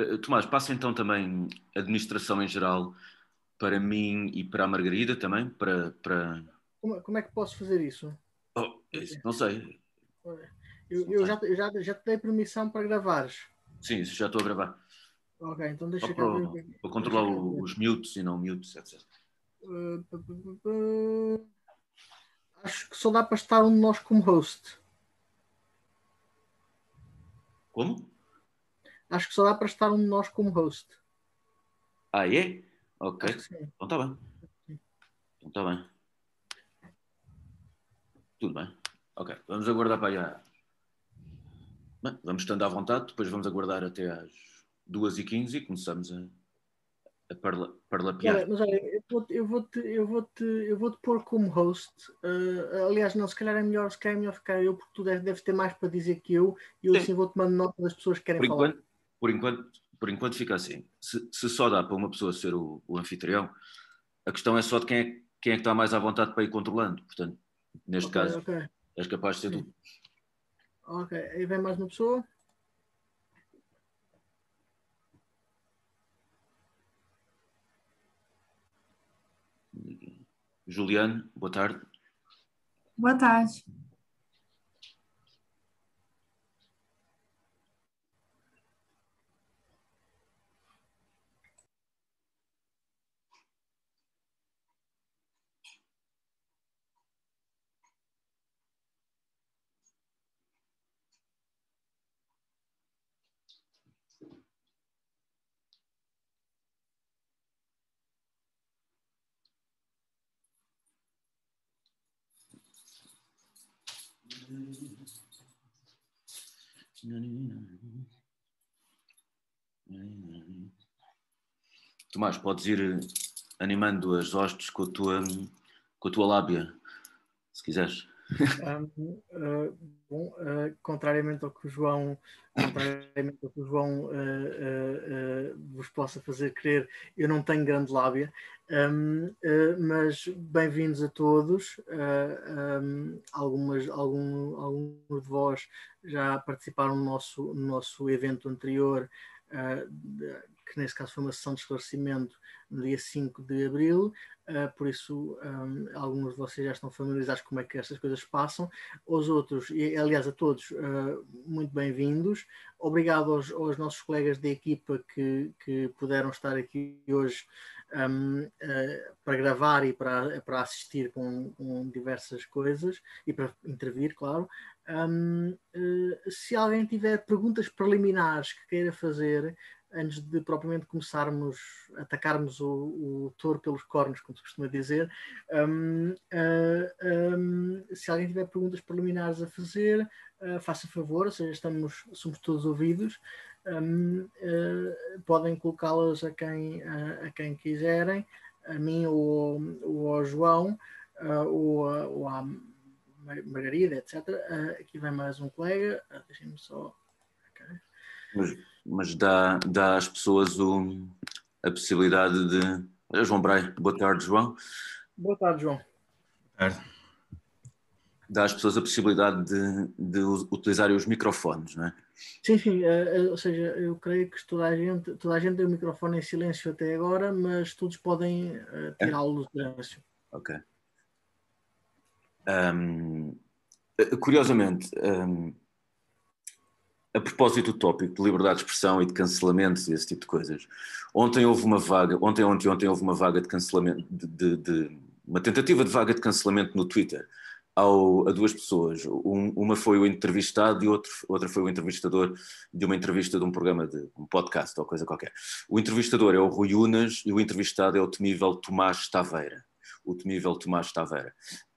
Uh, Tomás, passa então também administração em geral para mim e para a Margarida também, para... para... Como, como é que posso fazer isso? Oh, isso, não sei. Eu, eu já, já, já te dei permissão para gravares. Sim, isso já estou a gravar. Ok, então deixa para, ver... para controlar os mutes e não mutes, etc. Uh, acho que só dá para estar um de nós como host. Como? Acho que só dá para estar um de nós como host. Ah, é? Ok. Então está bem. Então está bem. Tudo bem. Ok. Vamos aguardar para aí. Bem, vamos estando à vontade, depois vamos aguardar até às 2h15 e começamos a, a parla, parlapiar. Olha, mas olha, eu vou-te eu vou -te, eu vou -te, eu vou -te pôr como host. Uh, aliás, não, se calhar é melhor, se calhar é melhor ficar eu, porque tu deves, deves ter mais para dizer que eu, e eu Sim. assim vou-te mandar nota das pessoas que querem por falar. Enquanto, por, enquanto, por enquanto fica assim. Se, se só dá para uma pessoa ser o, o, anfitrião, a questão é só de quem é, quem é que está mais à vontade para ir controlando. Portanto, neste okay, caso, okay. és capaz de ser Sim. tu. Ok, aí vem mais uma pessoa. Juliano, boa tarde. Boa tarde. Tomás, podes ir animando as hostes com a tua, com a tua lábia, se quiseres. Um, uh, bom, uh, contrariamente ao que o João, contrariamente ao que o João uh, vos possa fazer crer, eu não tenho grande lábia, um, mas bem-vindos a todos. Um, algumas, algum, alguns de vós já participaram no nosso, no nosso evento anterior, que nesse caso foi uma sessão de esclarecimento no dia 5 de abril, uh, por isso um, alguns de vocês já estão familiarizados com como é que estas coisas passam. Os outros, e aliás a todos, uh, muito bem-vindos. Obrigado aos, aos, nossos colegas da equipa que, que puderam estar aqui hoje um, uh, para gravar e para, para assistir com, com, diversas coisas e para intervir, claro. Um, se alguém tiver perguntas preliminares que queira fazer, antes de propriamente começarmos, atacarmos o, o touro pelos cornos, como se costuma dizer. Um, uh, um, se alguém tiver perguntas preliminares a fazer, uh, faça favor, ou seja, estamos, somos todos ouvidos. Um, uh, podem colocá-las a quem, a quem quiserem, a mim ou, ou ao João, ou, ou à Margarida, etc. aqui vem mais um colega, deixem-me só. Okay. Mas mas dá, dá às pessoas o, a possibilidade de. Olha, João Bray, boa tarde, João. Boa tarde, João. Boa tarde. Dá às pessoas a possibilidade de, de utilizarem os microfones, não é? Sim, sim, uh, ou seja, eu creio que toda a gente, toda a gente tem o microfone em silêncio até agora, mas todos podem uh, tirá-lo do silêncio. Ok. Um, curiosamente, um, a propósito do tópico de liberdade de expressão e de cancelamentos e esse tipo de coisas, ontem houve uma vaga, ontem, ontem, ontem houve uma vaga de cancelamento, de, de, de uma tentativa de vaga de cancelamento no Twitter ao, a duas pessoas. Um, uma foi o entrevistado e outro, outra foi o entrevistador de uma entrevista de um programa de um podcast ou coisa qualquer. O entrevistador é o Rui Unas e o entrevistado é o temível Tomás Taveira. O temível Tomás Taveira.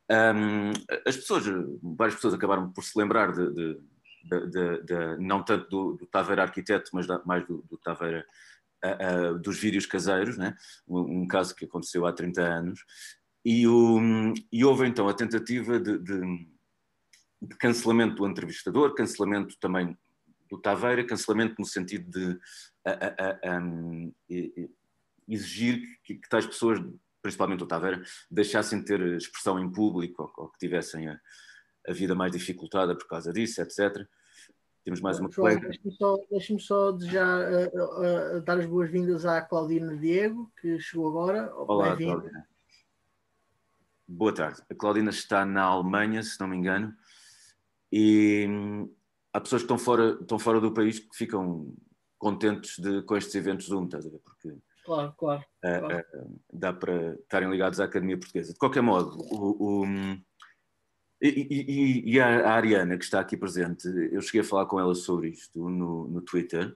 Um, as pessoas, várias pessoas acabaram por se lembrar de, de de, de, não tanto do, do Taveira arquiteto, mas da, mais do, do Taveira uh, uh, dos vídeos caseiros, né? Um, um, caso que aconteceu há 30 anos, e, o, e houve então a tentativa de, de, cancelamento do entrevistador, cancelamento também do Taveira, cancelamento no sentido de um, exigir que, que tais pessoas, principalmente o Taveira, deixassem de ter expressão em público ou, ou que tivessem a, a vida mais dificultada por causa disso, etc. Temos mais uma João, colega. Deixa-me só, deixa só já uh, uh, dar as boas-vindas à Claudina Diego, que chegou agora. Olá, Claudina. Boa tarde. A Claudina está na Alemanha, se não me engano, e hum, há pessoas que estão fora, estão fora do país que ficam contentes de, com estes eventos Zoom, estás a ver? Porque claro, claro, uh, claro. dá para estarem ligados à Academia Portuguesa. De qualquer modo, o, o hum, e, e, e, a Ariana, que está aqui presente, eu cheguei a falar com ela sobre isto no, no Twitter.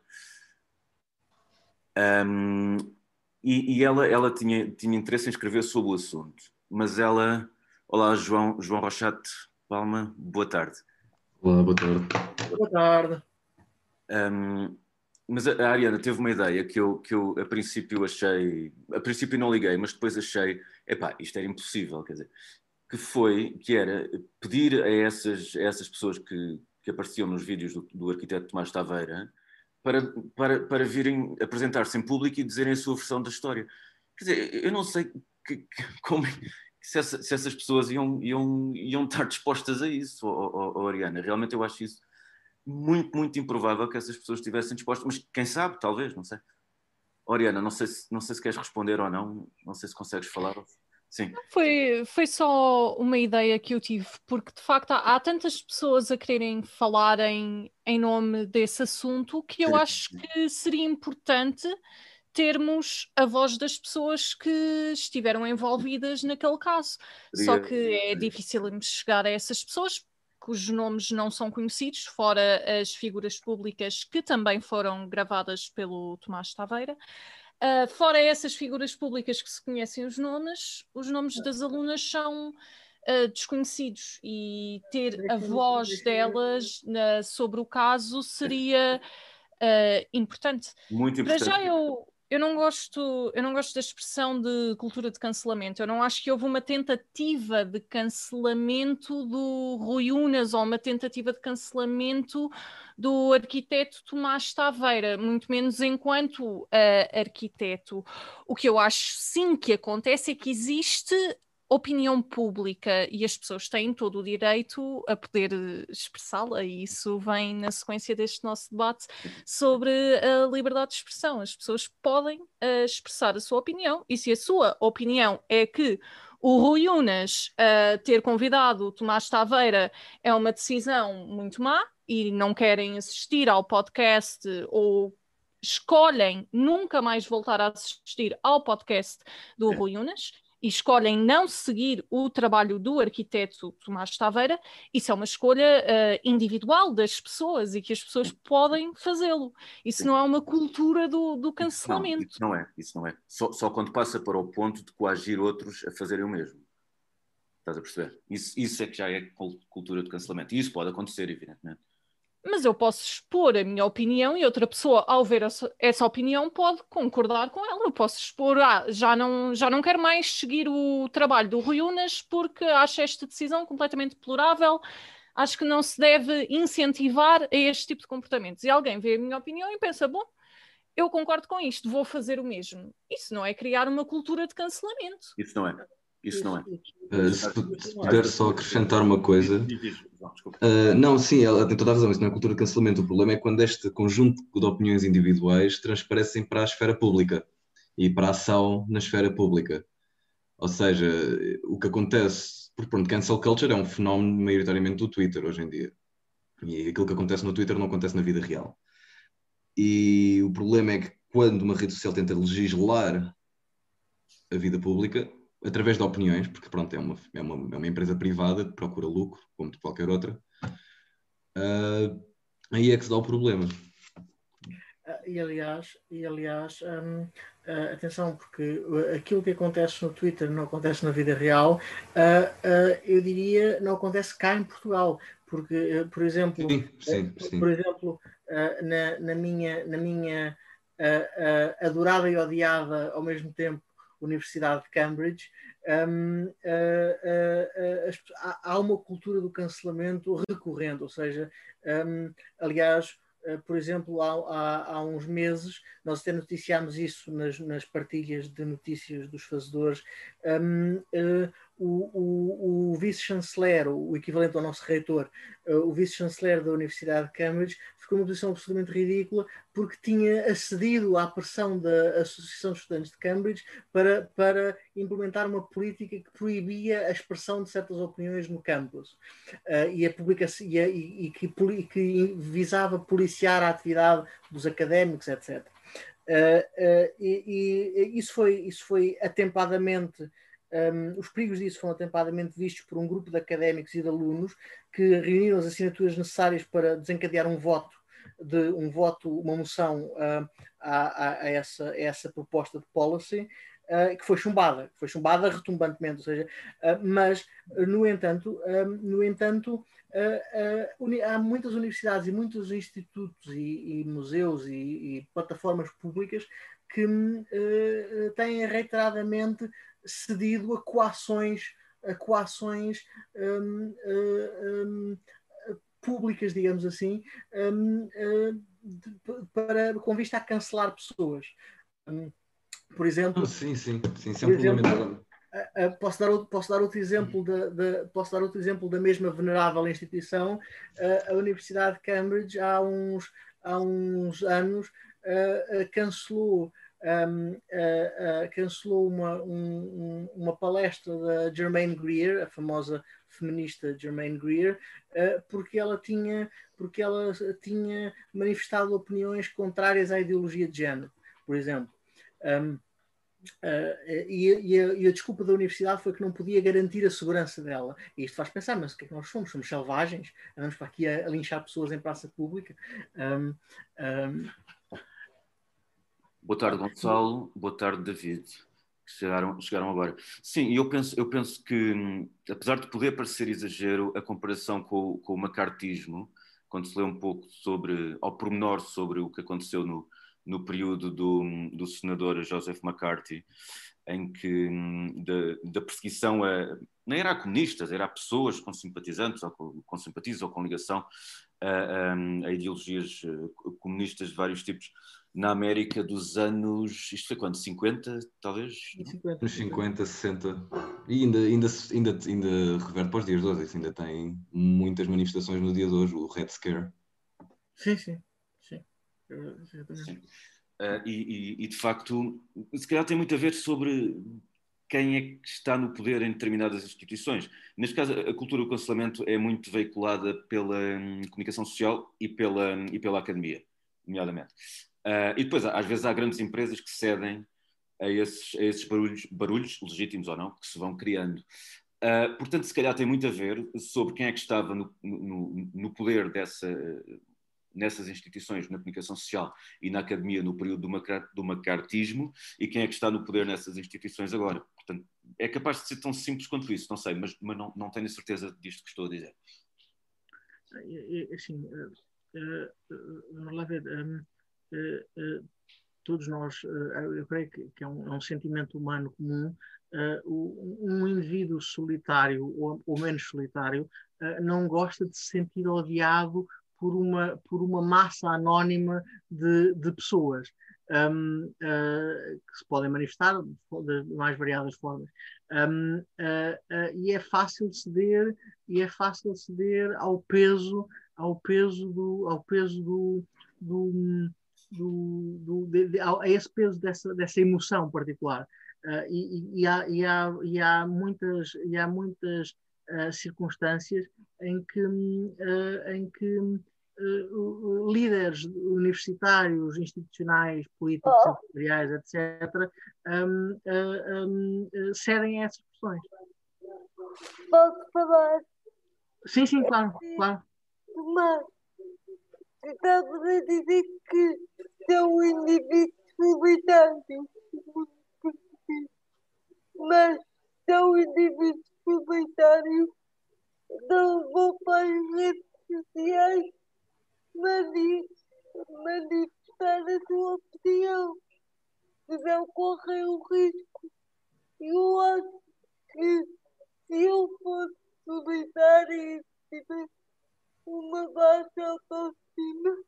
Um, e, e, ela, ela tinha, tinha interesse em escrever sobre o assunto, mas ela. Olá, João, João Rochato Palma, boa tarde. Olá, boa tarde. Boa tarde. Um, mas a Ariana teve uma ideia que eu, que eu a princípio achei. A princípio não liguei, mas depois achei. Epá, isto era impossível, quer dizer que foi, que era pedir a essas, a essas pessoas que, que apareciam nos vídeos do, do arquiteto Tomás Taveira para, para, para virem apresentar-se em público e dizerem a sua versão da história. Quer dizer, eu não sei que, que, como, se, essa, se, essas pessoas iam, iam, iam estar dispostas a isso, oh, oh, Ariana. Realmente eu acho isso muito, muito improvável que essas pessoas estivessem dispostas, mas quem sabe, talvez, não sei. Oriana, não sei se, não sei se queres responder ou não, não sei se consegues falar. Sim. Foi, foi só uma ideia que eu tive, porque de facto há, há tantas pessoas a quererem falar em, em nome desse assunto que eu acho que seria importante termos a voz das pessoas que estiveram envolvidas naquele caso. Só que é difícil chegar a essas pessoas cujos nomes não são conhecidos, fora as figuras públicas que também foram gravadas pelo Tomás Taveira. Uh, fora essas figuras públicas que se conhecem os nomes, os nomes das alunas são uh, desconhecidos e ter a voz delas na, sobre o caso seria uh, importante. Muito importante. Para já eu, eu não gosto, eu não gosto da expressão de cultura de cancelamento. Eu não acho que houve uma tentativa de cancelamento do Rui Unas ou uma tentativa de cancelamento do arquiteto Tomás Taveira, muito menos enquanto uh, arquiteto. O que eu acho sim que acontece é que existe opinião pública e as pessoas têm todo o direito a poder expressá-la, e isso vem na sequência deste nosso debate sobre a liberdade de expressão. As pessoas podem uh, expressar a sua opinião, e se a sua opinião é que o Rui Unas uh, ter convidado o Tomás Taveira é uma decisão muito má e não querem assistir ao podcast ou escolhem nunca mais voltar a assistir ao podcast do é. Rui Unas, e escolhem não seguir o trabalho do arquiteto Tomás Taveira, isso é uma escolha uh, individual das pessoas e que as pessoas podem fazê-lo. Isso não é uma cultura do, do cancelamento. Não, isso não é, isso não é. Só, só quando passa para o ponto de coagir outros a fazerem o mesmo. Estás a perceber? Isso, isso é que já é cultura de cancelamento. E isso pode acontecer, evidentemente mas eu posso expor a minha opinião e outra pessoa, ao ver essa, opinião, pode concordar com ela. Eu posso expor, ah, já não, já não quero mais seguir o trabalho do Rui Unas porque acho esta decisão completamente deplorável. Acho que não se deve incentivar a este tipo de comportamentos. E alguém vê a minha opinião e pensa, bom, eu concordo com isto, vou fazer o mesmo. Isso não é criar uma cultura de cancelamento. Isso não é. Isso não é. Uh, se, se puder só acrescentar uma coisa. Uh, não, sim, ela tem toda a razão, isso não é cultura de cancelamento. O problema é quando este conjunto de opiniões individuais transparecem para a esfera pública e para a ação na esfera pública. Ou seja, o que acontece, porque pronto, cancel culture é um fenómeno maioritariamente do Twitter hoje em dia. E aquilo que acontece no Twitter não acontece na vida real. E o problema é que quando uma rede social tenta legislar a vida pública, através de opiniões, porque pronto, é uma, é uma, é uma empresa privada que procura lucro, como de qualquer outra, uh, aí é que se dá o problema. Ah, e aliás, e aliás um, uh, ah, atenção, porque aquilo que acontece no Twitter não acontece na vida real, uh, eu diria não acontece cá em Portugal, porque, por exemplo, sim, sim, sim. por exemplo na, na minha, na minha adorada e odiada ao mesmo tempo Universidade de Cambridge, um, uh, uh, há uma cultura do cancelamento recorrente, ou seja, um, aliás, por exemplo, há, há, há, uns meses, nós até noticiámos isso nas, nas partilhas de notícias dos fazedores, um, uh, o, o, o vice-chanceler, o equivalente ao nosso reitor, uh, o vice-chanceler da Universidade de Cambridge, ficou numa posição absolutamente ridícula porque tinha acedido à pressão da Associação de Estudantes de Cambridge para, para implementar uma política que proibia a expressão de certas opiniões no campus uh, e, a publicação, e, a, e, e que, que, visava policiar a atividade dos académicos, etc. Uh, uh, e, isso, foi, isso foi atempadamente um, os perigos disso foram atempadamente vistos por um grupo de académicos e de alunos que reuniram as assinaturas necessárias para desencadear um voto de um voto, uma moção uh, a, a, essa, a essa proposta de policy uh, que foi chumbada, foi chumbada retumbantemente, ou seja, uh, mas no entanto, no entanto há muitas universidades e muitos institutos e, e museus e, e, plataformas públicas que têm reiteradamente cedido a coações, a coações um, um, públicas, digamos assim, um, de, para, com vista a cancelar pessoas. por exemplo. Ah, sim, sim, sim, sem exemplo, Posso dar, posso dar outro exemplo da, da, posso dar outro exemplo da mesma venerável instituição a Universidade de Cambridge há uns há uns anos cancelou um, uh, uh, cancelou uma, um, uma palestra da Germaine Greer, a famosa feminista Germaine Greer, uh, porque ela tinha porque ela tinha manifestado opiniões contrárias à ideologia de género, por exemplo. Um, Uh, e, e, a, e, a, desculpa da universidade foi que não podia garantir a segurança dela. E isto faz pensar, mas o que é que nós somos? Somos selvagens? Andamos para aqui a, a linchar pessoas em praça pública? Um, um, Boa tarde, Gonçalo. Boa tarde, David. Chegaram, chegaram agora. Sim, eu penso, eu penso que, apesar de poder parecer exagero, a comparação com, com o macartismo, quando se lê um pouco sobre, ao pormenor sobre o que aconteceu no, no período do, do senador Joseph McCarthy, em que da, da perseguição a, não era a comunistas, era a pessoas com simpatizantes ou com, com simpatias ou com ligação a, a, a ideologias eh, comunistas de vários tipos na América dos anos. Isto foi quando? 50, talvez? 50, Nos 50, 60. E ainda, ainda, ainda, ainda reverte para os dias de hoje. ainda tem muitas manifestações no dia de hoje, o Red Scare. Sim, sim. sim. sim. Uh, e, e, e, de facto, se calhar tem muito a ver sobre quem é que está no poder em determinadas instituições. Neste caso, a cultura do cancelamento é muito veiculada pela hum, comunicação social e pela, e pela academia, nomeadamente. Uh, e depois, às vezes, há grandes empresas que cedem a esses, a esses barulhos, barulhos, legítimos ou não, que se vão criando. Uh, portanto, se calhar tem muito a ver sobre quem é que estava no, no, no poder dessa, nessas instituições, na comunicação social e na academia no período do, macar, do macartismo e quem é que está no poder nessas instituições agora. Portanto, é capaz de ser tão simples quanto isso, não sei, mas, mas não, não tenho certeza disto que estou a dizer. Assim, uh, uh, vamos lá ver. Um eh, eh, todos nós, eh, eu creio que, é, um, é, um, sentimento humano comum, um indivíduo solitário ou, ou menos solitário não gosta de se sentir odiado por uma, por uma massa anónima de, de pessoas. Um, uh, que se podem manifestar de mais variadas formas. Um, uh, uh, e é fácil ceder, e é fácil ceder ao peso, ao peso do, ao peso do, do do, do, de, de, a esse peso dessa, dessa emoção particular. Uh, e, e, há, e, há, e há muitas, e há muitas uh, circunstâncias em que, uh, em que líderes universitários, institucionais, políticos, empresariais, etc., um, um, cedem a essas pressões. Posso falar? Sim, sim, claro, claro. Mas estava a dizer que são indivíduos solitários, mas são indivíduos solitários, não vão para as redes sociais manifestar a sua opinião, se não correm o risco. Eu acho que se eu fosse solitário e tivesse uma baixa autoestima,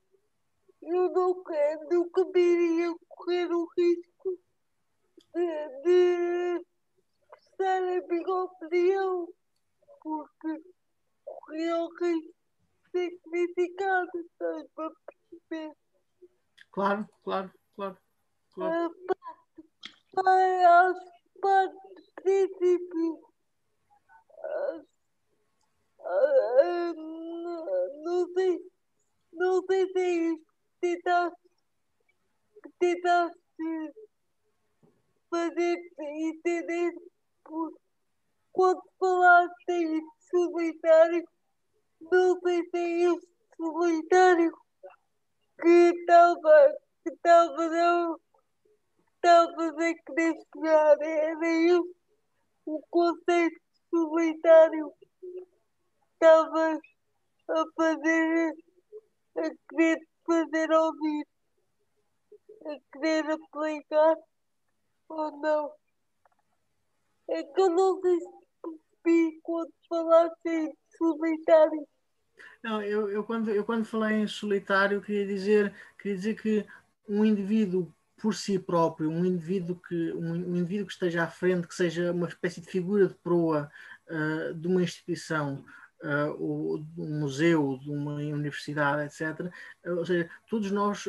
eu não quero, nunca iria correr o risco de, de expressar a minha opinião, porque corria o risco de ser criticado, estás a perceber? Claro, claro, claro. claro. Pai, aos partes princípios. Não sei, não sei se é tentaste, que tentaste fazer entender por quando falaste em solitário, não sei se é esse solitário que estava que estava não estava a querer chegar, era isso o conceito solitário estava a fazer a querer fazer ouvir, a querer aplicar ou não. É que eu não sei se percebi quando falaste em solitário. Não, eu, eu, quando, eu quando falei em solitário queria dizer, queria dizer que um indivíduo por si próprio, um indivíduo que, um, um indivíduo que esteja à frente, que seja uma espécie de figura de proa uh, de uma instituição, uh, de um museu, de uma universidade, etc. Uh, ou seja, todos nós,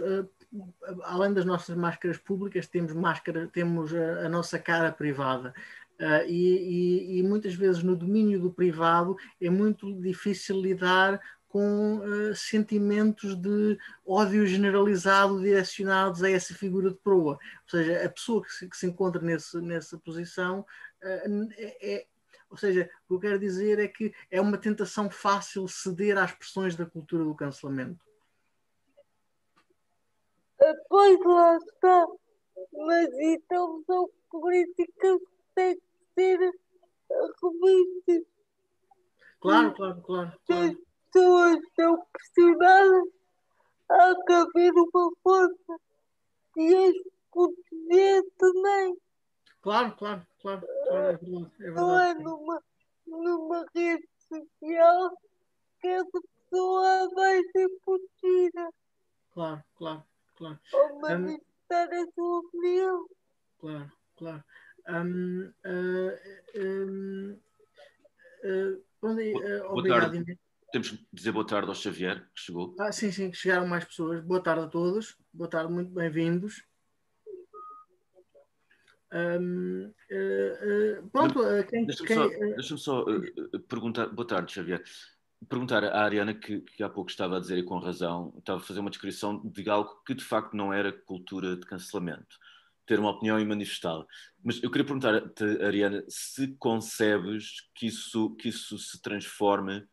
além das nossas máscaras públicas, temos máscara, temos a, a nossa cara privada. Uh, e, e, e, muitas vezes no domínio do privado é muito difícil lidar com uh, sentimentos de ódio generalizado direcionados a essa figura de proa. Ou seja, a pessoa que se, que se encontra nesse, nessa posição uh, é, ou seja, o que eu quero dizer é que é uma tentação fácil ceder às pressões da cultura do cancelamento. Pois lá está. Mas então são políticas que têm que ser revistas. Claro, claro, claro. claro. As pessoas são pressionadas a haver uma força e as proteger também. Claro, claro, claro, claro, é verdade. É Não é numa, numa rede social que essa pessoa vai ser protegida Claro, claro, claro. ou manifestar a sua opinião. Claro, claro. Um, uh, um, uh, bom dia, uh, Boa obrigado, tarde. Temos que dizer boa tarde ao Xavier, que chegou. Ah, sim, sim, que chegaram mais pessoas. Boa tarde a todos. Boa tarde, muito bem-vindos. Um, uh, uh, pronto, uh, quem, Deixa-me só, deixa-me só, uh, perguntar. Boa tarde, Xavier. Perguntar à Ariana, que, que há pouco estava a dizer e com razão, estava a fazer uma descrição de algo que de facto não era cultura de cancelamento, ter uma opinião e manifestá-la. Mas eu queria perguntar-te, Ariana, se concebes que isso, que isso se transforme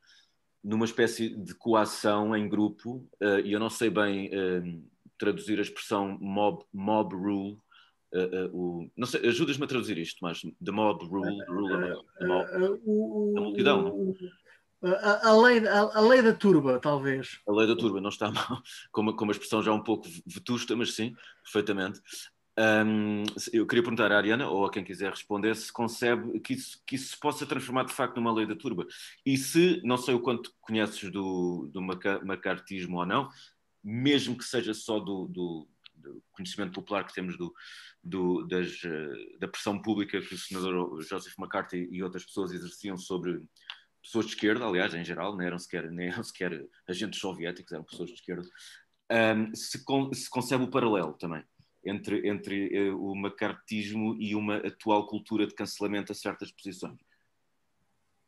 numa espécie de coação em grupo, e eu não sei bem traduzir a expressão mob, mob rule. Uh, o, não sei, ajudas-me a traduzir isto, mas the mob rule, rule the mob, o, da multidão, não? o- a, a lei, a, a lei da turba, talvez. A lei da turba não está mal, com uma, com uma expressão já um pouco vetusta, mas sim, perfeitamente. Hum, eu queria perguntar à Ariana, ou a quem quiser responder, se concebe que isso, que isso se possa transformar de facto numa lei da turba. E se, não sei o quanto conheces do, do maca- macartismo ou não, mesmo que seja só do, do- conhecimento popular que temos do, do- das, eh, da pressão pública que o senador Joseph McCarthy e outras pessoas exerciam sobre pessoas de esquerda, aliás, em geral, não eram sequer, nem eram sequer agentes soviéticos, eram pessoas de esquerda, Hum, se, con- se concebe o paralelo também entre, entre eh, o macartismo e uma atual cultura de cancelamento a certas posições.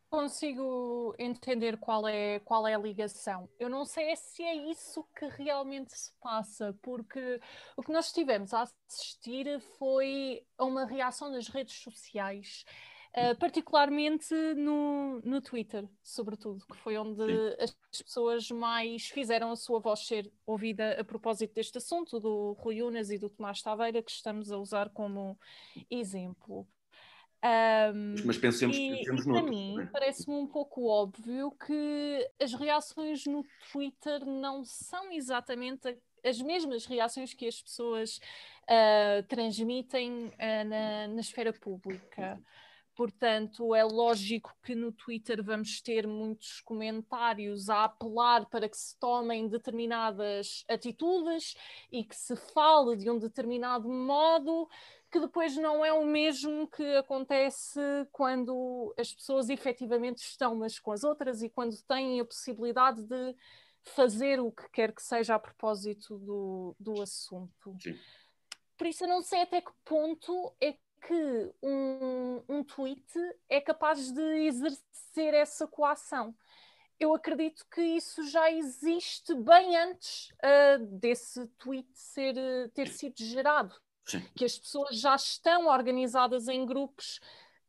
Consigo entender qual é, qual é a ligação. Eu não sei se é isso que realmente se passa, porque o que nós estivemos a assistir foi a uma reação nas redes sociais, eh, particularmente no, no Twitter, sobretudo, que foi onde Sim. as pessoas mais fizeram a sua voz ser ouvida a propósito deste assunto, do Rui Unas e do Tomás Taveira, que estamos a usar como exemplo. Ahm, Mas pensemos, e, pensemos e para noutro, mim não é? parece-me um pouco óbvio que as reações no Twitter não são exatamente as mesmas reações que as pessoas ah, transmitem ah, na, na esfera pública. Portanto, é lógico que no Twitter vamos ter muitos comentários a apelar para que se tomem determinadas atitudes e que se fale de um determinado modo que depois não é o mesmo que acontece quando as pessoas efetivamente estão umas com as outras e quando têm a possibilidade de fazer o que quer que seja a propósito do, do assunto. Sim. Por isso, eu não sei até que ponto é que um, um tweet é capaz de exercer essa coação. Eu acredito que isso já existe bem antes uh, desse tweet ser, ter sido gerado. Sim. Que as pessoas já estão organizadas em grupos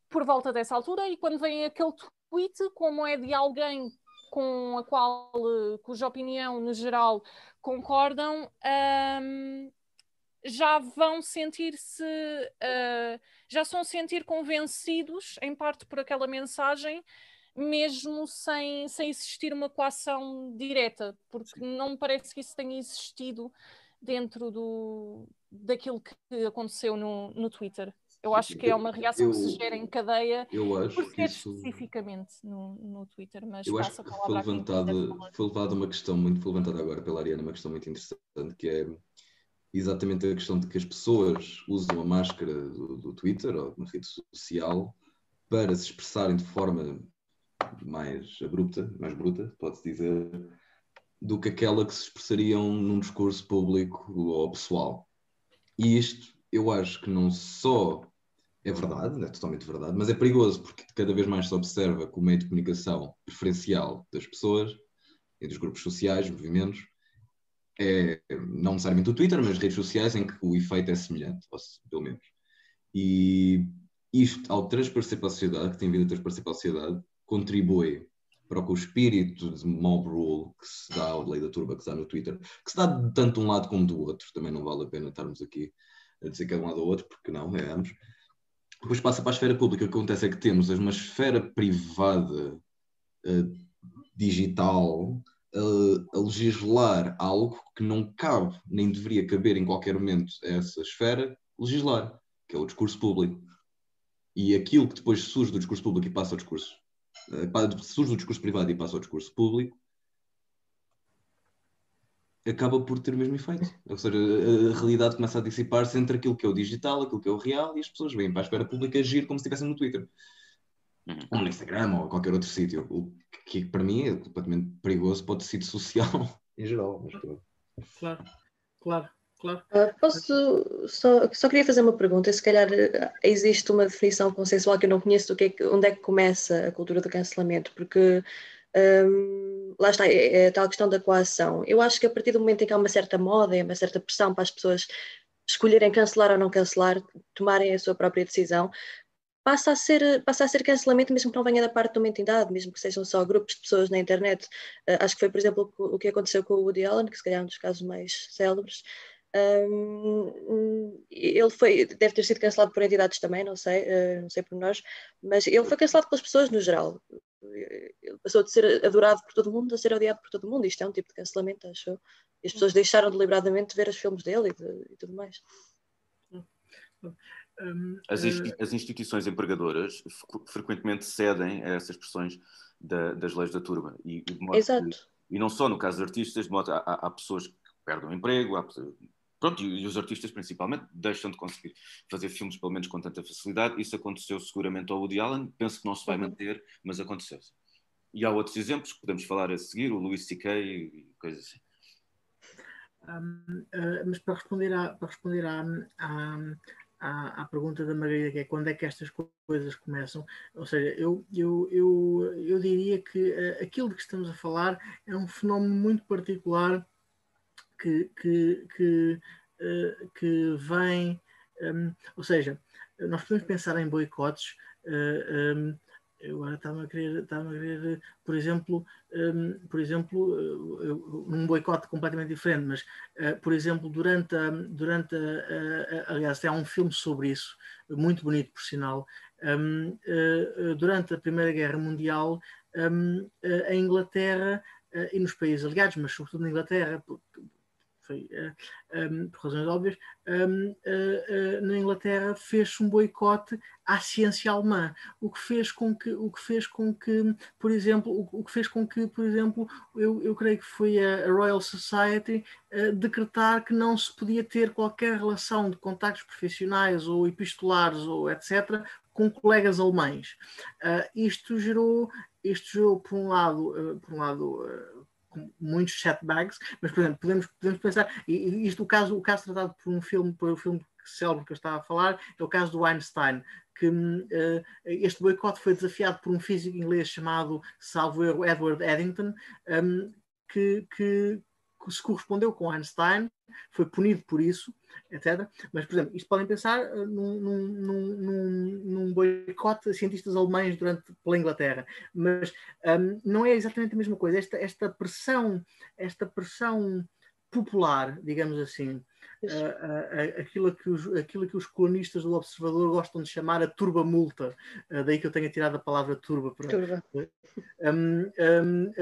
por volta dessa altura e quando vem aquele tweet, como é de alguém com a qual, uh, cuja opinião, no geral, concordam, um, já vão sentir-se, uh, já são sentir convencidos, em parte por aquela mensagem, mesmo sem, sem existir uma coação direta, porque não me parece que isso tenha existido dentro do, daquilo que aconteceu no, no Twitter. Eu acho que é uma reação eu, que se gera em cadeia, eu acho porque isso... especificamente no, no Twitter, mas eu acho que foi levantada, foi levantada uma questão muito, foi levantada agora pela Ariana, uma questão muito interessante, que é exatamente a questão de que as pessoas usam a máscara do, do Twitter ou uma rede social para se expressarem de forma mais abrupta, mais bruta, pode-se dizer, do que aquela que se expressariam num discurso público ou pessoal. E isto eu acho que não só é verdade, é totalmente verdade, mas é perigoso porque cada vez mais se observa que o meio de comunicação preferencial das pessoas e dos grupos sociais, movimentos, é não necessariamente o Twitter, mas redes sociais em que o efeito é semelhante, pelo menos. E isto, ao transparecer para a sociedade, que tem vindo a transparecer para a sociedade, contribui para o espírito de mob rule que se dá, a lei da turba que se dá no Twitter, que se dá de tanto um lado como do outro, também não vale a pena estarmos aqui a dizer que é de um lado ou outro, porque não, é ambos. Depois passa para a esfera pública, o que acontece é que temos uma esfera privada uh, digital uh, a legislar algo que não cabe, nem deveria caber em qualquer momento a essa esfera, legislar, que é o discurso público. E aquilo que depois surge do discurso público e passa ao discurso, surge do discurso privado e passa ao discurso público, acaba por ter o mesmo efeito. Ou seja, a, a realidade começa a dissipar-se entre aquilo que é o digital, aquilo que é o real, e as pessoas vêm para a esfera pública agir como se estivessem no Twitter. Uhum. Ou no Instagram ou qualquer outro sítio. O que para mim é completamente perigoso para o tecido social em geral. Mas, claro, claro. Claro. Uh, posso só, só queria fazer uma pergunta. Se calhar uh, existe uma definição consensual que eu não conheço do que, é que onde é que começa a cultura do cancelamento, porque um, lá está, é, é a tal questão da coação. Eu acho que a partir do momento em que há uma certa moda e uma certa pressão para as pessoas escolherem cancelar ou não cancelar, tomarem a sua própria decisão, passa a ser, passa a ser cancelamento mesmo que não venha da parte de uma entidade, mesmo que sejam só grupos de pessoas na internet. Uh, acho que foi, por exemplo, o que aconteceu com o Woody Allen, que se calhar é um dos casos mais célebres. Um, ele foi, deve ter sido cancelado por entidades também, não sei, uh, não sei por nós, mas ele foi cancelado pelas pessoas no geral. Ele passou de ser adorado por todo mundo a ser odiado por todo mundo. Isto é um tipo de cancelamento, acho E as pessoas deixaram deliberadamente de ver os filmes dele e, de, e tudo mais. Um, as, uh... as, instituições empregadoras frequentemente cedem a essas pressões da, das leis da turba. E, Exato. Que, e não só no caso de artistas, de modo, há, há pessoas que perdem o emprego, há, pronto, e, os artistas principalmente deixam de conseguir fazer filmes pelo menos com tanta facilidade. Isso aconteceu seguramente ao Woody Allen, penso que não se vai uhum. manter, mas aconteceu. -se. E há outros exemplos que podemos falar a seguir, o Louis C.K. e coisas assim. Um, uh, mas para responder à, para responder à, à, à, à, pergunta da Margarida, que é quando é que estas coisas começam, ou seja, eu, eu, eu, eu diria que uh, aquilo de que estamos a falar é um fenómeno muito particular que, que, que, uh, que vem, um, ou seja, nós podemos pensar em boicotes. Uh, um, eu agora estava a querer, estava a querer por exemplo, um, por exemplo, uh, num boicote completamente diferente, mas, uh, por exemplo, durante a, durante a, a, aliás, há um filme sobre isso, muito bonito, por sinal, um, uh, durante a Primeira Guerra Mundial, um, a Inglaterra e nos países aliados, mas sobretudo na Inglaterra, foi uh, um, por razões óbvias, um, uh, na Inglaterra fez um boicote à ciência alemã, o que fez com que, o que fez com que, por exemplo, o, o que fez com que, por exemplo, eu, eu creio que foi a, Royal Society decretar que não se podia ter qualquer relação de contactos profissionais ou epistolares ou etc com colegas alemães. isto gerou isto gerou por um lado, por um lado muitos setbacks, mas por exemplo, podemos, podemos pensar, e isto o caso, o caso tratado por um filme, por um filme célebre que eu estava a falar, é o caso do Einstein, que uh, este boicote foi desafiado por um físico inglês chamado, salvo Edward Eddington, um, que, que, se correspondeu com Einstein, foi punido por isso, etc. Mas, por exemplo, isto podem pensar eh, num, num, num, num boicote a cientistas alemães durante, pela Inglaterra, mas um, não é exatamente a mesma coisa. Esta, esta pressão, esta pressão popular, digamos assim, uh, uh, aquilo, que os, aquilo que os colonistas do Observador gostam de chamar a turba multa, uh, daí que eu tenha tirado a palavra turba. Para, turba. Um, um,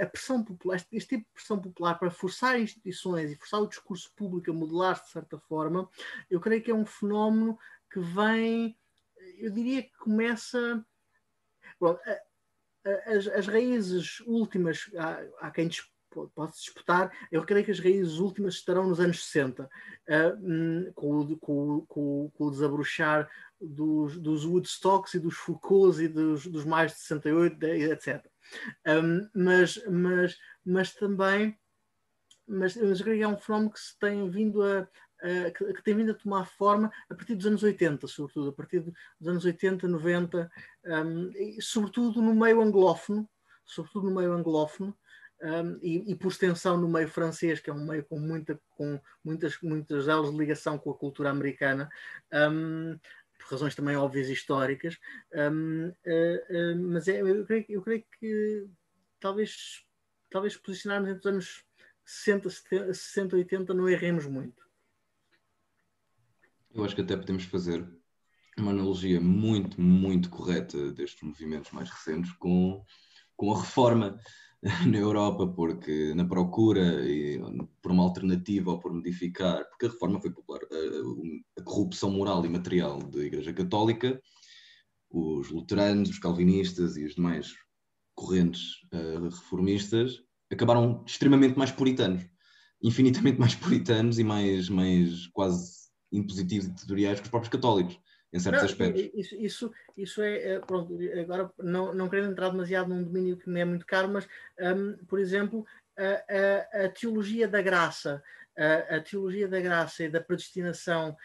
a, pressão popular, este, este, tipo de pressão popular para forçar instituições e forçar o discurso público a modelar-se de certa forma, eu creio que é um fenómeno que vem, eu diria que começa. Bom, as, as, raízes últimas, há, há quem pode-se disputar, eu creio que as raízes últimas estarão nos anos 60, uh, com, com, com, com, o desabrochar dos, dos Woodstocks e dos Foucaults e dos, dos mais de 68, etc. Um, mas, mas, mas também mas, mas eu creio que é um fenómeno que se tem vindo a, a que, que, tem vindo a tomar forma a partir dos anos 80, sobretudo, a partir dos anos 80, 90, um, e, sobretudo no meio anglófono, sobretudo no meio anglófono, um, e, e, por extensão no meio francês, que é um meio com, muita, com muitas, muitas elas de ligação com a cultura americana, um, por razões também óbvias históricas, um, uh, uh, mas é, eu, creio, eu creio que talvez, talvez posicionarmos entre os anos 60, 70, 60, 80 não erremos muito. Eu acho que até podemos fazer uma analogia muito, muito correta destes movimentos mais recentes com, com a reforma na Europa, porque na procura por uma alternativa ou por modificar, porque a reforma foi popular, a, a corrupção moral e material da Igreja Católica, os luteranos, os calvinistas e os demais correntes uh, reformistas acabaram extremamente mais puritanos, infinitamente mais puritanos e mais, mais quase impositivos e ditatoriais que os próprios católicos em certos não, aspectos. Isso, isso, isso é, é, pronto, agora não, não querendo entrar demasiado num domínio que me é muito caro, mas, um, por exemplo, a, a, a, teologia da graça, a, a, teologia da graça e da predestinação,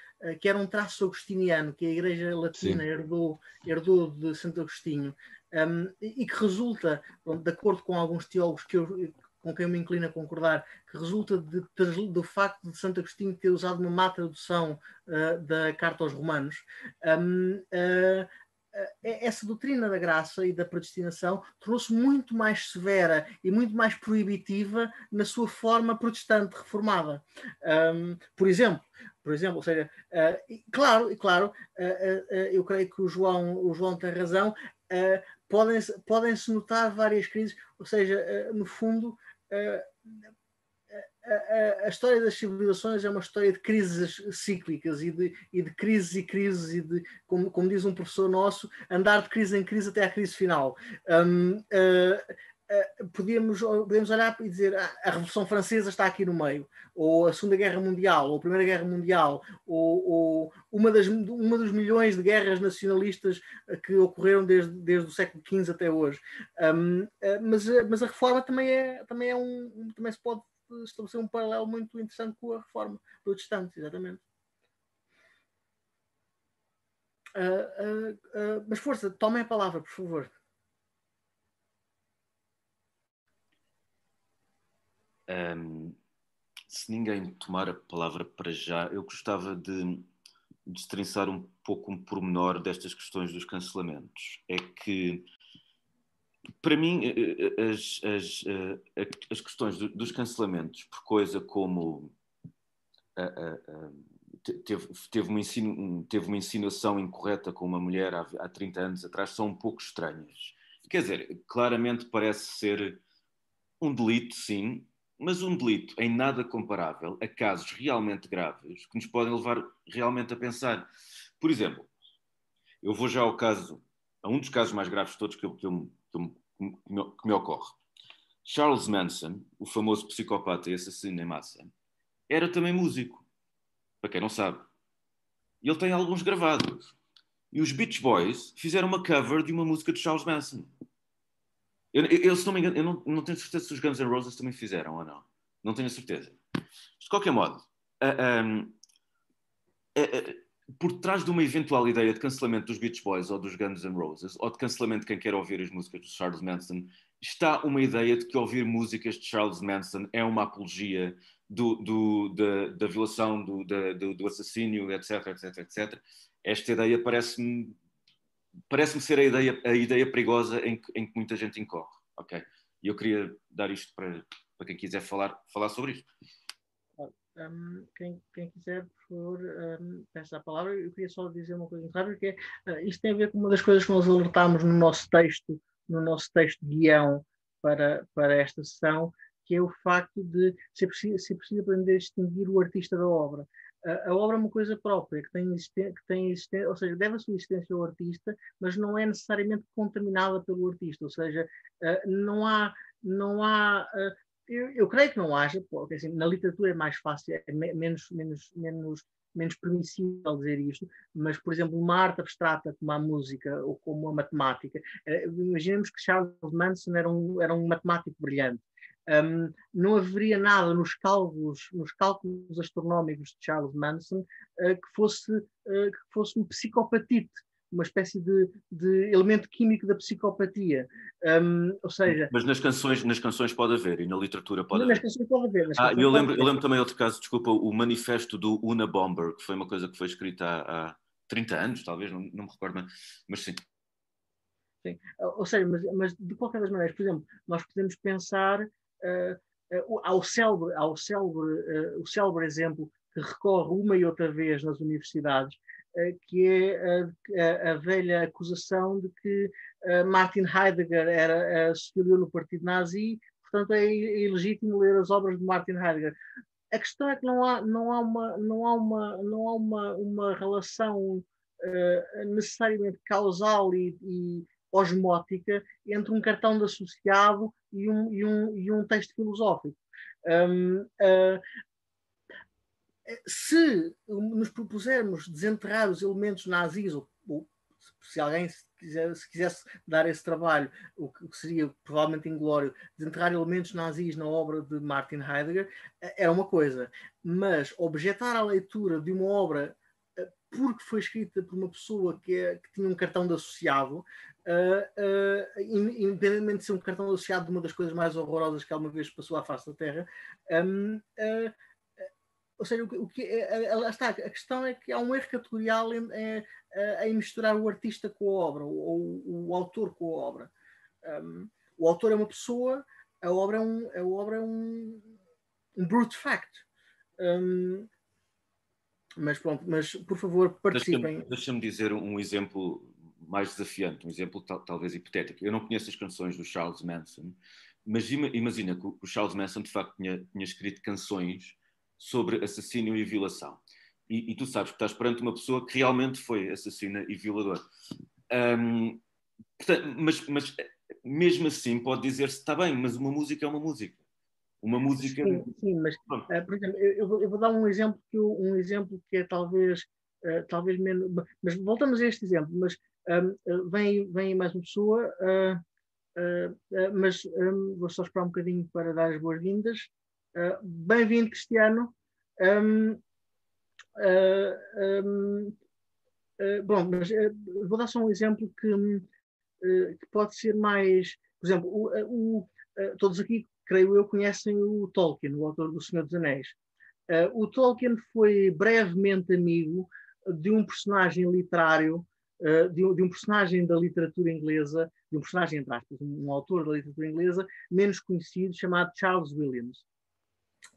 que era um traço agostiniano que a Igreja Latina herdou, herdou de Santo Agostinho, um, e que resulta, de acordo com alguns teólogos que eu, com quem eu me inclino a concordar, que resulta de, de, do facto de Santo Agostinho ter usado uma má tradução uh, da carta aos Romanos. Um, uh, essa doutrina da graça e da predestinação tornou-se muito mais severa e muito mais proibitiva na sua forma protestante reformada. Um, por exemplo, por exemplo, ou seja, uh, claro, claro, uh, uh, eu creio que o João, o João tem razão. podem-se podem notar várias crises, ou seja, no fundo, a, história das civilizações é uma história de crises cíclicas e de, e de crises e crises e de, como, como, diz um professor nosso, andar de crise em crise até à crise final. Um, uh, uh, podíamos, podíamos olhar e dizer ah, a Revolução Francesa está aqui no meio, ou a Segunda Guerra Mundial, ou a Primeira Guerra Mundial, ou, ou uma, das, uma dos milhões de guerras nacionalistas que ocorreram desde, desde o século XV até hoje. Um, uh, mas, mas a reforma também é, também é um, também se pode estabelecer um paralelo muito interessante com a reforma protestante, exatamente. Uh, uh, uh, mas força, tomem a palavra, por favor. Um, se ninguém tomar a palavra para já, eu gostava de destrinçar um pouco um pormenor destas questões dos cancelamentos. É que para mim, eh, eh, as, as, eh, as questões dos cancelamentos, por coisa como teve, teve, uma ensino, teve uma insinuação incorreta com uma mulher há, há 30 anos atrás, são um pouco estranhas. Quer dizer, claramente parece ser um delito, sim, mas um delito em nada comparável a casos realmente graves que nos podem levar realmente a pensar. Por exemplo, eu vou já ao caso, a um dos casos mais graves de todos que, eu, que, eu, que, me, que me ocorre. Charles Manson, o famoso psicopata e assassino em massa, era também músico, para quem não sabe. E ele tem alguns gravados. E os Beach Boys fizeram uma cover de uma música de Charles Manson. Eu, eu, se não me engano, eu não, não, tenho certeza se os Guns N' Roses também fizeram ou não. Não tenho certeza. De qualquer modo, uh, um, por trás de uma eventual ideia de cancelamento dos Beach Boys ou dos Guns N' Roses, ou de cancelamento de quem quer ouvir as músicas de Charles Manson, está uma ideia de que ouvir músicas de Charles Manson é uma apologia do, do, da, da, violação, do, da, do, do, assassínio, etc, etc, etc. Esta ideia parece-me parece ser a ideia, a ideia perigosa em que, em que muita gente incorre, ok? E eu queria dar isto para, para quem quiser falar, falar sobre isto. Um, quem, quem, quiser, por favor, um, peço a palavra. Eu queria só dizer uma coisa rápida, que é, uh, isto tem a ver com uma das coisas que nós alertámos no nosso texto, no nosso texto guião para, para esta sessão, que é o facto de ser preciso, ser preciso aprender a distinguir o artista da obra. A, obra é uma coisa própria, que tem, que tem existência, ou seja, deve a sua existência ao artista, mas não é necessariamente contaminada pelo artista, ou seja, uh, não há, não há uh, eu, eu, creio que não haja, porque assim, na literatura é mais fácil, é menos, menos, menos, menos permissível dizer isto, mas, por exemplo, uma arte abstrata como a música ou como a matemática, eh, imaginemos que Charles Manson era um, era um matemático brilhante. Um, não haveria nada nos cálculos, nos cálculos astronómicos de Charles Manson uh, que, fosse, uh, que fosse um psicopatite uma espécie de, de elemento químico da psicopatia. Um, ou seja, mas nas canções, nas canções pode haver e na literatura pode nas haver. Canções pode haver ah, eu lembro, eu lembro também outro caso, desculpa, o manifesto do Una Bomber, que foi uma coisa que foi escrita há, há 30 anos, talvez, não, não me recordo, mas sim. Sim. Ou seja, mas, mas, de qualquer das maneiras, por exemplo, nós podemos pensar ao célebre, ao célebre, uh, o célebre exemplo que recorre uma e outra vez nas universidades, eh, que é a, a, velha acusação de que eh, Martin Heidegger era, se no partido nazi, portanto é ilegítimo ler as obras de Martin Heidegger. A questão é que não há, não há, uma, não há, uma, não há uma, uma relação uh, necessariamente causal e, e, osmótica entre um cartão de associado e um, e um, e um texto filosófico. Um, uh, se nos propusermos desenterrar os elementos nazis, ou, ou se alguém se, quiser, se, quisesse dar esse trabalho, o que, seria provavelmente inglório, desenterrar elementos nazis na obra de Martin Heidegger, eh, era uma coisa. Mas objetar a leitura de uma obra eh, porque foi escrita por uma pessoa que, é, que tinha um cartão de associado, uh, uh, independentemente de ser um cartão associado de uma das coisas mais horrorosas que alguma vez passou à face da Terra, um, uh, ou seja, o, o que é, é, lá está, a questão é que há um erro categorial em, em, em misturar o artista com a obra, ou o, o autor com a obra. Um, o autor é uma pessoa, a obra é um, a obra é um, um brute fact. Um, mas pronto, mas por favor participem. Deixa-me deixa dizer um exemplo mais desafiante, um exemplo tal, talvez hipotético. Eu não conheço as canções do Charles Manson, mas imagina que o Charles Manson de facto tinha, tinha escrito canções sobre assassínio e violação. E, e, tu sabes que estás perante uma pessoa que realmente foi assassina e violador. Um, portanto, mas, mas mesmo assim pode dizer-se, está bem, mas uma música é uma música. Uma música. Sim, sim mas, uh, por exemplo, eu, eu, vou dar um exemplo que, um exemplo que é talvez, uh, talvez menos. Mas voltamos a este exemplo, mas um, vem, vem mais uma pessoa, uh, mas um, vou só esperar um bocadinho para dar as boas-vindas. Uh, Bem-vindo, Cristiano. Um, uh, uh, bom, mas vou dar só um exemplo que, que pode ser mais. Por exemplo, o, o, todos aqui, creio eu, conhecem o Tolkien, o autor do Senhor dos Anéis. o Tolkien foi brevemente amigo de um personagem literário Uh, de, de, um, personagem da literatura inglesa, de um personagem, entre aspas, um, um, autor da literatura inglesa, menos conhecido, chamado Charles Williams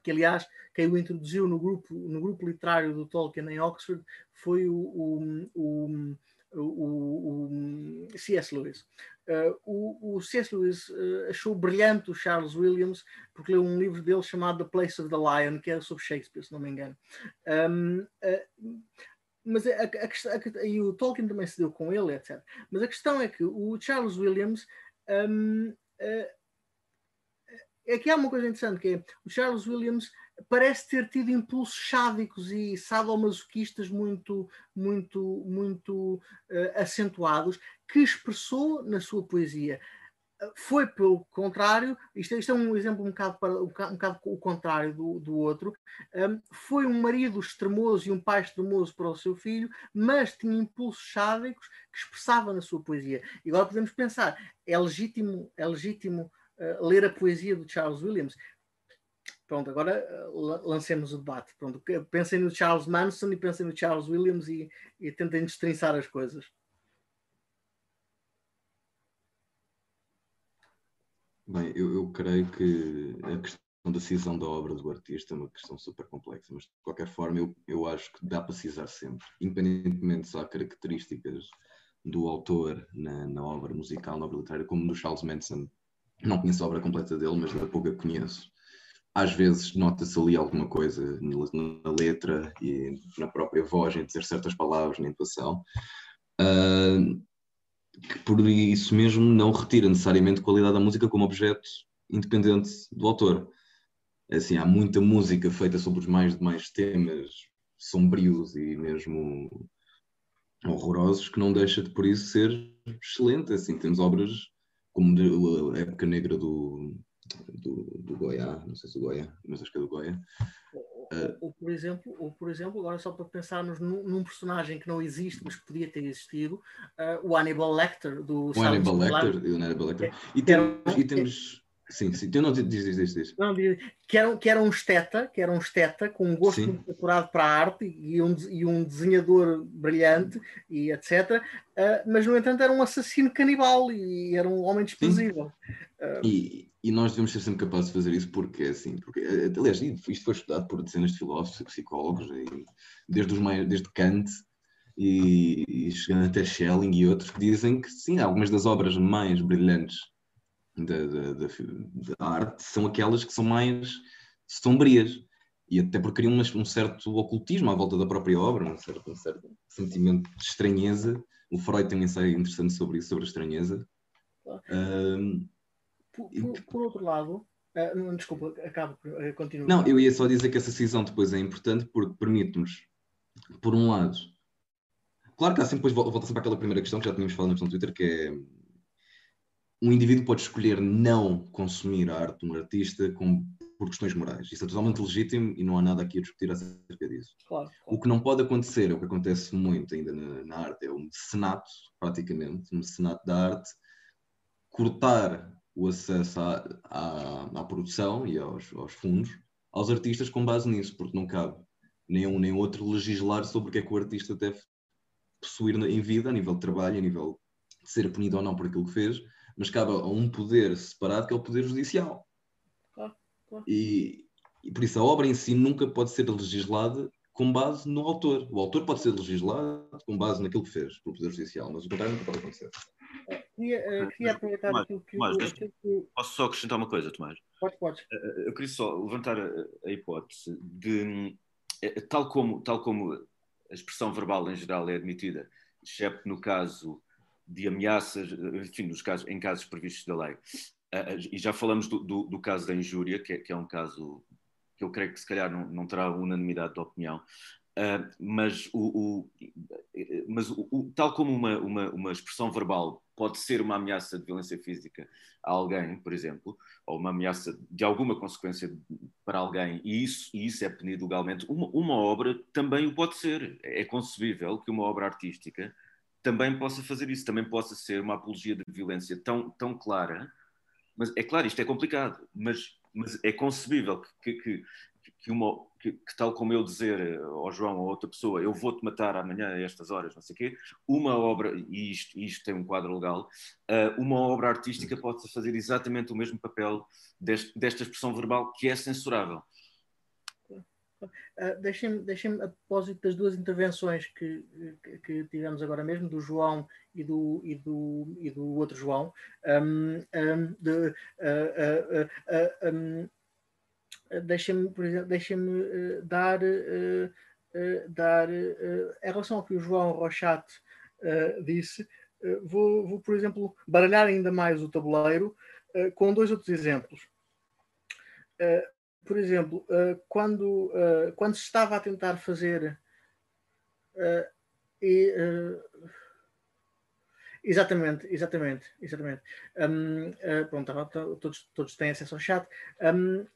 que aliás quem o introduziu no grupo, no grupo literário do Tolkien em Oxford foi o, o, o, o, o C.S. Lewis. Uh, o, o C.S. Lewis uh, achou brilhante o Charles Williams porque leu um livro dele chamado The Place of the Lion, que era sobre Shakespeare, se não me engano. Um, uh, mas a, a, a, e o Tolkien também se deu com ele, etc. Mas a questão é que o Charles Williams um, é que há uma coisa interessante que é o Charles Williams parece ter tido impulsos sádicos e sadomasoquistas muito, muito, muito uh, acentuados que expressou na sua poesia. Foi pelo contrário, isto, isto é um exemplo um bocado, para, um bocado, um bocado o contrário do, do outro. Um, foi um marido extremoso e um pai extremoso para o seu filho, mas tinha impulsos sádicos que expressava na sua poesia. E agora podemos pensar: é legítimo, é legítimo uh, ler a poesia do Charles Williams? Pronto, agora eh, lancemos o debate. Pronto, pensem no Charles Manson e pensem no Charles Williams e, e tentem destrinçar as coisas. Bem, eu, eu, creio que a questão da cisão da obra do artista é uma questão super complexa, mas de qualquer forma eu, eu acho que dá para cisar sempre, independentemente se há características do autor na, na obra musical, na obra literária, como do Charles Manson. Não conheço a obra completa dele, mas da pouca conheço às vezes nota-se ali alguma coisa na letra e na própria voz, em dizer certas palavras, na intuação, uh, que por isso mesmo não retira necessariamente qualidade da música como objeto independente do autor. Assim, há muita música feita sobre os mais demais temas sombrios e mesmo horrorosos que não deixa de por isso ser excelente. Assim, temos obras como a época negra do do, do Goiás, não sei se o Goiás, mas acho que é do Goiás. Ou, ou, por exemplo, ou por exemplo, agora só para pensarmos num, num personagem que não existe, mas que podia ter existido, uh, o Hannibal Lecter do O Hannibal Lecter, o Hannibal Lecter. É, e temos, e temos Sim, sim. Eu não diz, diz, diz, diz. Não, que, era, que era um esteta, que era um esteta com um gosto sim. muito apurado para a arte e um, e um desenhador brilhante e etc. Uh, mas, no entanto, era um assassino canibal e era um homem desprezível. Uh, e, e nós devemos ser sempre capazes de fazer isso porque, assim, porque, eh, aliás, isto foi estudado por dezenas de filósofos e psicólogos, e desde, os mais, desde Kant e, e, chegando até Schelling e outros, que dizem que, sim, algumas das obras mais brilhantes da, da, da, da arte são aquelas que são mais sombrias. E até porque criam um certo ocultismo à volta da própria obra, um certo, um certo sentimento de estranheza. O Freud tem um ensaio interessante sobre isso, sobre a estranheza. Um, por, por, por outro lado, uh, desculpa, acabo, uh, continua. Não, eu ia só dizer que essa cisão depois é importante porque permite-nos, por um lado, claro que há sempre, depois volta sempre àquela primeira questão que já tínhamos falado no Twitter, que é um indivíduo pode escolher não consumir a arte de um artista com, por questões morais. Isso é totalmente legítimo e não há nada aqui a discutir acerca disso. Claro, claro. O que não pode acontecer, é o que acontece muito ainda na, na arte, é um mecenato, praticamente, um mecenato da arte, cortar o acesso à, à, à produção e aos, aos, fundos aos artistas com base nisso, porque não cabe nem um nem outro legislar sobre o que é que o artista deve possuir em vida, a nível de trabalho, a nível de ser punido ou não por aquilo que fez, mas cabe a um poder separado que é o poder judicial. Claro, claro. E, e por isso a obra em si nunca pode ser legislada com base no autor. O autor pode ser legislado com base naquilo que fez pelo Poder Judicial, mas o contrário nunca pode acontecer. Queria, queria aproveitar Tomás, aquilo que, Tomás, aquilo que... Posso só acrescentar uma coisa, Tomás? Pode, pode. Uh, eu queria só levantar a, a hipótese de, tal, como, tal como a expressão verbal em geral é admitida, exceto no caso de ameaças, enfim, nos casos, em casos previstos da lei. e já falamos do, do, do caso da injúria, que é, que é um caso que eu creio que se calhar não, não terá unanimidade de opinião, uh, mas, o, o mas o, tal como uma, uma, uma, expressão verbal pode ser uma ameaça de violência física a alguém, por exemplo, ou uma ameaça de alguma consequência para alguém, e isso, e isso é punido legalmente, uma, uma obra também o pode ser. É concebível que uma obra artística também possa fazer isso, também possa ser uma apologia de violência tão, tão clara. Mas é claro, isto é complicado, mas mas é concebível que, que, que, uma, que, que, tal como eu dizer eh, ao João ou a outra pessoa, eu vou-te matar amanhã a estas horas, não sei o quê, uma obra, e isto, isto tem um quadro legal, uh, uma obra artística pode fazer exatamente o mesmo papel deste, desta expressão verbal que é censurável. Uh, Deixem-me, deixem a propósito das duas intervenções que, que, que, tivemos agora mesmo, do João e do, e do, e do outro João, um, um, de, uh, uh, um, deixem-me, por exemplo, deixem-me dar, dar em relação ao que o João Rochat disse, vou, vou, por exemplo, baralhar ainda mais o tabuleiro com dois outros exemplos por exemplo, uh, quando, uh, quando se estava a tentar fazer uh, e, exatamente, exatamente, exatamente. Um, pronto, todos, todos têm acesso ao chat. Um,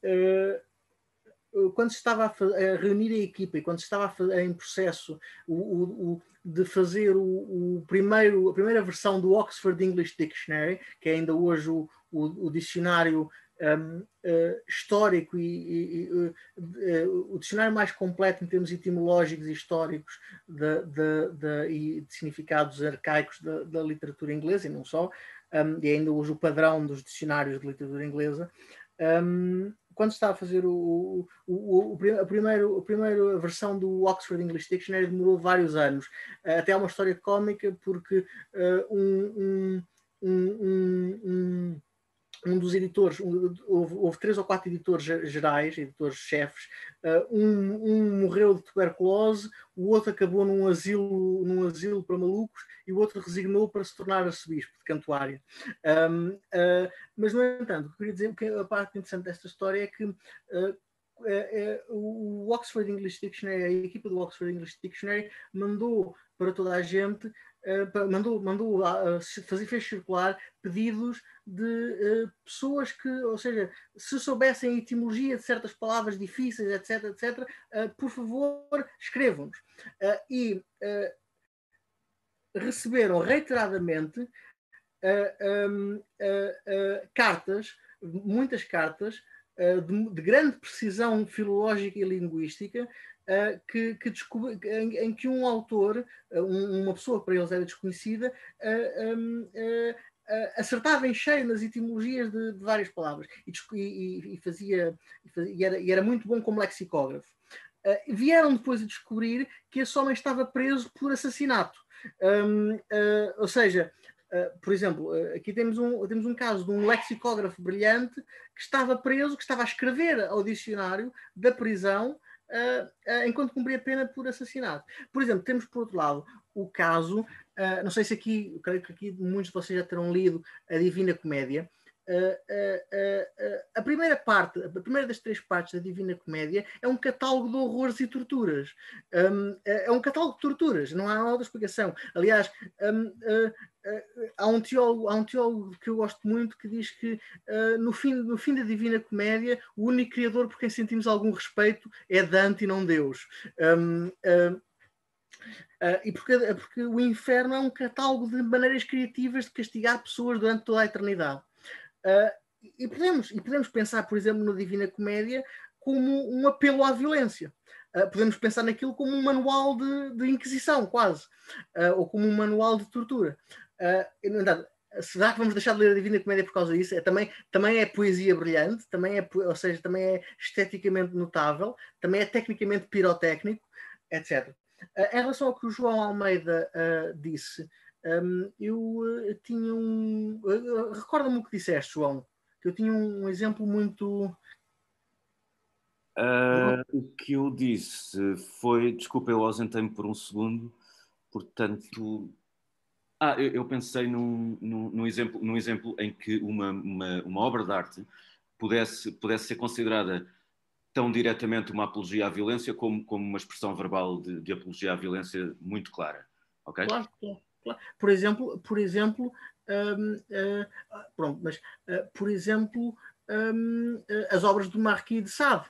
quando se estava a, a, reunir a equipa e quando se estava em processo o, o, o, de fazer o, primeiro, a primeira versão do Oxford English Dictionary, que é ainda hoje o, dicionário um, uh, histórico e, e, uh, o dicionário mais completo em termos etimológicos e históricos de, de, de, e de significados arcaicos da, literatura inglesa e não só, um, e ainda hoje o padrão dos dicionários de literatura inglesa. Um, quando estava a fazer o, o, o, a, primeiro, a primeira versão do Oxford English Dictionary demorou vários anos. Uh, até há uma história cómica porque um, um, um um dos editores, um, houve, houve, três ou quatro editores gerais, editores-chefes, uh, um, um, morreu de tuberculose, o outro acabou num asilo, num asilo para malucos e o outro resignou para se tornar arcebispo de Cantuária. Um, uh, mas, no entanto, queria dizer, que a parte interessante desta história é que uh, o Oxford English Dictionary, a equipa do Oxford English Dictionary mandou para toda a gente uh, mandou, mandou uh, fazer, fez circular pedidos de uh, pessoas que, ou seja, se soubessem a etimologia de certas palavras difíceis, etc, etc, por favor, escrevam-nos. e receberam reiteradamente um, cartas, muitas cartas, de, de, grande precisão filológica e linguística, que, que descobre, em, em, que um autor, uh, uma pessoa para eles era desconhecida, um, acertava em cheio nas etimologias de, de várias palavras e, e, e fazia, e, era, e era muito bom como lexicógrafo. Uh, vieram depois a descobrir que esse homem estava preso por assassinato. Um, uh, ou seja, uh, por exemplo, aqui temos um, temos um caso de um lexicógrafo brilhante que estava preso, que estava a escrever ao dicionário da prisão uh, enquanto cumpria pena por assassinato. Por exemplo, temos por outro lado o caso, não sei se aqui, creio que aqui muitos de vocês já terão lido a Divina Comédia. A primeira parte, a primeira das três partes da Divina Comédia é um catálogo de horrores e torturas. Um, é um catálogo de torturas, não há outra explicação. Aliás, um, há um teólogo, há um teólogo que eu gosto muito que diz que uh, no, fim, no fim da Divina Comédia o único criador por quem sentimos algum respeito é Dante e não Deus. Uh, e porque, porque o inferno é um catálogo de maneiras criativas de castigar pessoas durante toda a eternidade. E, podemos, e podemos pensar, por exemplo, na Divina Comédia como um apelo à violência. Uh, podemos pensar naquilo como um manual de, de inquisição, quase, uh, ou como um manual de tortura. Uh, no será que vamos deixar de ler a Divina Comédia por causa disso? É, também, também é poesia brilhante, também é, ou seja, também é esteticamente notável, também é tecnicamente pirotécnico, etc. Uh, em relação ao que o João Almeida uh, disse, um, eu uh, tinha um. Recorda-me o que disseste, João, que eu tinha um, exemplo muito. o que eu disse foi. Desculpa, eu ausentei-me por um segundo, portanto ah, eu, eu pensei num, num, num, exemplo, num exemplo em que uma, uma, uma, obra de arte pudesse, pudesse ser considerada tão diretamente uma apologia à violência como, como uma expressão verbal de, de apologia à violência muito clara. Okay? Claro, claro, claro. Por exemplo, por exemplo um, uh, pronto, mas uh, por exemplo, um, uh, as obras do Marquis de Sade.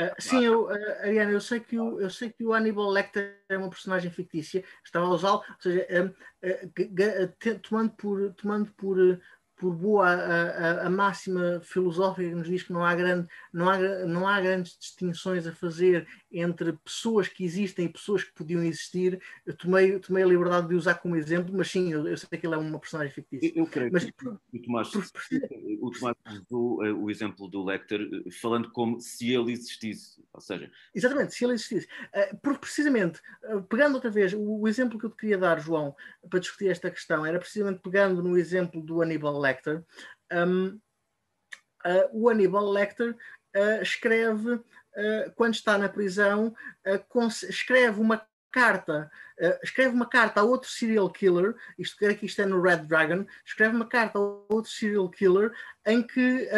Uh, sim, eu, Ariana, eu sei, que o, eu sei que o Hannibal Lecter é uma personagem fictícia, estava a usá-lo, ou seja, uh, tomando por, tomando por, por boa a, a, a, máxima filosófica que nos diz que não há, grande, não, há, não há grandes distinções a fazer entre pessoas que existem e pessoas que podiam existir, eu tomei, tomei a liberdade de usar como exemplo, mas sim, eu, eu sei que ele é uma personagem fictícia. Eu, eu creio mas, que, por, Tomás, por, o Tomás usou o exemplo do Lecter falando como se ele existisse, ou seja... Exatamente, se ele existisse. Porque precisamente, pegando outra vez, o exemplo que eu te queria dar, João, para discutir esta questão, era precisamente pegando no exemplo do Aníbal Lecter. Um, uh, o Aníbal Lecter uh, escreve, quando está na prisão, escreve uma carta, escreve uma carta a outro serial killer, isto quer que isto é no Red Dragon, escreve uma carta a outro serial killer em que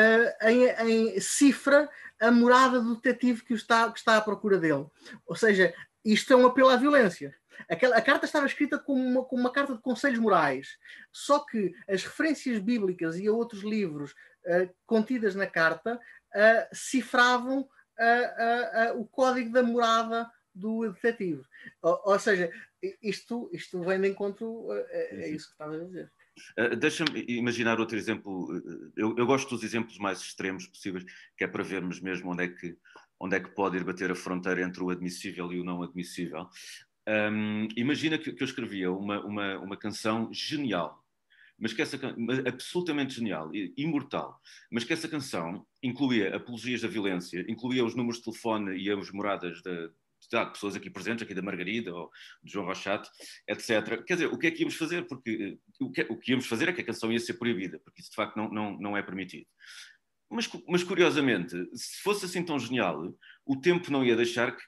em, em cifra a morada do detetive que está, que está à procura dele. Ou seja, isto é um apelo à violência. Aquela, a carta estava escrita como uma, como uma carta de conselhos morais, só que as referências bíblicas e a outros livros uh, contidas na carta uh, cifravam uh, o código da morada do detetive. Ou, ou seja, isto, isto vem de encontro, é isso que estava a dizer. Uh, Deixa-me imaginar outro exemplo. Eu, eu, gosto dos exemplos mais extremos possíveis, que é para vermos mesmo onde é que, onde é que pode ir bater a fronteira entre o admissível e o não admissível. Um, imagina que, que, eu escrevia uma, uma, uma canção genial, mas que essa absolutamente genial, imortal, mas que essa canção incluía apologias da violência, incluía os números de telefone e as moradas de, de pessoas aqui presentes, aqui da Margarida ou de João Rochato, etc. Quer dizer, o que é que íamos fazer? Porque o que, o que íamos fazer é que a canção ia ser proibida, porque isso de facto não, não, não é permitido. Mas, mas curiosamente, se fosse assim tão genial, o tempo não ia deixar que,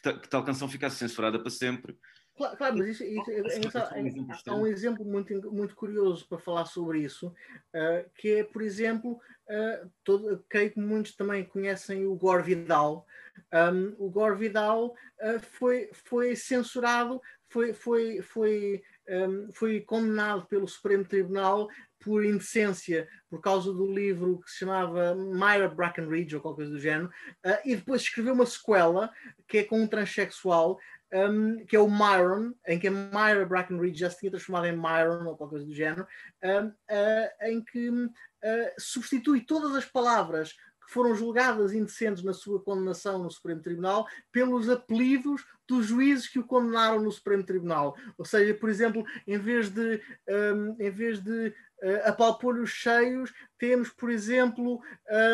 que, que tal canção ficasse censurada para sempre. Claro, claro mas isso, isso, é, é, é, há um exemplo muito, muito curioso para falar sobre isso, uh, que é, por exemplo, uh, todo, creio que muitos também conhecem o Gore Vidal. Um, o Gore Vidal uh, foi, foi censurado, foi, foi, foi, um, foi condenado pelo Supremo Tribunal por indecência, por causa do livro que se chamava Myra Brackenridge ou qualquer coisa do género, e depois escreveu uma sequela que é com um transexual um, que é o Myron, em que a Myra Brackenridge já se tinha transformado em Myron ou qualquer coisa do género, um, uh, em que uh, substitui todas as palavras que foram julgadas indecentes na sua condenação no Supremo Tribunal pelos apelidos dos juízes que o condenaram no Supremo Tribunal. Ou seja, por exemplo, em vez de, um, em vez de uh, apalpolhos cheios, temos, por exemplo,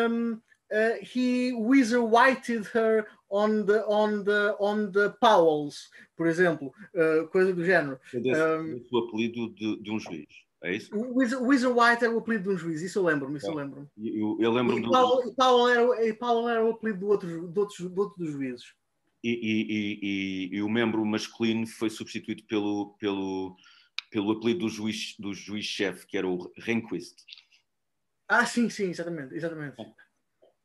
um, uh, he wizard whited her on the on the on the Powells, por exemplo, uh, coisa do género. É desse, um, o apelido de, de, um juiz. É isso? O Wizard White é o apelido de um juiz, isso eu lembro-me, isso eu lembro-me. Eu, eu lembro e, Powell, do... Powell, era, Powell era o apelido do outro, do outro, do outro dos juízes. E, e, e, e, o membro masculino foi substituído pelo, pelo, pelo apelido do juiz do juiz-chefe, que era o Rehnquist. Ah, sim, sim, exatamente, exatamente.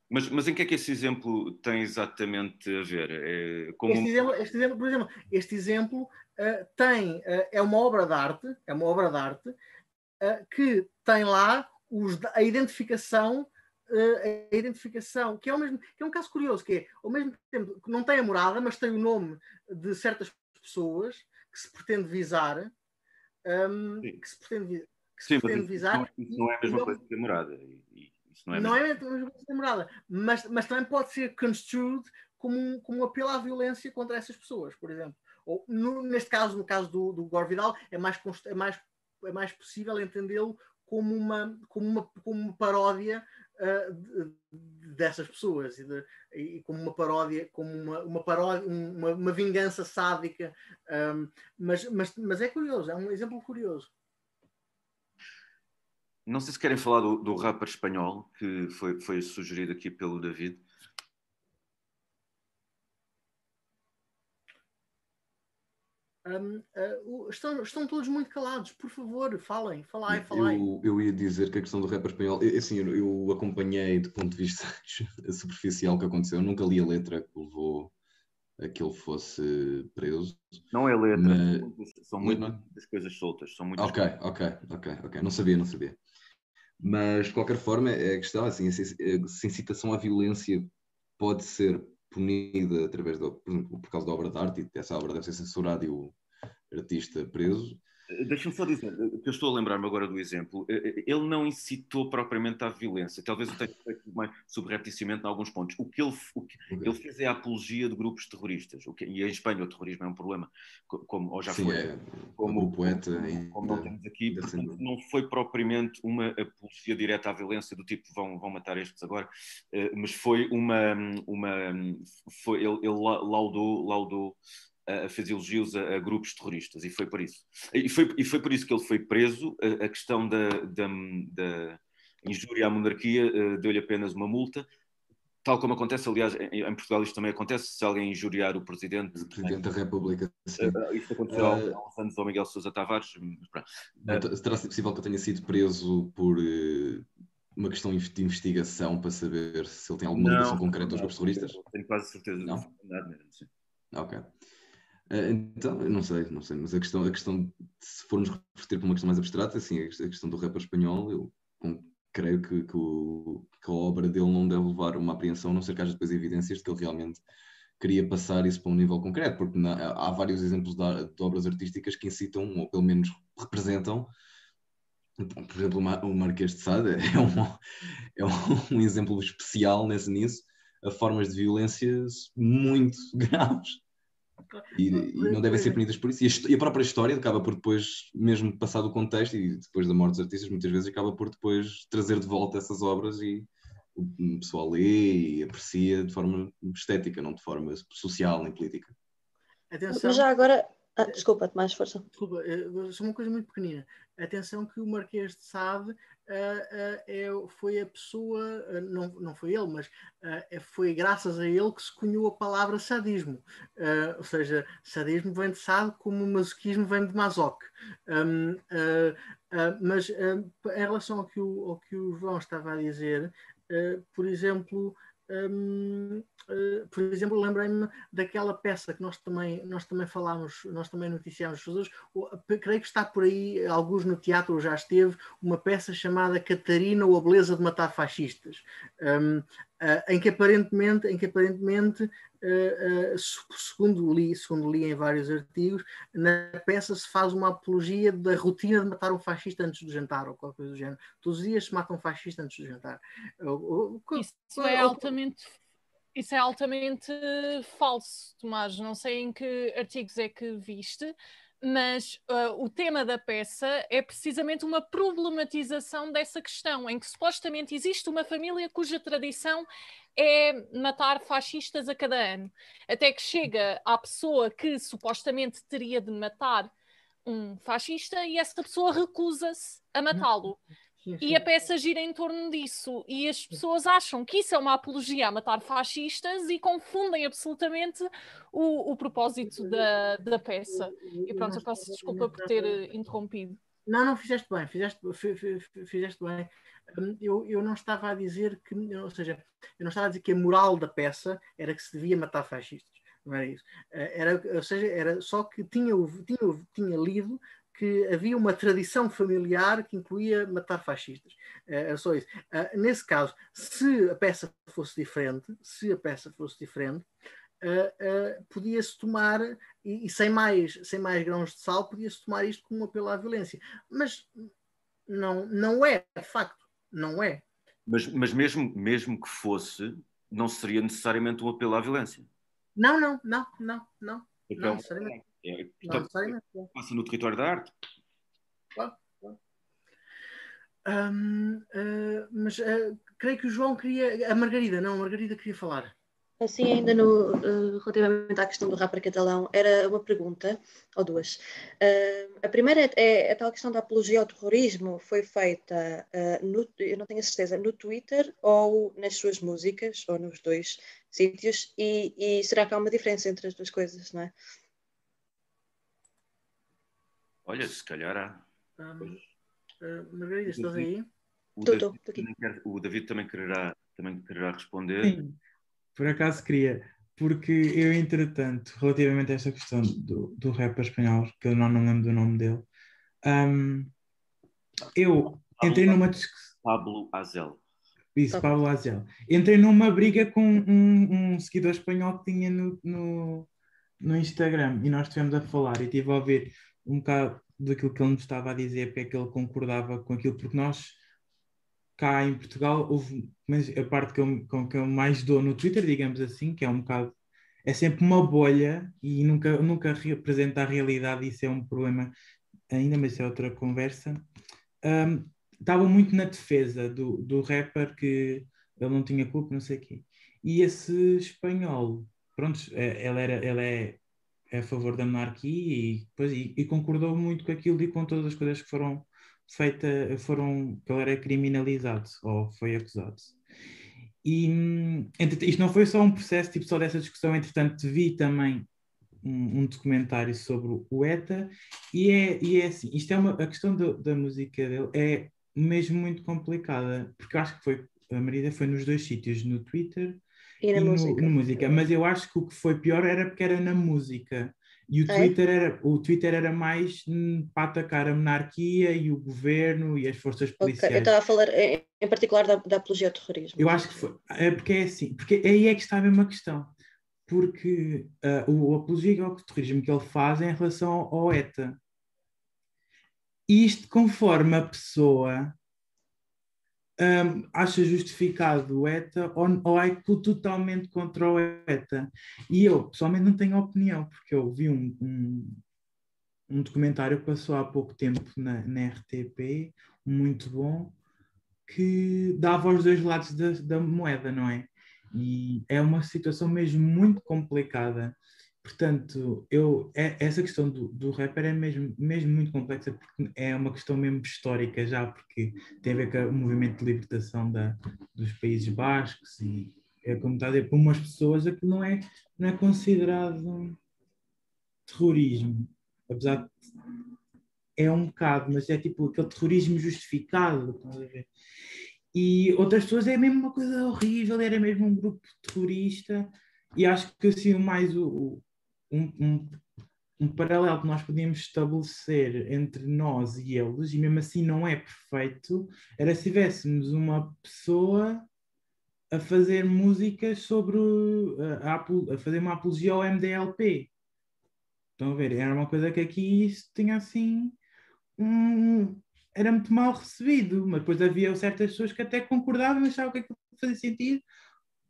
Mas, mas em que é que esse exemplo tem exatamente a ver? É como... este, exemplo, este exemplo, por exemplo, este exemplo uh, tem, uh, é uma obra de arte, é uma obra de arte uh, que tem lá os, a identificação a identificação, que é, o mesmo, que é um caso curioso, que é ao mesmo tempo que não tem a morada, mas tem o nome de certas pessoas que se pretende visar, um, que se pretende, que se Sim, pretende visar. Não, isso não é a mesma coisa que a morada. E, não é, não é namorada, mas, mas também pode ser construed como um, como um apelo à violência contra essas pessoas, por exemplo. Ou, no, neste caso, no caso do, do Gore Vidal, é mais, é mais, é mais possível entendê-lo como uma, como uma, como uma paródia uh, de, dessas pessoas e, de, e, como uma paródia, como uma, uma paródia, uma, uma vingança sádica. Um, mas, mas, mas é curioso, é um exemplo curioso. Não sei se querem falar do, do rapper espanhol, que foi, foi sugerido aqui pelo David. Um, uh, estão, estão todos muito calados, por favor, falem, falai, falai. Eu, eu ia dizer que a questão do rapper espanhol, assim, eu, eu acompanhei do ponto de vista superficial o que aconteceu, eu nunca li a letra que levou que ele fosse preso. Não é letra, mas... são muitas não... coisas soltas. São muitas ok, coisas. ok, ok, ok, não sabia, não sabia. Mas, de qualquer forma, é a questão assim, se incitação à violência pode ser punida através, do, por, exemplo, por causa da obra de arte, e essa obra deve ser censurada e o artista preso. Deixa-me só dizer, que eu estou a lembrar-me agora do exemplo, ele não incitou propriamente à violência, talvez o texto mais subrepticiamente em alguns pontos. O que ele, o que ele fez é a apologia de grupos terroristas, o que, e em Espanha o terrorismo é um problema, como ou já Sim, foi. É, como, o poeta como, como não temos aqui, portanto, não foi propriamente uma apologia direta à violência do tipo vão, vão matar estes agora, eh, mas foi uma, uma foi, ele, ele la- laudou, laudou eh, fez elogios a, a grupos terroristas e foi por isso. E foi, e foi por isso que ele foi preso. A, a questão da, da, da injúria à monarquia eh, deu-lhe apenas uma multa, tal como acontece, aliás, em, em Portugal isto também acontece, se alguém injuriar o presidente. o Presidente da República. Sim. eh, isto aconteceu Eh, há uns anos ao Miguel Sousa Tavares. pronto. Então, Terá sido possível que eu tenha sido preso por eh, uma questão de investigação para saber se ele tem alguma ligação concreta aos grupos terroristas? Tenho quase certeza Não? Nada sim. Ok. Eh, Então, não sei, não sei, mas a questão, a questão se formos reverter para uma questão mais abstrata, assim, a questão do rapper espanhol, eu creio que, que, o- que a obra dele não deve levar uma apreensão, a não ser que haja depois evidências de que ele realmente queria passar isso para um nível concreto, porque na- há vários exemplos de, de obras artísticas que incitam, ou pelo menos representam, por exemplo, o Mar- o Marquês de Sade é um, é um exemplo especial nesse nisso, a formas de violências muito graves e, e não devem ser punidas por isso. E a, e própria história acaba por depois, mesmo passado o contexto e depois da morte dos artistas, muitas vezes acaba por depois trazer de volta essas obras e o pessoal lê e aprecia de forma estética, não de forma social nem política. Atenção, Mas já agora. Ah, desculpa, mais força. desculpa, eh, só uma coisa muito pequenina. Atenção que o Marquês de Sade ah, ah, é, foi a pessoa, ah, não, não foi ele, mas é- foi graças a ele que se cunhou a palavra sadismo. Ou seja, sadismo vem de Sade como masoquismo vem de masoque. Ah, mas em relação ao que, o, ao que o João estava a dizer, por exemplo, ah, por exemplo, lembrei-me daquela peça que nós também, nós também falámos, nós também noticiámos o- creio que está por aí, alguns no teatro já esteve, uma peça chamada Catarina ou a Beleza de Matar Fascistas, em que aparentemente, em que aparentemente ah, ah, se- segundo li, segundo li em vários artigos, na peça se faz uma apologia da rotina de matar um fascista antes do jantar, ou qualquer coisa do género. Todos os dias se mata um fascista antes do jantar. Isso é altamente, isso é altamente falso, Tomás. Não sei em que artigos é que viste, mas ah, o tema da peça é precisamente uma problematização dessa questão, em que supostamente existe uma família cuja tradição é matar fascistas a cada ano. Até que chega à pessoa que supostamente teria de matar um fascista e essa pessoa recusa-se a matá-lo. E a peça gira em torno disso. E as pessoas acham que isso é uma apologia a matar fascistas e confundem absolutamente o, o propósito da, da peça. E pronto, eu peço desculpa por ter eh, interrompido. Não, não, fizeste bem, fizeste, fi- fi- fi- fizeste bem. Hum, Eu, eu não estava a dizer que, ou seja, eu não estava a dizer que a moral da peça era que se devia matar fascistas. Não era isso. Eh, Era, ou seja, era só que tinha, tinha, tinha lido que havia uma tradição familiar que incluía matar fascistas. Eh, Era só isso. Ah, Nesse caso, se a peça fosse diferente, se a peça fosse diferente, ah, podia-se tomar, e, e sem, mais, sem mais grãos de sal, podia-se tomar isto como um apelo à violência. Mas não, não é, de facto, não é. Mas, mas mesmo, mesmo que fosse, não seria necessariamente um apelo à violência. Não, não, não, não, não. Porque Não é necessariamente. É- Não portanto, necessariamente. passa no território da arte. Hum, ah, mas ah, creio que o João queria. A Margarida, não, a Margarida queria falar. Assim, ainda no, eh, relativamente à questão do rapper catalão, era uma pergunta, ou duas. Eh, a primeira é, é a tal questão da apologia ao terrorismo, foi feita, eh, no, eu não tenho a certeza, no Twitter ou nas suas músicas, ou nos dois sítios, e, e será que há uma diferença entre as duas coisas, não é? Olha, se calhar há. Hum, ah, Margarida, estás aí? O, Tô, David, quer- o David também quererá, também quererá responder. Sim, por acaso queria, porque eu, entretanto, relativamente a esta questão do, do rapper espanhol, que eu não, não lembro do nome dele, hum, eu entrei numa discussão. Pablo Azel. Isso, Tá. Pablo Azel. Entrei numa briga com um, um seguidor espanhol que tinha no, no, no Instagram e nós estivemos a falar e estive a ouvir um bocado daquilo que ele nos estava a dizer, porque é que ele concordava com aquilo, porque nós cá em Portugal houve, mas a parte que eu, com que eu mais dou no Twitter, digamos assim, que é um bocado é sempre uma bolha e nunca, nunca representa a realidade, isso é um problema ainda, mas é outra conversa. Um, estava muito na defesa do, do rapper que ele não tinha culpa, não sei o quê. E esse espanhol, pronto, é, ele, era, ele é a favor da monarquia e, depois, e, e, concordou muito com aquilo e com todas as coisas que foram feitas, foram, que ele era criminalizado ou foi acusado. E isto não foi só um processo, tipo, só dessa discussão, entretanto, vi também um, um documentário sobre o ETA, e é, e é assim, isto é uma, a questão do, da música dele é mesmo muito complicada, porque eu acho que foi, a Marida foi nos dois sítios, no Twitter e na e música. No, música, mas eu acho que o que foi pior era porque era na música. E o Twitter, é? era, o Twitter era mais hum, para atacar a monarquia e o governo e as forças policiais. Okay. Eu estava a falar em, em particular da, da apologia ao terrorismo. Eu acho que foi. É porque é assim, porque aí é que está a mesma questão. Porque uh, o, o apologia ao terrorismo que ele faz é em relação ao, ao ETA. Isto conforme a pessoa um, acha justificado o ETA ou, ou é totalmente contra o ETA. E eu, pessoalmente, não tenho opinião, porque eu vi um, um, um documentário que passou há pouco tempo na, na RTP, muito bom, que dava os dois lados da, da moeda, não é? E é uma situação mesmo muito complicada. Portanto, eu, é, essa questão do, do rapper é mesmo, mesmo muito complexa, porque é uma questão mesmo histórica já, porque tem a ver com o movimento de libertação da, dos Países Bascos e é como está a dizer, para umas pessoas aquilo não é, não é considerado terrorismo, apesar de é um bocado, mas é tipo aquele terrorismo justificado, E outras pessoas é mesmo uma coisa horrível, era mesmo um grupo terrorista, e acho que assim mais o, um, um, um paralelo que nós podíamos estabelecer entre nós e eles, e mesmo assim não é perfeito, era se tivéssemos uma pessoa a fazer músicas sobre a, a, a, fazer uma apologia ao MDLP. Estão a ver? Era uma coisa que aqui tinha assim um, era muito mal recebido, mas depois havia certas pessoas que até concordavam achavam que aquilo fazia sentido,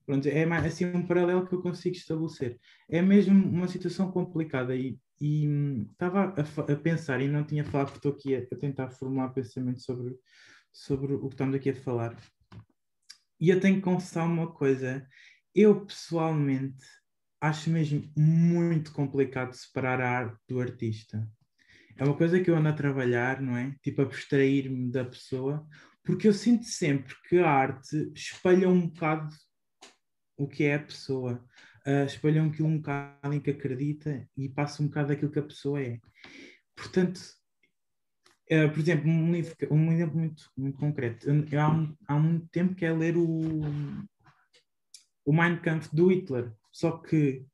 Pronto, é mais, assim um paralelo que eu consigo estabelecer. É mesmo uma situação complicada e, hum, estava a, a, pensar e não tinha falado porque estou aqui a, a, tentar formular pensamento sobre, sobre o que estamos aqui a falar. E eu tenho que confessar uma coisa. Eu pessoalmente acho mesmo muito complicado separar a arte do artista. É uma coisa que eu ando a trabalhar, não é? Tipo, abstrair-me da pessoa, porque eu sinto sempre que a arte espalha um bocado o que é a pessoa. Uh, espalham aquilo um bocado em que acredita e passa um bocado daquilo que a pessoa é. Portanto, uh, por exemplo, um, livro, um exemplo muito, muito concreto. Eu, há, um, há muito tempo que é ler o, o Mein Kampf do Hitler. Só que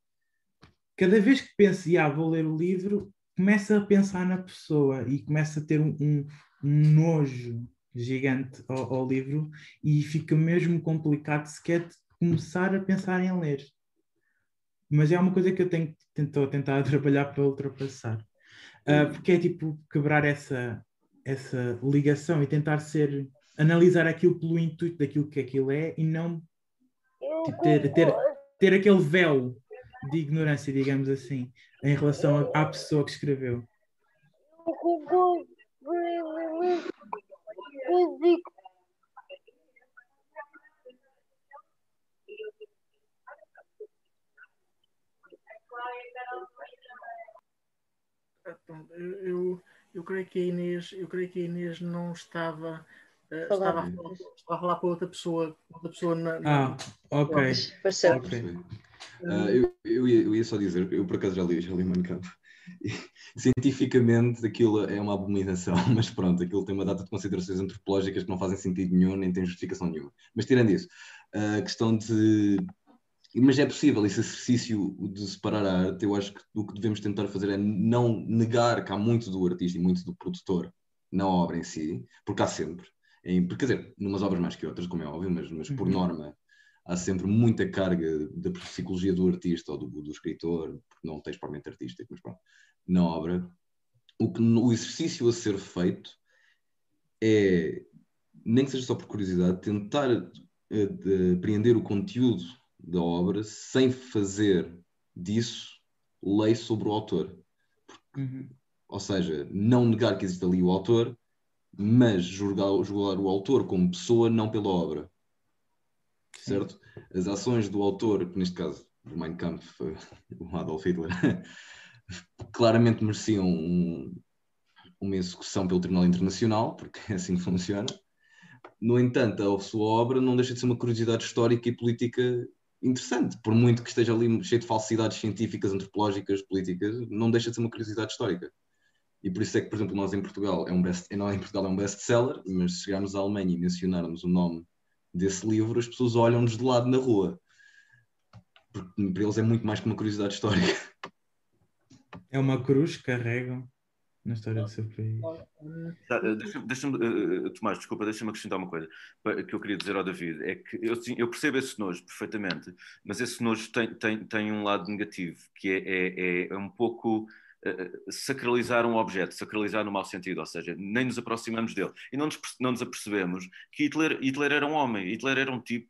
cada vez que penso, ah, vou ler o livro, começa a pensar na pessoa e começa a ter um, um, um nojo gigante ao, ao, livro e fica mesmo complicado sequer começar a pensar em ler. Mas é uma coisa que eu tenho estou a tentar trabalhar para ultrapassar. Uh, porque é tipo quebrar essa, essa ligação e tentar ser, analisar aquilo pelo intuito daquilo que aquilo é e não tipo, ter, ter, ter aquele véu de ignorância, digamos assim, em relação à pessoa que escreveu. Eu concordo eu, eu creio que a Inês, eu creio que a Inês não estava, uh, estava, a falar, estava, a falar, para outra pessoa, outra pessoa na, na... Ah, ok. okay. Uh, eu, eu, ia, eu, ia, só dizer, eu por acaso já li, já li Minecraft. Cientificamente aquilo é uma abominação, mas pronto, aquilo tem uma data de considerações antropológicas que não fazem sentido nenhum, nem tem justificação nenhuma. Mas tirando isso, a questão de mas é possível esse exercício de separar a arte. Eu acho que o que devemos tentar fazer é não negar que há muito do artista e muito do produtor na obra em si, porque há sempre. Em, quer dizer, numas obras mais que outras, como é óbvio, mas, mas por uhum. norma há sempre muita carga da psicologia do artista ou do, do escritor, porque não tens propriamente artístico, mas pronto, na obra. O, que, o exercício a ser feito é nem que seja só por curiosidade, tentar apreender o conteúdo da obra sem fazer disso lei sobre o autor. Uhum. Ou seja, não negar que existe ali o autor, mas julgar, julgar o autor como pessoa, não pela obra. Certo? As ações do autor, que neste caso do Mein Kampf, o Adolf Hitler, claramente mereciam um, uma execução pelo Tribunal Internacional, porque é assim que funciona. No entanto, a sua obra não deixa de ser uma curiosidade histórica e política interessante, por muito que esteja ali cheio de falsidades científicas, antropológicas, políticas, não deixa de ser uma curiosidade histórica. E por isso é que, por exemplo, nós em Portugal é um best, não em Portugal é um best-seller, mas se chegarmos à Alemanha e mencionarmos o nome desse livro, as pessoas olham-nos de lado na rua. Porque para eles é muito mais que uma curiosidade histórica. É uma cruz que carregam na história do seu país. Deixa-me, deixa uh, Tomás, desculpa, deixa-me acrescentar uma coisa que eu queria dizer ao David. É que eu, eu percebo esse nojo perfeitamente, mas esse nojo tem, tem, tem um lado negativo, que é, é, é um pouco sacralizar um objeto, sacralizar no mau sentido, ou seja, nem nos aproximamos dele. E não nos, não nos apercebemos que Hitler, Hitler era um homem, Hitler era um tipo,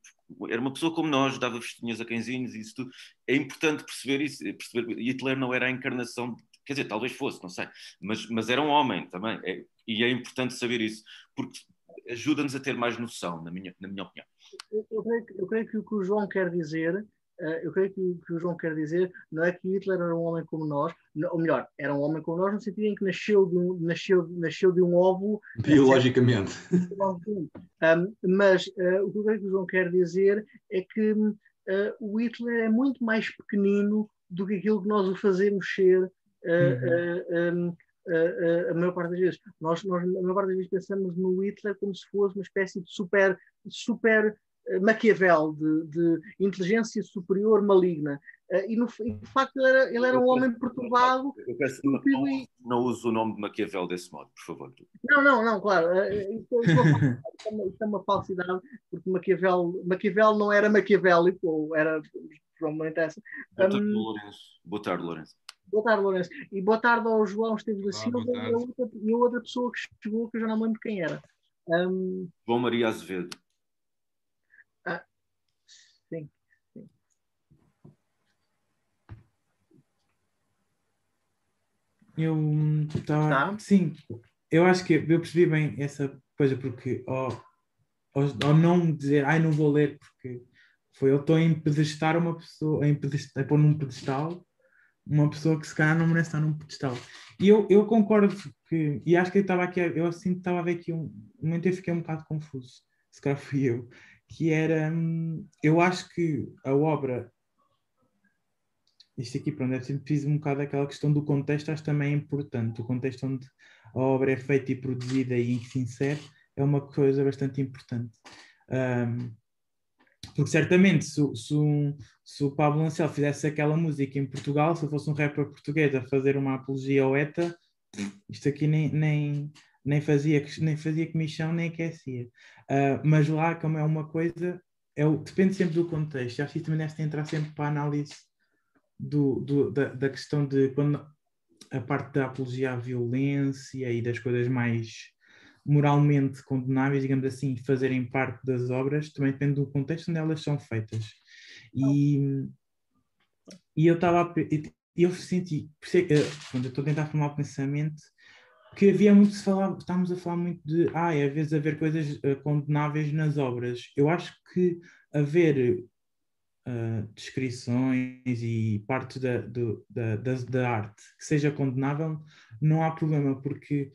era uma pessoa como nós, dava vestinhas a cãezinhos isso tudo. É importante perceber isso, perceber, Hitler não era a encarnação, quer dizer, talvez fosse, não sei, mas, mas era um homem também, é, e é importante saber isso, porque ajuda-nos a ter mais noção, na minha, na minha opinião. Eu, eu, creio, eu creio que o que o João quer dizer eh, eu creio que o que o João quer dizer não é que Hitler era um homem como nós, ou melhor, era um homem como nós no sentido em que nasceu de um, nasceu, nasceu de um óvulo. Biologicamente. um, mas uh, o que eu creio que o João quer dizer é que uh, o Hitler é muito mais pequenino do que aquilo que nós o fazemos ser. Uh, uhum. a maior parte das vezes. Nós, nós, a maior parte das vezes, pensamos no Hitler como se fosse uma espécie de super, super Maquiavel, de, de, inteligência superior maligna. Uh, e, no, e, de facto ele era, ele era um homem perturbado. Eu peço, não, não, não uso o nome de Maquiavel desse modo, por favor. Não, não, não, claro. Uh, isso, isso, é uma, isso, é uma, falsidade, porque Maquiavel, Maquiavel não era maquiavélico, ou era provavelmente essa. Boa tarde, um, Lourenço. Boa tarde, Lourenço. Boa tarde, Lourenço. E boa tarde ao João Esteves da Silva e, a outra, e a outra pessoa que chegou, que eu já não lembro quem era. Um, João Maria Azevedo. Sim, sim. Eu estava. Tá. Sim, eu acho que eu percebi bem essa coisa, porque ao, ao, ao não dizer, ai, não vou ler, porque foi eu estou a empedestar uma pessoa, a, empedestar, a pôr num pedestal uma pessoa que se calhar não merece estar num pedestal. E eu, eu concordo que, e acho que eu estava aqui, eu assim estava a ver aqui um, momento eu fiquei um bocado confuso, se calhar fui eu, que era. Hum, eu acho que a obra. Isto aqui, pronto, é sempre fiz um bocado aquela questão do contexto, acho também é importante. O contexto onde a obra é feita e produzida e em que se insere é uma coisa bastante importante. Um, porque certamente se, se, um, se, o Pablo Ancel fizesse aquela música em Portugal, se eu fosse um rapper português a fazer uma apologia ao ETA, isto aqui nem, nem, nem fazia, nem fazia comichão, nem aquecia. Uh, mas lá, como é uma coisa, é o, depende sempre do contexto. Acho que também deve entrar sempre para a análise do, do, da, da questão de quando a parte da apologia à violência e das coisas mais moralmente condenáveis, digamos assim, fazerem parte das obras, também depende do contexto onde elas são feitas. E, e eu estava eu senti, quando eu estou a tentar formar o pensamento, que havia muito se falar, estávamos a falar muito de, ah, às vezes haver coisas uh, condenáveis nas obras. Eu acho que haver uh, descrições e partes da, do, da, da, da, arte que seja condenável, não há problema, porque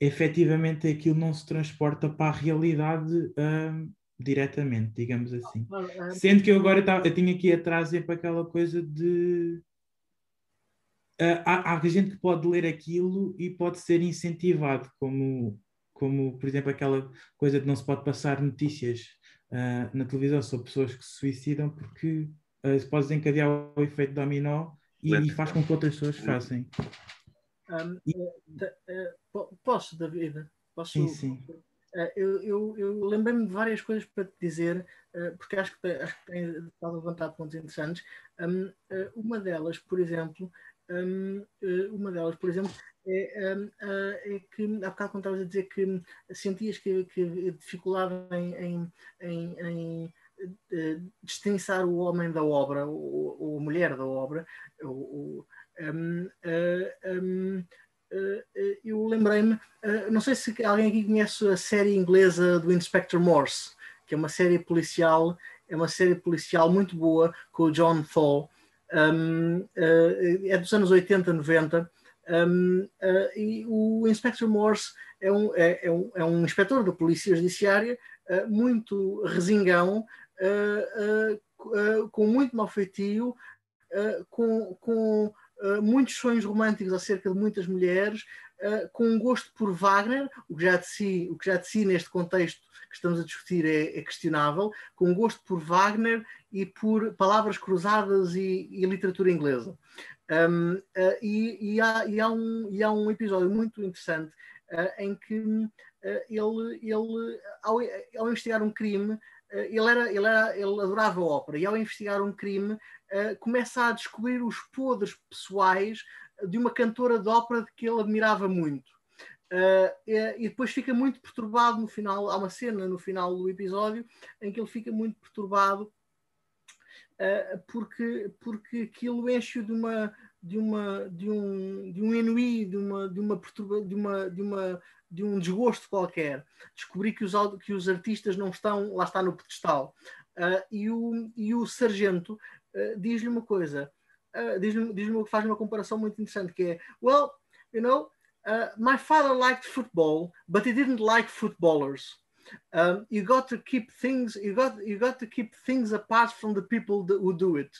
efetivamente aquilo não se transporta para a realidade uh, diretamente, digamos assim. Sendo que eu agora eu tinha aqui atrás sempre aquela coisa de uh, há, há gente que pode ler aquilo e pode ser incentivado, como, como por exemplo aquela coisa de não se pode passar notícias uh, na televisão sobre pessoas que se suicidam porque uh, se pode desencadear o efeito dominó e, e faz com que outras pessoas façam. Um, uh, posso, David? Posso? Sim, sim. Uh, eu, eu, eu lembrei-me de várias coisas para te dizer, uh, porque acho que, acho que tem estado a levantar pontos interessantes. Um, uma delas, por exemplo, um, eh, uma delas, por exemplo, é, é, que há bocado quando estavas a dizer que sentias que, que dificuldade em, em, em, em destrinçar o homem da obra ou, ou a mulher da obra. Ou, um, um, eu lembrei-me, não sei se alguém aqui conhece a série inglesa do Inspector Morse, que é uma série policial, é uma série policial muito boa com o John Thaw. Um, é dos anos 80, 90. Um, uh, e o Inspector Morse é um, é, é, um, é um inspetor da Polícia Judiciária uh, muito resingão, uh, com muito mau feitio, com, com muitos sonhos românticos acerca de muitas mulheres, com um gosto por Wagner, o que já de si, o que já de si neste contexto que estamos a discutir é, é questionável, com um gosto por Wagner e por palavras cruzadas e, e literatura inglesa. Um, uh, e, e, há, e, há um, e há um episódio muito interessante uh, em que uh, ele, ele ao, ao, investigar um crime, ele, era, ele, era, ele adorava ópera, e ao investigar um crime, começa a descobrir os podres pessoais de uma cantora de ópera que ele admirava muito. E, e depois fica muito perturbado no final. Há uma cena no final do episódio em que ele fica muito perturbado uh, porque, porque aquilo enche de uma de uma de um de um ennui, de uma de uma perturba, de uma de uma de um desgosto qualquer. Descobri que os que os artistas não estão lá está no pedestal. Uh, e o e o sargento uh, diz-lhe uma coisa, uh, diz-lhe diz faz uma comparação muito interessante que é, well, you know, my father liked football, but he didn't like footballers. Um, you got to keep things you got you got to keep things apart from the people that, who do it.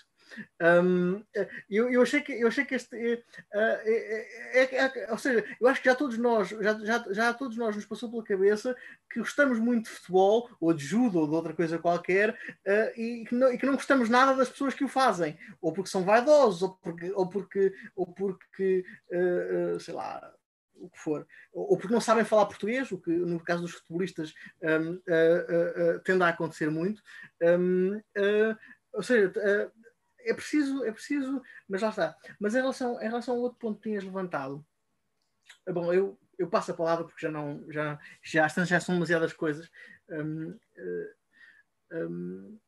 Um, eu, eu, achei que eu achei que este uh, é, é, é, ou seja, eu acho que já todos nós já, já, já todos nós nos passou pela cabeça que gostamos muito de futebol ou de judo ou de outra coisa qualquer uh, e, que não, e, que não, gostamos nada das pessoas que o fazem ou porque são vaidosos ou porque ou porque ou porque uh, sei lá o que for, ou porque não sabem falar português, o que no caso dos futebolistas um, uh, uh, uh, tende a acontecer muito. Um, ou seja, é preciso, é preciso, mas lá está. Mas em relação, em relação ao outro ponto que tinhas levantado, bom, eu, eu passo a palavra porque já não, já, já, já são demasiadas coisas. Um, um,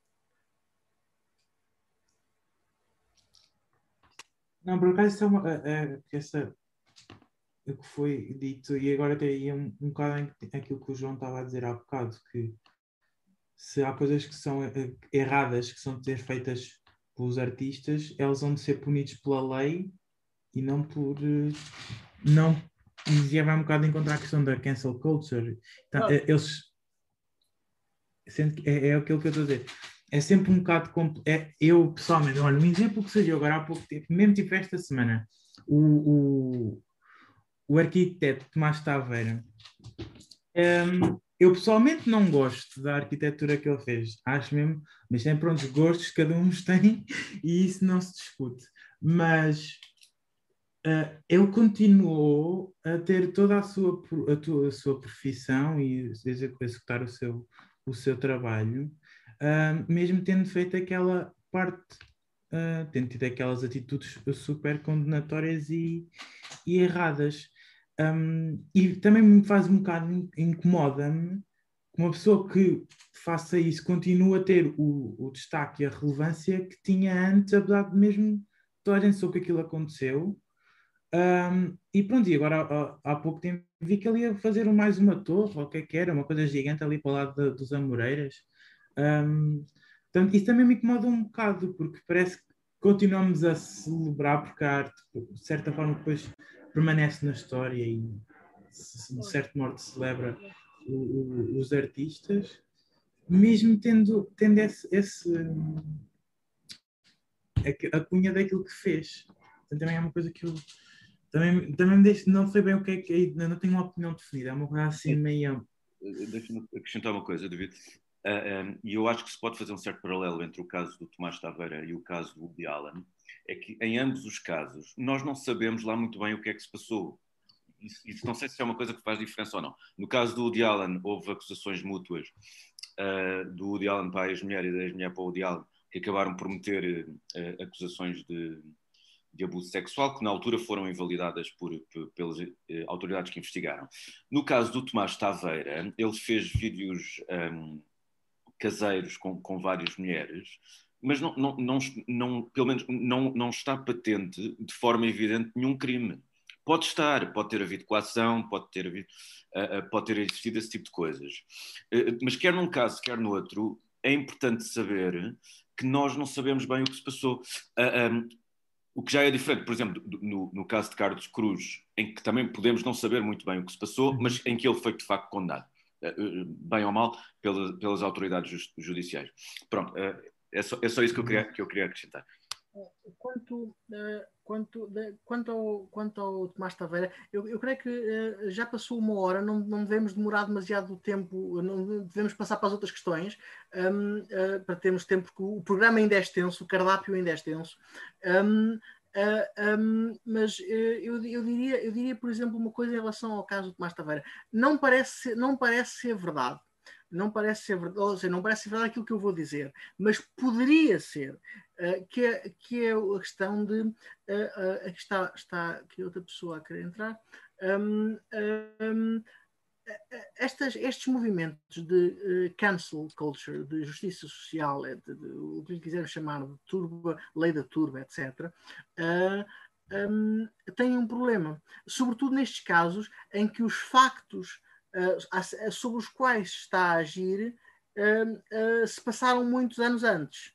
não, por acaso, é é, é, essa, o que foi dito, e agora tem um, um bocado aquilo que o João estava a dizer há bocado, que se há coisas que são eh, erradas, que são de ser feitas pelos artistas, elas vão ser punidos pela lei e não por. Eh, não, e já vai um bocado encontrar a questão da cancel culture. Então, ah. Eles. É, é aquilo que eu estou a dizer. É sempre um bocado. É, eu, pessoalmente, olha, um exemplo que seja agora há pouco tempo, mesmo tipo esta semana, o, o o arquiteto Tomás Taveira. Um, eu pessoalmente não gosto da arquitetura que ele fez, acho mesmo, mas tem pronto, os gostos cada um tem e isso não se discute. Mas uh, ele continuou a ter toda a sua, a, a sua profissão e executar o seu, o seu trabalho, uh, mesmo tendo feito aquela parte Uh, tendo tido aquelas atitudes super condenatórias e, e erradas. Um, e também me faz um bocado, incomoda-me que uma pessoa que faça isso continue a ter o, o, destaque e a relevância que tinha antes, apesar de mesmo toda soube que aquilo aconteceu. Um, e pronto, e agora há, há, pouco tempo vi que ele ia fazer mais uma torre, ou o que é que era, uma coisa gigante ali para o lado de, dos Amoreiras. Um, portanto, isso também me incomoda um bocado, porque parece que continuamos a celebrar, porque a arte, de certa forma, depois permanece na história e de certo modo celebra o, o, os artistas, mesmo tendo, tendo esse, esse a, cunha daquilo que fez. Então, também é uma coisa que eu também, também me deixo, não sei bem o que é que é, não tenho uma opinião definida, é uma coisa assim meio. Deixa-me acrescentar uma coisa, David. Uh, ah, um, e eu acho que se pode fazer um certo paralelo entre o caso do Tomás Taveira e o caso do Woody Allen, é que em ambos os casos nós não sabemos lá muito bem o que é que se passou. Isso, isso não sei se é uma coisa que faz diferença ou não. No caso do Woody Allen, houve acusações mútuas uh, do Woody Allen para a ex-mulher e da ex-mulher para o Woody Allen, que acabaram por meter uh, acusações de, de abuso sexual, que na altura foram invalidadas por, por, pelas eh, autoridades que investigaram. No caso do Tomás Taveira, ele fez vídeos um, caseiros com, com várias mulheres, mas não, não, não, não, pelo menos não, não está patente de forma evidente nenhum crime. Pode estar, pode ter havido coação, pode ter, havido, uh, uh, pode ter existido esse tipo de coisas. Uh, mas quer num caso, quer no outro, é importante saber que nós não sabemos bem o que se passou. Um, o que já é diferente, por exemplo, no, no, caso de Carlos Cruz, em que também podemos não saber muito bem o que se passou, mas uhum. em que ele foi de facto condenado, bem ou mal, pela, pelas autoridades judiciais. Pronto, é só, é só isso que eu queria, que eu queria acrescentar. Quanto, quanto, de, quanto, ao, quanto ao Tomás Taveira, eu, eu creio que uh, já passou uma hora, não, não devemos demorar demasiado tempo, não devemos passar para as outras questões, um, uh, eh, para termos tempo, porque o programa ainda é extenso, o cardápio ainda é extenso. Um, Uh, um, mas uh, eu, eu, diria, eu diria, por exemplo, uma coisa em relação ao caso do Tomás Taveira. Não parece, não parece ser verdade. Não parece ser verdade, ou seja, não parece ser verdade aquilo que eu vou dizer, mas poderia ser. Eh, que, é, que é a questão de. Uh, uh, está, está aqui outra pessoa a querer entrar. Um, um, estas, estes movimentos de uh, cancel culture, de justiça social, de, de, de, o que quisermos chamar de turba, lei da turba, etc., uh, um, têm um problema. Sobretudo nestes casos em que os factos uh, sobre os quais está a agir se passaram muitos anos antes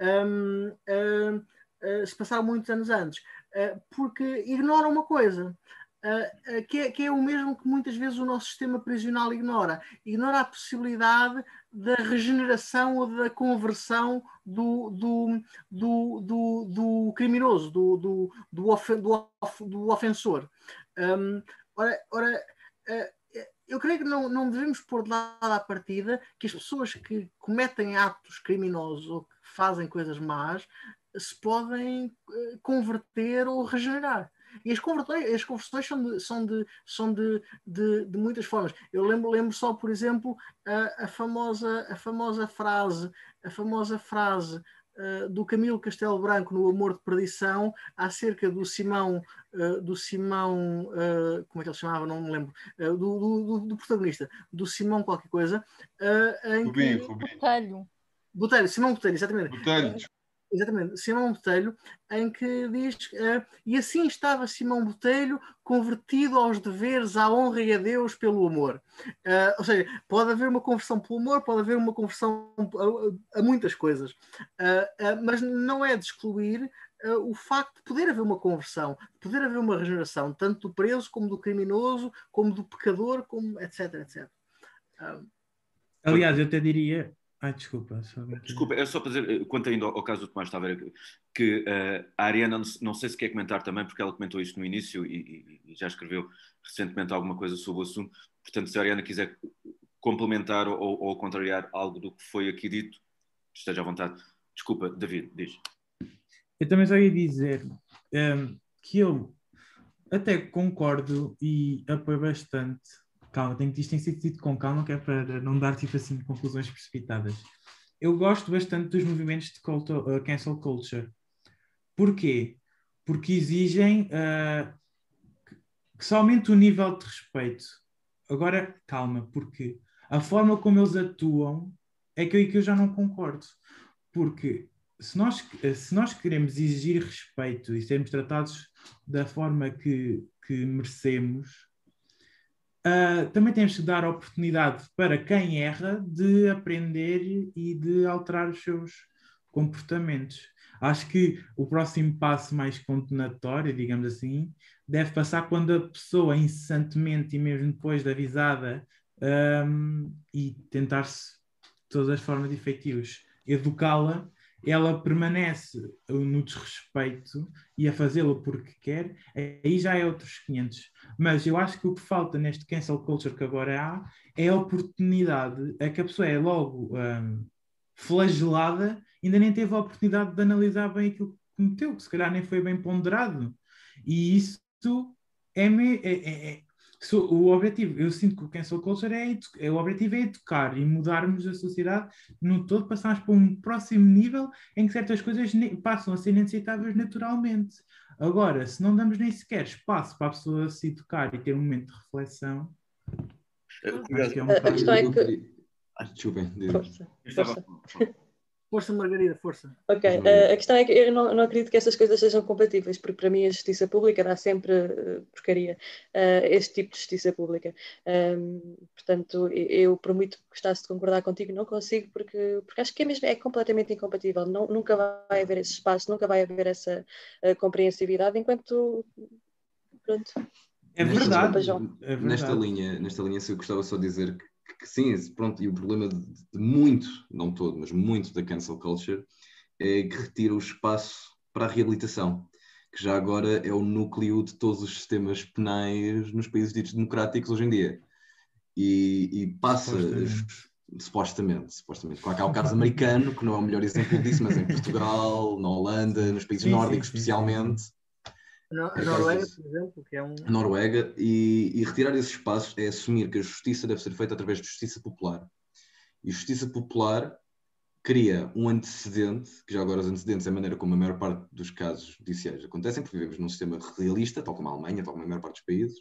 um, uh, se passaram muitos anos antes, uh, porque ignoram uma coisa. Uh, que, é, que, é, o mesmo que muitas vezes o nosso sistema prisional ignora. Ignora a possibilidade da regeneração ou da conversão do, do, do, do, do criminoso, do, do, do, ofen, do, do ofensor. Um, ora, ora eu creio que não, não devemos pôr de lado à partida que as pessoas que cometem atos criminosos ou que fazem coisas más se podem uh, converter ou regenerar. E as conversões, as conversões são, de, são, de, são de, de, de, muitas formas. Eu lembro, lembro só, por exemplo, a, a, famosa, a famosa frase, a famosa frase uh, do Camilo Castelo Branco no Amor de Perdição acerca do Simão, uh, do Simão, uh, como é que ele chamava? Não me lembro, do, do, do, protagonista, do Simão qualquer coisa. Uh, Rubinho, Rubinho. Botelho, Simão Botelho, exatamente. Botelho. Exatamente, Simão Botelho, em que diz uh, e assim estava Simão Botelho convertido aos deveres, à honra e a Deus pelo amor. Uh, ou seja, pode haver uma conversão pelo amor, pode haver uma conversão a, a muitas coisas, uh, mas não é de excluir o facto de poder haver uma conversão, de poder haver uma regeneração, tanto do preso como do criminoso, como do pecador, como etc, etc. Aliás, eu até diria Ai, desculpa. Só... Desculpa, é só para dizer, eh, quanto ainda ao caso do Tomás Taveira, que uh, a Ariana, não, não, sei se quer comentar também, porque ela comentou isto no início e, e, já escreveu recentemente alguma coisa sobre o assunto. Portanto, se a Ariana quiser complementar ou, ou contrariar algo do que foi aqui dito, esteja à vontade. Desculpa, David, diz. Eu também só ia dizer um, ehm, que eu até concordo e apoio bastante calma, tenho que isto tem sido dito com calma, que é para não dar tipo assim conclusões precipitadas. Eu gosto bastante dos movimentos de culto, uh, cancel culture. Porquê? Porque exigem uh, que se aumente o nível de respeito. Agora, calma, porque a forma como eles atuam é que eu, que eu já não concordo. Porque se nós, se nós queremos exigir respeito e sermos tratados da forma que, que merecemos, Uh, também temos que dar oportunidade para quem erra de aprender e de alterar os seus comportamentos. Acho que o próximo passo mais condenatório, digamos assim, deve passar quando a pessoa incessantemente e mesmo depois de avisada um, e tentar-se de todas as formas efetivas educá-la ela permanece no desrespeito e a fazê-lo porque quer, aí já é outros 500. Mas eu acho que o que falta neste cancel culture que agora há é a oportunidade, é que a pessoa é logo um, flagelada, ainda nem teve a oportunidade de analisar bem aquilo que cometeu, que se calhar nem foi bem ponderado. E isso é, é, é, é o objetivo, eu sinto que o cancel culture é, é, o objetivo é educar e mudarmos a sociedade no todo, passarmos para um próximo nível em que certas coisas passam a ser inaceitáveis naturalmente. Agora, se não damos nem sequer espaço para a pessoa se educar e ter um momento de reflexão, acho que é um a questão é que... Desculpem. Força. Força. Força, Margarida, força. Ok, uh, a questão é que eu não, não, acredito que essas coisas sejam compatíveis, porque para mim a justiça pública dá sempre uh, porcaria, uh, este tipo de justiça pública. Um, portanto, eu, por muito que gostasse de concordar contigo, não consigo, porque, porque acho que é, mesmo, é completamente incompatível. Não, nunca vai haver esse espaço, nunca vai haver essa uh, compreensividade, enquanto. Pronto. É verdade. Desculpa, é verdade. Nesta linha, nesta linha, se eu gostava só de dizer que que sim, pronto, e o problema de, de, muito, não todo, mas muito da cancel culture é que retira o espaço para a reabilitação, que já agora é o núcleo de todos os sistemas penais nos países ditos democráticos hoje em dia. E, e passa, supostamente. supostamente, supostamente. Claro que há o caso americano, que não é o melhor exemplo disso, mas em Portugal, na Holanda, nos países sim, nórdicos sim, sim, especialmente, a Noruega, por exemplo, que é um. Noruega, e, e retirar esses espaços é assumir que a justiça deve ser feita através de justiça popular. E justiça popular cria um antecedente, que já agora os antecedentes é a maneira como a maior parte dos casos judiciais acontecem, porque vivemos num sistema realista, tal como a Alemanha, tal como a maior parte dos países,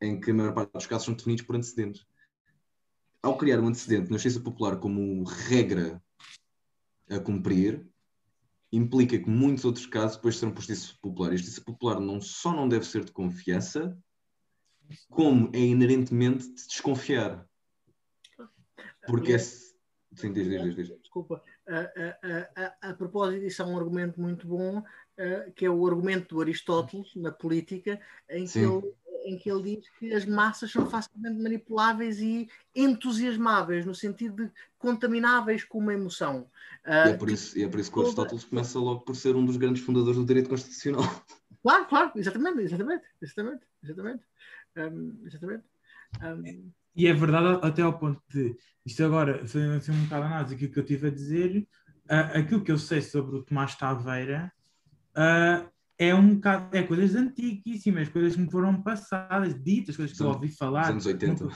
em que a maior parte dos casos são definidos por antecedentes. Ao criar um antecedente na justiça popular como regra a cumprir, implica que muitos outros casos depois serão justiça popular. E justiça popular não só não deve ser de confiança, como é inerentemente de desconfiar. Porque é. Sim, diz, diz, diz, Desculpa. A, a, a, a, propósito disso, há um argumento muito bom, uh, que é o argumento do Aristóteles na política, em que ele em que ele diz que as massas são facilmente manipuláveis e entusiasmáveis, no sentido de contamináveis com uma emoção. Uh, e, é por isso, e é por isso que. Aristóteles começa logo por ser um dos grandes fundadores do direito constitucional. Claro, claro, exatamente, exatamente, exatamente, exatamente. Um, exatamente. Um... E é verdade até ao ponto de, isto agora, fazendo assim um bocado análise aquilo que eu tive a dizer, uh, aquilo que eu sei sobre o Tomás Taveira, uh, é um bocado, é coisas antiquíssimas, coisas que me foram passadas, ditas, coisas que eu ouvi falar. anos 80.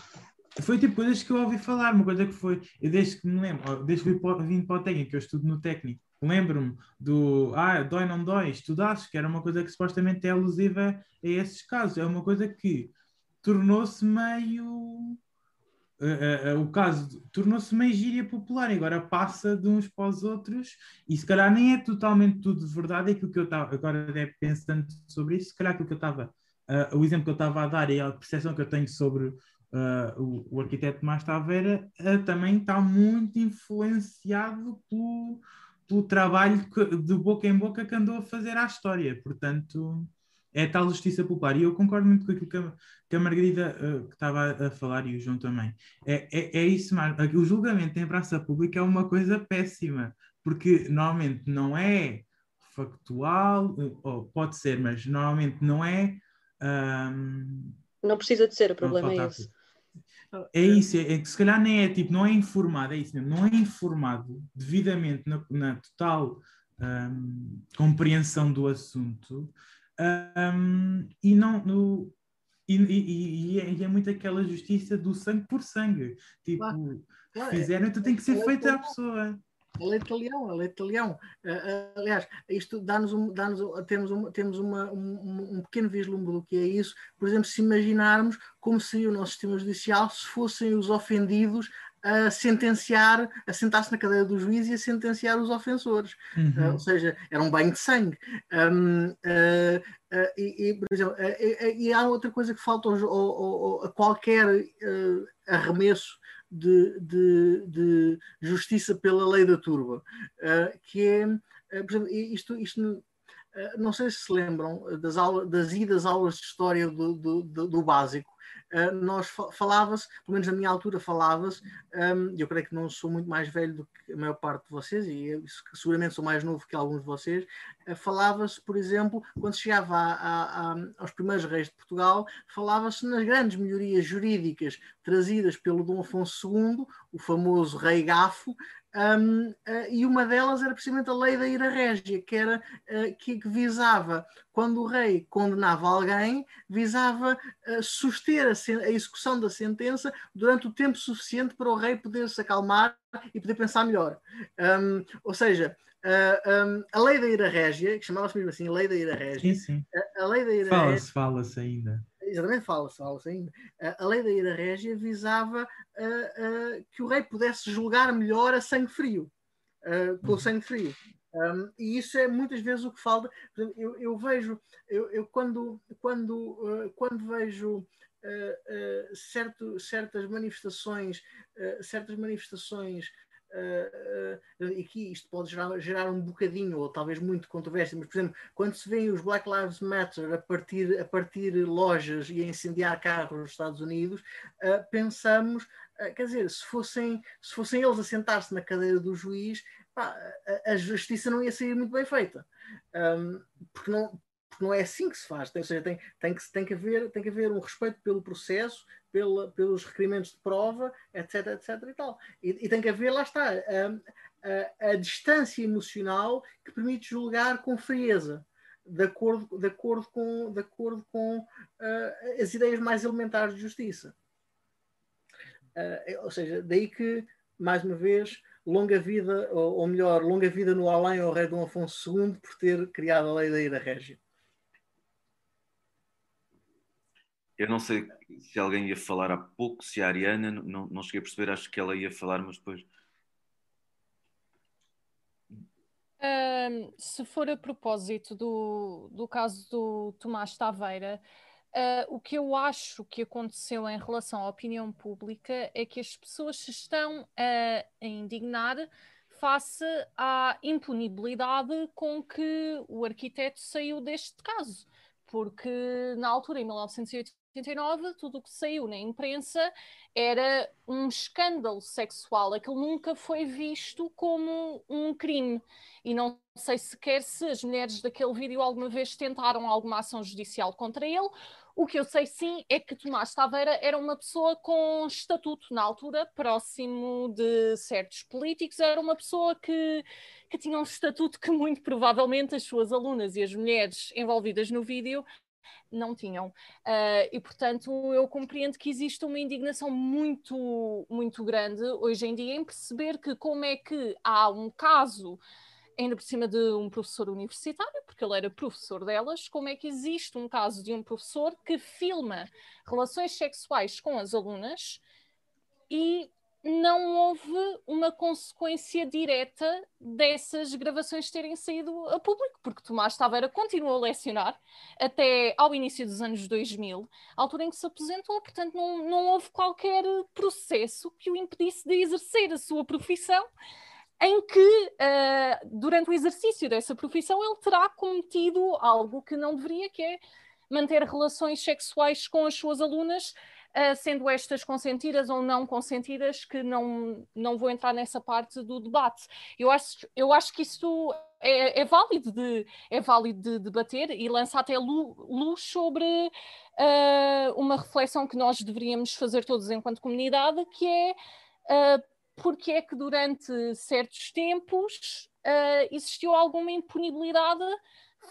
Foi tipo coisas que eu ouvi falar, uma coisa que foi, eu desde que me lembro, desde que vim para o técnico, eu estudo no técnico, lembro-me do, ah, dói não dói, estudaste, que era uma coisa que supostamente é alusiva a esses casos, é uma coisa que tornou-se meio Uh, uh, o caso tornou-se meio gíria popular agora passa de uns para os outros e se calhar nem é totalmente tudo verdade, é aquilo que eu estava agora é pensando sobre isso, se calhar aquilo que eu estava, uh, o exemplo que eu estava a dar e a percepção que eu tenho sobre o, o, arquiteto Tomás Taveira também está muito influenciado pelo, pelo trabalho que, de boca em boca que andou a fazer à história, portanto é tal justiça popular. E eu concordo muito com aquilo que a, que a Margarida uh, que estava a, falar e o João também. É, é, é isso, o julgamento em praça pública é uma coisa péssima, porque normalmente não é factual, eh, ou pode ser, mas normalmente não é. Um, não precisa de ser, o problema é esse. É isso, é, é, que se calhar nem é tipo, não é informado, é isso mesmo, não é informado devidamente na, na total um, compreensão do assunto, um, e não. No, e, e, e, é, e, é, muito aquela justiça do sangue por sangue. Tipo, claro, claro, fizeram, então tem que ser feita à pessoa. A lei de leão, a lei de leão. Uh, aliás, isto dá-nos um, dá temos, um, temos uma, um, um, pequeno vislumbre do que é isso. Por exemplo, se imaginarmos como seria o nosso sistema judicial se fossem os ofendidos a sentenciar, a sentar-se na cadeira do juiz e a sentenciar os ofensores. Uhum. Uh, ou seja, era um banho de sangue. Um, uh, uh, e, e, por exemplo, e há outra coisa que falta ao, ao, a qualquer arremesso de, de, de, justiça pela lei da turba, que é, por exemplo, isto, isto não sei se se lembram das, aulas, das idas aulas de história do, do, do, do básico, uh, nós falava-se, pelo menos na minha altura falava-se, um, eu creio que não sou muito mais velho do que a maior parte de vocês, e eu, seguramente sou mais novo que alguns de vocês, uh, falava-se, por exemplo, quando chegava a, a, a, aos primeiros reis de Portugal, falava-se nas grandes melhorias jurídicas trazidas pelo Dom Afonso II, o famoso rei Gafo, Um, uh, e uma delas era precisamente a lei da ira régia, que, era, uh, que, que, visava, quando o rei condenava alguém, visava uh, suster a, a, execução da sentença durante o tempo suficiente para o rei poder se acalmar e poder pensar melhor. Um, ou seja, um, a lei da ira régia, que chamava-se mesmo assim, a lei da ira régia. Sim, sim. A, a lei da ira fala-se, régia. Fala-se ainda exatamente fala-se, fala-se ainda. A lei da ira régia visava uh, uh, que o rei pudesse julgar melhor a sangue frio, uh, com uhum. sangue frio. Um, e isso é muitas vezes o que falta. Eu, eu vejo, eu, eu, quando, quando, quando vejo certo, certas manifestações, certas manifestações Uh, e aqui isto pode gerar, gerar, um bocadinho, ou talvez muito controvérsia, mas, por exemplo, quando se vêem os Black Lives Matter a partir, a partir lojas e a incendiar carros nos Estados Unidos, uh, pensamos, quer dizer, se fossem, se fossem eles a sentar-se na cadeira do juiz, pá, a, a, justiça não ia sair muito bem feita. Um, porque não, porque não é assim que se faz. Tem, ou seja, tem, tem, que, tem, que haver, tem que haver um respeito pelo processo, pela, pelos requerimentos de prova, etc, etc e tal. E, e tem que haver, lá está, a, a, a, distância emocional que permite julgar com frieza, de acordo, de acordo com, de acordo com uh, as ideias mais elementares de justiça. Uh, ou seja, daí que, mais uma vez, longa vida, ou, ou melhor, longa vida no além ao rei Dom Afonso II por ter criado a lei da ira régia. Eu não sei se alguém ia falar há pouco, se a Ariana, não, não cheguei a perceber, acho que ela ia falar, mas depois. Um, se for a propósito do, do caso do Tomás Taveira, uh, o que eu acho que aconteceu em relação à opinião pública é que as pessoas se estão a indignar face à impunibilidade com que o arquiteto saiu deste caso. Porque na altura, em 1980, 89, tudo o que saiu na imprensa era um escândalo sexual. Aquilo nunca foi visto como um crime. E não sei sequer se as mulheres daquele vídeo alguma vez tentaram alguma ação judicial contra ele. O que eu sei sim é que Tomás Taveira era uma pessoa com estatuto na altura, próximo de certos políticos, era uma pessoa que, que tinha um estatuto que muito provavelmente as suas alunas e as mulheres envolvidas no vídeo não tinham. Uh, e, portanto, eu compreendo que existe uma indignação muito, muito grande hoje em dia em perceber que como é que há um caso ainda por cima de um professor universitário, porque ele era professor delas, como é que existe um caso de um professor que filma relações sexuais com as alunas e não houve uma consequência direta dessas gravações terem saído a público, porque Tomás Taveira continuou a lecionar até ao início dos anos 2000, altura em que se aposentou, portanto não, não houve qualquer processo que o impedisse de exercer a sua profissão, em que, uh, durante o exercício dessa profissão, ele terá cometido algo que não deveria, que é manter relações sexuais com as suas alunas sendo estas consentidas ou não consentidas, que não, não vou entrar nessa parte do debate. Eu acho, eu acho que isso é, é válido, de, é válido de debater e lança até luz sobre uh, uma reflexão que nós deveríamos fazer todos enquanto comunidade, que é uh, porque é que durante certos tempos uh, existiu alguma impunibilidade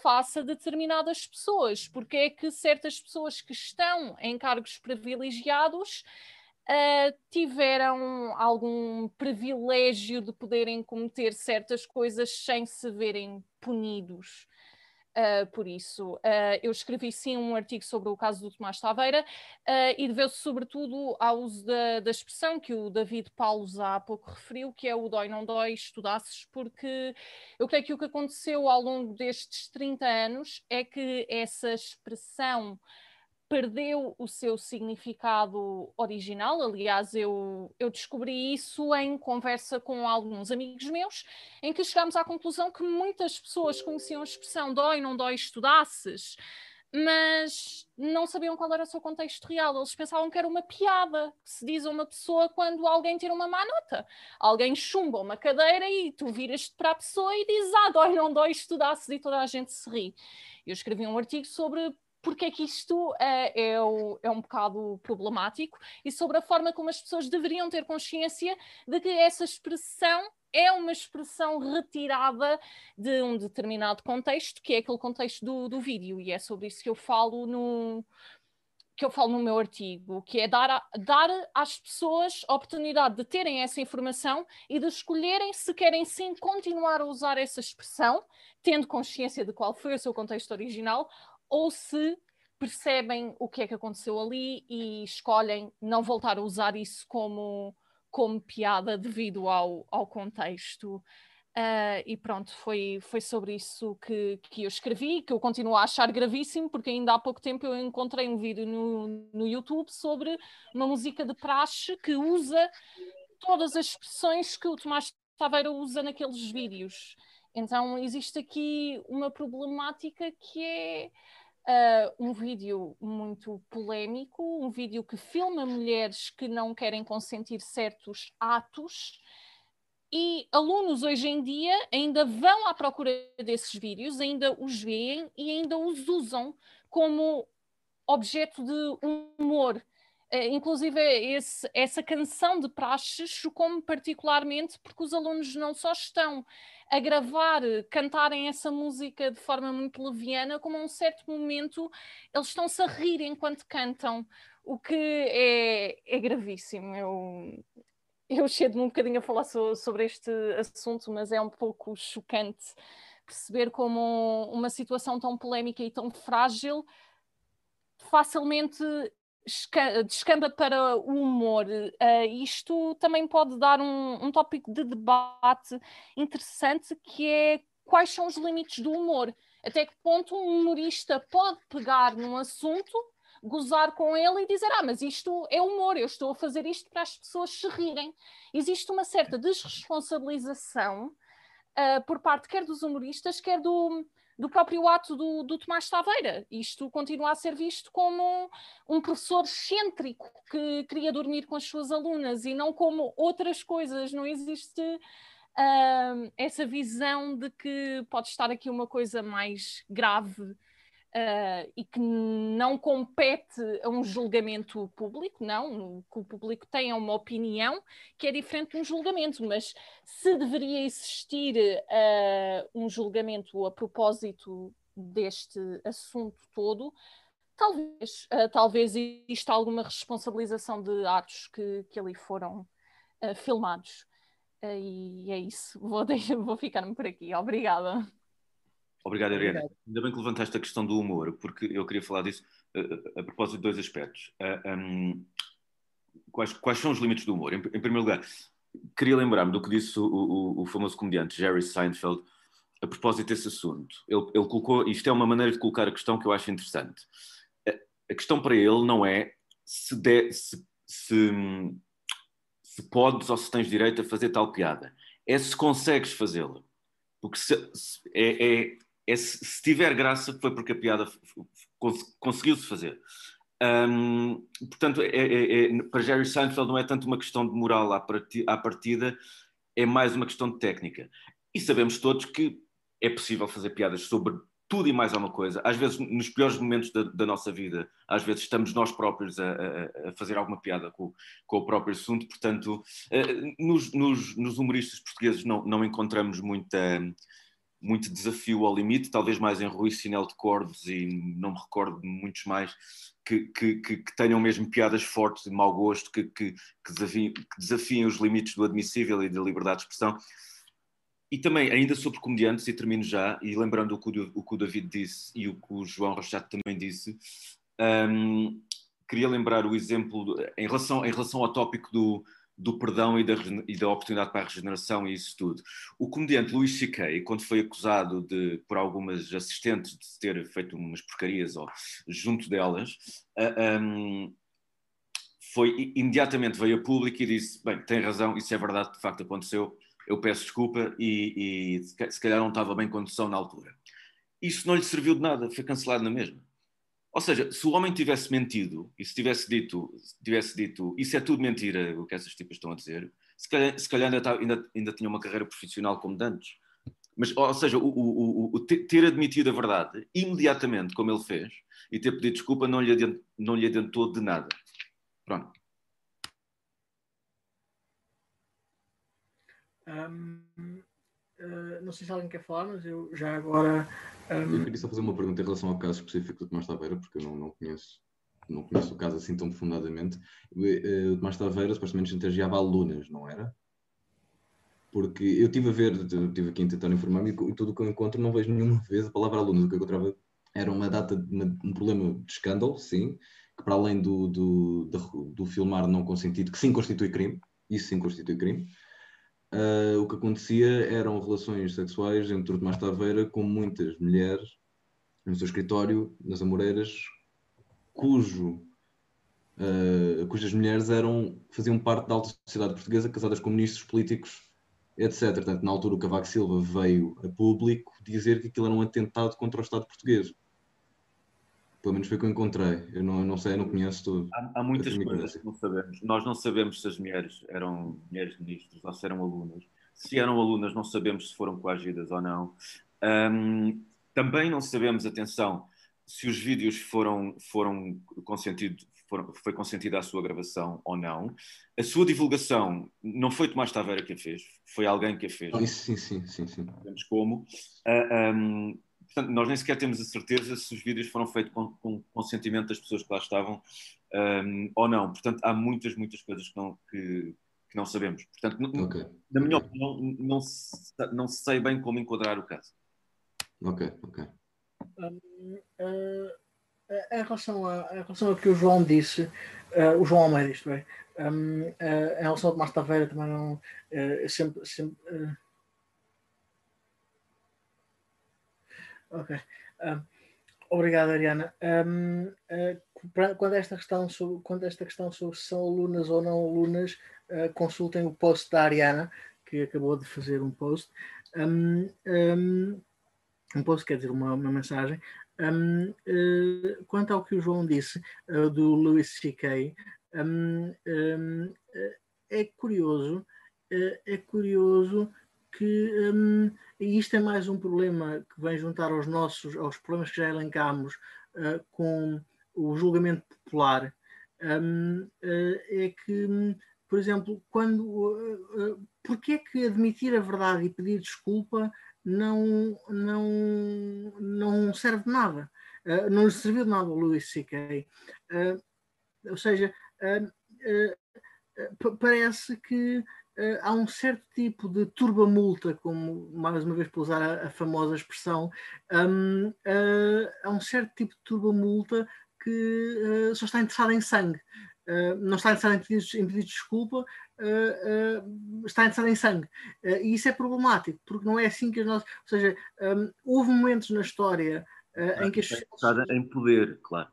face a determinadas pessoas, porque é que certas pessoas que estão em cargos privilegiados uh, tiveram algum privilégio de poderem cometer certas coisas sem se verem punidos. Uh, por isso, uh, eu escrevi sim um artigo sobre o caso do Tomás Taveira uh, e deveu-se sobretudo ao uso da, da, expressão que o David Paulos há pouco referiu, que é o dói não dói, estudasses, porque eu creio que o que aconteceu ao longo destes 30 anos é que essa expressão perdeu o seu significado original. Aliás, eu, eu descobri isso em conversa com alguns amigos meus, em que chegámos à conclusão que muitas pessoas conheciam a expressão dói, não dói, estudasses, mas não sabiam qual era o seu contexto real. Eles pensavam que era uma piada que se diz a uma pessoa quando alguém tira uma má nota. Alguém chumba uma cadeira e tu viras-te para a pessoa e dizes, ah, dói, não dói, estudasses, e toda a gente se ri. Eu escrevi um artigo sobre porque é que isto é, é, o, é, um bocado problemático e sobre a forma como as pessoas deveriam ter consciência de que essa expressão é uma expressão retirada de um determinado contexto, que é aquele contexto do, do vídeo, e é sobre isso que eu falo no, que eu falo no meu artigo, que é dar, a, dar às pessoas a oportunidade de terem essa informação e de escolherem se querem sim continuar a usar essa expressão, tendo consciência de qual foi o seu contexto original, ou se percebem o que é que aconteceu ali e escolhem não voltar a usar isso como, como piada devido ao, ao contexto. Uh, e pronto, foi, foi sobre isso que, que eu escrevi, que eu continuo a achar gravíssimo, porque ainda há pouco tempo eu encontrei um vídeo no, no YouTube sobre uma música de praxe que usa todas as expressões que o Tomás Taveira usa naqueles vídeos. Então existe aqui uma problemática que é uh, um vídeo muito polémico, um vídeo que filma mulheres que não querem consentir certos atos e alunos hoje em dia ainda vão à procura desses vídeos, ainda os veem e ainda os usam como objeto de humor. Uh, inclusive, esse, essa canção de praxe chocou-me particularmente porque os alunos não só estão a gravar, cantarem essa música de forma muito leviana, como a um certo momento eles estão-se a rir enquanto cantam, o que é, é gravíssimo. Eu, eu cedo-me um bocadinho a falar so, sobre este assunto, mas é um pouco chocante perceber como uma situação tão polémica e tão frágil facilmente descamba para o humor. Uh, isto também pode dar um, um tópico de debate interessante que é quais são os limites do humor. Até que ponto um humorista pode pegar num assunto gozar com ele e dizer: Ah, mas isto é humor, eu estou a fazer isto para as pessoas se rirem. Existe uma certa desresponsabilização uh, por parte quer dos humoristas, quer do, do próprio ato do, do Tomás Taveira. Isto continua a ser visto como um professor excêntrico que queria dormir com as suas alunas e não como outras coisas. Não existe. Uh, essa visão de que pode estar aqui uma coisa mais grave uh, e que não compete a um julgamento público, não, que o público tenha uma opinião que é diferente de um julgamento, mas se deveria existir uh, um julgamento a propósito deste assunto todo, talvez, uh, talvez exista alguma responsabilização de atos que, que ali foram filmados. E é isso, vou, vou ficar-me por aqui. Obrigada. Obrigado, Ariana. Ainda bem que levantaste a questão do humor, porque eu queria falar disso uh, a propósito de dois aspectos. Uh, um, quais, quais, são os limites do humor? Em, em primeiro lugar, queria lembrar-me do que disse o, o, o, famoso comediante Jerry Seinfeld a propósito desse assunto. Ele, ele, colocou, isto é uma maneira de colocar a questão que eu acho interessante. A, a questão para ele não é se, de, se, se, se podes ou se tens direito a fazer tal piada, é se consegues fazê-la. Porque se, se, é, é é se, se tiver graça, foi porque a piada conseguiu-se fazer. Um, portanto, é, é, é, para Jerry Seinfeld não é tanto uma questão de moral à, à partida, é mais uma questão de técnica. E sabemos todos que é possível fazer piadas sobre tudo e mais alguma coisa. Às vezes, nos piores momentos da, da nossa vida, às vezes estamos nós próprios a, a, a fazer alguma piada com, com, o próprio assunto. Portanto, uh, nos, nos, nos, humoristas portugueses não, não encontramos muita muito desafio ao limite, talvez mais em Rui Sinel de Cordes e não me recordo de muitos mais que, que, que, tenham mesmo piadas fortes de mau gosto, que, que, desafiem, desafiem os limites do admissível e da liberdade de expressão. E também, ainda sobre comediantes, e termino já, e lembrando o que o, o, que o David disse e o que o João Rochato também disse, um, queria lembrar o exemplo, em relação, em relação ao tópico do, do perdão e da, e da, oportunidade para a regeneração e isso tudo. O comediante Luís C.K., quando foi acusado de, por algumas assistentes de ter feito umas porcarias ou, junto delas, uh, um, foi imediatamente veio a público e disse: Bem, tem razão, isso é verdade, de facto aconteceu, eu peço desculpa e, e se calhar não estava bem condição na altura. Isso não lhe serviu de nada, foi cancelado na mesma. Ou seja, se o homem tivesse mentido e se tivesse dito, tivesse dito isso é tudo mentira o que essas tipas estão a dizer, se calhar, se calhar ainda, tá, ainda, ainda, tinha uma carreira profissional como dantes. Mas, ou seja, o, o, o, ter admitido a verdade imediatamente, como ele fez, e ter pedido desculpa não lhe, adiantou, não lhe adiantou de nada. Pronto. Um, uh, não sei se alguém quer falar, mas eu já agora. Eu queria só fazer uma pergunta em relação ao caso específico do Tomás Taveira, porque eu não, não conheço. Não conheço o caso assim tão profundamente. O Tomás Taveira supostamente chantageava alunas, não era? Porque eu estive a ver, estive aqui a tentar informar-me e tudo o que eu encontro não vejo nenhuma vez a palavra alunas. O que eu encontrava era uma data, uma, um problema de escândalo, sim, que para além do, do, do, do, filmar não consentido, que sim constitui crime, isso sim constitui crime, uh, o que acontecia eram relações sexuais entre o Tomás Taveira com muitas mulheres no seu escritório, nas Amoreiras, cujo, uh, cujas mulheres eram, faziam parte da alta sociedade portuguesa, casadas com ministros políticos, etc. Portanto, na altura o Cavaco Silva veio a público dizer que aquilo era um atentado contra o Estado português. Pelo menos foi o que eu encontrei. Eu não, não sei, eu não conheço tudo. Há, há muitas coisas que não sabemos. Nós não sabemos se as mulheres eram mulheres ministros ou se eram alunas. Se eram alunas, não sabemos se foram coagidas ou não. Um, também não sabemos, atenção, se os vídeos foram, foram consentidos, foram, foi consentida a sua gravação ou não. A sua divulgação não foi Tomás Taveira que a fez, foi alguém que a fez. Sim, sim, sim, sim. Sabemos como. Uh, um, Portanto, nós nem sequer temos a certeza se os vídeos foram feitos com, com consentimento das pessoas que lá estavam um, ou não. Portanto, há muitas, muitas coisas que não, que, que não sabemos. Portanto, okay. na minha opinião, não, não sei bem como enquadrar o caso. Ok, ok. Um, uh, em, relação a, em relação ao que o João disse, uh, o João Almeida, isto é, um, uh, em relação ao Tomás Taveira, também não. Uh, sempre. sempre Ok. Um, obrigado, Ariana. Um, uh, quando, esta questão sobre, quando esta questão sobre se são alunas ou não alunas, uh, consultem o post da Ariana, que acabou de fazer um post. Um, um, um post quer dizer uma, uma mensagem. Uh, quanto ao que o João disse do Louis C.K., é curioso, é curioso que um, isto é mais um problema que vem juntar aos nossos, aos problemas que já elencámos uh, com o julgamento popular, um, uh, é que, um, por exemplo, quando uh, uh, é que admitir a verdade e pedir desculpa não, não, não serve de nada? Uh, não lhe serviu de nada ao Louis C.K. Ou seja, parece que uh, há um certo tipo de turbamulta, como mais uma vez para usar a, a famosa expressão, um, uh, há um certo tipo de turbamulta que uh, só está interessada em sangue. não está interessada em pedir, em pedir desculpa, está interessada em sangue. e isso é problemático, porque não é assim que as nossas. Ou seja, um, houve momentos na história em que as. Está em poder, claro.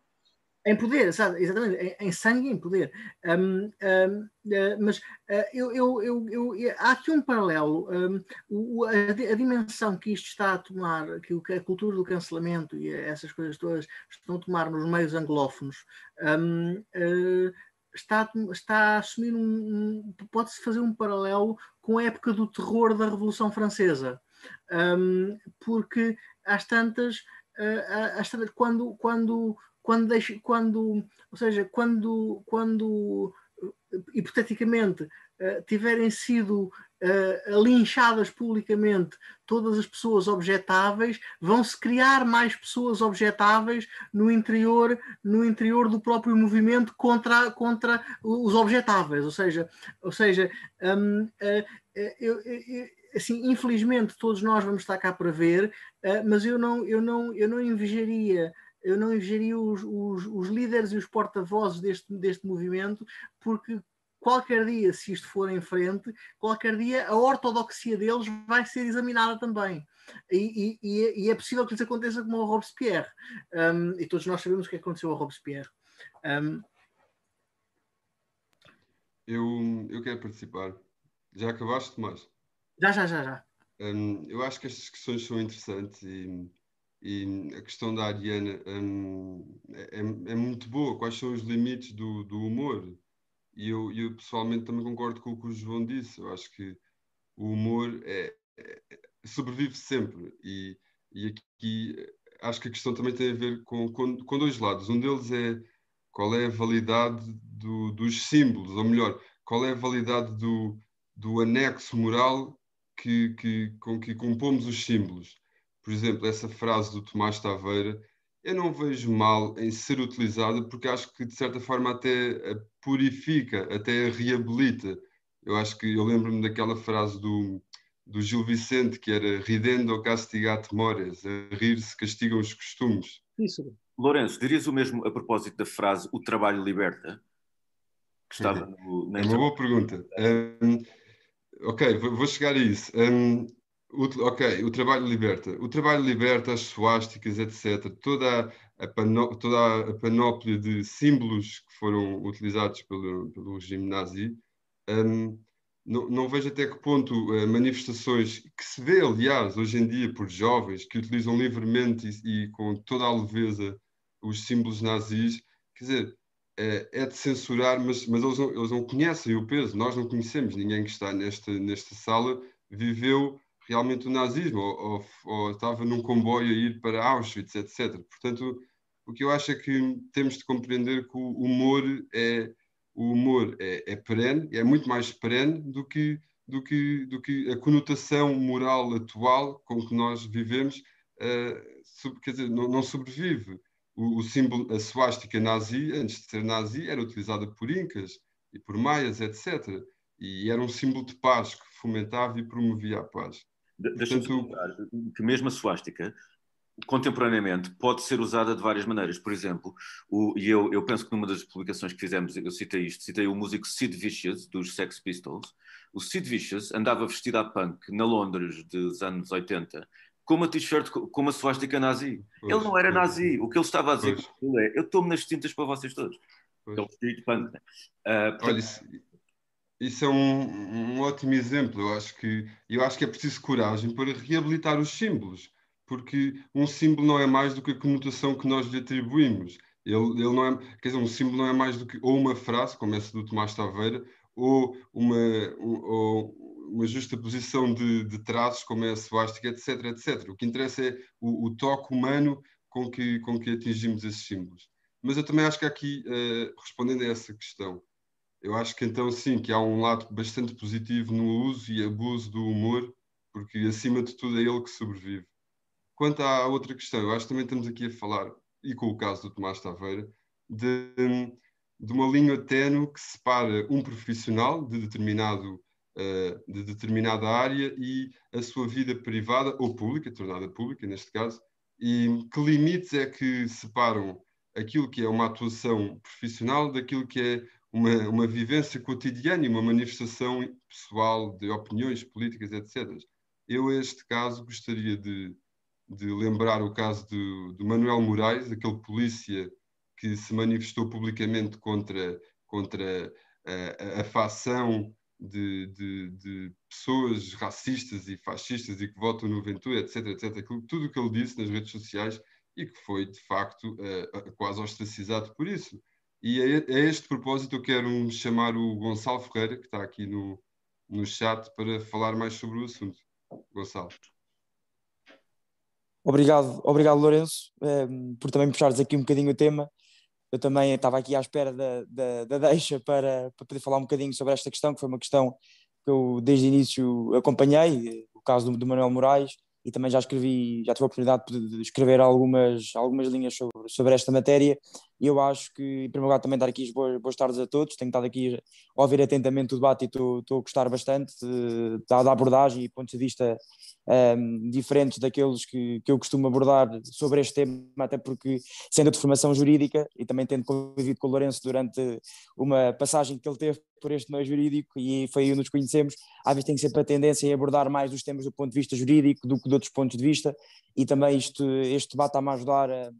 Em poder, sabe? exatamente, em, em, sangue e em poder. Um, um, uh, mas uh, eu, eu, eu, eu, há aqui um paralelo. Um, o, a, a, dimensão que isto está a tomar, que a cultura do cancelamento e essas coisas todas estão a tomar nos meios anglófonos, uh, está, está a assumir um. pode-se fazer um paralelo com a época do terror da Revolução Francesa. porque às tantas, tantas quando. quando quando, deixa, quando ou seja, quando, quando hipoteticamente uh, tiverem sido uh, linchadas publicamente todas as pessoas objetáveis, vão-se criar mais pessoas objetáveis no interior, no interior do próprio movimento contra, contra os objetáveis. Ou seja, ou seja um, uh, eu, eu, assim, infelizmente todos nós vamos estar cá para ver, mas eu não, eu não, eu não invejaria eu não invejaria os, os, os líderes e os porta-vozes deste, deste movimento, porque qualquer dia, se isto for em frente, qualquer dia a ortodoxia deles vai ser examinada também. E, e, e é possível que isso aconteça como ao Robespierre. Um, e todos nós sabemos o que aconteceu ao Robespierre. Um... Eu, eu quero participar. Já acabaste, Tomás? Já, já, já, já. Um, eu acho que estas discussões são interessantes e e a questão da Ariana hum, é, é, muito boa. Quais são os limites do, do humor? E eu, eu, pessoalmente também concordo com o que o João disse. Eu acho que o humor é, é, sobrevive sempre. E, e aqui acho que a questão também tem a ver com, com, com dois lados. Um deles é qual é a validade do, dos símbolos, ou melhor, qual é a validade do, do anexo moral que, que, com que compomos os símbolos. Por exemplo, essa frase do Tomás Taveira, eu não vejo mal em ser utilizada porque acho que de certa forma até purifica, até reabilita. Eu acho que eu lembro-me daquela frase do, do Gil Vicente que era ridendo castigat mores, a rir se castigam os costumes. Isso. Lourenço, dirias o mesmo a propósito da frase o trabalho liberta? Que estava no, na é uma boa pergunta. Um, ok, vou chegar a isso. Um, o, ok, o trabalho liberta. O trabalho liberta as suásticas, etc. Toda a, toda a panóplia de símbolos que foram utilizados pelo, pelo regime nazi. Um, não, não, vejo até que ponto uh, manifestações que se vê, aliás, hoje em dia por jovens que utilizam livremente e, e com toda a leveza os símbolos nazis, quer dizer, é, é de censurar, mas, mas eles, não, eles não conhecem o peso, nós não conhecemos, ninguém que está nesta, nesta sala viveu realmente o nazismo, ou, ou, ou, estava num comboio a ir para Auschwitz, etc. Portanto, o que eu acho é que temos de compreender que o humor é o humor é, é perene, é muito mais perene do que, do, que, do que a conotação moral atual com que nós vivemos, uh, sub, quer dizer, não, não sobrevive. O, o, símbolo, a suástica nazi, antes de ser nazi, era utilizada por incas e por maias, etc. E era um símbolo de paz que fomentava e promovia a paz. Deixa-me Portanto, que mesmo a suástica, contemporaneamente, pode ser usada de várias maneiras. Por exemplo, o, e eu, eu penso que numa das publicações que fizemos, eu citei isto, citei o músico Sid Vicious, dos Sex Pistols. O Sid Vicious andava vestido a punk na Londres dos anos 80 com uma t-shirt com uma suástica nazi. Pois, ele não era pois, nazi. O que ele estava a dizer é: eu tomo nas tintas para vocês todos. Pois. Ele street punk. Uh, portanto, Olha, isso, é um, um, ótimo exemplo. Eu acho que eu acho que é preciso coragem para reabilitar os símbolos, porque um símbolo não é mais do que a conotação que nós lhe atribuímos. Ele, ele não é, quer dizer, um símbolo não é mais do que ou uma frase, como essa do Tomás Taveira, ou uma, ou uma justa posição de, de traços, como é a suástica, etc, etc. O que interessa é o, o, toque humano com que, com que atingimos esses símbolos. Mas eu também acho que aqui, uh, respondendo a essa questão, eu acho que então sim, que há um lado bastante positivo no uso e abuso do humor, porque acima de tudo é ele que sobrevive. Quanto à outra questão, eu acho que também estamos aqui a falar, e com o caso do Tomás Taveira, de, de uma linha ténue que separa um profissional de determinado uh, de determinada área e a sua vida privada ou pública, tornada pública neste caso, e que limites é que separam aquilo que é uma atuação profissional daquilo que é uma, uma vivência cotidiana e uma manifestação pessoal de opiniões políticas, etc. Eu, este caso, gostaria de, de lembrar o caso do, do Manuel Moraes, aquele polícia que se manifestou publicamente contra, contra a, a, a facção de, de, de, pessoas racistas e fascistas e que votam no Ventura, etc, etc. Tudo o que ele disse nas redes sociais e que foi, de facto, uh, quase ostracizado por isso. E a, a este propósito eu quero chamar o Gonçalo Ferreira, que está aqui no, no chat, para falar mais sobre o assunto. Gonçalo. Obrigado, obrigado Lourenço, um, por também puxares aqui um bocadinho o tema. Eu também estava aqui à espera da, da, da deixa para, para poder falar um bocadinho sobre esta questão, que foi uma questão que eu desde o início acompanhei, o caso do, do Manuel Moraes, e também já escrevi, já tive a oportunidade de escrever algumas, algumas linhas sobre, sobre esta matéria. E eu acho que, em primeiro lugar, também dar aqui as boas, boas tardes a todos, tenho estado aqui a ouvir atentamente o debate e estou, a gostar bastante da, da abordagem e pontos de vista um, diferentes daqueles que, que eu costumo abordar sobre este tema, até porque, sendo de formação jurídica e também tendo convivido com o Lourenço durante uma passagem que ele teve por este meio jurídico e foi aí onde nos conhecemos, às vezes tem sempre a tendência a abordar mais os temas do ponto de vista jurídico do que de outros pontos de vista e também isto, este debate está-me a ajudar a,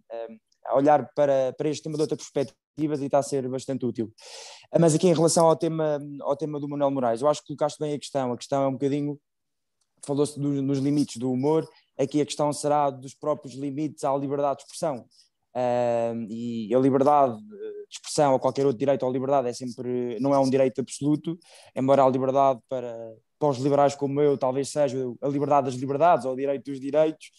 a, olhar para, para este tema de outra perspectiva e está a ser bastante útil. Mas aqui em relação ao tema, ao tema do Manuel Moraes, eu acho que colocaste bem a questão, a questão é um bocadinho falou-se dos limites do humor, aqui a questão será dos próprios limites à liberdade de expressão. Uh, e a liberdade de expressão ou qualquer outro direito à liberdade é sempre, não é um direito absoluto, embora a liberdade para, para os liberais como eu talvez seja a liberdade das liberdades ou o direito dos direitos,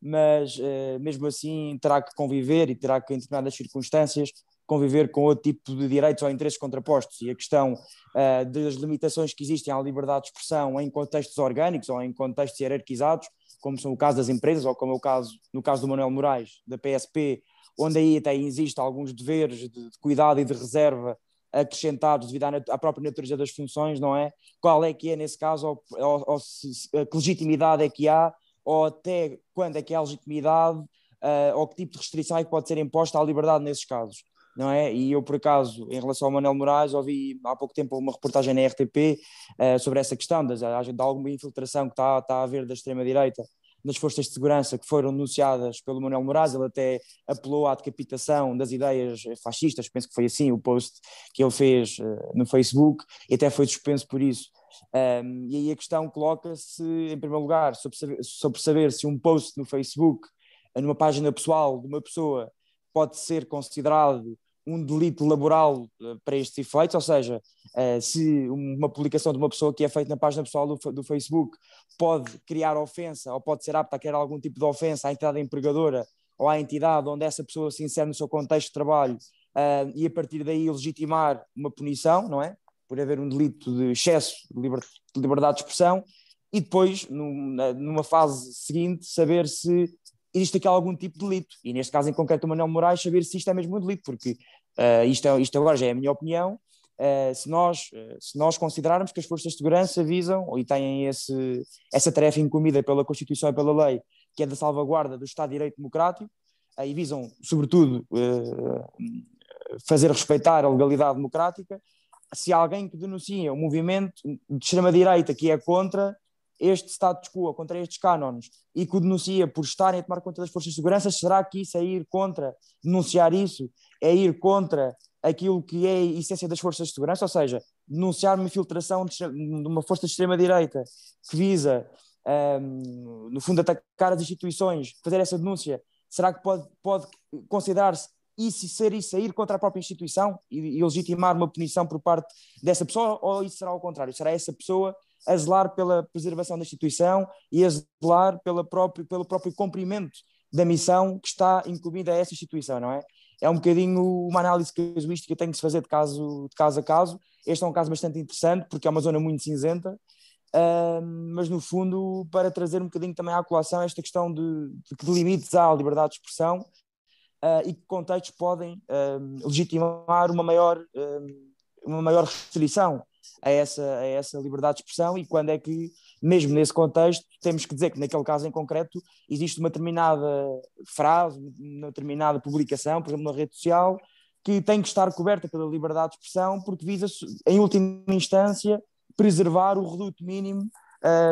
mas uh, mesmo assim terá que conviver e terá que, em determinadas circunstâncias, conviver com outro tipo de direitos ou interesses contrapostos. E a questão uh, das limitações que existem à liberdade de expressão em contextos orgânicos ou em contextos hierarquizados, como são o caso das empresas, ou como é o caso, no caso do Manuel Moraes, da PSP, onde aí até existem alguns deveres de, de cuidado e de reserva acrescentados devido à, à, própria natureza das funções, não é? Qual é que é, nesse caso, ou, ou, ou se, que legitimidade é que há, ou até quando é que há legitimidade, uh, ou que tipo de restrição é que pode ser imposta à liberdade nesses casos não é? E eu, por acaso, em relação ao Manuel Moraes, ouvi há pouco tempo uma reportagem na RTP uh, eh, sobre essa questão, de, de alguma infiltração que está, está a haver da extrema-direita nas forças de segurança que foram denunciadas pelo Manuel Moraes, ele até apelou à decapitação das ideias fascistas, penso que foi assim o post que ele fez uh, no Facebook, e até foi suspenso por isso. Um, e aí a questão coloca-se, em primeiro lugar, sobre saber, sobre saber se um post no Facebook, numa página pessoal de uma pessoa, pode ser considerado um delito laboral eh, para estes efeitos, ou seja, eh, se uma publicação de uma pessoa que é feita na página pessoal do, do Facebook pode criar ofensa ou pode ser apta a criar algum tipo de ofensa à entidade empregadora ou à entidade onde essa pessoa se insere no seu contexto de trabalho eh, e a partir daí legitimar uma punição, não é? Por haver um delito de excesso de, liber, de liberdade de expressão e depois, numa fase seguinte, saber se existe aqui algum tipo de delito. E neste caso em concreto o Manuel Moraes, saber se isto é mesmo um delito, porque uh, isto, é, isto agora já é a minha opinião, uh, se, nós, uh, se nós considerarmos que as forças de segurança visam e têm esse, essa tarefa incumbida pela Constituição e pela lei, que é da salvaguarda do Estado de Direito Democrático, e visam, sobretudo, fazer respeitar a legalidade democrática, se alguém que denuncia um movimento de extrema-direita que é contra este status quo, contra estes cânones, e que o denuncia por estarem a tomar conta das forças de segurança, será que isso é ir contra, denunciar isso, é ir contra aquilo que é a essência das forças de segurança, ou seja, denunciar uma infiltração de, uma força de extrema-direita que visa, um, no fundo, atacar as instituições, fazer essa denúncia, será que pode, pode considerar-se isso ser isso, ir contra a própria instituição e, e legitimar uma punição por parte dessa pessoa, ou isso será ao contrário? Será essa pessoa a zelar pela preservação da instituição e a zelar pela próprio, pelo próprio cumprimento da missão que está incumbida a essa instituição, não é? É um bocadinho uma análise casuística que tem que se fazer de caso, de caso a caso. Este é um caso bastante interessante porque é uma zona muito cinzenta, uh, mas no fundo para trazer um bocadinho também à colação esta questão de, de limites à liberdade de expressão uh, e que contextos podem uh, legitimar uma maior, uma maior restrição a essa, a essa liberdade de expressão e quando é que, mesmo nesse contexto, temos que dizer que naquele caso em concreto existe uma determinada frase, uma determinada publicação, por exemplo, na rede social, que tem que estar coberta pela liberdade de expressão porque visa, em última instância, preservar o reduto mínimo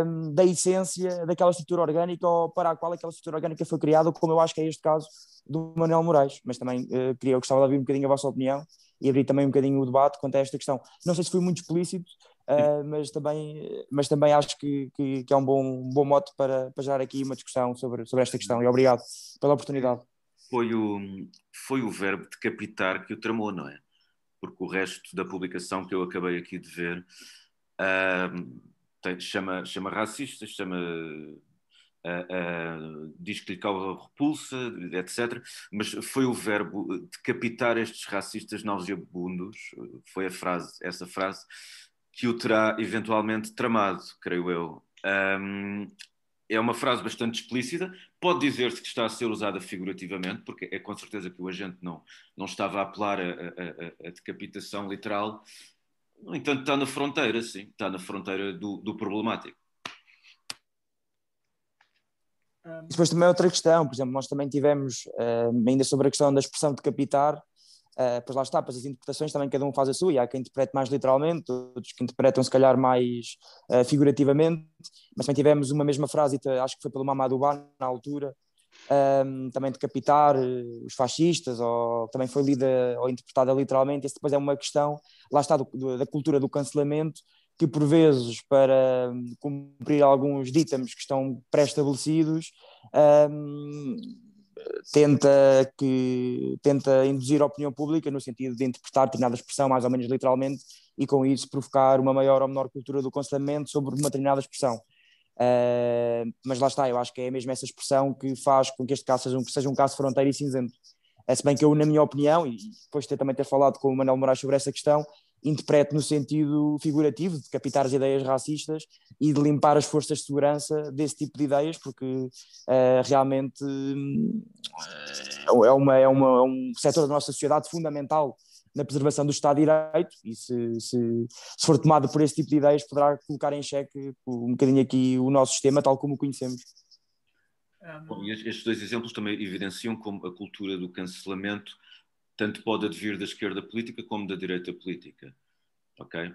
um, da essência daquela estrutura orgânica ou para a qual aquela estrutura orgânica foi criada, como eu acho que é este caso do Manuel Moraes. Mas também uh, queria, eu gostava de ouvir um bocadinho a vossa opinião e abrir também um bocadinho o debate quanto a esta questão. Não sei se fui muito explícito, uh, mas, também, mas também acho que, que, que, é um bom, um bom mote para, para gerar aqui uma discussão sobre, sobre esta questão. E obrigado pela oportunidade. Foi o, foi o verbo decapitar que o tramou, não é? Porque o resto da publicação que eu acabei aqui de ver uh, tem, chama, chama racistas, chama uh, diz que lhe causa repulsa, etc. Mas foi o verbo decapitar estes racistas nauseabundos, foi a frase, essa frase, que o terá eventualmente tramado, creio eu. Um, é uma frase bastante explícita, pode dizer-se que está a ser usada figurativamente, porque é com certeza que o agente não, não estava a apelar a, a, a decapitação literal, no entanto está na fronteira, sim, está na fronteira do, do problemático. Depois também outra questão, por exemplo, nós também tivemos, uh, ainda sobre a questão da expressão de capitar, uh, pois lá está, pois as interpretações também cada um faz a sua, e há quem interprete mais literalmente, outros que interpretam se calhar mais uh, figurativamente, mas também tivemos uma mesma frase, acho que foi pelo Mamadou Ba na altura, um, também decapitar uh, os fascistas, ou também foi lida ou interpretada literalmente, isso depois é uma questão, lá está, do, do, da cultura do cancelamento, que por vezes, para cumprir alguns ditames que estão pré-estabelecidos, um, tenta, que, tenta induzir a opinião pública no sentido de interpretar determinada expressão mais ou menos literalmente e com isso provocar uma maior ou menor cultura do cancelamento sobre uma determinada expressão. Uh, mas lá está, eu acho que é mesmo essa expressão que faz com que este caso seja um, seja um caso fronteiro e cinzento. É, se bem que eu, na minha opinião, e depois de também ter falado com o Manuel Moraes sobre essa questão, interpreto no sentido figurativo de captar as ideias racistas e de limpar as forças de segurança desse tipo de ideias, porque uh, realmente uh, é, uma, é, uma, é um setor da nossa sociedade fundamental na preservação do Estado de Direito e se, se, se, for tomado por esse tipo de ideias poderá colocar em xeque um bocadinho aqui o nosso sistema tal como o conhecemos. Bom, estes dois exemplos também evidenciam como a cultura do cancelamento tanto pode advir da esquerda política como da direita política. Ok?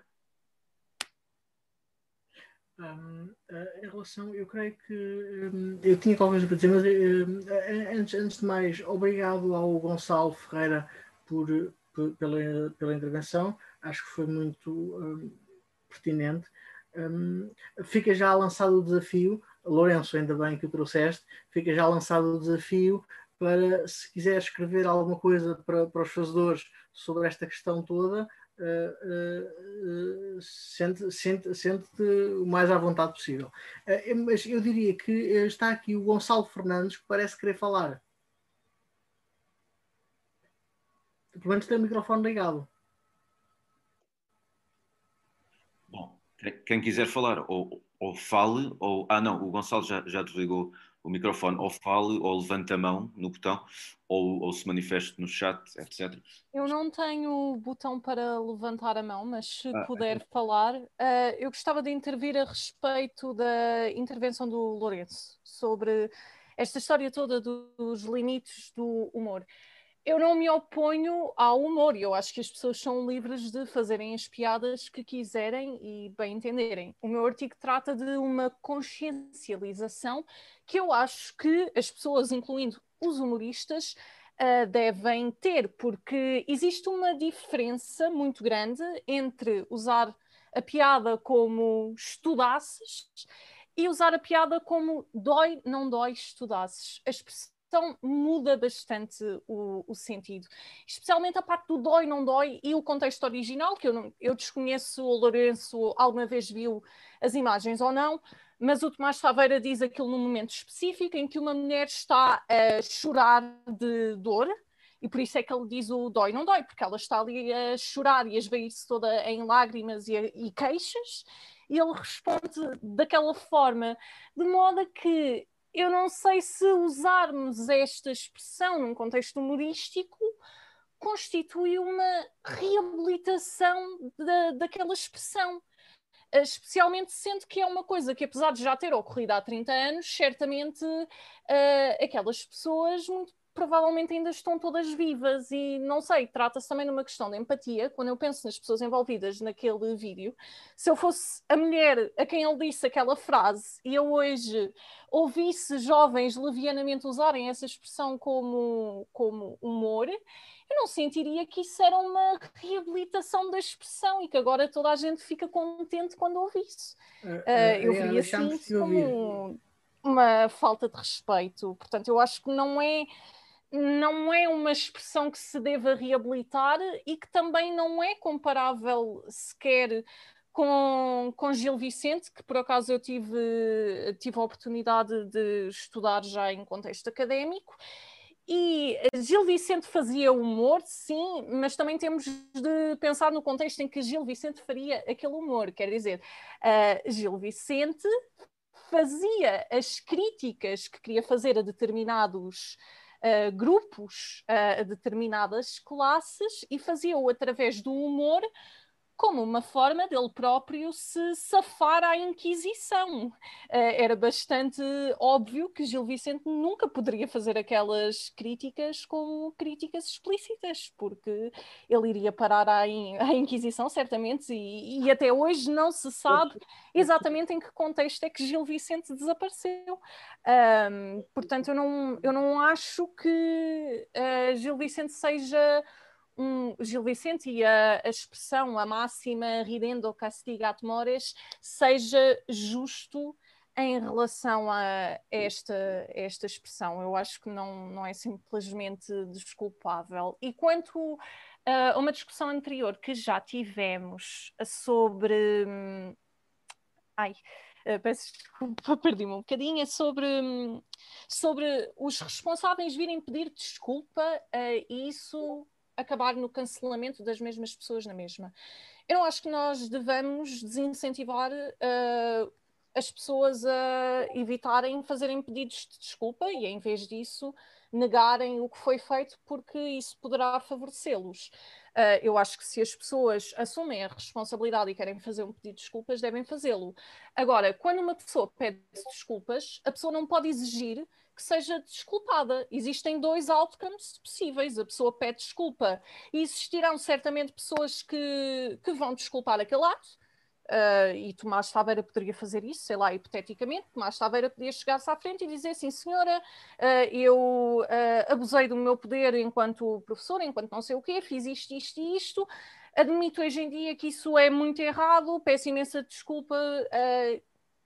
Um, em relação, eu creio que um, eu tinha qualquer coisa para dizer, mas um, antes, antes de mais, obrigado ao Gonçalo Ferreira por, por pela, pela intervenção, acho que foi muito pertinente. fica já lançado o desafio, Lourenço, ainda bem que o trouxeste, fica já lançado o desafio para, se quiser escrever alguma coisa para, para os fazedores sobre esta questão toda, uh, uh, sente, sente, sente o mais à vontade possível. mas eu diria que está aqui o Gonçalo Fernandes, que parece querer falar. Pelo menos tem o microfone ligado. Bom, quem quiser falar, ou, ou fale, ou. Ah, não, o Gonçalo já, já desligou o microfone ou fale ou levante a mão no botão ou, ou se manifeste no chat, etc. Eu não tenho botão para levantar a mão, mas se ah, puder é. falar, uh, eu gostava de intervir a respeito da intervenção do Lourenço sobre esta história toda dos limites do humor eu não me oponho ao humor, eu acho que as pessoas são livres de fazerem as piadas que quiserem e bem entenderem. O meu artigo trata de uma consciencialização que eu acho que as pessoas, incluindo os humoristas, uh, devem ter, porque existe uma diferença muito grande entre usar a piada como estudasses e usar a piada como dói, não dói, estudasses. Então muda bastante o, o, sentido. Especialmente a parte do dói, não dói e o contexto original, que eu, não, eu desconheço, o Lourenço alguma vez viu as imagens ou não, mas o Tomás Taveira diz aquilo num momento específico em que uma mulher está a chorar de dor, e por isso é que ele diz o dói, não dói, porque ela está ali a chorar e a esvair-se toda em lágrimas e, e queixas, e ele responde daquela forma, de modo que eu não sei se usarmos esta expressão num contexto humorístico constitui uma reabilitação da, daquela expressão. Especialmente sendo que é uma coisa que, apesar de já ter ocorrido há 30 anos, certamente uh, aquelas pessoas muito provavelmente ainda estão todas vivas e não sei, trata-se também de uma questão de empatia. Quando eu penso nas pessoas envolvidas naquele vídeo, se eu fosse a mulher a quem ele disse aquela frase e eu hoje ouvisse jovens levianamente usarem essa expressão como, como humor, eu não sentiria que isso era uma reabilitação da expressão e que agora toda a gente fica contente quando ouve isso. Uh, uh, eu veria assim como uma falta de respeito. Portanto, eu acho que não é não é uma expressão que se deva reabilitar e que também não é comparável sequer com, com Gil Vicente, que por acaso eu tive, tive a oportunidade de estudar já em contexto académico. E Gil Vicente fazia humor, sim, mas também temos de pensar no contexto em que Gil Vicente faria aquele humor. Quer dizer, uh, Gil Vicente fazia as críticas que queria fazer a determinados grupos a determinadas classes e fazia-o através do humor como uma forma dele próprio se safar à Inquisição. Uh, era bastante óbvio que Gil Vicente nunca poderia fazer aquelas críticas como críticas explícitas, porque ele iria parar à, in à Inquisição, certamente, e, e, até hoje não se sabe exatamente em que contexto é que Gil Vicente desapareceu. Um, portanto, eu não, eu não acho que uh, Gil Vicente seja um, Gil Vicente e a, a expressão, a máxima ridendo castigat mores, seja justo em relação a esta, esta expressão. Eu acho que não, não é simplesmente desculpável. E quanto a uma discussão anterior que já tivemos sobre. Ai, uh, peço desculpa, perdi-me um bocadinho, é sobre, sobre os responsáveis virem pedir desculpa uh, e isso acabar no cancelamento das mesmas pessoas na mesma. Eu não acho que nós devamos desincentivar uh, as pessoas a evitarem fazerem pedidos de desculpa e, em vez disso, negarem o que foi feito, porque isso poderá favorecê-los. Uh, eu acho que se as pessoas assumem a responsabilidade e querem fazer um pedido de desculpas, devem fazê-lo. Agora, quando uma pessoa pede desculpas, a pessoa não pode exigir que seja desculpada. Existem dois outcomes possíveis. A pessoa pede desculpa e existirão certamente pessoas que, que vão desculpar aquele ato. Uh, e Tomás Taveira poderia fazer isso, sei lá, hipoteticamente. Tomás Taveira podia chegar-se à frente e dizer assim: Senhora, uh, eu uh, abusei do meu poder enquanto professor, enquanto não sei o quê, fiz isto, isto e isto. Admito hoje em dia que isso é muito errado, peço imensa desculpa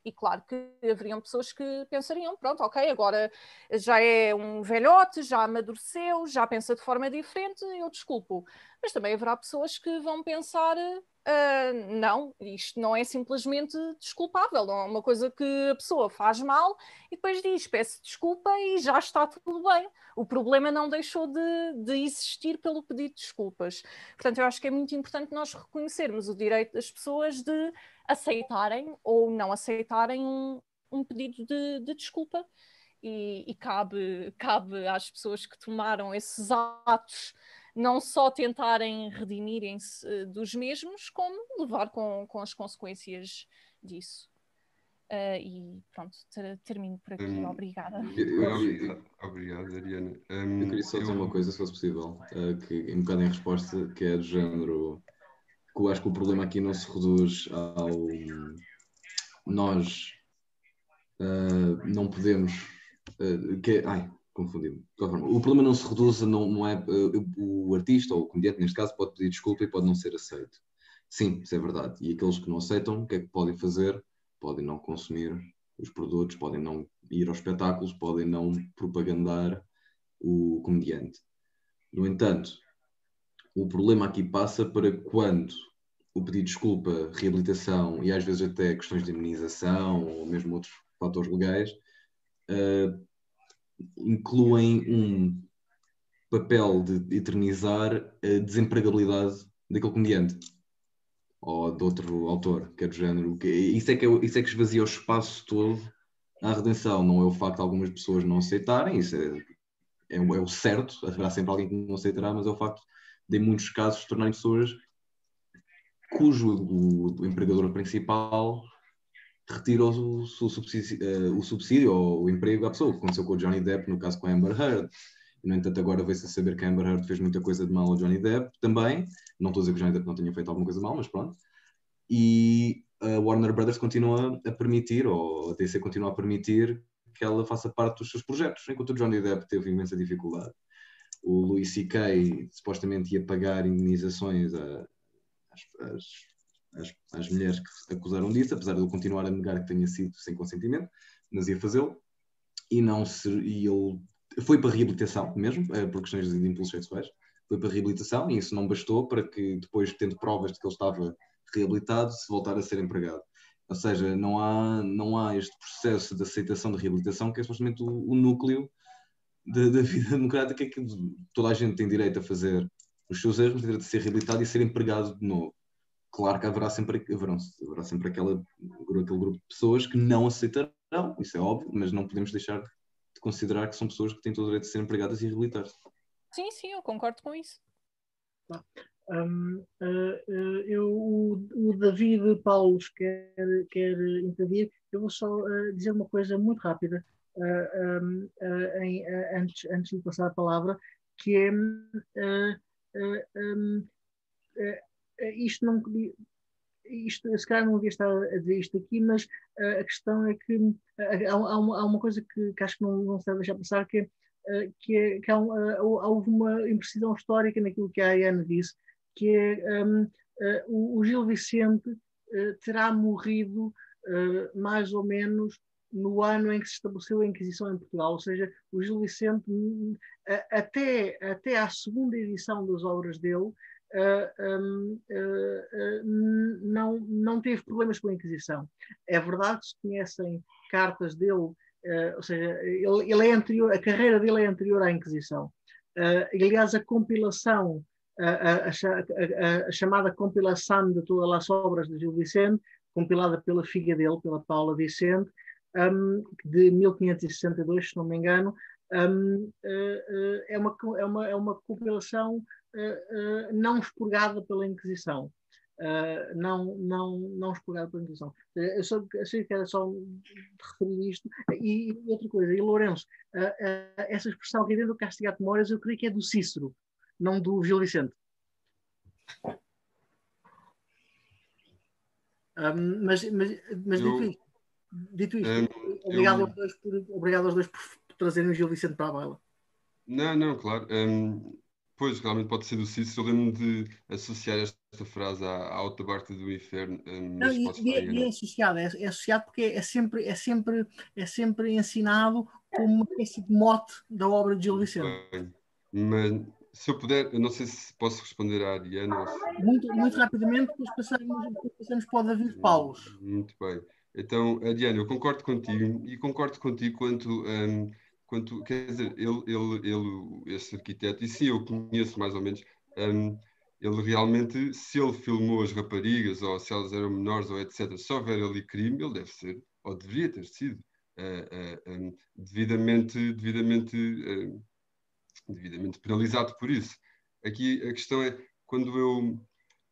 e claro que haveriam pessoas que pensariam: pronto, ok, agora já é um velhote, já amadureceu, já pensa de forma diferente, eu desculpo. Mas também haverá pessoas que vão pensar: uh, não, isto não é simplesmente desculpável, não é uma coisa que a pessoa faz mal e depois diz: peço desculpa e já está tudo bem. O problema não deixou de, de existir pelo pedido de desculpas. Portanto, eu acho que é muito importante nós reconhecermos o direito das pessoas de aceitarem ou não aceitarem um, um pedido de, de desculpa. E, e, cabe, cabe às pessoas que tomaram esses atos não só tentarem redimirem-se eh, dos mesmos, como levar com, com as consequências disso. Uh, e pronto, ter, termino por aqui. Um, Obrigada. Obrigado, Ariana. Um, eu queria só dizer eu... uma coisa, se fosse possível, uh, que um bocado em resposta, que é do género que eu acho que o problema aqui não se reduz ao nós uh, não podemos uh, que, ai, confundi-me. O problema não se reduz, não, não é uh, o artista ou o comediante, neste caso, pode pedir desculpa e pode não ser aceito. Sim, isso é verdade. E aqueles que não aceitam, o que é que podem fazer? Podem não consumir os produtos, podem não ir aos espetáculos, podem não propagandar o comediante. No entanto, o problema aqui passa para quando o pedido de desculpa, reabilitação e às vezes até questões de imunização ou mesmo outros fatores legais uh, incluem um papel de eternizar a desempregabilidade daquele comediante. Ou de outro autor, que é do género. Isso, é que, é, isso é que esvazia o espaço todo à redenção, não é o facto de algumas pessoas não aceitarem, isso é, é, é o certo, haverá sempre alguém que não aceitará, mas é o facto de, em muitos casos, tornarem pessoas cujo o, o empregador principal retira o, o, subsídio, uh, o subsídio ou o emprego à pessoa, o que aconteceu com o Johnny Depp, no caso com a Amber Heard. No entanto, agora veio-se a saber que a Amber Heard fez muita coisa de mal ao Johnny Depp também. Não estou a dizer que o Johnny Depp não tenha feito alguma coisa mal, mas pronto. E a Warner Brothers continua a permitir, ou a DC continua a permitir, que ela faça parte dos seus projetos, enquanto o Johnny Depp teve imensa dificuldade o Louis C.K. supostamente ia pagar indenizações às, às, mulheres que acusaram disso, apesar de ele continuar a negar que tenha sido sem consentimento, mas ia fazê-lo. E, não se, e ele foi para reabilitação mesmo, eh, por questões de impulsos sexuais, foi para reabilitação e isso não bastou para que depois, tendo provas de que ele estava reabilitado, se voltar a ser empregado. Ou seja, não há, não há este processo de aceitação de reabilitação que é supostamente o, o núcleo da, da, vida democrática que toda a gente tem direito a fazer os seus erros, tem direito a ser reabilitado e ser empregado de novo. Claro que haverá sempre, haverá, haverá sempre aquela, aquele grupo de pessoas que não aceitarão, isso é óbvio, mas não podemos deixar de considerar que são pessoas que têm todo o direito de ser empregadas e reabilitar-se. Sim, sim, eu concordo com isso. Um, uh, uh, eu, o, o, David Paulos quer, quer intervir. Eu vou só uh, dizer uma coisa muito rápida uh, em, antes, antes de passar a palavra, que é um, isto não isto, se calhar não devia estar a dizer isto aqui, mas uh, a questão é que uh, há, há, uma, há, uma, coisa que, que, acho que não, não se deve deixar passar, que uh, que, é, que há, houve uma imprecisão histórica naquilo que a Ayane disse, que é um, o, Gil Vicente terá morrido mais ou menos no ano em que se estabeleceu a Inquisição em Portugal, ou seja, o Gil Vicente, hum, até, até à segunda edição das obras dele, não, não teve problemas com a Inquisição. É verdade se conhecem cartas dele, ou seja, ele, ele, é anterior, a carreira dele é anterior à Inquisição. aliás, a compilação, a, a, a, a, chamada compilação de todas as obras de Gil Vicente, compilada pela filha dele, pela Paula Vicente, um, de 1562, se não me engano, um, uh, uh, é, uma, é, uma, é uma compilação uh, não expurgada pela Inquisição. não, não, não expurgada pela Inquisição. Eu só achei que era só referir isto. E, e outra coisa, e Lourenço, essa expressão aqui dentro do Castigato Moras, eu creio que é do Cícero, não do Gil Vicente. Um, mas, mas, mas eu, dito isto, dito isto um, obrigado, eu, aos dois por, obrigado aos dois por trazerem o Gil Vicente para a baila. Não, não, claro. Um, pois, realmente pode ser do Cícero. Eu lembro de associar esta frase à, à alta parte do inferno. Um, não, e, e, é, e, é, associado, é, é, associado porque é sempre, é, sempre, é sempre ensinado como uma espécie de mote da obra de Gil Vicente. Bem, mas se eu puder, eu não sei se posso responder à Ariana. Muito, muito rapidamente, depois passamos, depois passamos para o David Paulo. Muito bem. Então, Diana, eu concordo contigo e concordo contigo quanto, um, quanto quer dizer, ele, ele, ele, esse arquiteto, e sim, eu conheço mais ou menos, um, ele realmente, se ele filmou as raparigas ou se elas eram menores ou etc., se houver ali crime, ele deve ser, ou deveria ter sido, uh, uh, um, devidamente, devidamente uh, devidamente penalizado por isso. Aqui a questão é quando eu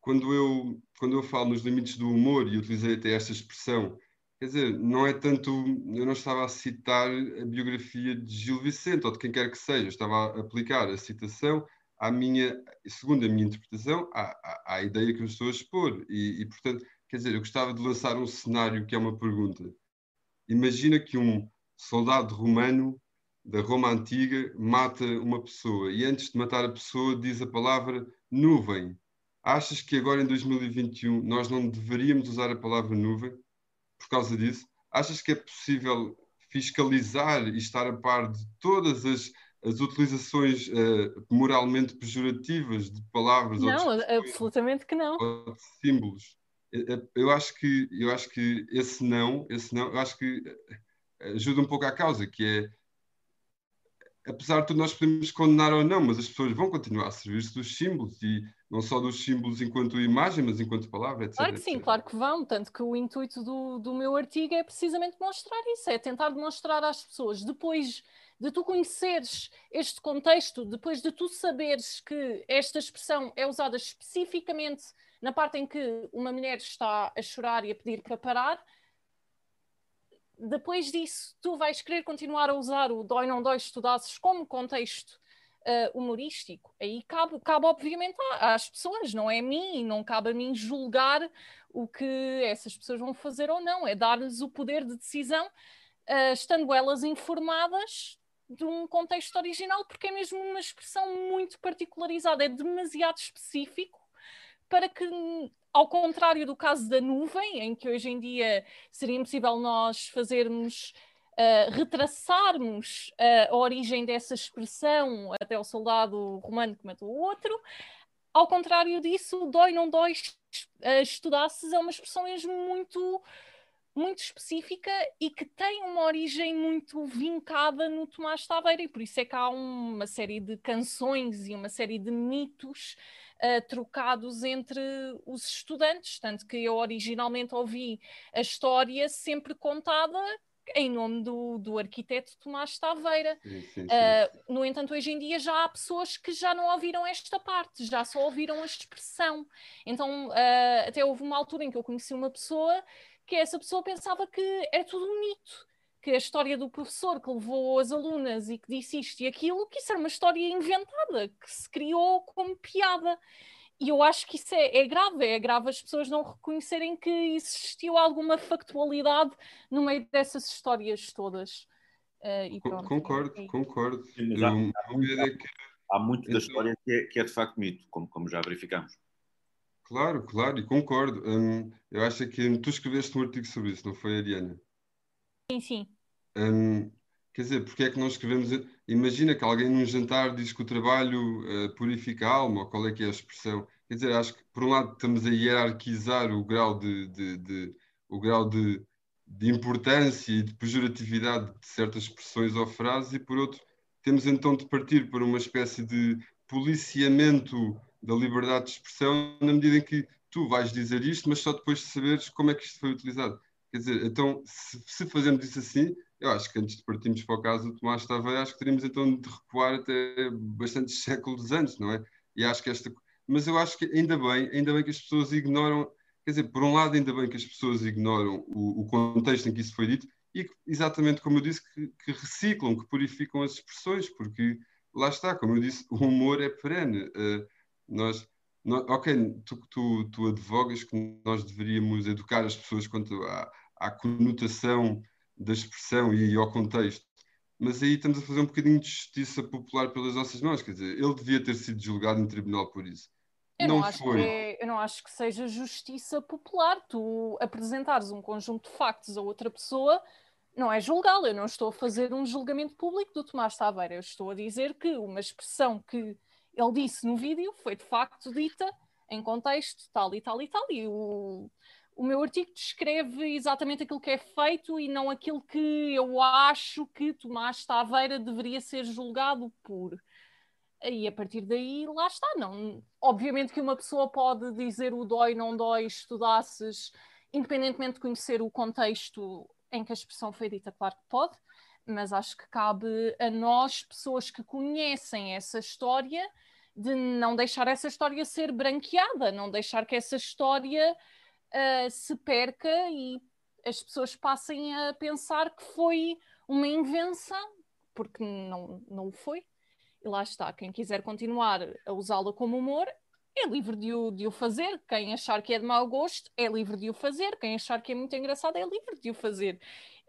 quando eu quando eu falo nos limites do humor e utilizei até esta expressão, quer dizer, não é tanto eu não estava a citar a biografia de Gil Vicente ou de quem quer que seja, estava a aplicar a citação à minha, segundo a minha interpretação, à, à, à ideia que eu estou a expor e, e portanto, quer dizer, eu gostava de lançar um cenário que é uma pergunta. Imagina que um soldado romano da Roma Antiga mata uma pessoa e antes de matar a pessoa diz a palavra nuvem. Achas que agora em 2021 nós não deveríamos usar a palavra nuvem por causa disso? Achas que é possível fiscalizar e estar a par de todas as, as utilizações uh, moralmente pejorativas de palavras não, ou de absolutamente que não. Ou de símbolos? Eu acho que eu acho que esse não, esse não, eu acho que ajuda um pouco à causa, que é apesar de tudo, nós podemos condenar ou não, mas as pessoas vão continuar a servir-se dos símbolos e não só dos símbolos enquanto imagem, mas enquanto palavra, etc. Claro que sim, etc. claro que vão. Tanto que o intuito do, do meu artigo é precisamente mostrar isso, é tentar demonstrar às pessoas, depois de tu conheceres este contexto, depois de tu saberes que esta expressão é usada especificamente na parte em que uma mulher está a chorar e a pedir para parar, depois disso, tu vais querer continuar a usar o dói não dói estudasses como contexto uh, humorístico. Aí cabe, cabe obviamente, às pessoas, não é a mim, não cabe a mim julgar o que essas pessoas vão fazer ou não, é dar-lhes o poder de decisão, uh, estando elas informadas de um contexto original, porque é mesmo uma expressão muito particularizada, é demasiado específico para que ao contrário do caso da nuvem, em que hoje em dia seria impossível nós fazermos, retraçarmos a origem dessa expressão até o soldado romano que matou o outro, ao contrário disso, dói não dói, estudasses é uma expressão mesmo muito muito específica e que tem uma origem muito vincada no Tomás Taveira, e por isso é que há uma série de canções e uma série de mitos uh, trocados entre os estudantes, tanto que eu originalmente ouvi a história sempre contada em nome do, do arquiteto Tomás Taveira. Sim, sim, sim. Uh, no entanto, hoje em dia já há pessoas que já não ouviram esta parte, já só ouviram a expressão. Então, uh, até houve uma altura em que eu conheci uma pessoa que essa pessoa pensava que era tudo um mito, que a história do professor que levou as alunas e que disse isto e aquilo, que isso era uma história inventada, que se criou como piada. E eu acho que isso é, é, grave, é grave as pessoas não reconhecerem que existiu alguma factualidade no meio dessas histórias todas. Uh, pronto, concordo, é, concordo. Sim, há, há, muito, é que... há, muito, da história que é, que é, de facto mito, como, como já verificamos. Claro, claro, e concordo. Hum, eu acho que tu escreveste um artigo sobre isso, não foi, Ariana? Sim, sim. Um, quer dizer, porque é que nós escrevemos. Imagina que alguém num jantar diz que o trabalho uh, purifica a alma, ou qual é que é a expressão. Quer dizer, acho que por um lado estamos a hierarquizar o grau de, de, de o grau de, de importância e de pejoratividade de certas expressões ou frases, e por outro, temos então de partir para uma espécie de policiamento da liberdade de expressão, na medida em que tu vais dizer isto, mas só depois de saberes como é que isto foi utilizado. Quer dizer, então, se, se fazemos isso assim, eu acho que antes de partirmos para o caso do Tomás Taveira, acho que teríamos então de recuar até bastantes séculos antes, não é? E acho que esta. Mas eu acho que ainda bem, ainda bem que as pessoas ignoram. Quer dizer, por um lado, ainda bem que as pessoas ignoram o, o contexto em que isso foi dito e que, exatamente como eu disse, que, que, reciclam, que purificam as expressões, porque lá está, como eu disse, o humor é perene. Uh, nós, nós, ok, tu, tu, tu advogas que nós deveríamos educar as pessoas quanto à, à conotação da expressão e ao contexto. Mas aí estamos a fazer um bocadinho de justiça popular pelas nossas mãos, quer dizer, ele devia ter sido julgado em tribunal por isso. Eu não, não acho foi. Que é, eu não acho que seja justiça popular. Tu apresentares um conjunto de factos a outra pessoa não é julgá-lo. Eu não estou a fazer um julgamento público do Tomás Taveira. Eu estou a dizer que uma expressão que ele disse no vídeo foi de facto dita em contexto tal e tal e tal. E o, o meu artigo descreve exatamente aquilo que é feito e não aquilo que eu acho que Tomás Taveira deveria ser julgado por. E a partir daí, lá está. Não, obviamente que uma pessoa pode dizer o dói, não dói, estudasses, independentemente de conhecer o contexto em que a expressão foi dita, claro que pode, mas acho que cabe a nós, pessoas que conhecem essa história, de não deixar essa história ser branqueada, não deixar que essa história uh, se perca e as pessoas passem a pensar que foi uma invenção, porque não, não foi. E lá está, quem quiser continuar a usá-la como humor é livre de o, de o fazer. Quem achar que é de mau gosto é livre de o fazer. Quem achar que é muito engraçado é livre de o fazer.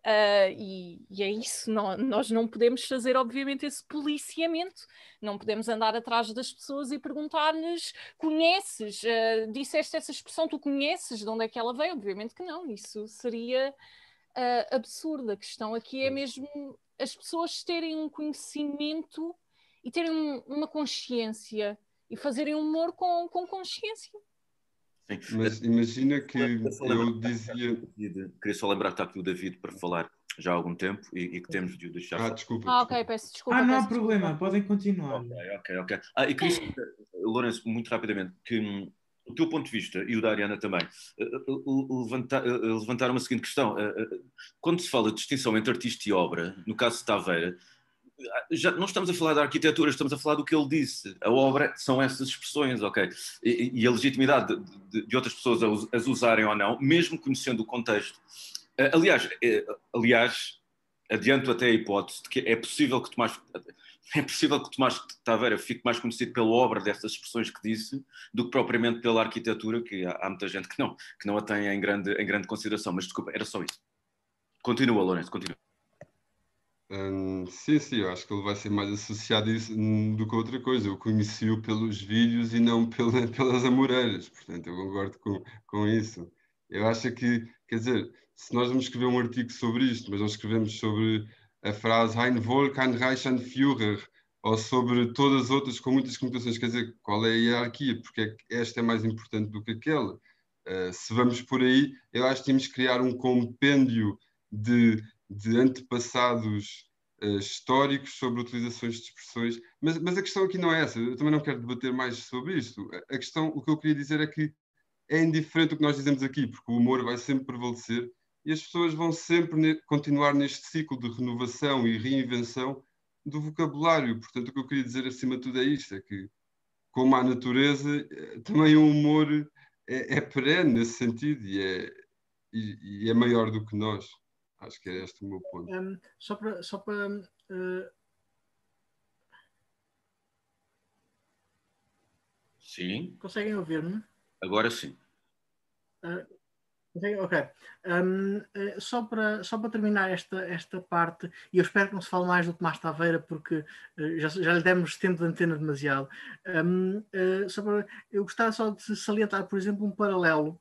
Uh, e, e, é isso, não, nós não podemos fazer, obviamente, esse policiamento, não podemos andar atrás das pessoas e perguntar-lhes: conheces, uh, disseste essa expressão, tu conheces de onde é que ela veio? Obviamente que não, isso seria uh, absurdo. A questão aqui é mesmo as pessoas terem um conhecimento e terem um, uma consciência e fazerem humor com, com consciência. Sim. Mas imagina que eu dizia. Queria só lembrar que está aqui o David para falar já há algum tempo e, e que temos de o deixar. Ah, desculpa. Ah, ok, peço desculpa. Ah, não há problema, desculpa. podem continuar. Ok, ok, ok. Ah, e queria, Lourenço, muito rapidamente, que hum, o teu ponto de vista e o da Ariana também eh, eh, levantar, eh, levantar uma seguinte questão. Quando se fala de distinção entre artista e obra, no caso de Taveira, já não estamos a falar da arquitetura, estamos a falar do que ele disse. A obra são essas expressões, ok? E, e a legitimidade de, de, de, outras pessoas as usarem ou não, mesmo conhecendo o contexto. Uh, aliás, uh, aliás, adianto até a hipótese de que é possível que Tomás é possível que Tomás Taveira fique mais conhecido pela obra dessas expressões que disse do que propriamente pela arquitetura, que há, há muita gente que não, que não a tem em grande, em grande consideração. Mas desculpa, era só isso. Continua, Lourenço, continua. Sim, sim, eu acho que ele vai ser mais associado a isso hum, do que outra coisa. Eu conheci-o pelos vídeos e não pela, pelas amoreiras, portanto, eu concordo com, com isso. Eu acho que, quer dizer, se nós vamos escrever um artigo sobre isto, mas nós escrevemos sobre a frase Ein Volk, ein Reich, ein Führer, ou sobre todas as outras com muitas conotações, quer dizer, qual é a hierarquia, porque é que esta é mais importante do que aquela. Uh, se vamos por aí, eu acho que temos que criar um compêndio de de antepassados uh, históricos sobre utilizações de expressões, mas, mas a questão aqui não é essa, eu também não quero debater mais sobre isto. A, questão, o que eu queria dizer é que é indiferente o que nós dizemos aqui, porque o humor vai sempre prevalecer e as pessoas vão sempre ne continuar neste ciclo de renovação e reinvenção do vocabulário. Portanto, o que eu queria dizer acima de tudo é isto: é que, como a natureza, eh, também o humor é, é perene nesse sentido e é, e, e é maior do que nós. Acho que é este o meu ponto. Um, só para. Só para uh... Sim. Conseguem ouvir-me? Agora sim. Uh, ok. Um, uh, só, para, só para terminar esta, esta parte, e eu espero que não se fale mais do Tomás Taveira, porque uh, já, já lhe demos tempo de antena demasiado. Um, uh, só para, eu gostava só de salientar, por exemplo, um paralelo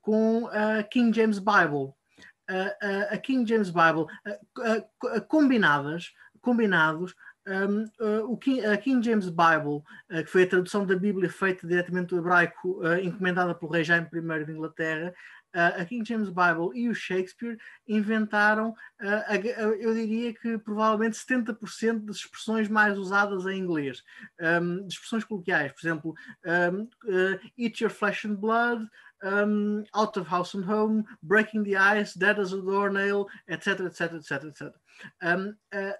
com a King James Bible. A King James Bible combinadas, combinados, um, uh, o King, a King James Bible, uh, que foi a tradução da Bíblia feita diretamente do hebraico, uh, encomendada pelo rei Jaime I de Inglaterra, a King James Bible e o Shakespeare inventaram, eu diria que provavelmente 70% das expressões mais usadas em inglês, um, de expressões coloquiais, por exemplo, um, eat your flesh and blood, um, out of house and home, breaking the ice, dead as a doornail, etc, etc, etc, etc. Uh,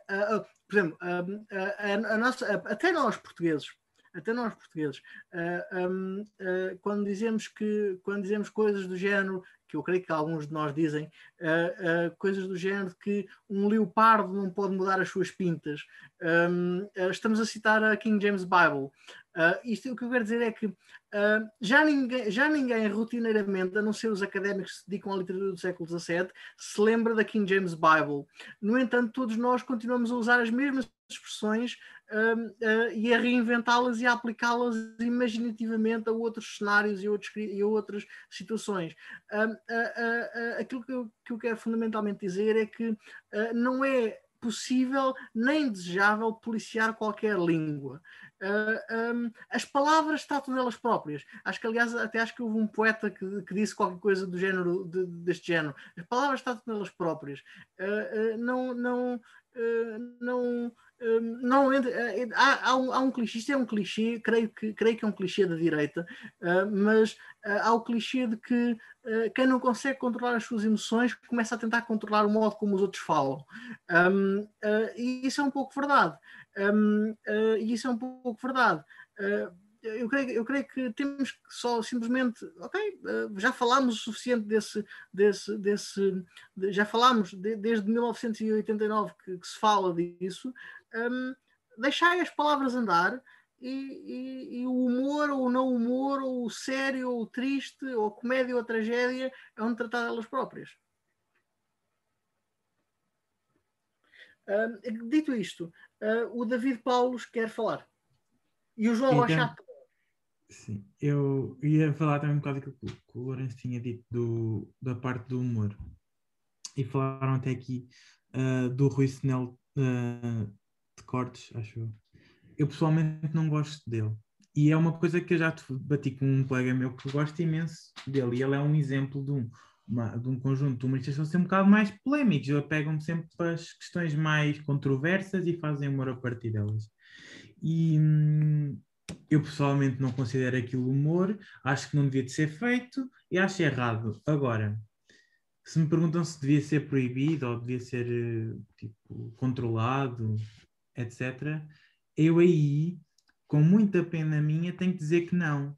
uh, por exemplo, um, a, a, nossa, até nós portugueses, até nós portugueses, uh, uh, quando dizemos que quando dizemos coisas do género que eu creio que alguns de nós dizem uh, coisas do género que um leopardo não pode mudar as suas pintas, um, estamos a citar a King James Bible. Isto o que eu quero dizer é que já, ninguém, já ninguém rotineiramente, a não ser os académicos que se dedicam à literatura do século XVII, se lembra da King James Bible. No entanto, todos nós continuamos a usar as mesmas expressões uh, uh, e a reinventá-las e a aplicá-las imaginativamente a outros cenários e, outros, e outras situações. Uh, aquilo que eu, que eu, quero fundamentalmente dizer é que não é possível nem desejável policiar qualquer língua. Uh, um, as palavras tratam delas próprias. Acho que, aliás, até acho que houve um poeta que, que disse qualquer coisa do género, de, deste género. As palavras tratam delas próprias. Uh, uh, não, não, não não eh, eh, há, há, um, há um clichê, isto é um clichê, creio que, creio que é um clichê da direita, uh, mas uh, há o clichê de que quem não consegue controlar as suas emoções começa a tentar controlar o modo como os outros falam. E isso é um pouco verdade. E isso é um pouco verdade eu creio, eu creio que temos que só simplesmente, ok, já falámos o suficiente desse, desse, desse já falámos de, desde 1989 que, que, se fala disso, um, deixai as palavras andar e, e, e, o humor ou o não humor, ou o sério ou o triste, ou a comédia ou a tragédia, é onde tratar elas próprias. Um, dito isto, uh, o David Paulos quer falar. E o João então, Rochato Sim, eu ia falar também um bocado do que o Lourenço tinha dito do, da parte do humor. E falaram até aqui uh, do Rui Senel uh, de Cortes, acho eu. Eu pessoalmente não gosto dele. E é uma coisa que eu já bati com um colega meu que gosta imenso dele. E ele é um exemplo de um, uma, de um conjunto de humoristas que são sempre um bocado mais polémicos. Eles pegam sempre para as questões mais controversas e fazem humor a partir delas. E, hum, eu pessoalmente não considero aquilo humor, acho que não devia de ser feito e acho errado. Agora, se me perguntam se devia ser proibido ou devia ser tipo, controlado, etc., eu aí, com muita pena minha, tenho que dizer que não.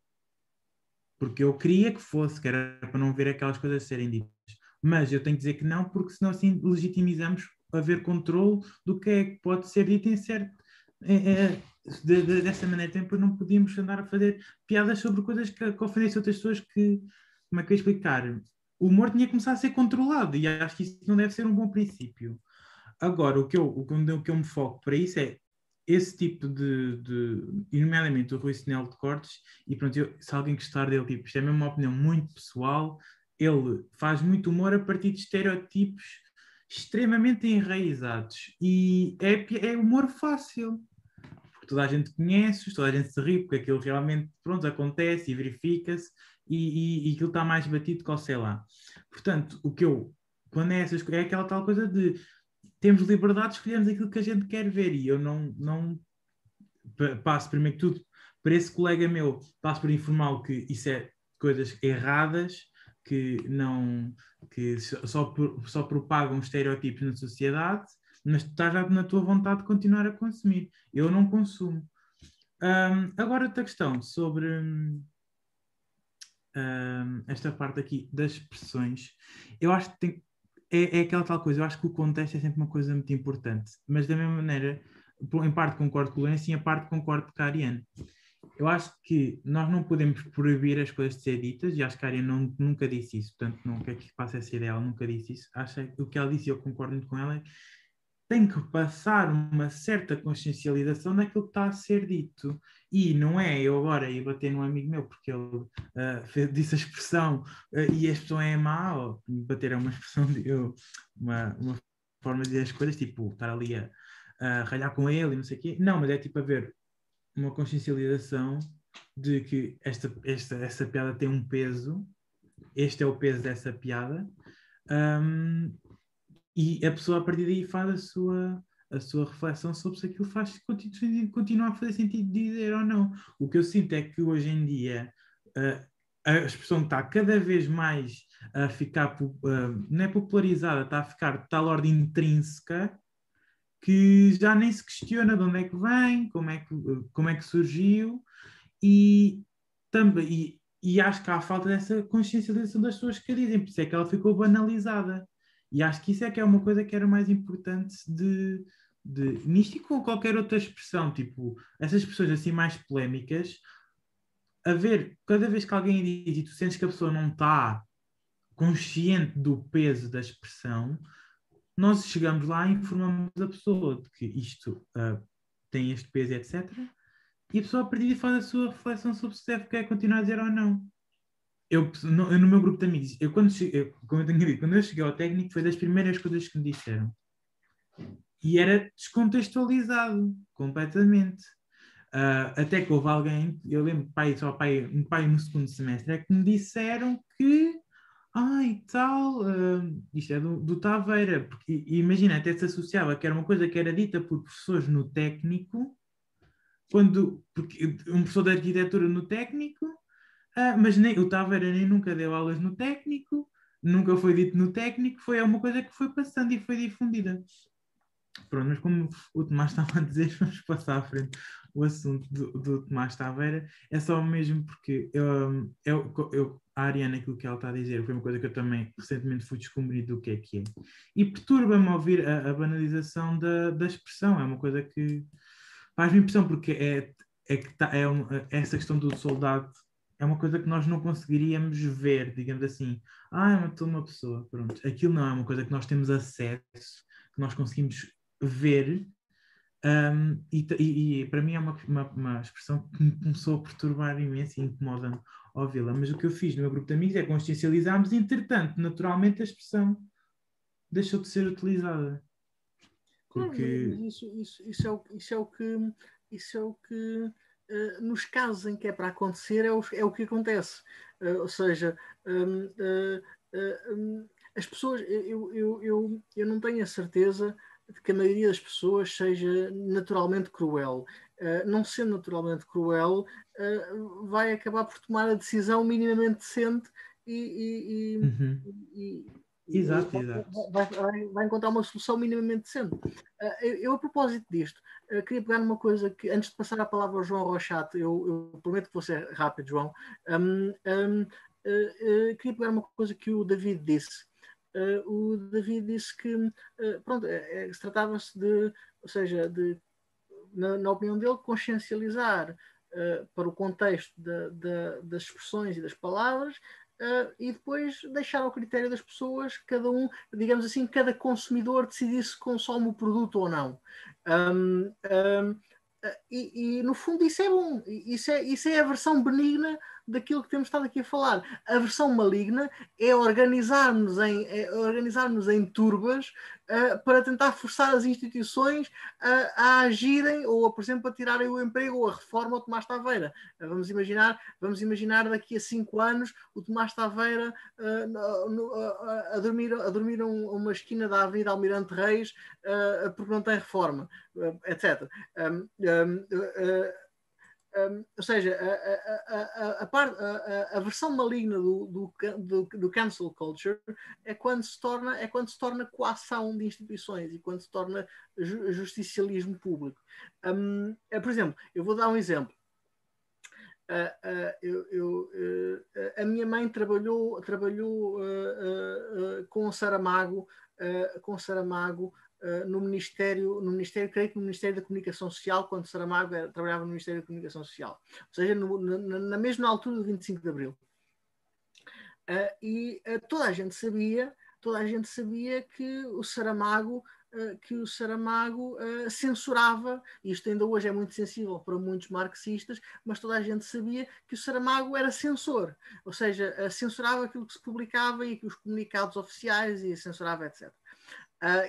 Porque eu queria que fosse, que era para não ver aquelas coisas serem ditas. Mas eu tenho que dizer que não, porque senão assim legitimizamos haver controle do que é que pode ser dito em certo. É, é, de, de, dessa maneira depois não podíamos andar a fazer piadas sobre coisas que, que ofendessem outras pessoas que, como é que eu ia explicar? O humor tinha que começar a ser controlado e acho que isso não deve ser um bom princípio. Agora, o que eu, o que, o que eu me foco para isso é esse tipo de, de nomeadamente o Rui Sinel de Cortes, e pronto, eu, se alguém gostar dele, tipo, isto é mesmo uma opinião muito pessoal, ele faz muito humor a partir de estereotipos extremamente enraizados e é, é humor fácil toda a gente conhece, toda a gente se ri, porque aquilo realmente, pronto, acontece e verifica-se e, e, e aquilo está mais batido que o sei lá. Portanto, o que eu, quando é essas é aquela tal coisa de temos liberdade, escolhemos aquilo que a gente quer ver e eu não, não passo primeiro que tudo para esse colega meu, passo por informá-lo que isso é coisas erradas, que não que só, só propagam estereótipos na sociedade mas tu estás já na tua vontade de continuar a consumir. Eu não consumo. Um, agora, outra questão sobre um, esta parte aqui das expressões. Eu acho que tem, é, é, aquela tal coisa, eu acho que o contexto é sempre uma coisa muito importante, mas da mesma maneira, em parte concordo com o Lourenço e em parte concordo com a Ariane. Eu acho que nós não podemos proibir as coisas de ser ditas, e acho que a Ariane não, nunca disse isso, portanto, não quer que passe essa ideia, ela nunca disse isso. Acho que o que ela disse, eu concordo muito com ela, é tem que passar uma certa consciencialização daquilo que está a ser dito. E não é eu agora ir bater num amigo meu porque ele uh, disse a expressão uh, e a expressão é má, ou bater é uma expressão, de, eu, uma, uma forma de dizer as coisas, tipo estar ali a, a ralhar com ele e não sei o quê. Não, mas é tipo haver uma consciencialização de que esta, esta, essa piada tem um peso, este é o peso dessa piada. Um, e a pessoa a partir daí faz a sua, a sua reflexão sobre se aquilo faz continua a fazer sentido dizer ou não. O que eu sinto é que hoje em dia uh, a expressão está cada vez mais a ficar, uh, não é popularizada, está a ficar de tal ordem intrínseca que já nem se questiona de onde é que vem, como é que, como é que surgiu e também e, e acho que há falta dessa consciencialização das pessoas que dizem, por isso é que ela ficou banalizada. E acho que isso é que é uma coisa que era mais importante de, de nisto e com qualquer outra expressão, tipo, essas expressões assim mais polémicas, a ver, cada vez que alguém diz e tu sentes que a pessoa não está consciente do peso da expressão, nós chegamos lá e informamos a pessoa de que isto uh, tem este peso, etc. E a pessoa a partir de faz a sua reflexão sobre se deve querer continuar a dizer ou não eu, no, eu, no meu grupo de amigos, eu quando, cheguei, como eu tenho dito, quando eu cheguei ao técnico foi das primeiras coisas que me disseram. E era descontextualizado completamente. Uh, até que houve alguém, eu lembro, pai, só pai, um pai no segundo semestre, é que me disseram que, ai, tal, uh, isto é do, do Taveira, porque imagina, até se associava que era uma coisa que era dita por professores no técnico, quando, porque um professor de arquitetura no técnico ah, mas nem, o Tavera nem nunca deu aulas no técnico, nunca foi dito no técnico, foi uma coisa que foi passando e foi difundida. Pronto, mas como o Tomás estava a dizer, vamos passar à frente o assunto do, do Tomás Taveira. É só mesmo porque eu, eu, eu, a Ariana, aquilo que ela está a dizer, foi uma coisa que eu também recentemente fui descobrir do que é que é. E perturba-me ouvir a, a, banalização da, da expressão. É uma coisa que faz-me impressão, porque é, é, que tá, é, uma, é essa questão do soldado é uma coisa que nós não conseguiríamos ver, digamos assim. Ah, matou uma pessoa, pronto. Aquilo não é uma coisa que nós temos acesso, que nós conseguimos ver. Um, e, e, e, para mim é uma, uma, uma, expressão que me começou a perturbar imenso e incomoda-me ouvi-la. Mas o que eu fiz no meu grupo de amigos é consciencializarmos, entretanto, naturalmente a expressão deixou de ser utilizada. Porque... Isso, isso, isso, é o, isso é o que isso é o que nos casos em que é para acontecer, é o, é o que acontece. Uh, ou seja, um, uh, um, as pessoas, eu, eu, eu, eu não tenho a certeza de que a maioria das pessoas seja naturalmente cruel. não sendo naturalmente cruel, vai acabar por tomar a decisão minimamente decente e, e, uhum. e Exato, exato. Vai, vai, vai, encontrar uma solução minimamente decente. Eu, eu, a propósito disto, uh, queria pegar numa coisa que, antes de passar a palavra ao João Rochato, eu, eu prometo que vou ser rápido, João. Um, um, uh, queria pegar uma coisa que o David disse. o David disse que, pronto, é, é, se tratava-se de, ou seja, de, na, na opinião dele, consciencializar para o contexto da, da, das expressões e das palavras Uh, e depois deixar ao critério das pessoas, cada um, digamos assim, cada consumidor decidir se consome o produto ou não. Um, um, e, e, no fundo isso é bom, isso é, isso é a versão benigna daquilo que temos estado aqui a falar. A versão maligna é organizar-nos em, é organizar em turbas uh, para tentar forçar as instituições a, a, agirem ou, por exemplo, a tirarem o emprego ou a reforma ao Tomás Taveira. Uh, vamos, imaginar, vamos imaginar daqui a cinco anos o Tomás Taveira uh, no, no, a, dormir, a dormir um, uma esquina da Avenida Almirante Reis porque não tem reforma, etc. Um, um, ou seja, a, a, a, a, versão maligna do, do, do, do, cancel culture é quando se torna é quando se torna coação de instituições e quando se torna ju, justicialismo público. Um, é, por exemplo, eu vou dar um exemplo. Uh, uh, eu, eu, uh, a minha mãe trabalhou, trabalhou com o Saramago, com Saramago uh, no Ministério, no Ministério, creio que no Ministério da Comunicação Social, quando Saramago era, trabalhava no Ministério da Comunicação Social, ou seja, no, na, na, mesma altura do 25 de Abril. Uh, e uh, toda a gente sabia, toda a gente sabia que o Saramago que o Saramago censurava, isto ainda hoje é muito sensível para muitos marxistas, mas toda a gente sabia que o Saramago era censor, ou seja, censurava aquilo que se publicava e que os comunicados oficiais e censurava, etc.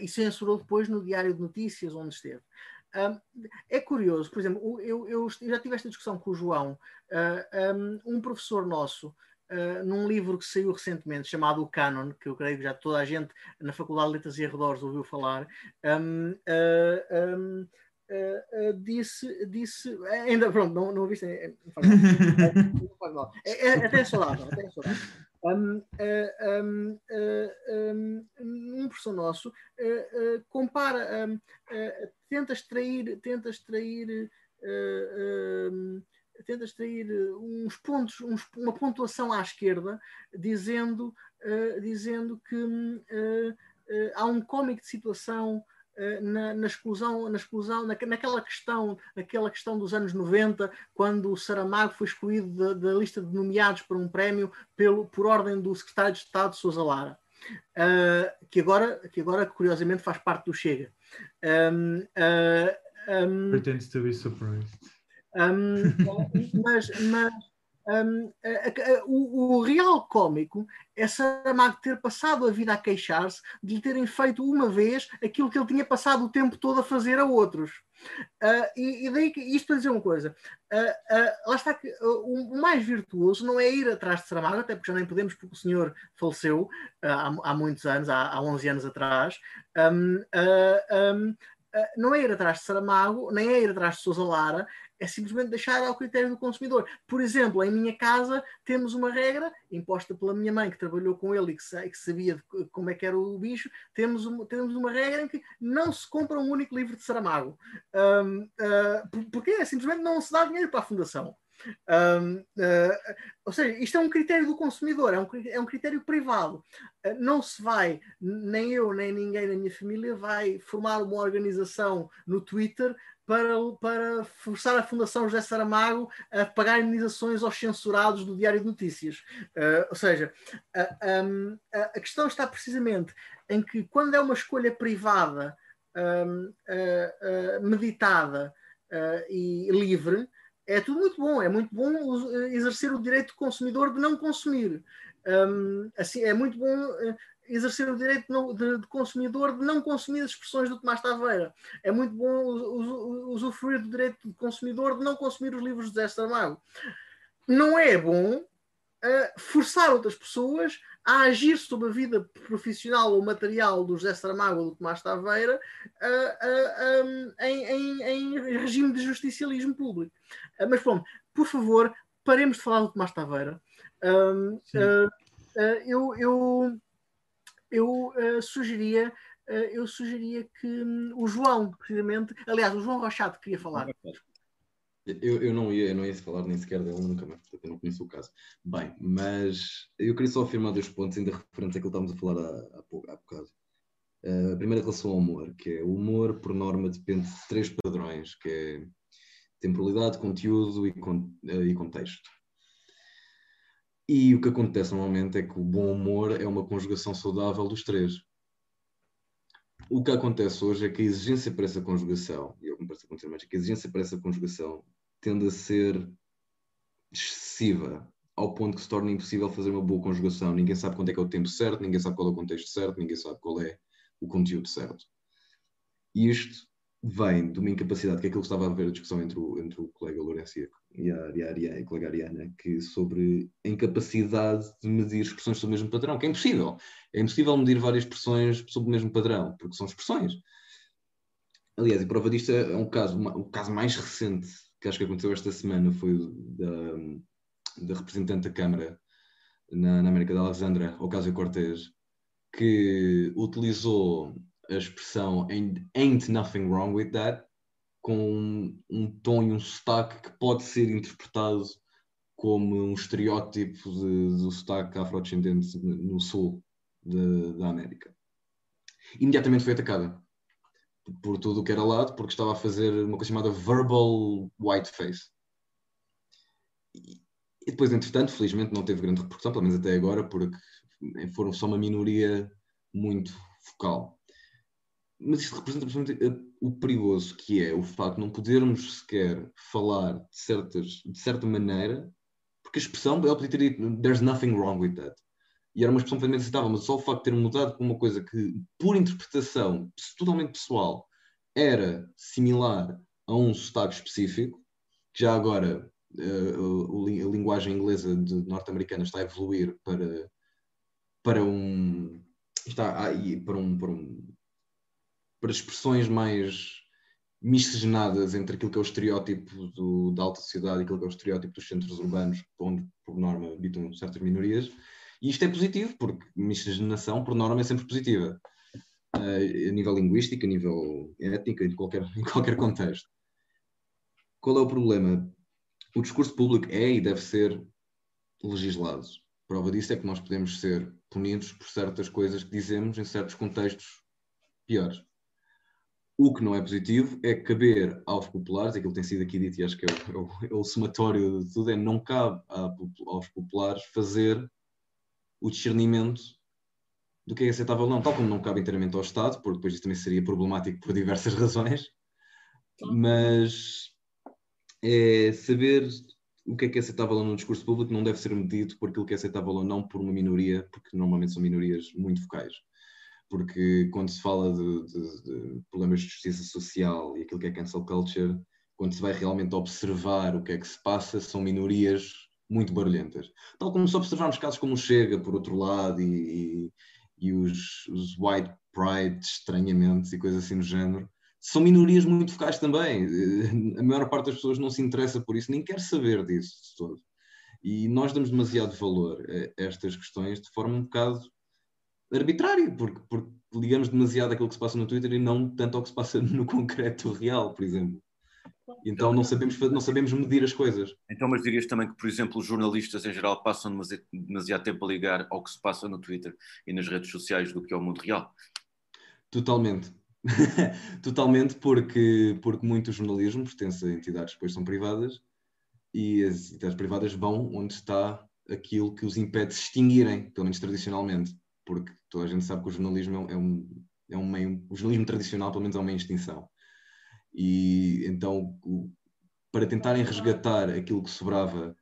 e censurou depois no Diário de Notícias, onde esteve. é curioso, por exemplo, eu, eu, já tive esta discussão com o João, um professor nosso uh, num livro que saiu recentemente chamado O Canon, que eu creio que já toda a gente na Faculdade de Letras e Arredores ouviu falar. Um, uh, um, Uh, uh, disse, disse, ainda pronto, não, não ouviste, é, faz mal. É, é, até é saudável, até é saudável. Um, uh, um, um, um professor nosso compara, tenta extrair, tenta extrair tenta extrair eh, uns pontos, uns, uma pontuação à esquerda, dizendo, uh, dizendo que uh, uh, há um cómico de situação na, na, exclusão, na exclusão na, naquela questão, naquela questão dos anos 90, quando o Saramago foi excluído da, da lista de nomeados para um prémio pelo, por ordem do secretário de Estado Sousa Lara. Uh, que, agora, que agora, curiosamente, faz parte do Chega. Um, uh, um, Pretends to be surprised. Um, mas, mas um, o, o, real cómico é Saramago ter passado a vida a queixar-se de lhe terem feito uma vez aquilo que ele tinha passado o tempo todo a fazer a outros. Uh, e, e, daí que isto para dizer uma coisa, uh, uh, lá está que o, o, mais virtuoso não é ir atrás de Saramago, até porque já nem podemos, porque o senhor faleceu há, há, muitos anos, há, há 11 anos atrás. Um, um, não é ir atrás de Saramago, nem é ir atrás de Sousa Lara, é simplesmente deixar ao critério do consumidor. Por exemplo, em minha casa temos uma regra imposta pela minha mãe, que trabalhou com ele e que, sabia como é que era o bicho, temos uma, temos uma regra em que não se compra um único livro de Saramago. Um, uh, ah, porque é, simplesmente não se dá dinheiro para a fundação. Um, uh, ah, ou seja, isto é um critério do consumidor, é um, é um critério privado. Uh, não se vai, nem eu, nem ninguém na minha família vai formar uma organização no Twitter para, para forçar a Fundação José Saramago a pagar indenizações aos censurados do Diário de Notícias. Uh, ou seja, uh, um, a questão está precisamente em que, quando é uma escolha privada, um, uh, meditada e livre, é tudo muito bom. É muito bom exercer o direito do consumidor de não consumir. Um, assim, é muito bom exercer o direito de, consumidor de não consumir as expressões do Tomás Taveira. É muito bom usufruir do direito de consumidor de não consumir os livros de Zé Saramago. Não é bom uh, forçar outras pessoas a agir sobre a vida profissional ou material do José Saramago ou do Tomás Taveira uh, uh, um, em, em, em, regime de justicialismo público. mas pronto, por favor, paremos de falar do Tomás Taveira. Um, eu, eu eu uh, sugeria uh, eu sugeria que um, o João, precisamente, aliás, o João Rochado queria falar. Eu, eu, não ia, eu não ia falar nem sequer dele nunca mais, eu não conheço o caso. Bem, mas eu queria só afirmar dois pontos ainda referentes àquilo que estávamos a falar há, há, pouco, há bocado. Uh, a primeira relação ao humor, que é o humor, por norma, depende de três padrões, que é temporalidade, conteúdo e, con e contexto. E o que acontece normalmente é que o bom humor é uma conjugação saudável dos três. O que acontece hoje é que a exigência para essa conjugação, e eu me parece acontecer mais, é que a exigência para essa conjugação tende a ser excessiva, ao ponto que se torna impossível fazer uma boa conjugação. Ninguém sabe quando é que é o tempo certo, ninguém sabe qual é o contexto certo, ninguém sabe qual é o conteúdo certo. E isto vem de uma incapacidade, que é aquilo que estava a ver a discussão entre o, entre o colega Lourenço e a, e a, Ariane, a colega Ariana, que sobre a incapacidade de medir expressões sobre o mesmo padrão, que é impossível. É impossível medir várias expressões sobre o mesmo padrão, porque são expressões. Aliás, e prova disto é um caso, o caso mais recente que acho que aconteceu esta semana foi da, da representante da Câmara na, na América da Alexandra, Ocasio Cortez, que utilizou a expressão ain't nothing wrong with that com um, tom e um sotaque que pode ser interpretado como um estereótipo de, do sotaque afrodescendente no sul de, da América. Imediatamente foi atacada por tudo o que era lado, porque estava a fazer uma coisa chamada verbal whiteface. E, e depois, entretanto, felizmente não teve grande repercussão, pelo menos até agora, porque foram só uma minoria muito focal. Mas isto representa o perigoso que é o facto de não podermos sequer falar de, certas, de certa maneira, porque a expressão, ela podia ter dito there's nothing wrong with that. E era uma expressão perfeitamente aceitável, mas só o facto de ter mudado para uma coisa que, por interpretação totalmente pessoal, era similar a um sotaque específico, que já agora uh, a linguagem inglesa norte-americana está a evoluir para, para um está para um, para um para expressões mais miscigenadas entre aquilo que é o estereótipo do, da alta sociedade e aquilo que é o estereótipo dos centros urbanos, onde, por norma, habitam certas minorias. E isto é positivo, porque miscigenação, por norma, é sempre positiva. Uh, a nível linguístico, a nível étnico, em qualquer, em qualquer contexto. Qual é o problema? O discurso público é e deve ser legislado. Prova disso é que nós podemos ser punidos por certas coisas que dizemos em certos contextos piores. O que não é positivo é caber aos populares, aquilo tem sido aqui dito e acho que é o, é o, é o somatório de tudo, é não cabe a, aos populares fazer o discernimento do que é aceitável ou não, tal como não cabe inteiramente ao Estado, porque depois isso também seria problemático por diversas razões, mas é saber o que é que é aceitável ou não no discurso público não deve ser medido por aquilo que é aceitável ou não por uma minoria, porque normalmente são minorias muito focais porque quando se fala de, de, de, problemas de justiça social e aquilo que é cancel culture, quando se vai realmente observar o que é que se passa, são minorias muito barulhentas. Tal como se observarmos casos como o Chega, por outro lado, e, e, e os, os, white pride, estranhamente, e coisas assim do género, são minorias muito focais também. A maior parte das pessoas não se interessa por isso, nem quer saber disso de todo. E nós damos demasiado valor a estas questões de forma um bocado arbitrário, porque, porque ligamos demasiado àquilo que se passa no Twitter e não tanto ao que se passa no concreto real, por exemplo. Então não sabemos, não sabemos medir as coisas. Então, mas dirias também que, por exemplo, os jornalistas em geral passam demasiado tempo a ligar ao que se passa no Twitter e nas redes sociais do que ao mundo real? Totalmente. Totalmente, porque, porque muito jornalismo pertence a entidades que depois são privadas e as entidades privadas vão onde está aquilo que os impede de se extinguirem, pelo menos tradicionalmente porque toda a gente sabe que o jornalismo é um, é um meio, o jornalismo tradicional pelo menos é uma extinção. E então, para tentarem resgatar aquilo que sobrava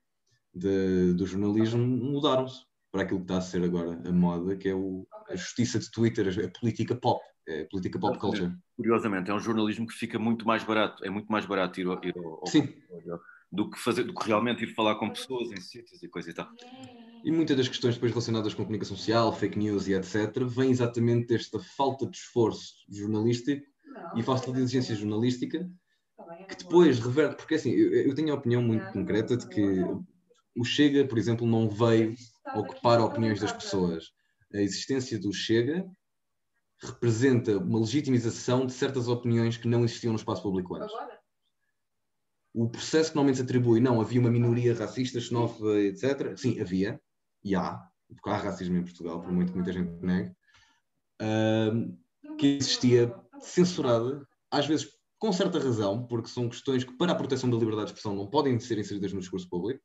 de, do jornalismo, mudaram-se para aquilo que está a ser agora a moda, que é o, a justiça de Twitter, a política pop, é a política pop culture. Curiosamente, é um jornalismo que fica muito mais barato, é muito mais barato ir, ao, ir ao, Sim. do que fazer, do que realmente ir falar com pessoas em sítios e coisa e tal. E muitas das questões depois relacionadas com comunicação social, fake news e etc., vêm exatamente desta falta de esforço jornalístico e falta de exigência jornalística, que depois reverte, porque assim, eu, eu tenho a opinião muito concreta de que o Chega, por exemplo, não veio ocupar opiniões das pessoas. A existência do Chega representa uma legitimização de certas opiniões que não existiam no espaço público antes. O processo que normalmente se atribui, não, havia uma minoria racista, xenófoba, etc. Sim, havia, e há, porque há racismo em Portugal, por muito que muita gente negue, uh, que existia censurada, às vezes com certa razão, porque são questões que, para a proteção da liberdade de expressão, não podem ser inseridas no discurso público,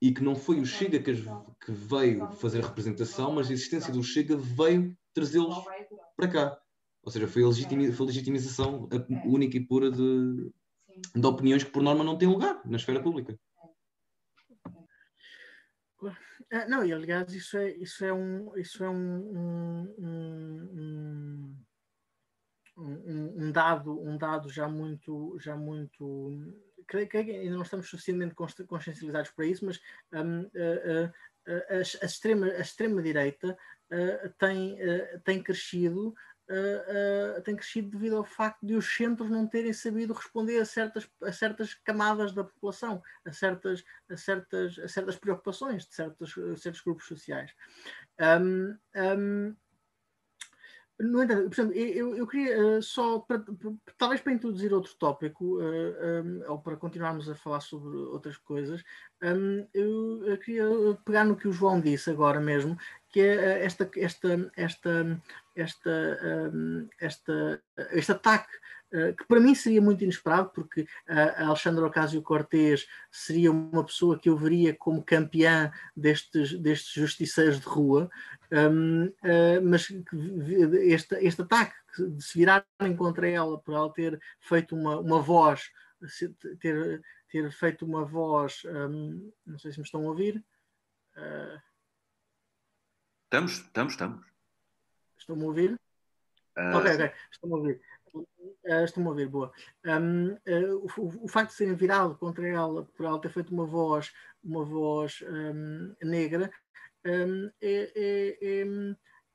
e que não foi o Chega que, que veio fazer a representação, mas a existência do Chega veio trazê-los para cá. Ou seja, foi a, legitimi foi a legitimização única e pura de, de opiniões que, por norma, não têm lugar na esfera pública. É, não, e aliás, isso é, isso é um, isso é um, um, um, um dado, um dado já muito, já muito creio que ainda não estamos suficientemente consciencializados para isso, mas um, a, a, a, extrema, a extrema-direita uh, tem, uh, tem crescido uh, uh, tem crescido devido ao facto de os centros não terem sabido responder a certas, a certas camadas da população, a certas, a certas, a certas preocupações de certos, certos grupos sociais. Um, um, no entanto, por exemplo, eu, eu queria uh, só, para, talvez para introduzir outro tópico, uh, um, ou para continuarmos a falar sobre outras coisas, um, eu, eu, queria pegar no que o João disse agora mesmo, que é esta, esta, esta, esta, um, esta, este ataque uh, que para mim seria muito inesperado, porque a Alexandra Ocasio-Cortez seria uma pessoa que eu veria como campeã destes, destes justiceiros de rua, um, uh, mas este, este ataque de se virarem contra ela por ela ter feito uma, uma voz, ter, ter feito uma voz, um, não sei se me estão a ouvir. Uh... Estamos, estamos, estamos. Estão-me a ouvir? Uh... Ok, ok, estão-me a ouvir. Uh, estão-me a ouvir, boa. Um, uh, o, o, facto de serem virado contra ela, por ela ter feito uma voz, uma voz um, negra, um, é, é,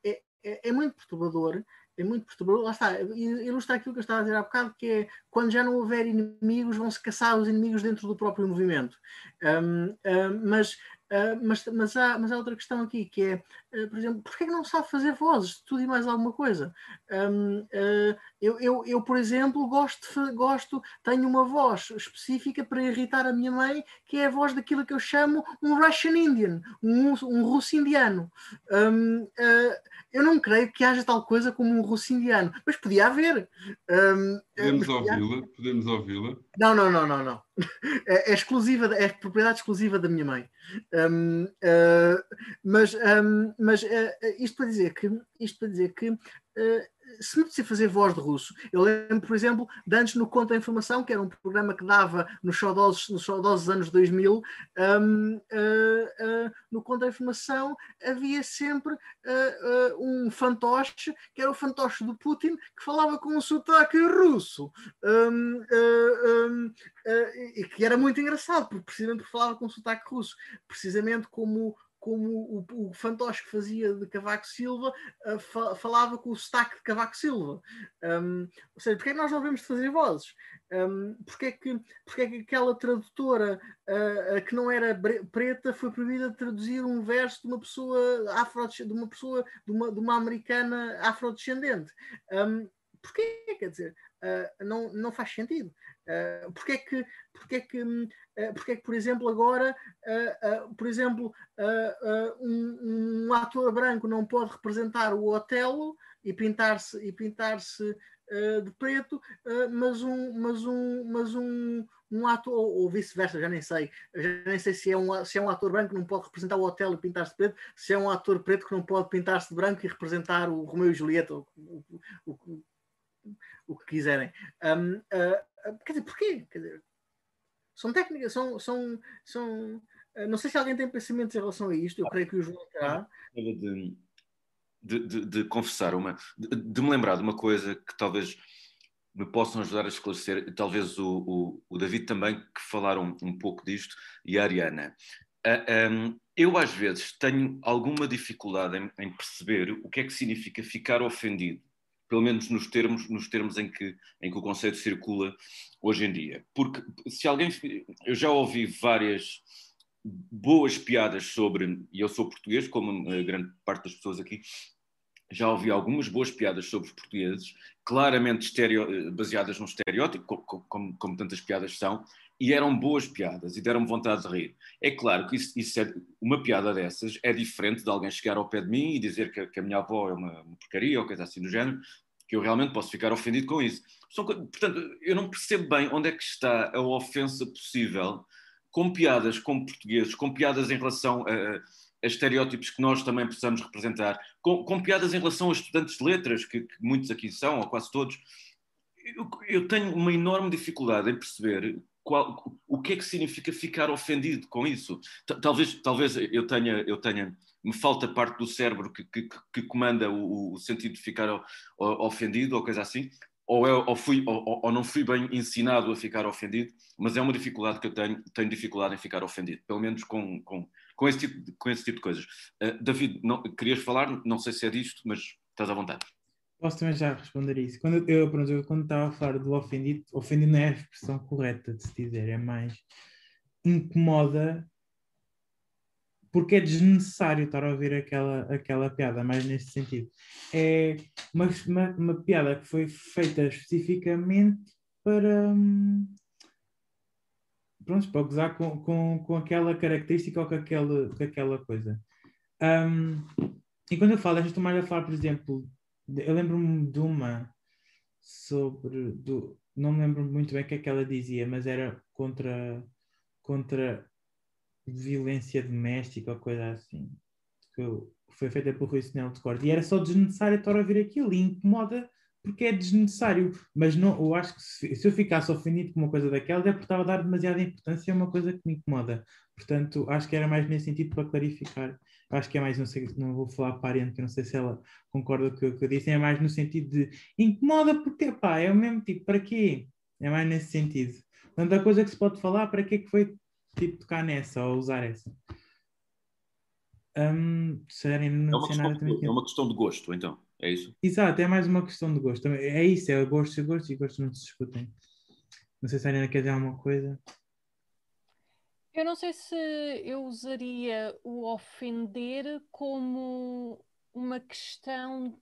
é, é, é muito perturbador é muito perturbador. Lá está, ilustra aquilo que eu estava a dizer há bocado, que é quando já não houver inimigos, vão-se caçar os inimigos dentro do próprio movimento. Um, um, mas Uh, mas, mas, há, mas há outra questão aqui que é, uh, por exemplo, porquê é que não sabe fazer vozes de tudo e mais alguma coisa? Um, uh, ah, eu, eu, eu, por exemplo, gosto, gosto, tenho uma voz específica para irritar a minha mãe, que é a voz daquilo que eu chamo um Russian Indian, um, um russo indiano. Um, eu não creio que haja tal coisa como um russo indiano, mas podia haver. Podemos ouvi-la? Podemos ouvi-la? Não, não, não, não, não. É, é, exclusiva, é propriedade exclusiva da minha mãe. Uh, mas mas uh, isto para dizer que isto para dizer que uh, se me precisa fazer voz de russo, eu lembro, por exemplo, de antes no Conta a Informação, que era um programa que dava nos saudosos, nos saudosos anos 2000, um, uh, uh, no Conta a Informação havia sempre uh, um fantoche, que era o fantoche do Putin, que falava com um sotaque russo, um, um, e que era muito engraçado, porque precisamente falava com um sotaque russo, precisamente como como o, o fantoche que fazia de Cavaco Silva uh, fa falava com o sotaque de Cavaco Silva. Um, ou seja, porque é que nós não devemos fazer vozes? Um, porque, é que, porque é que aquela tradutora uh, uh, que não era preta foi proibida de traduzir um verso de uma pessoa afro de uma pessoa de uma, de uma americana afrodescendente? Um, porquê? Quer dizer, uh, não, não faz sentido. Uh, porque, é que, porque, é que, uh, porque é que, por exemplo, agora, uh, por exemplo, um, um, ator branco não pode representar o Otelo e pintar-se e pintar-se de preto, mas um, mas um, mas um, um ator, ou vice-versa, já nem sei, já nem sei se é, um, se é um ator branco que não pode representar o Otelo e pintar-se de preto, se é um ator preto que não pode pintar-se de branco e representar o Romeu e Julieta, o, o, o, o que quiserem. Um, uh, quer dizer, porquê? Quer dizer, são técnicas, são, são, são. Uh, não sei se alguém tem pensamentos em relação a isto, eu creio que o João terá. De, de, de, de confessar, uma, de, me lembrar de uma coisa que talvez me possam ajudar a esclarecer, talvez o, o, o David também, que falaram um, um pouco disto, e a Ariana. Uh, ah, um, eu, às vezes, tenho alguma dificuldade em, em, perceber o que é que significa ficar ofendido pelo menos nos termos, nos termos em, que, em que o conceito circula hoje em dia. Porque se alguém. Eu já ouvi várias boas piadas sobre. E eu sou português, como a grande parte das pessoas aqui. Já ouvi algumas boas piadas sobre os portugueses, claramente estereo, baseadas num estereótipo, como, como, como tantas piadas são, e eram boas piadas e deram-me vontade de rir. É claro que isso, isso é, uma piada dessas é diferente de alguém chegar ao pé de mim e dizer que, que a minha avó é uma, uma, porcaria ou coisa assim do género, que eu realmente posso ficar ofendido com isso. São, portanto, eu não percebo bem onde é que está a ofensa possível com piadas com portugueses, com piadas em relação a, a estereótipos que nós também precisamos representar, com, com piadas em relação a estudantes de letras, que, que muitos aqui são, ou quase todos. Eu, eu tenho uma enorme dificuldade em perceber qual, o que é que significa ficar ofendido com isso? Talvez, talvez eu tenha, eu tenha, me falta parte do cérebro que, que, que comanda o, o, sentido de ficar ofendido ou coisa assim, ou, eu, ou, fui, ou, ou, não fui bem ensinado a ficar ofendido, mas é uma dificuldade que eu tenho, tenho dificuldade em ficar ofendido, pelo menos com, com, com, esse, tipo, com esse tipo de coisas. Uh, David, não, querias falar? Não sei se é disto, mas estás à vontade. Posso também já responder isso. Quando eu, pronto, eu, quando estava a falar do ofendido, ofendido não é a expressão correta de se dizer, é mais incomoda porque é desnecessário estar a ouvir aquela, aquela piada, mais nesse sentido. É uma, uma, uma piada que foi feita especificamente para. Pronto, para gozar com, com, com aquela característica ou com aquela, com aquela coisa. Um, e quando eu falo, estou mais a falar, por exemplo, eu lembro-me de uma sobre. Do, não me lembro muito bem o que é que ela dizia, mas era contra, contra violência doméstica ou coisa assim. Que foi feita pelo Rui Sinel de Corte. E era só desnecessário estar a ouvir aquilo e incomoda porque é desnecessário. Mas não, eu acho que se, se eu ficasse ofendido com uma coisa daquela, é porque estava a dar demasiada importância a uma coisa que me incomoda. Portanto, acho que era mais nesse sentido para clarificar. Acho que é mais, não sei, não vou falar para a porque não sei se ela concorda com o que eu disse, é mais no sentido de incomoda porque, pá, é o mesmo tipo, para quê? É mais nesse sentido. Portanto, a coisa que se pode falar, para que é que foi tipo tocar nessa ou usar essa? Um, sério, não é, uma nada de, é uma questão de gosto, então, é isso? Exato, é mais uma questão de gosto. É isso, é gosto e gosto e gosto não se discutem. Não sei se a Arena quer dizer alguma coisa. Eu não sei se eu usaria o ofender como uma questão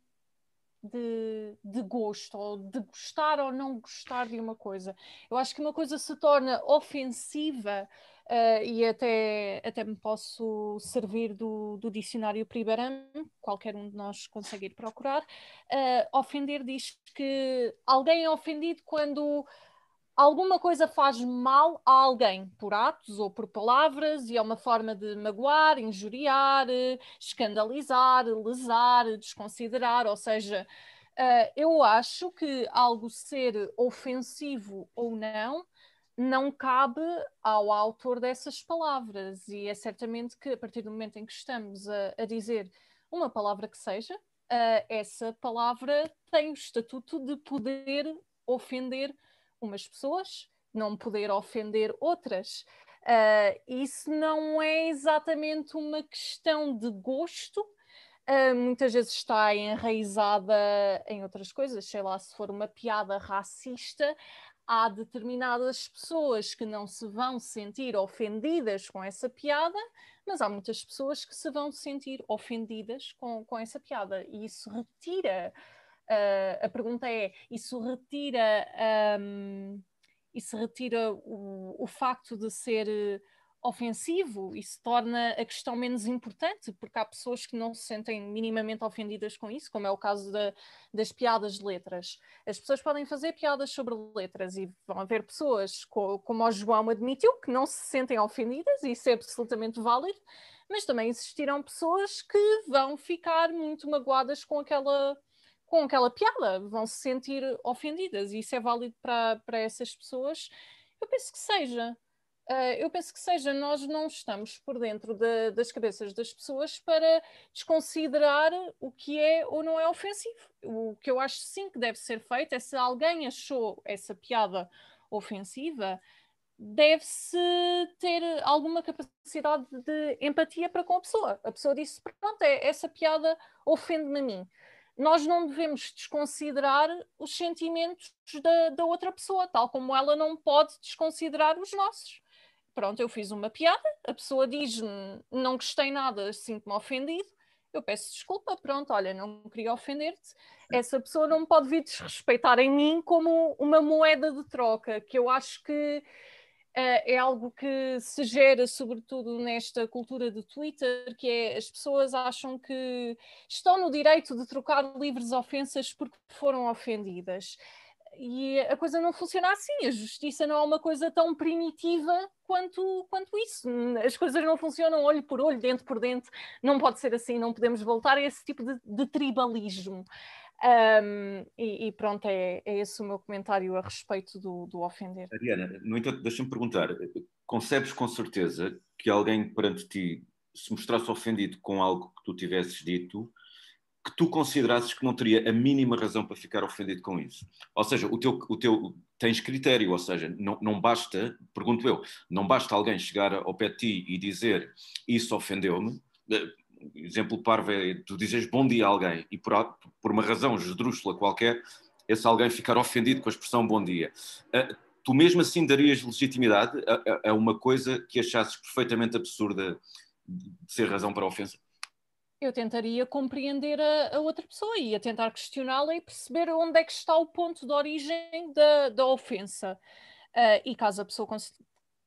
de, de, gosto, ou de gostar ou não gostar de uma coisa. Eu acho que uma coisa se torna ofensiva, uh, e até, até me posso servir do, do dicionário Pribaram, qualquer um de nós consegue ir procurar. Uh, ofender diz que alguém é ofendido quando alguma coisa faz mal a alguém, por atos ou por palavras, e é uma forma de magoar, injuriar, escandalizar, lesar, desconsiderar, ou seja, uh, eu acho que algo ser ofensivo ou não, não cabe ao autor dessas palavras, e é certamente que a partir do momento em que estamos a, a dizer uma palavra que seja, uh, essa palavra tem o estatuto de poder ofender umas pessoas, não poder ofender outras. Uh, isso não é exatamente uma questão de gosto, uh, muitas vezes está enraizada em outras coisas, sei lá, se for uma piada racista, há determinadas pessoas que não se vão sentir ofendidas com essa piada, mas há muitas pessoas que se vão sentir ofendidas com, com essa piada, e isso retira Uh, a pergunta é: isso retira, um, isso retira o, o facto de ser ofensivo? Isso torna a questão menos importante, porque há pessoas que não se sentem minimamente ofendidas com isso, como é o caso da, das piadas de letras. As pessoas podem fazer piadas sobre letras e vão haver pessoas, como o João admitiu, que não se sentem ofendidas, e isso é absolutamente válido mas também existirão pessoas que vão ficar muito magoadas com aquela com aquela piada, vão se sentir ofendidas e isso é válido para, para essas pessoas. Eu penso que seja. Uh, eu penso que seja, nós não estamos por dentro de, das cabeças das pessoas para desconsiderar o que é ou não é ofensivo. O que eu acho sim que deve ser feito é se alguém achou essa piada ofensiva, deve-se ter alguma capacidade de empatia para com a pessoa. A pessoa disse: Pronto, é, essa piada ofende-me a mim nós não devemos desconsiderar os sentimentos da, da outra pessoa, tal como ela não pode desconsiderar os nossos. Pronto, eu fiz uma piada, a pessoa diz-me não gostei nada, sinto-me ofendido, eu peço desculpa, pronto, olha, não queria ofender-te. Essa pessoa não pode vir desrespeitar em mim como uma moeda de troca, que eu acho que uh, é algo que se gera, sobretudo nesta cultura do Twitter, que é as pessoas acham que estão no direito de trocar livres ofensas porque foram ofendidas. E a coisa não funciona assim, a justiça não é uma coisa tão primitiva quanto, quanto isso. As coisas não funcionam olho por olho, dente por dente, não pode ser assim, não podemos voltar a esse tipo de, de tribalismo. Um, e, e, pronto, é, é, esse o meu comentário a respeito do, do ofender. Ariana, no entanto, deixa-me perguntar: concebes com certeza que alguém perante ti se mostrasse ofendido com algo que tu tivesses dito, que tu considerasses que não teria a mínima razão para ficar ofendido com isso? Ou seja, o teu, o teu tens critério, ou seja, não, não basta, pergunto eu, não basta alguém chegar ao pé de ti e dizer isso ofendeu-me exemplo parvo é tu dizes bom dia a alguém e por, por uma razão esdrúxula qualquer, esse alguém ficar ofendido com a expressão bom dia. Uh, tu mesmo assim darias legitimidade a, a, a, uma coisa que achasses perfeitamente absurda de ser razão para a ofensa? Eu tentaria compreender a, a outra pessoa e a tentar questioná-la e perceber onde é que está o ponto de origem da, da ofensa. Uh, e caso a pessoa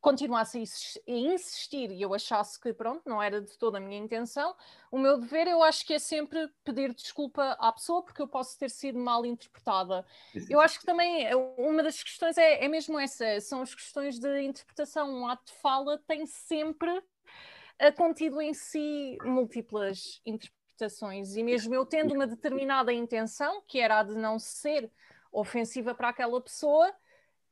continuasse a insistir e eu achasse que, pronto, não era de toda a minha intenção, o meu dever eu acho que é sempre pedir desculpa à pessoa porque eu posso ter sido mal interpretada. Eu acho que também é, uma das questões é, é mesmo essa, são as questões de interpretação. Um ato de fala tem sempre contido em si múltiplas interpretações. E mesmo eu tendo uma determinada intenção, que era a de não ser ofensiva para aquela pessoa,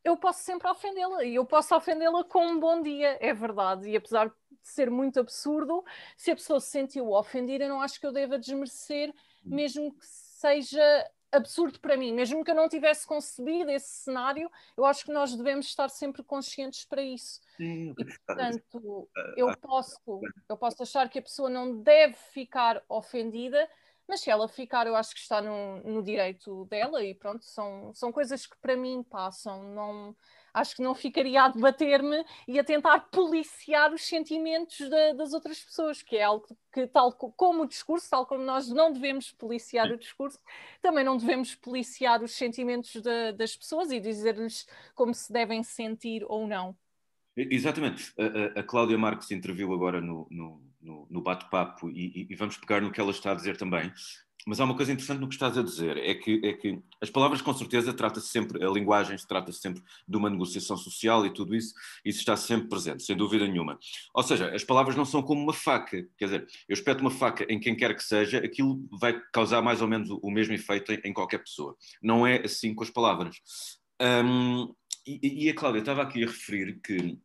eu posso sempre ofendê-la. E eu posso ofendê-la com um bom dia, é verdade. E apesar de ser muito absurdo, se a pessoa se sentiu ofendida, eu não acho que eu deva desmerecer, mesmo que seja absurdo para mim, mesmo que eu não tivesse concebido esse cenário, eu acho que nós devemos estar sempre conscientes para isso. Sim, e, portanto, eu posso, eu posso achar que a pessoa não deve ficar ofendida, mas se ela ficar, eu acho que está no, no direito dela e pronto, são, são coisas que para mim passam. Não, acho que não ficaria a debater-me e a tentar policiar os sentimentos das outras pessoas, que é algo que, tal como o discurso, tal como nós não devemos policiar o discurso, também não devemos policiar os sentimentos de, das pessoas e dizer-lhes como se devem sentir ou não. Exatamente. A, a, a Cláudia Marques interviu agora no, no, no, no bate-papo e, e, vamos pegar no que ela está a dizer também. Mas há uma coisa interessante no que estás a dizer, é que, é que as palavras com certeza trata-se sempre, a linguagem trata-se sempre de uma negociação social e tudo isso, isso está sempre presente, sem dúvida nenhuma. Ou seja, as palavras não são como uma faca, quer dizer, eu espeto uma faca em quem quer que seja, aquilo vai causar mais ou menos o mesmo efeito em, em qualquer pessoa. Não é assim com as palavras. Um, e, e a Cláudia estava aqui a referir que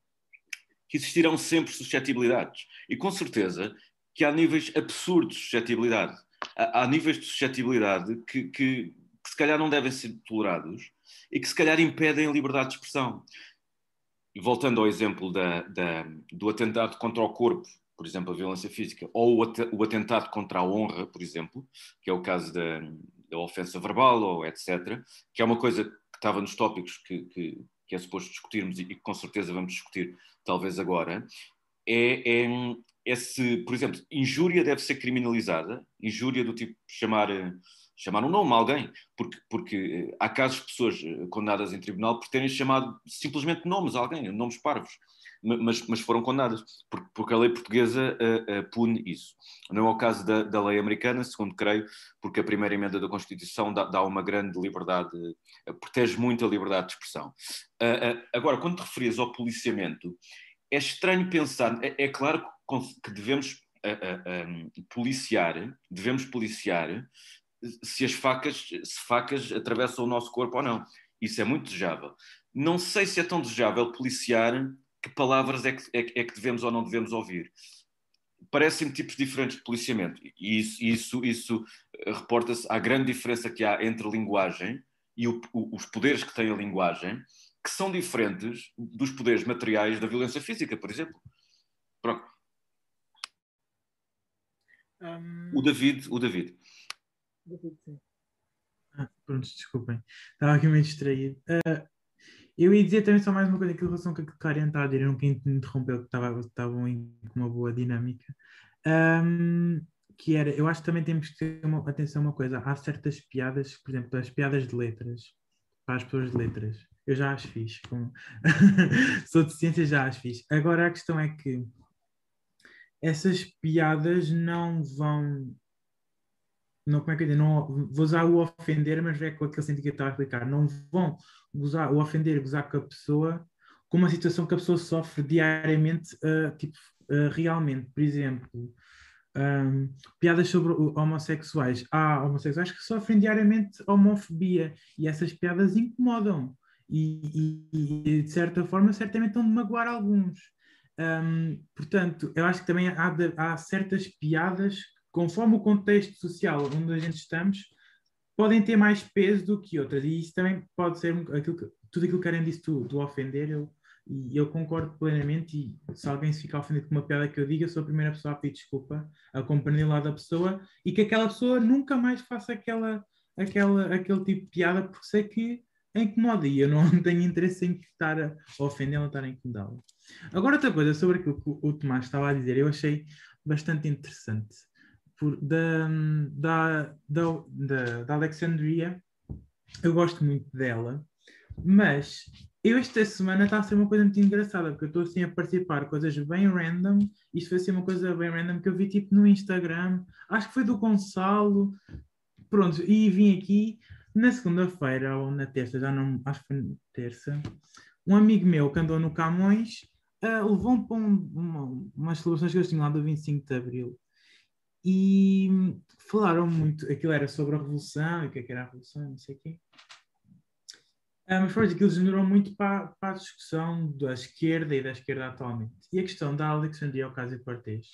que existirão sempre suscetibilidades. E com certeza que há níveis absurdos de suscetibilidade. Há, há níveis de suscetibilidade que, que, que, se calhar não devem ser tolerados e que se calhar impedem a liberdade de expressão. E voltando ao exemplo da, da, do atentado contra o corpo, por exemplo, a violência física, ou o atentado contra a honra, por exemplo, que é o caso da, da ofensa verbal, ou etc., que é uma coisa que estava nos tópicos que, que, que é suposto discutirmos e que com certeza vamos discutir talvez agora, é, é, é se, por exemplo, injúria deve ser criminalizada, injúria do tipo chamar, chamar um nome a alguém, porque, porque eh, há casos de pessoas eh, condenadas em tribunal por terem chamado simplesmente nomes a alguém, nomes parvos mas, mas foram condenadas, porque, porque a lei portuguesa uh, uh, pune isso. Não é o caso da, da, lei americana, segundo creio, porque a primeira emenda da Constituição dá, dá uma grande liberdade, uh, protege muito a liberdade de expressão. agora, quando te referias ao policiamento, é estranho pensar, é, é claro que devemos policiar, devemos policiar se as facas, se facas atravessam o nosso corpo ou não. Isso é muito desejável. Não sei se é tão desejável policiar que palavras é que, é, é que devemos ou não devemos ouvir. Parecem tipos diferentes de policiamento, e isso, isso, isso eh, reporta-se à grande diferença que há entre linguagem e o, o, os poderes que tem a linguagem, que são diferentes dos poderes materiais da violência física, por exemplo. Pronto. Um... O David, o David. David sim. Ah, pronto, desculpem. Estava aqui meio distraído. Uh, eu ia dizer também só mais uma coisa que em relação com a Karen está a dizer, eu nunca interrompeu, que estavam com uma boa dinâmica. Um, que era, eu acho que também temos que ter uma, atenção a uma coisa. Há certas piadas, por exemplo, as piadas de letras, para as pessoas de letras. Eu já as fiz. Com... Sou de ciência, já as fiz. Agora a questão é que essas piadas não vão não, como é que eu digo, não, vou usar o ofender, mas é com aquele sentido que eu estava a explicar, não vão gozar, o ofender, gozar com a pessoa com uma situação que a pessoa sofre diariamente, uh, tipo, uh, realmente, por exemplo, um, piadas sobre homossexuais. Há homossexuais que sofrem diariamente homofobia e essas piadas incomodam e, e, e de certa forma, certamente vão magoar alguns. Um, portanto, eu acho que também há, há certas piadas conforme o contexto social onde a gente estamos, podem ter mais peso do que outras. E isso também pode ser aquilo que, tudo aquilo que Karen disse do, do ofender. Eu, e eu concordo plenamente. E se alguém se ficar ofendido com uma piada que eu diga, eu sou a primeira pessoa a pedir desculpa, a compreender lado da pessoa e que aquela pessoa nunca mais faça aquela, aquela, aquele tipo de piada, porque sei que incomoda e eu não tenho interesse em estar a ofendê-la, estar a incomodá-la. Agora, outra coisa sobre aquilo que o Tomás estava a dizer, eu achei bastante interessante por, da, da, da, da, Alexandria, eu gosto muito dela, mas eu esta semana está a ser uma coisa muito engraçada, porque eu estou assim a participar coisas bem random. Isto foi assim uma coisa bem random que eu vi tipo no Instagram, acho que foi do Gonçalo. Pronto, e vim aqui na segunda-feira ou na terça, já não, acho que foi terça. Um amigo meu que andou no Camões uh, levou-me para um, uma, umas celebrações que eles tinham lá do 25 de Abril e falaram muito, aquilo era sobre a Revolução, e o que, é era a Revolução, não sei o quê. Uh, mas foi aquilo generou muito para, para, a discussão da esquerda e da esquerda atualmente. E a questão da Alexandria Ocasio-Cortez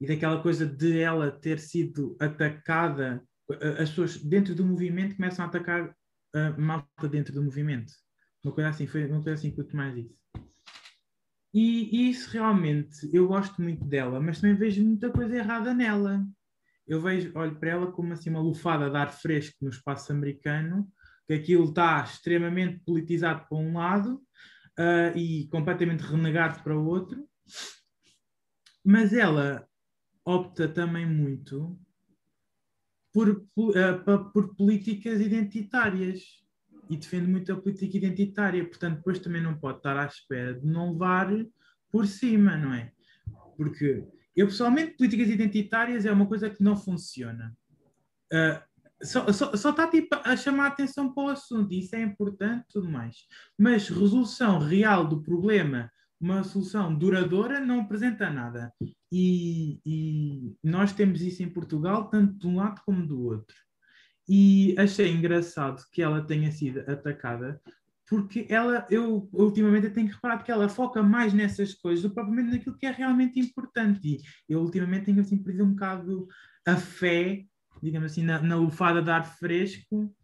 e daquela coisa de ela ter sido atacada, as pessoas dentro do movimento começam a atacar a malta dentro do movimento. Uma coisa assim, foi uma coisa assim que Tomás disse. E, isso realmente, eu gosto muito dela, mas também vejo muita coisa errada nela. Eu vejo, olho para ela como assim uma lufada de ar fresco no espaço americano, que aquilo está extremamente politizado para um lado uh, e completamente renegado para o outro. Mas ela opta também muito por, uh, por políticas identitárias e defende muito a política identitária, portanto, depois também não pode estar à espera de não levar por cima, não é? Porque eu pessoalmente, políticas identitárias é uma coisa que não funciona. Uh, só, só, só está tipo, a chamar a atenção para o assunto, isso é importante tudo mais. Mas resolução real do problema, uma solução duradoura, não apresenta nada. E, e nós temos isso em Portugal, tanto de um lado como do outro. E achei engraçado que ela tenha sido atacada, porque ela, eu ultimamente tenho que reparar que ela foca mais nessas coisas do propriamente naquilo que é realmente importante. E eu ultimamente tenho assim perdido um bocado a fé, digamos assim, na, na lufada de ar fresco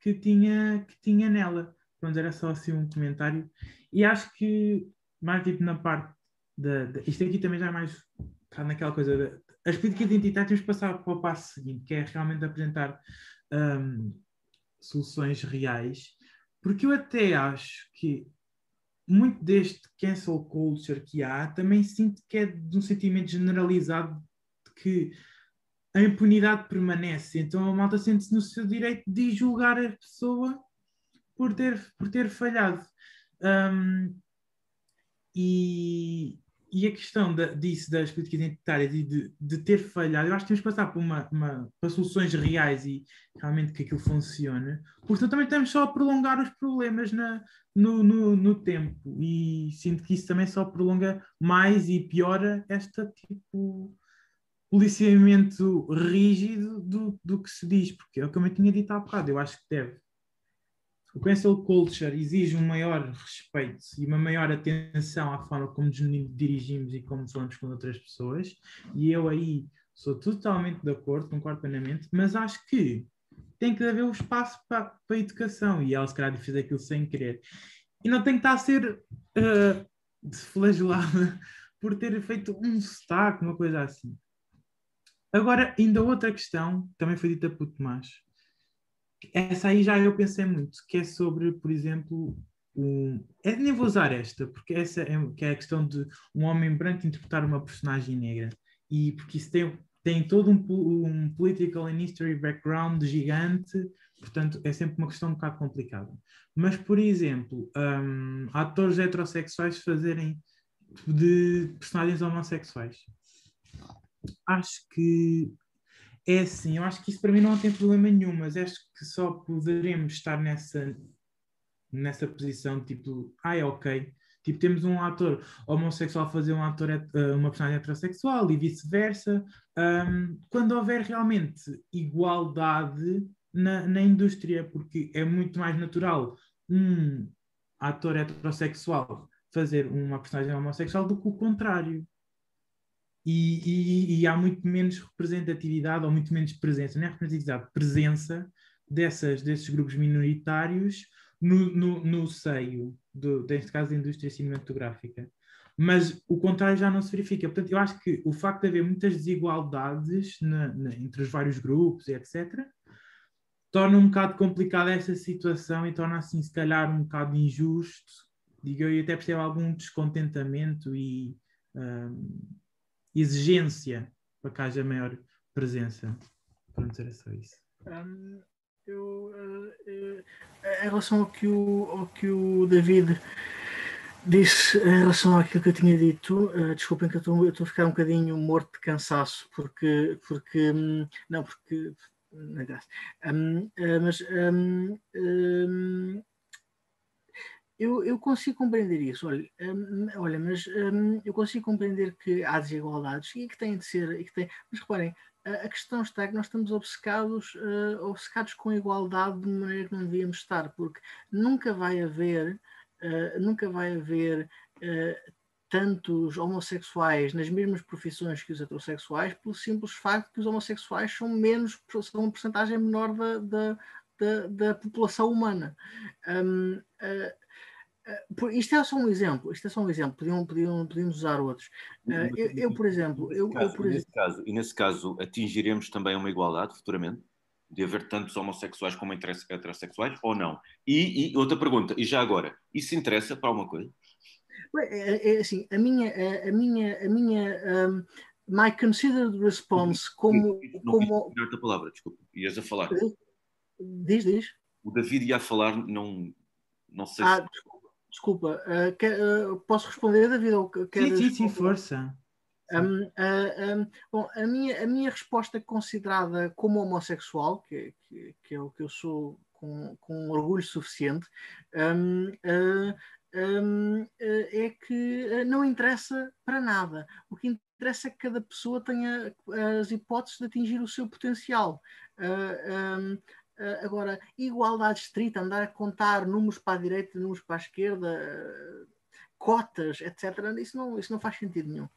que tinha, que tinha nela. Pronto, era só assim um comentário. E acho que, mais tipo na parte da. isto aqui também já é mais naquela coisa. De, as políticas identitárias temos que passar para o passo seguinte, que é realmente apresentar um, soluções reais, porque eu até acho que muito deste cancel culture que há também sinto que é de um sentimento generalizado de que a impunidade permanece, então a malta sente-se no seu direito de julgar a pessoa por ter, por ter falhado. Um, e, e a questão da, disso, das políticas identitárias e de, de, ter falhado, eu acho que temos que passar por, uma, uma, para soluções reais e realmente que aquilo funcione, porque também estamos só a prolongar os problemas na, no, no, no, tempo. E sinto que isso também só prolonga mais e piora esta tipo policiamento rígido do, do que se diz, porque é o que eu me tinha dito há bocado, eu acho que deve o cancel culture exige um maior respeito e uma maior atenção à forma como nos dirigimos e como falamos com outras pessoas, e eu aí sou totalmente de acordo, concordo plenamente, mas acho que tem que haver um espaço para, para a educação, e ela se calhar fez aquilo sem querer. E não tem que estar a ser uh, por ter feito um sotaque, uma coisa assim. Agora, ainda outra questão, também foi dita por Tomás, essa aí já eu pensei muito, que é sobre, por exemplo, um, é, nem vou usar esta, porque essa é, que é a questão de um homem branco interpretar uma personagem negra. E porque isso tem, tem todo um, um political and history background gigante, portanto é sempre uma questão um bocado complicada. Mas, por exemplo, um, atores heterossexuais fazerem de personagens homossexuais. Acho que é assim, eu acho que isso para mim não tem problema nenhum, mas acho que só poderemos estar nessa, nessa posição, tipo, ah, é ok. Tipo, temos um ator homossexual fazer um ator, eh, uma personagem heterossexual e vice-versa. Um, quando houver realmente igualdade na, na indústria, porque é muito mais natural um ator heterossexual fazer uma personagem homossexual do que o contrário e, e, e, há muito menos representatividade ou muito menos presença, não é representatividade, presença dessas, desses grupos minoritários no, no, no seio, do, neste caso, da indústria cinematográfica. Mas o contrário já não se verifica. Portanto, eu acho que o facto de haver muitas desigualdades na, na, entre os vários grupos, etc., torna um bocado complicada essa situação e torna assim, se calhar, um bocado injusto, digo eu, até percebo algum descontentamento e. Um, exigência para que haja maior presença. Pronto, era só isso. Um, eu, em relação ao que o, ao que o David disse em relação àquilo que eu tinha dito, uh, desculpem que eu estou, a ficar um bocadinho morto de cansaço, porque, porque hum, não, porque não é um, uh, mas um, um, eu, eu consigo compreender isso, olha, hum, olha mas hum, eu consigo compreender que há desigualdades e que têm de ser, e que têm, mas reparem, a, questão está que nós estamos obcecados, uh, obcecados com igualdade de maneira que não devíamos estar, porque nunca vai haver uh, nunca vai haver uh, tantos homossexuais nas mesmas profissões que os heterossexuais, pelo simples facto que os homossexuais são menos, são uma porcentagem menor da, da, da, da população humana. Um, uh, isto é só um exemplo, isto é só um exemplo, podiam, podiam, podíamos usar outros. Uh, eu, eu, por exemplo, eu, eu, por nesse caso, e nesse caso atingiremos também uma igualdade futuramente? de haver tantos homossexuais como heterossexuais ou não? E, e, outra pergunta, e já agora, isso interessa para alguma coisa? É, é, assim, a minha, a, minha, a minha um, my considered response como... Não como... a palavra, desculpa, ias a falar. Diz, diz. O David ia a falar, não, não sei ah, se... desculpa. Uh, quer, uh, posso responder, David? Ou sim, sim, sim, força. Um, uh, um, bom, a minha, a minha resposta considerada como homossexual, que, que, que é o que eu sou com, com orgulho suficiente, um, uh, é que não interessa para nada. O que interessa é que cada pessoa tenha as hipóteses de atingir o seu potencial. Uh, agora, igualdade estrita, andar a contar números para a direita, números para a esquerda, cotas, etc., isso não, isso não faz sentido nenhum.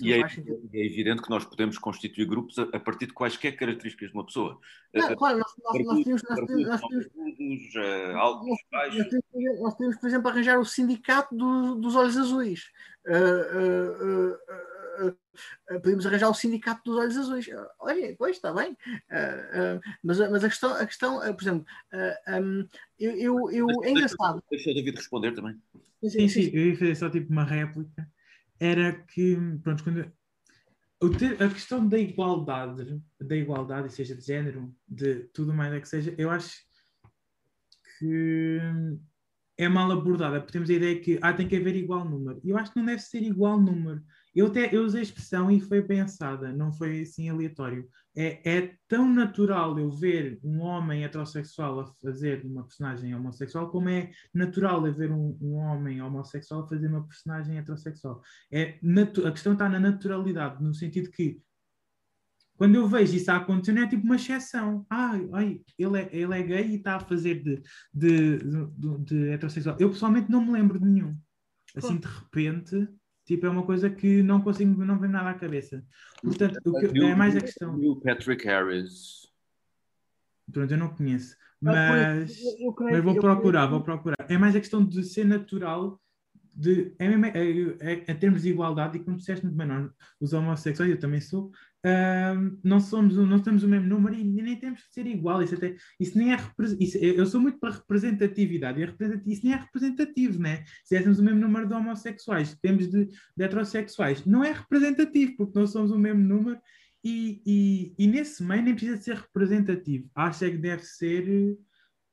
E é, é, evidente que nós podemos constituir grupos a, a, partir de quaisquer características de uma pessoa. Não, claro, nós, nós, nós temos, nós temos, nós temos, uh. Nós por exemplo, arranjar o sindicato do, dos olhos azuis. Uh, uh, podemos arranjar o sindicato dos olhos azuis. Olha, pois está bem. mas, mas a questão, a questão por exemplo, um, eu, eu, eu é engraçado. Deixa o David responder também. Sim, sim, sim, eu ia fazer só tipo uma réplica era que, pronto, quando, a questão da igualdade, da igualdade, seja de género, de tudo mais é que seja, eu acho que é mal abordada, porque temos a ideia que ah, tem que haver igual número. E eu acho que não deve ser igual número. Eu até eu usei a expressão e foi pensada, não foi assim aleatório. É, é tão natural eu ver um homem heterossexual a fazer uma personagem homossexual, como é natural eu ver um, um homem homossexual a fazer uma personagem heterossexual. É a questão está na naturalidade, no sentido que quando eu vejo isso a acontecer, não é tipo uma exceção. Ai, ai ele, é, ele é gay e está a fazer de, de, de, de heterossexual. Eu pessoalmente não me lembro de nenhum. Assim, de repente, Tipo, é uma coisa que não consigo, não vem nada à cabeça. Portanto, o que, é mais a questão. O Patrick Harris. Pronto, eu não conheço. Mas, mas vou procurar, vou procurar. É mais a questão de ser natural de, é, é, é, em termos de igualdade, e como disseste muito bem, os homossexuais, eu também sou, uh, não, somos, não temos o mesmo número e nem temos que ser igual. Isso, até, isso nem é isso, eu sou muito para representatividade, e isso nem é representativo, né? Se tivéssemos o mesmo número de homossexuais, temos de, de heterossexuais, não é representativo, porque não somos o mesmo número e, e, e nesse meio nem precisa ser representativo. Acho é que deve ser,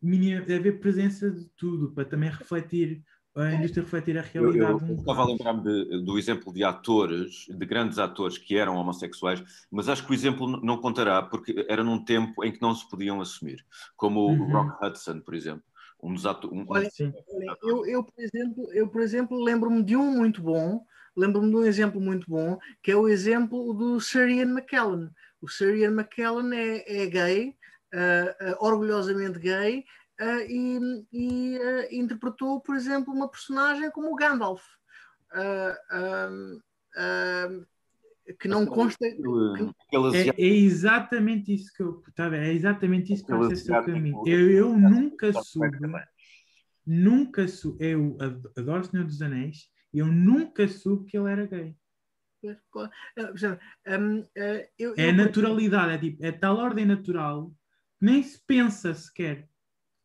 deve haver presença de tudo, para também refletir a indústria refletir a realidade. Eu, eu, eu estava a lembrar-me do exemplo de atores, de grandes atores que eram homossexuais, mas acho que o exemplo não contará, porque era num tempo em que não se podiam assumir, como uhum. o Rock Hudson, por exemplo. Um dos atores. Um, olha, olha, eu, eu, por exemplo, eu, por exemplo, lembro-me de um muito bom, lembro-me de um exemplo muito bom, que é o exemplo do Sir Ian McKellen. O Sir Ian McKellen é, é gay, uh, uh, orgulhosamente gay, uh, e, e uh, interpretou, por exemplo, uma personagem como o Gandalf. Uh, que não consta. É, é, exatamente isso que eu. Tá é exatamente isso que eu sei o caminho. Eu, eu nunca soube. Nunca soube. Eu adoro o Senhor dos Anéis e eu nunca soube que ele era gay. é naturalidade, é tipo, é tal ordem natural, nem se pensa sequer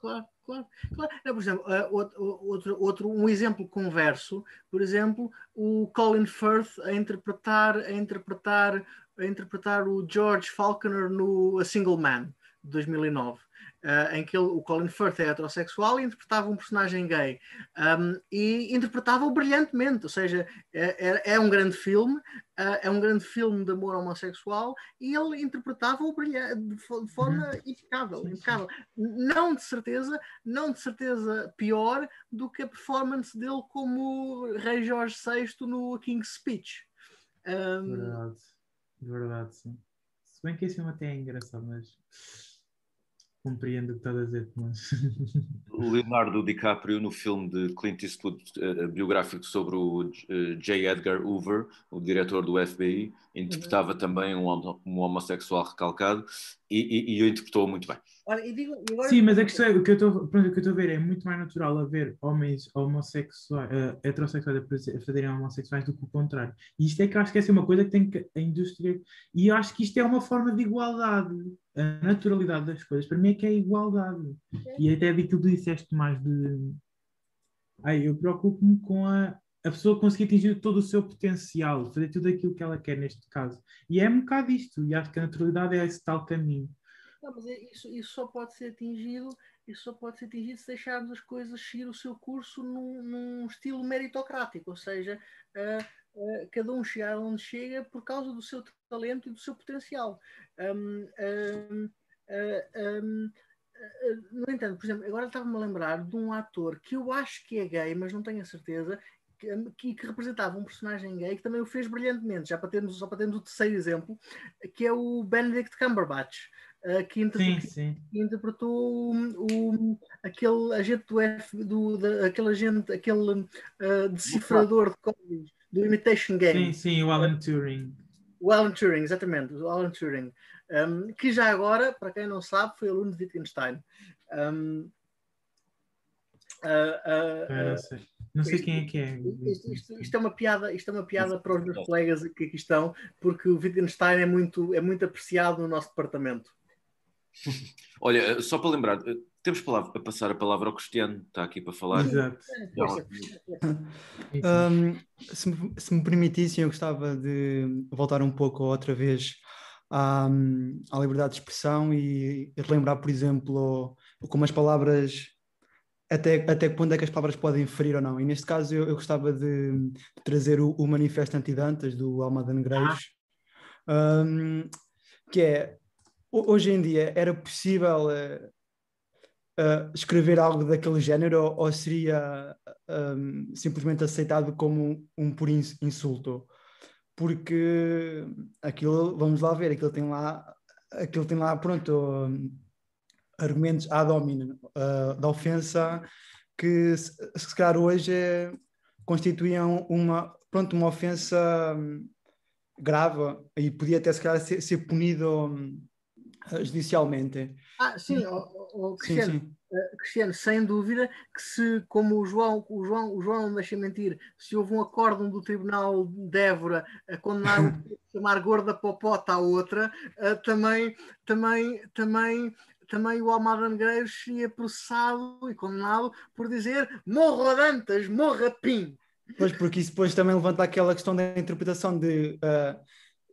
claro, claro. claro. Por exemplo, uh, outro, outro, um exemplo converso, por exemplo, o Colin Firth a interpretar, a interpretar, a interpretar o George Falconer no A Single Man. De 2009 uh, em que ele, o Colin Firth é heterossexual e interpretava um personagem gay. Um, e interpretava-o brilhantemente, ou seja, é, é, é um grande filme, uh, é um grande filme de amor homossexual e ele interpretava-o de, forma uhum. impecável, impecável. Não de certeza, não de certeza pior do que a performance dele como Rei Jorge VI no King's Speech. Um, verdade, verdade, sim. Se bem que esse filme até é engraçado, mas Compreendo o que estás a dizer, mas. Leonardo DiCaprio, no filme de Clint Eastwood, uh, biográfico sobre o uh, J. Edgar Hoover, o diretor do FBI, interpretava uhum. também um, um, homossexual recalcado e, e, e interpretou muito bem. Digo, Sim, mas a questão é, o que eu estou a ver é muito mais natural haver homens homossexuais, uh, heterossexuais a fazerem homossexuais do que o contrário. E isto é que eu acho que essa é uma coisa que tem que a indústria. E eu acho que isto é uma forma de igualdade. A naturalidade das coisas, para mim, é que é igualdade. E até daquilo que tu disseste mais de. Ai, eu preocupo-me com a, a pessoa conseguir atingir todo o seu potencial, fazer tudo aquilo que ela quer neste caso. E é um bocado isto, e acho que a naturalidade é esse tal caminho. Não, mas é, isso, isso só pode ser atingido, isso só pode ser atingido se deixarmos as coisas seguir o seu curso num, num estilo meritocrático, ou seja, uh, uh, cada um chegar onde chega por causa do seu talento e do seu potencial. Um, um, um, no entanto, por exemplo, agora estava-me a lembrar de um ator que eu acho que é gay, mas não tenho a certeza, que, que, representava um personagem gay que também o fez brilhantemente, já para termos, só para termos o terceiro exemplo, que é o Benedict Cumberbatch. Uh, que, interpretou, sim, sim. que interpretou o, aquele agente do F, do, da, aquele agente, aquele uh, decifrador de códigos do Imitation Game. Sim, sim, o Alan Turing. O Alan Turing, exatamente, o Alan Turing. Um, que já agora, para quem não sabe, foi aluno de Wittgenstein. Um, uh, uh, não sei isto, quem é que é. Isto, isto, isto, é uma piada, isto é uma piada para os meus colegas que aqui estão, porque o Wittgenstein é muito, é muito apreciado no nosso departamento. Olha, só para lembrar, temos palavra, a passar a palavra ao Cristiano, está aqui para falar. Exato. um, se, me, se me permitissem, eu gostava de voltar um pouco outra vez à, à liberdade de expressão e relembrar, por exemplo, como as palavras até, até quando é que as palavras podem ferir ou não. E neste caso eu, eu gostava de, trazer o, o, Manifesto Antidantas do Almada Negreiros, ah. um, que é, hoje em dia era possível uh, uh, escrever algo daquele género ou, ou seria um, simplesmente aceitado como um puro insulto? Porque aquilo, vamos lá ver, aquilo tem lá, aquilo tem lá, pronto argumentos ad hominem uh, da ofensa que se, se calhar hoje é, constituíam uma, pronto, uma ofensa um, grave e podia até se calhar ser, ser punido um, judicialmente. Ah, sim, oh, oh, Cristiano, sim, sim. Uh, Cristiano, sem dúvida que se, como o João, o João, o João não deixa mentir, se houve um acórdão do Tribunal de Évora a condenar chamar gorda popota a outra, uh, também, também, também também o Almada Negreiros seria processado e condenado por dizer morra Dantas, morra Pim. Pois, porque isso depois também levanta aquela questão da interpretação de uh,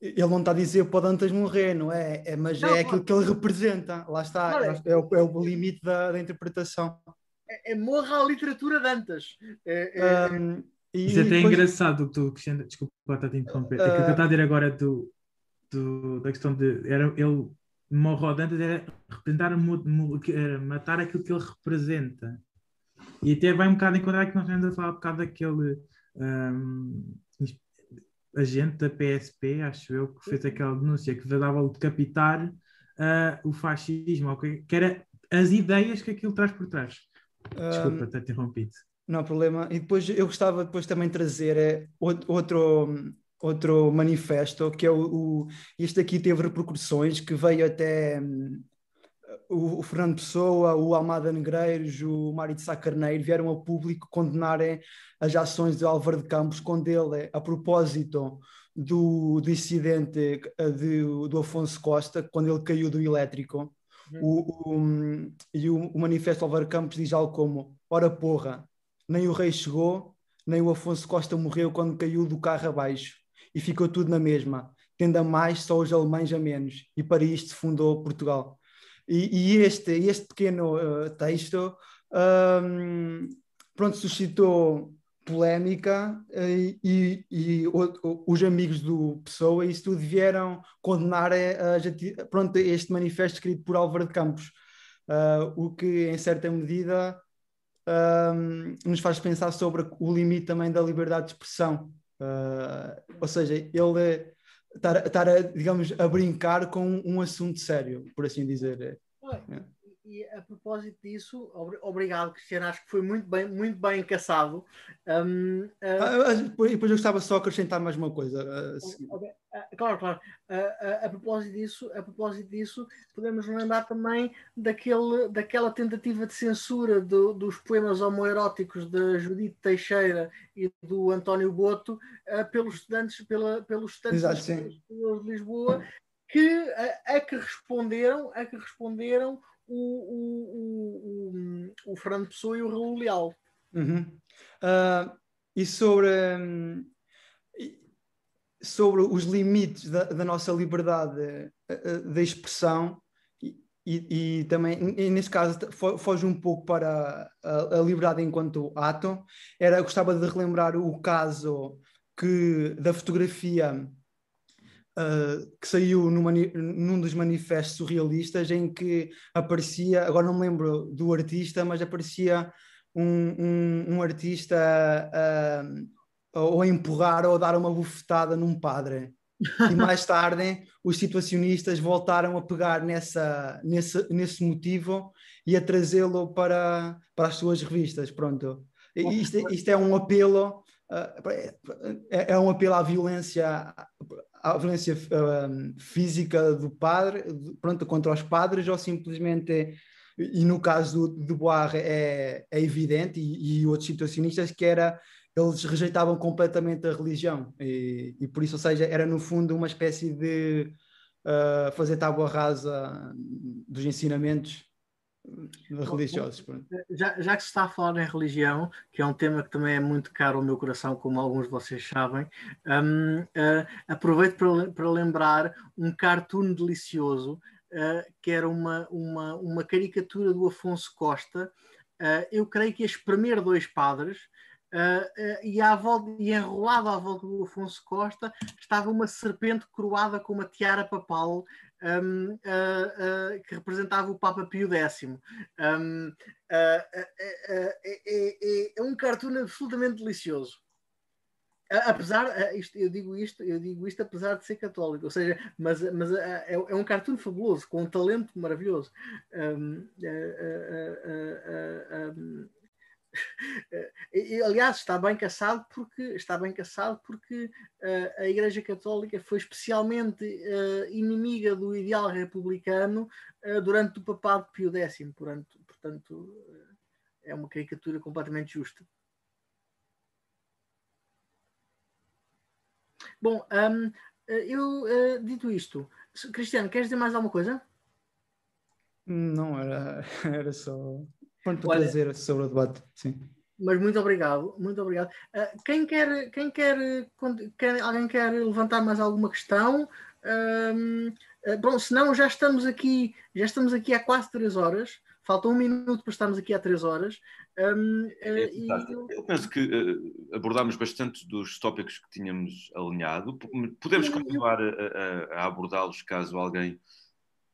ele não está a dizer para o Dantas morrer, não é? é mas não, é aquilo que ele representa, lá está, é, é, o, é, o, limite da, da interpretação. É, é, morra a literatura Dantas. É, é um, e, isso é até depois... engraçado que tu, Cristiano, desculpa estar a te interromper. Uh... Aquilo que eu estou a dizer agora do, do, da questão de era, ele Morrodantas era representar, era matar aquilo que ele representa. E até vai um bocado encontrar que nós estamos a falar um bocado daquele um, agente da PSP, acho eu, que fez aquela denúncia que dava decapitar uh, o fascismo, okay? que era as ideias que aquilo traz por trás. Desculpa, um, ter interrompido. Não há problema. E depois eu gostava depois também trazer é, outro, outro manifesto, que é o, o, este aqui teve repercussões, que veio até um, o, o, Fernando Pessoa, o Almada Negreiros, o Mário de Sá Carneiro, vieram a público condenarem as ações de Álvaro de Campos, quando ele, a propósito do, do incidente eh, de, do Afonso Costa, quando ele caiu do elétrico, uhum. o, e o, o manifesto Álvaro Campos diz algo como, ora porra, nem o rei chegou, nem o Afonso Costa morreu quando caiu do carro abaixo e ficou tudo na mesma, tendo a mais só os alemães a menos, e para isto fundou Portugal. E, e este, este pequeno uh, texto um, pronto, suscitou polémica e, e, e o, os amigos do Pessoa e isso tudo vieram condenar a, pronto, este manifesto escrito por Álvaro de Campos, uh, o que em certa medida um, nos faz pensar sobre o limite também da liberdade de expressão. Uh, ou seja, ele estar, digamos, a brincar com um assunto sério, por assim dizer. É e a propósito disso, obrigado, Cristiano, acho que foi muito bem, muito bem encaçado. Um, uh... ah, depois eu gostava só de acrescentar mais uma coisa. Uh, okay. uh, claro, claro. a, propósito disso, a propósito disso, podemos lembrar também daquele, daquela tentativa de censura do, dos poemas homoeróticos de Judite Teixeira e do António Boto pelos estudantes, pela, pelos estudantes Exato, de Lisboa que a, a, que responderam a que responderam o, o, o, o Fernando Pessoa e o Raul Leal. Uhum. Uh, e sobre, um, sobre os limites da, da nossa liberdade de expressão e, e, e também, e nesse caso, foge um pouco para a, a, liberdade enquanto ato, era, gostava de relembrar o caso que, da fotografia uh, que saiu numa, num dos manifestos surrealistas em que aparecia, agora não me lembro do artista, mas aparecia um, um, um artista uh, ou a empurrar ou a dar uma bufetada num padre. e mais tarde os situacionistas voltaram a pegar nessa, nesse, nesse motivo e a trazê-lo para, para as suas revistas. Pronto. Isto, isto é um apelo, é, é um apelo à violência a violência uh, física do padre, pronto, contra os padres, ou simplesmente, e no caso do, do Boar é, é evidente, e, e, outros situacionistas, que era, eles rejeitavam completamente a religião, e, e por isso, ou seja, era no fundo uma espécie de uh, fazer tábua rasa dos ensinamentos religiosos. Já, já, que se está a falar em religião, que é um tema que também é muito caro ao meu coração, como alguns de vocês sabem, um, uh, aproveito para, para lembrar um cartoon delicioso, uh, que era uma, uma, uma caricatura do Afonso Costa. Uh, eu creio que a espremer dois padres, e, à volta, e enrolado à volta do Afonso Costa estava uma serpente coroada com uma tiara papal um, uh, que representava o Papa Pio X. Um, é, é, é, um cartoon absolutamente delicioso. Apesar, isto, eu digo isto, eu digo isto apesar de ser católico, ou seja, mas, mas é, é um cartoon fabuloso, com um talento maravilhoso. Um, e, aliás, está bem caçado porque está bem caçado porque uh, a Igreja Católica foi especialmente uh, inimiga do ideal republicano uh, durante o papado Pio X, portanto, portanto é uma caricatura completamente justa. Bom, um, eu dito isto, Cristiano, queres dizer mais alguma coisa? Não, era, era só Pronto, para trazer sobre o debate, sim. Mas muito obrigado, muito obrigado. Uh, quem quer, quem quer, quer, alguém quer levantar mais alguma questão? Uh, uh, se não, já estamos aqui, já estamos aqui há quase três horas. Falta um minuto para estarmos aqui há trés horas. Um, uh, é, eu... eu... penso que uh, abordámos bastante dos tópicos que tínhamos alinhado. Podemos continuar a, a, a abordá-los caso alguém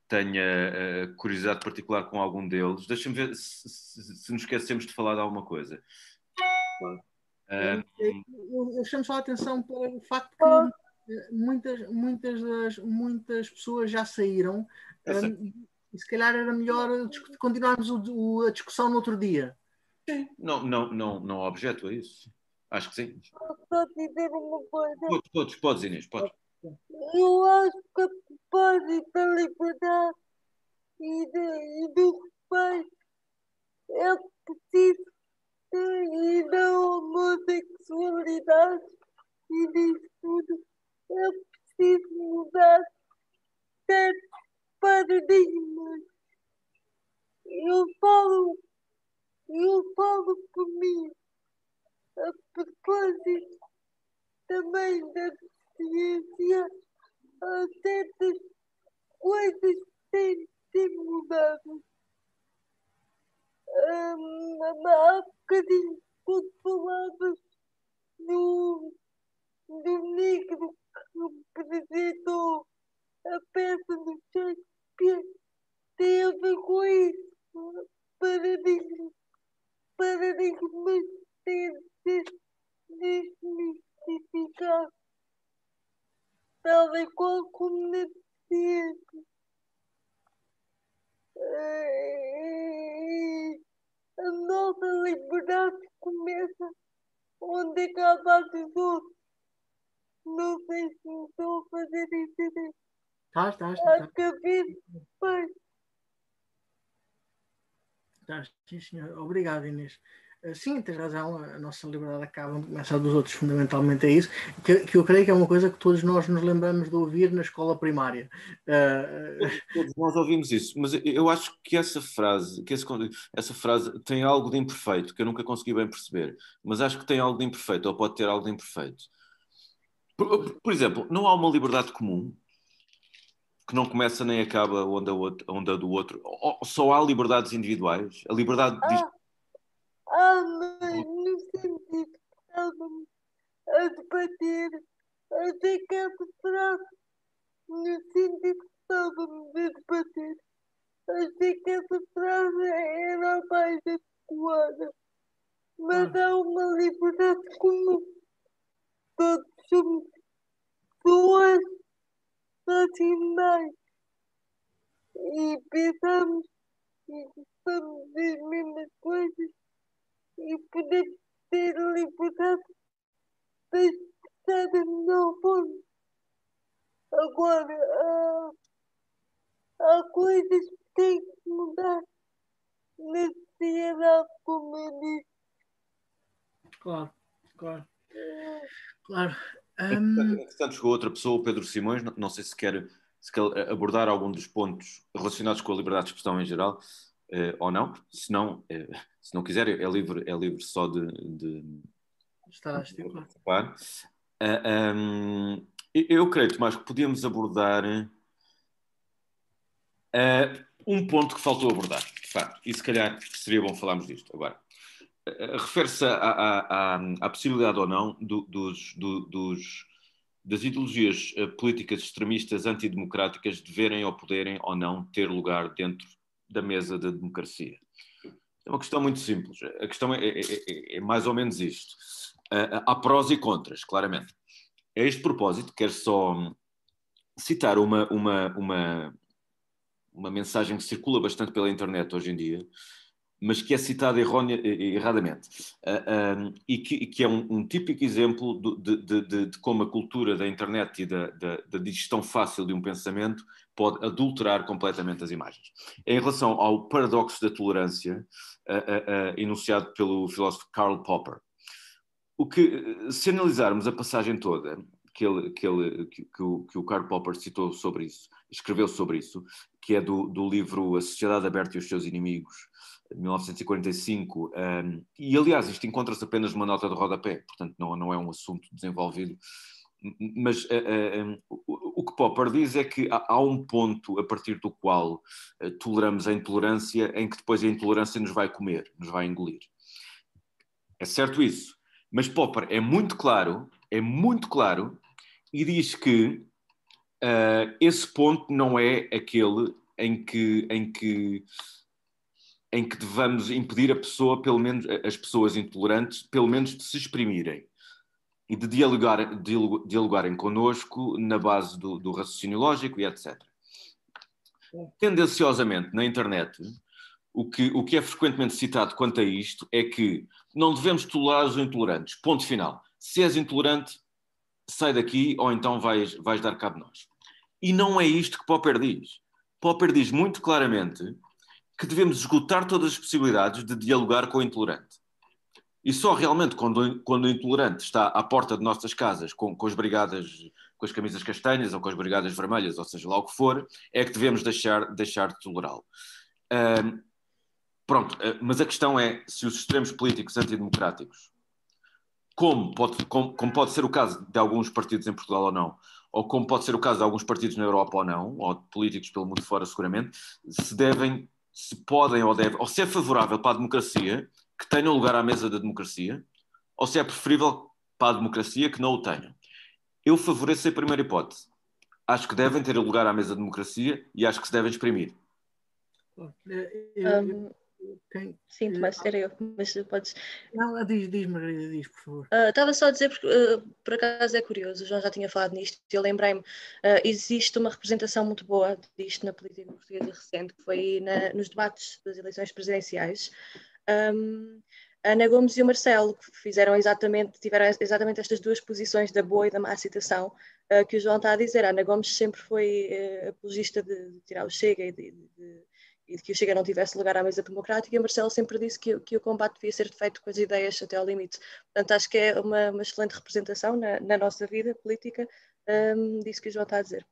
tenha uh, curiosidade particular com algum deles. Deixa-me ver se, se, se, nos esquecemos de falar de alguma coisa. Uh, eu, eu, chamo só a atenção para o facto que eh, muitas, muitas, das, muitas pessoas já saíram um, e se calhar era melhor continuarmos o, o, a discussão no outro dia. Sim. Não, não, não, não objeto a isso. Acho que sim. Posso dizer uma coisa? Podes, podes, podes Inês, podes. Eu acho que propósito da liberdade e, de, e do respeito é preciso e da homossexualidade e disso tudo é preciso mudar certos paradigmas. Eu falo, eu falo por mim a propósito também da ciência a certas coisas têm ser mudado. Um, há bocadinho, quando falavas do, do negro que representou a peça do Shakespeare, tem a com isso. Paradigmas, paradigmas têm de ser desmistificados, tal e qual como na ciência. A nossa liberdade começa onde acaba a dos outros. Não sei se me estou a fazer entender. Estás, estás. A cabeça, pai. Estás, sim, senhor. Obrigado, Inês. Eh, sim, tens razão, a nossa liberdade acaba começa a dos outros, fundamentalmente é isso, que, que, eu creio que é uma coisa que todos nós nos lembramos de ouvir na escola primária. Uh... Todos nós ouvimos isso, mas eu acho que essa frase, que esse, essa frase tem algo de imperfeito, que eu nunca consegui bem perceber, mas acho que tem algo de imperfeito, ou pode ter algo de imperfeito. Por, por exemplo, não há uma liberdade comum que não começa nem acaba onde a, outra, onde a do outro. Só há liberdades individuais. A liberdade ah. Ah, mas no sentido que estávamos a debater até que essa frase, no sentido que estávamos a debater, achei que essa frase era a mais adequada. Mas há uma liberdade comum. Todos somos pessoas racionais e pensamos e gostamos das mesmas coisas. E poder ter liberdade da melhor forma. Agora, há, há coisas que têm que mudar na sociedade, como eu disse. Claro, claro. Claro. Um... Entretanto, chegou outra pessoa, o Pedro Simões, não, não sei se quer, se quer abordar algum dos pontos relacionados com a liberdade de expressão em geral uh, ou não. Se não, uh, se não quiser, é livre, é livre só de. de Está a estipular. Uh, um, eu creio, Tomás, que podíamos abordar uh, um ponto que faltou abordar, de facto, e se calhar seria bom falarmos disto agora. Uh, Refere-se à, à, à, possibilidade ou não do, dos, do, dos, das ideologias políticas extremistas antidemocráticas deverem ou poderem ou não ter lugar dentro da mesa da democracia. É uma questão muito simples. A questão é, é, é, é mais ou menos isto. Há prós e contras, claramente. A este propósito, quero só citar uma, uma, uma, uma mensagem que circula bastante pela internet hoje em dia, mas que é citada errônea, erradamente, uh, um, e, que, que, é um, um típico exemplo de, de, de, de, como a cultura da internet e da, da, da, digestão fácil de um pensamento pode adulterar completamente as imagens. Em relação ao paradoxo da tolerância, uh, uh, enunciado pelo filósofo Karl Popper, o que, se analisarmos a passagem toda que, ele, que, ele, que, que, o, que o Karl Popper citou sobre isso, escreveu sobre isso, que é do, do livro A Sociedade Aberta e os Seus Inimigos, de 1945, um, e aliás isto encontra-se apenas numa nota de rodapé, portanto não, não é um assunto desenvolvido, mas uh, uh, o, o, que Popper diz é que há, há um ponto a partir do qual uh, toleramos a intolerância em que depois a intolerância nos vai comer, nos vai engolir. É certo isso, mas Popper é muito claro, é muito claro, e diz que esse ponto não é aquele em que, em que em que devamos impedir a pessoa, pelo menos as pessoas intolerantes, pelo menos de se exprimirem e de dialogar, dialogarem connosco na base do, do raciocínio lógico e etc. Tendenciosamente, na internet, o que, o que é frequentemente citado quanto a isto é que não devemos tolerar os intolerantes. Ponto final. Se és intolerante, sai daqui ou então vais, vais dar cabo de nós. E não é isto que Popper diz. Popper diz muito claramente que devemos esgotar todas as possibilidades de dialogar com o intolerante. E só realmente quando, quando o intolerante está à porta de nossas casas com, com as brigadas, com as camisas castanhas ou com as brigadas vermelhas, ou seja lá o que for, é que devemos deixar, deixar de tolerá-lo. Pronto, uh, mas a questão é se os extremos políticos antidemocráticos, como pode, como, como pode ser o caso de alguns partidos em Portugal ou não, ou como pode ser o caso de alguns partidos na Europa ou não, ou de políticos pelo mundo fora seguramente, se devem, se podem ou devem, ou se é favorável para a democracia que tenham lugar à mesa da democracia, ou se é preferível para a democracia que não o tenham. Eu favoreço a primeira hipótese. Acho que devem ter lugar à mesa da democracia e acho que se devem exprimir. Um, quem, sim, vai ser eu, mas podes. Não, diz, diz, Margarida, diz, por favor. Uh, estava só a dizer, porque uh, por acaso é curioso, o João já tinha falado nisto, eu lembrei-me, uh, existe uma representação muito boa disto na política portuguesa recente, que foi na, nos debates das eleições presidenciais. Um, Ana Gomes e o Marcelo, que fizeram exatamente, tiveram exatamente estas duas posições da boa e da má citação que o João está a dizer. A Ana Gomes sempre foi apologista de, de, tirar o Chega e de, de e de que o Chega não tivesse lugar à mesa democrática, e Marcelo sempre disse que, que o combate devia ser feito com as ideias até ao limite. Portanto, acho que é uma, uma excelente representação na, na, nossa vida política um, disso que o João está a dizer.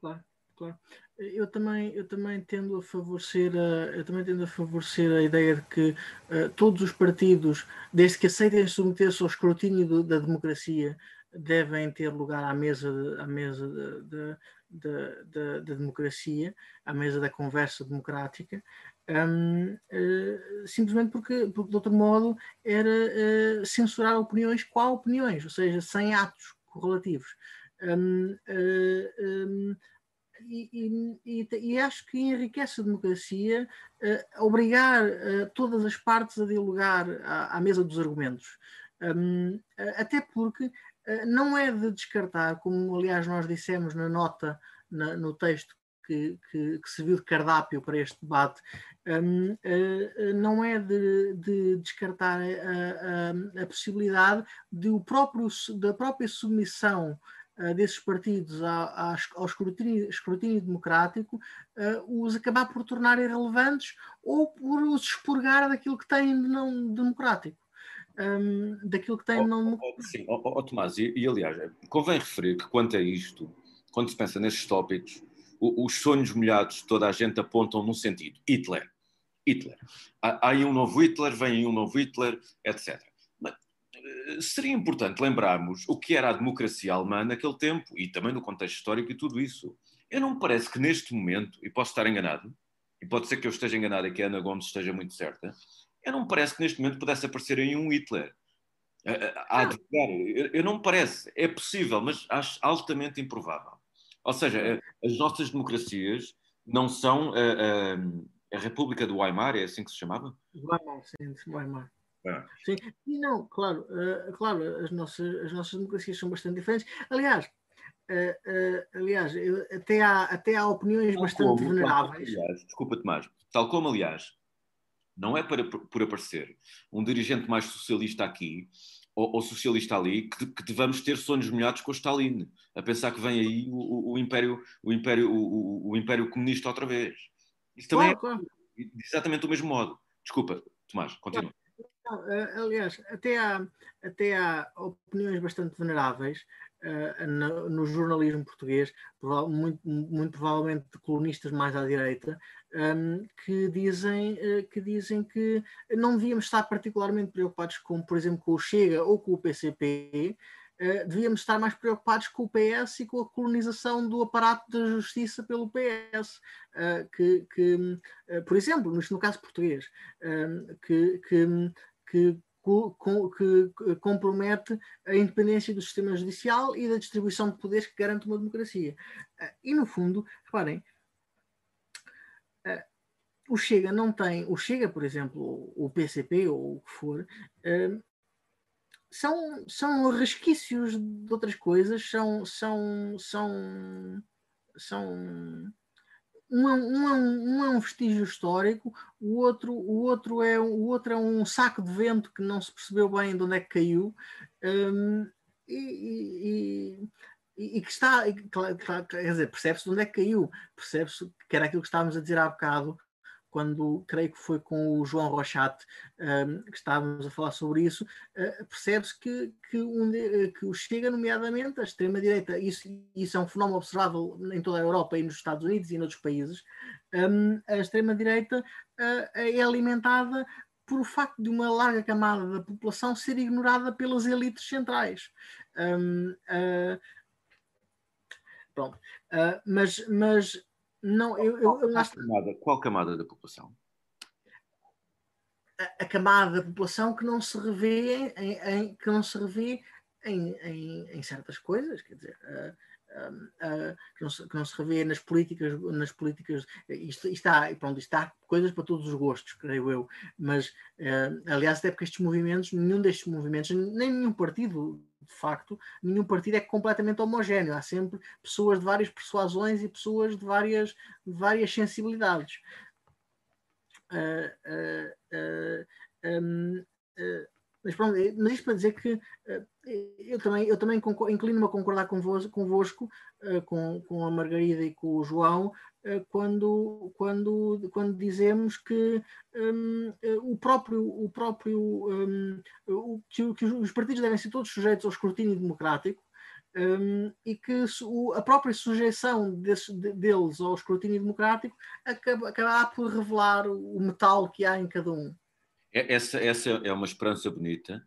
Claro, claro. Eu também, eu também tendo a favorecer a, eu também tendo a favorecer a ideia de que uh, todos os partidos, desde que aceitem submeter-se ao escrutínio do, da democracia, devem ter lugar à mesa, à mesa de, de, da, democracia, à mesa da conversa democrática, um, uh, eh, simplesmente porque, porque, de outro modo, era uh, censurar opiniões qual opiniões, ou seja, sem atos correlativos. Um, uh, eh, um, e, e, e, acho que enriquece a democracia obrigar todas as partes a dialogar à, à mesa dos argumentos. Um, até porque não é de descartar, como aliás nós dissemos na nota, na, no texto que, que, que, serviu de cardápio para este debate, um, uh, eh, eh, não é de, de descartar a, a, a, possibilidade de o próprio, da própria submissão uh, desses partidos a, a, ao escrutínio, escrutínio democrático uh, os acabar por tornar irrelevantes ou por os expurgar daquilo que têm de não democrático um, daquilo que tem oh, não. Oh, sim, oh, oh, Tomás, e, e, aliás, convém referir que quanto a isto, quando se pensa nestes tópicos, o, os sonhos molhados de toda a gente apontam num sentido: Hitler. Hitler. Há, há aí um novo Hitler, vem aí um novo Hitler, etc. Mas, eh, seria importante lembrarmos o que era a democracia alemã naquele tempo e também no contexto histórico e tudo isso. Eu não me parece que neste momento, e posso estar enganado, e pode ser que eu esteja enganado e que a Ana Gomes esteja muito certa, eu não me parece que neste momento pudesse aparecer aí um Hitler a, advogar. Eu, eu não me parece. É possível, mas acho altamente improvável. Ou seja, as nossas democracias não são a, a, a República do Weimar, é assim que se chamava? Weimar, sim, Weimar. Ah. Sim, e não, claro, uh, claro, as nossas, as nossas democracias são bastante diferentes. Aliás, uh, uh, aliás, eu, até, há, até há opiniões tal bastante como, veneráveis. Aliás, desculpa, Tomás, tal como, aliás, não é para, por aparecer um dirigente mais socialista aqui ou, ou socialista ali que, que devamos ter sonhos molhados com o Stalin, a pensar que vem aí o, o, o império, o, império, o, o, império comunista outra vez. Isso também claro, é claro. exatamente do mesmo modo. Desculpa, Tomás, continua. Eh, aliás, até há, até há opiniões bastante veneráveis uh, no, no, jornalismo português, muito, muito provavelmente de colunistas mais à direita, um, que, dizem, uh, que dizem que não devíamos estar particularmente preocupados com, por exemplo, com o Chega ou com o PCP, Uh, devíamos estar mais preocupados com o PS e com a colonização do aparato da justiça pelo PS, uh, que, que uh, por exemplo, no, caso português, que, que, que que compromete a independência do sistema judicial e da distribuição de poderes que garante uma democracia. E, no fundo, reparem, o Chega não tem, o Chega, por exemplo, o PCP ou o que for, ah, são, são resquícios de outras coisas, são, são, são, são um, é um, é um, um é um vestígio histórico, o outro, o, outro é, o outro é um saco de vento que não se percebeu bem de onde é que caiu um, e, e, e, que está, quer dizer, percebe-se de onde é que caiu, percebe-se que era aquilo que estávamos a dizer há bocado, quando creio que foi com o João Rochat um, que estávamos a falar sobre isso, uh, percebe-se que, que, um de, que Chega, nomeadamente, a extrema-direita, isso, isso é um fenómeno observável em toda a Europa e nos Estados Unidos e em outros países, um, a extrema-direita uh, é alimentada por o facto de uma larga camada da população ser ignorada pelas elites centrais. Uh, Pronto. Mas, mas não, eu, eu, eu qual, camada, qual camada da população? A, a, camada da população que não se revê em, em que não se revê em, em, em certas coisas, quer dizer, uh, uh, que, não se, que, não se, revê nas políticas, nas políticas, isto, isto há, pronto, isto há coisas para todos os gostos, creio eu, mas uh, aliás até porque estes movimentos, nenhum destes movimentos, nem nenhum partido de facto, nenhum partido é completamente homogéneo. Há sempre pessoas de várias persuasões e pessoas de várias, de várias sensibilidades. Uh, uh, uh, um, mas, pronto, mas isto para dizer que eu também, eu também inclino-me a concordar convosco, convosco com, com a Margarida e com o João, quando, quando, quando dizemos que um, o próprio, o próprio um, o, que, que, os partidos devem ser todos sujeitos ao escrutínio democrático um, e que a própria sujeição desse, deles ao escrutínio democrático acaba, acabará por revelar o metal que há em cada um. É, essa, essa é uma esperança bonita.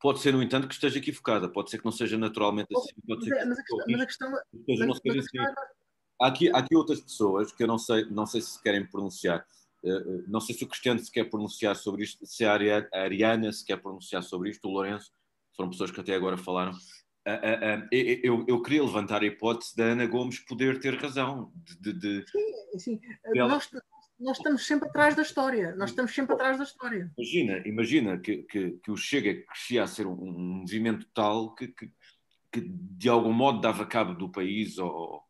Pode ser, no entanto, que esteja equivocada, pode ser que não seja naturalmente assim. Pode ser mas, que mas a questão, mas a questão, mas, Há aqui, há aqui outras pessoas que eu não sei, não sei se querem pronunciar. Uh, não sei se o Cristiano se quer pronunciar sobre isto, se a Ariana se quer pronunciar sobre isto, o Lourenço, foram pessoas que até agora falaram. Uh, uh, eu, eu, queria levantar a hipótese da Ana Gomes poder ter razão. De, de, sim, sim. Ela... Nós, nós, estamos sempre atrás da história. Nós estamos sempre atrás da história. Imagina, imagina que, que, que o Chega crescia a ser um, um movimento tal que, que, que, de algum modo dava cabo do país ou,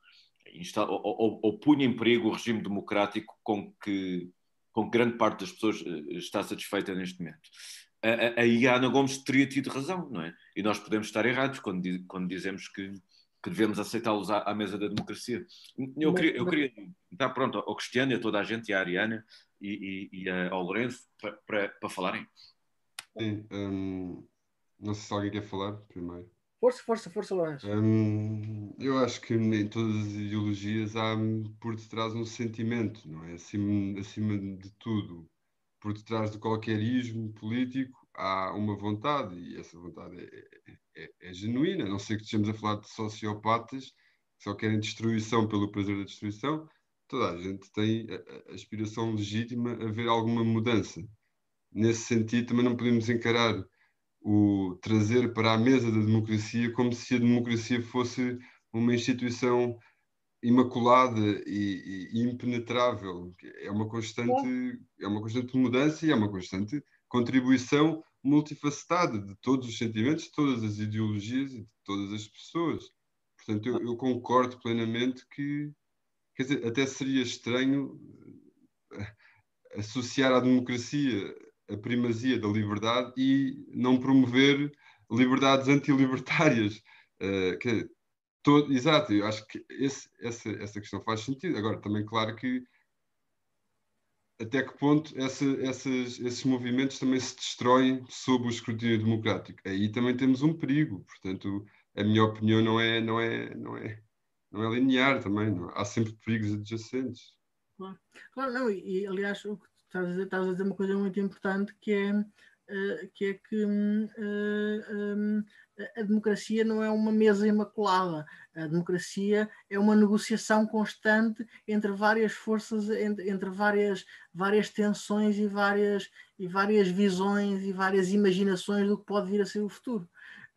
ou, punha em perigo o regime democrático com que, com que grande parte das pessoas eh, está satisfeita neste momento. Aí a Ana Gomes teria tido razão, não é? E nós podemos estar errados quando, quando dizemos que, que devemos aceitá-los à, à, mesa da democracia. Eu queria, eu queria estar pronto ao Cristiano, a toda a gente, e à Ariana e, e, e ao Lourenço para, para, para falarem. Sim, hum, não sei se alguém quer falar primeiro. Força, força, força, Lourenço. Hum, eu acho que em todas as ideologias há por detrás um sentimento, não é? Acima, acima de tudo, por detrás de qualquer ismo político há uma vontade e essa vontade é, é, é, é genuína. Não sei que estejamos a falar de sociopatas que só querem destruição pelo prazer da destruição. Toda a gente tem a, a aspiração legítima a ver alguma mudança. Nesse sentido, também não podemos encarar o trazer para a mesa da democracia como se a democracia fosse uma instituição imaculada e, e, impenetrável. É uma constante, é uma constante mudança e é uma constante contribuição multifacetada de todos os sentimentos, de todas as ideologias e de todas as pessoas. Portanto, eu, eu concordo plenamente que, quer dizer, até seria estranho eh, associar à democracia a primazia da liberdade e não promover liberdades antilibertárias. Uh, que, todo, exato, eu acho que esse, essa, essa questão faz sentido. Agora, também claro que até que ponto essa, essas, esses movimentos também se destroem sob o escrutínio democrático. Aí também temos um perigo, portanto, a minha opinião não é, não é, não é, não é linear também, não. há sempre perigos adjacentes. Claro, claro não, e aliás, o que estás a dizer, estás a dizer uma coisa muito importante que é, uh, que, é que um, a democracia não é uma mesa imaculada. A democracia é uma negociação constante entre várias forças, entre, entre várias, várias tensões e várias, e várias visões e várias imaginações do que pode vir a ser o futuro.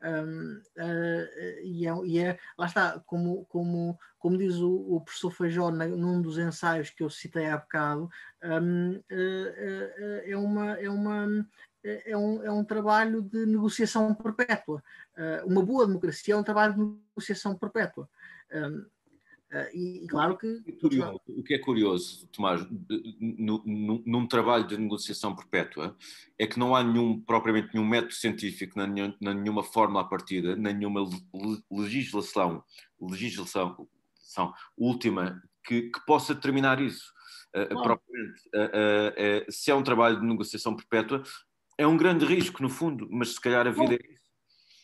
Um, uh, e, é, e, é, lá está, como, como, como diz o, o professor Feijó num dos ensaios que eu citei há bocado, um, uh, uh, é, uma, é, uma, é, um, é um trabalho de negociação perpétua. uma boa democracia é um trabalho de negociação perpétua. Um, e, e, claro que. Curioso, o que é curioso, Tomás, num trabalho de negociação perpétua, é que não há nenhum, propriamente nenhum método científico, nem, nenhuma fórmula à partida, nem nenhuma legislação, legislação última que, que possa determinar isso. Uh, propriamente, uh, se é um trabalho de negociação perpétua, é um grande risco, no fundo, mas se calhar a vida é isso.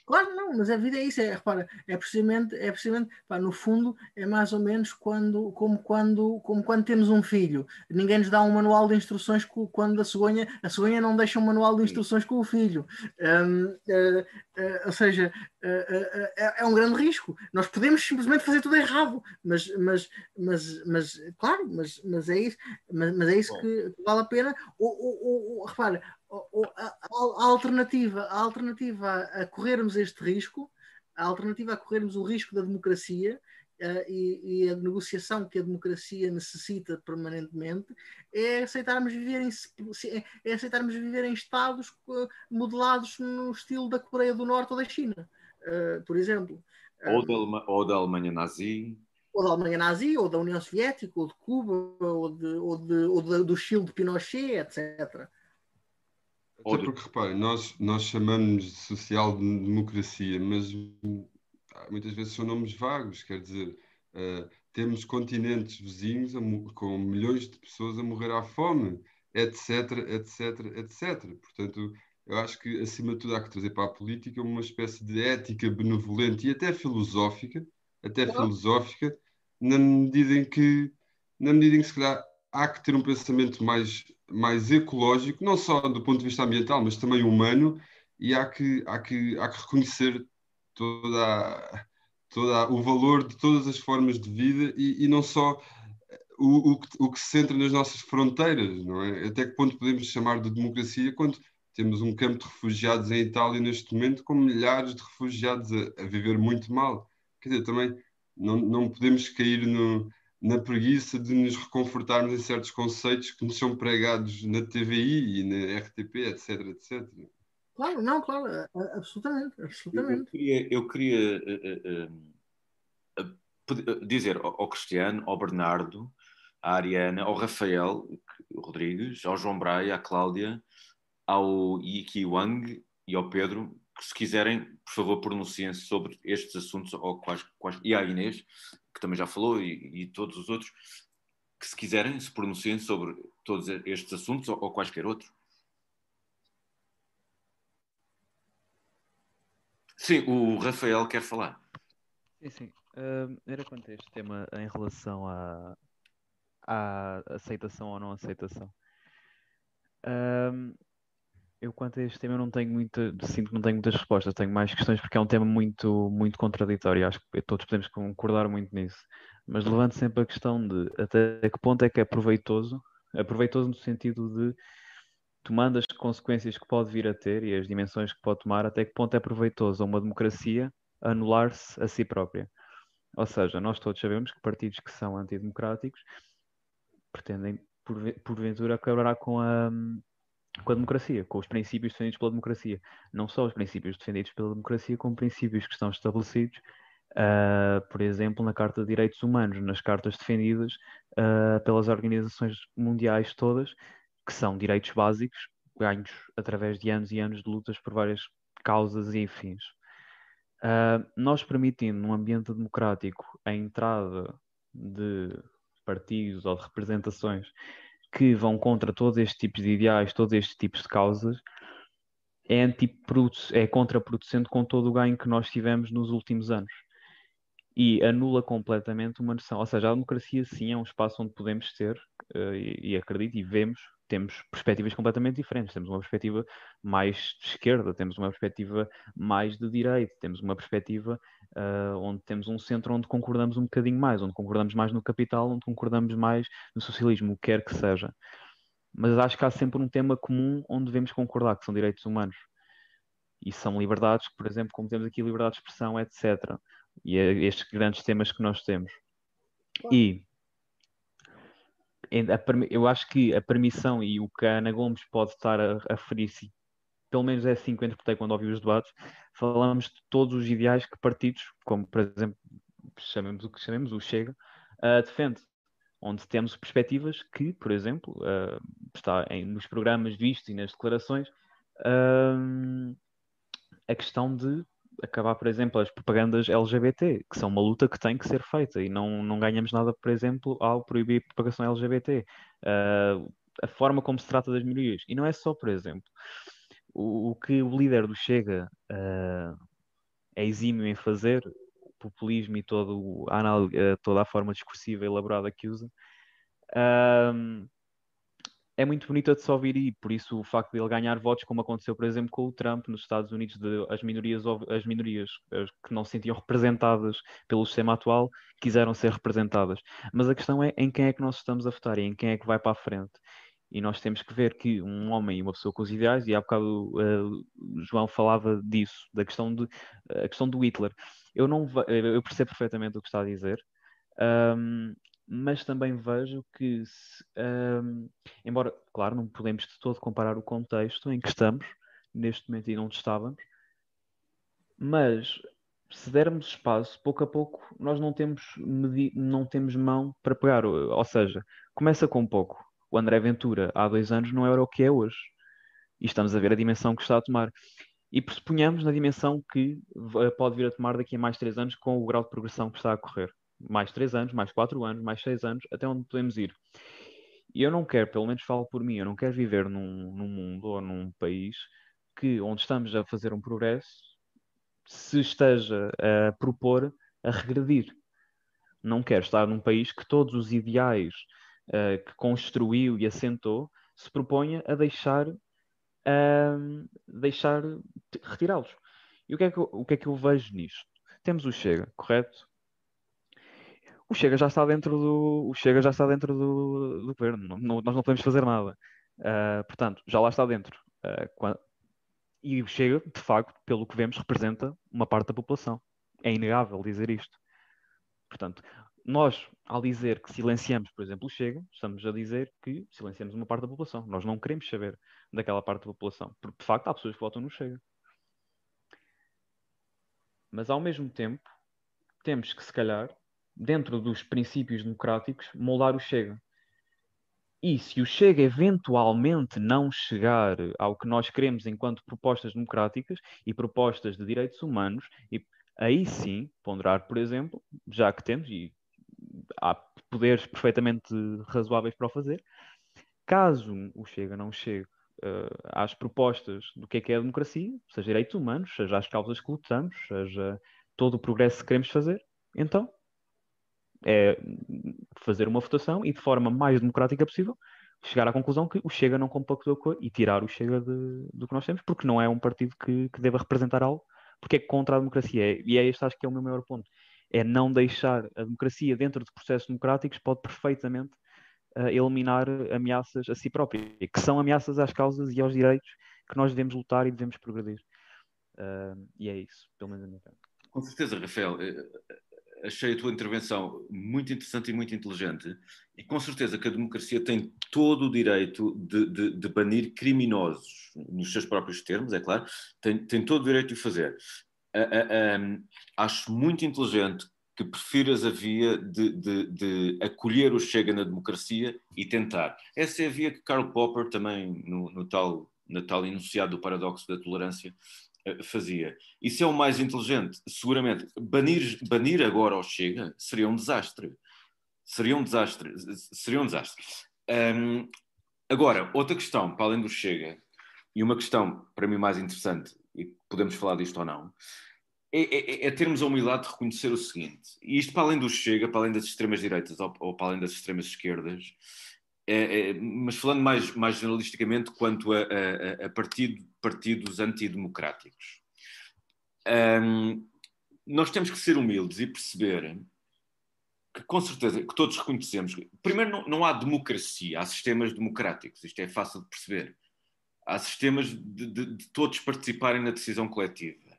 Claro, não, mas a vida é isso, é, repara, é precisamente, é precisamente pá, no fundo, é mais ou menos quando, como, quando, como quando temos um filho. Ninguém nos dá um manual de instruções com, quando a cegonha, a cegonha não deixa um manual de instruções com o filho. Um, uh, uh, ou seja, uh, é, um grande risco. Nós podemos simplesmente fazer tudo errado, mas, mas, mas, mas claro, mas, mas é isso, mas, mas é isso que vale a pena. O, o, o, repara, a, alternativa, a alternativa a corrermos este risco, a alternativa a corrermos o risco da democracia uh, e, e, a negociação que a democracia necessita permanentemente é aceitarmos viver em, é aceitarmos viver em estados modelados no estilo da Coreia do Norte ou da China, uh, por exemplo. Ou da, ou da Alemanha nazi ou da Alemanha nazi, ou da União Soviética, ou de Cuba, ou, de, ou, de, ou de, do Chile de Pinochet, etc. Até porque, reparem, nós, nós chamamos de social-democracia, mas muitas vezes são nomes vagos, quer dizer, uh, temos continentes vizinhos com milhões de pessoas a morrer à fome, etc, etc, etc. Portanto, eu acho que, acima de tudo, há que trazer para a política uma espécie de ética benevolente e até filosófica, até filosófica, na medida em que, na medida em que, se calhar, há que ter um pensamento mais, mais ecológico, não só do ponto de vista ambiental, mas também humano, e há que, há que, há que reconhecer toda, toda o valor de todas as formas de vida e, e não só o, o, que, o que se centra nas nossas fronteiras, não é? Até que ponto podemos chamar de democracia quando temos um campo de refugiados em Itália neste momento com milhares de refugiados a, a viver muito mal. Quer dizer, também não, não podemos cair no, na preguiça de nos reconfortarmos em certos conceitos que nos são pregados na TVI e na RTP, etc, etc. Claro, não, claro, absolutamente, absolutamente. Eu queria, eu queria uh, uh, uh, dizer ao, ao, Cristiano, ao Bernardo, à Ariana, ao Rafael Rodrigues, ao João Braia, à Cláudia, ao Yiki Wang e ao Pedro, que se quiserem, por favor, pronunciem-se sobre estes assuntos, ou quais, quais, e à Inês, que também já falou, e, e, todos os outros, que se quiserem se pronunciem sobre todos estes assuntos ou, ou quaisquer outros. Sim, o Rafael quer falar. Sim, sim. Uh, era quanto a este tema em relação à, à aceitação ou não aceitação. Uh, eu quanto a este tema não tenho muita, sinto que não tenho muitas respostas, tenho mais questões porque é um tema muito, muito contraditório, acho que todos podemos concordar muito nisso, mas levanto sempre a questão de até que ponto é que é proveitoso, é proveitoso no sentido de tomando as consequências que pode vir a ter e as dimensões que pode tomar, até que ponto é proveitoso a uma democracia anular-se a si própria. Ou seja, nós todos sabemos que partidos que são antidemocráticos pretendem, porventura, acabar com a, com a democracia, com os princípios defendidos pela democracia. Não só os princípios defendidos pela democracia, como princípios que estão estabelecidos, uh, por exemplo, na Carta de Direitos Humanos, nas cartas defendidas uh, pelas organizações mundiais todas, que são direitos básicos, ganhos através de anos e anos de lutas por várias causas e fins. Uh, nós permitindo, num ambiente democrático, a entrada de partidos ou de representações que vão contra todos estes tipos de ideais, todos estes tipos de causas, é, é contraproducente com todo o ganho que nós tivemos nos últimos anos. E anula completamente uma noção. Ou seja, a democracia sim é um espaço onde podemos ter, uh, e, e acredito, e vemos temos perspectivas completamente diferentes. Temos uma perspectiva mais de esquerda, temos uma perspectiva mais de direita, temos uma perspectiva uh, onde temos um centro onde concordamos um bocadinho mais, onde concordamos mais no capital, onde concordamos mais no socialismo, o que quer que seja. Mas acho que há sempre um tema comum onde devemos concordar, que são direitos humanos. E são liberdades, por exemplo, como temos aqui liberdade de expressão, etc. E é estes grandes temas que nós temos. E eu acho que a permissão e o que a Ana Gomes pode estar a, a referir-se, pelo menos é assim que eu interpretei quando ouvi os debates, falamos de todos os ideais que partidos, como por exemplo, chamemos o que chamemos, o Chega, uh, defende. Onde temos perspectivas que, por exemplo, uh, está em, nos programas vistos e nas declarações, uh, a questão de acabar, por exemplo, as propagandas LGBT, que são uma luta que tem que ser feita e não, não ganhamos nada, por exemplo, ao proibir a propagação LGBT. Uh, a forma como se trata das minorias. E não é só, por exemplo, o, que o líder do Chega uh, é exímio em fazer, o populismo e todo a análise, eh, toda a forma discursiva elaborada que usa. Um, é muito bonito de se ouvir e por isso o facto de ele ganhar votos, como aconteceu, por exemplo, com o Trump nos Estados Unidos, de, as minorias, as minorias as que não se sentiam representadas pelo sistema atual, quiseram ser representadas. Mas a questão é em quem é que nós estamos a votar e em quem é que vai para a frente. E nós temos que ver que um homem e uma pessoa com os ideais, e há bocado uh, João falava disso, da questão, de, a questão do Hitler. Eu, não, eu percebo perfeitamente o que está a dizer, um, mas também vejo que, se, um, embora, claro, não podemos de todo comparar o contexto em que estamos, neste momento e não estávamos, mas se dermos espaço, pouco a pouco, nós não temos, não temos mão para pegar. Ou seja, começa com pouco. O André Ventura, há dois anos, não era o que é hoje. E estamos a ver a dimensão que está a tomar. E pressuponhamos na dimensão que pode vir a tomar daqui a mais três anos com o grau de progressão que está a correr mais três anos, mais quatro anos, mais seis anos, até onde podemos ir. E eu não quero, pelo menos falo por mim, eu não quero viver num, num mundo ou num país que, onde estamos a fazer um progresso, se esteja a propor a regredir. Não quero estar num país que todos os ideais uh, que construiu e assentou se proponha a deixar, uh, deixar retirá-los. E o que, é que eu, o que é que eu vejo nisto? Temos o Chega, correto? o Chega já está dentro do, o Chega já está dentro do, do governo, não, nós não podemos fazer nada. Uh, portanto, já lá está dentro. Uh, quando... E o Chega, de facto, pelo que vemos, representa uma parte da população. É inegável dizer isto. Portanto, nós, ao dizer que silenciamos, por exemplo, o Chega, estamos a dizer que silenciamos uma parte da população. Nós não queremos saber daquela parte da população. Porque, de facto, há pessoas que votam no Chega. Mas, ao mesmo tempo, temos que, se calhar, dentro dos princípios democráticos, moldar o Chega. E se o Chega eventualmente não chegar ao que nós queremos enquanto propostas democráticas e propostas de direitos humanos, e aí sim ponderar, por exemplo, já que temos, e há poderes perfeitamente razoáveis para o fazer, caso o Chega não chegue uh, às propostas do que é que é a democracia, seja direitos humanos, seja as causas que lutamos, seja todo o progresso que queremos fazer, então é fazer uma votação e de forma mais democrática possível chegar à conclusão que o Chega não compactou com e tirar o Chega de, do que nós temos, porque não é um partido que, que deva representar algo, porque é contra a democracia. e é este acho que é o meu maior ponto. É não deixar a democracia dentro de processos democráticos pode perfeitamente uh, eliminar ameaças a si própria, que são ameaças às causas e aos direitos que nós devemos lutar e devemos progredir. Uh, e é isso, pelo menos a minha Com certeza, Rafael. Eh, achei a tua intervenção muito interessante e muito inteligente, e com certeza que a democracia tem todo o direito de, de, de banir criminosos, nos seus próprios termos, é claro, tem, tem todo o direito de o fazer. Uh, acho muito inteligente que prefiras a via de, de, de, acolher o Chega na democracia e tentar. Essa é a via que Karl Popper também, no, no tal, na tal enunciado do paradoxo da tolerância, eh, fazia. Isso é o mais inteligente. Seguramente, banir, banir agora ao Chega seria um desastre. Seria um desastre. Seria um desastre. Um, agora, outra questão, para além do Chega, e uma questão para mim mais interessante, e podemos falar disto ou não, é, é, é, termos a humildade de reconhecer o seguinte, e isto para além do Chega, para além das extremas direitas ou, ou para além das extremas esquerdas, é, é, mas falando mais, mais generalisticamente quanto a, a, a partido, partidos antidemocráticos. Um, nós temos que ser humildes e perceber que, com certeza, que todos reconhecemos. Primeiro, não, não há democracia, há sistemas democráticos, isto é fácil de perceber. Há sistemas de, de, de todos participarem na decisão coletiva.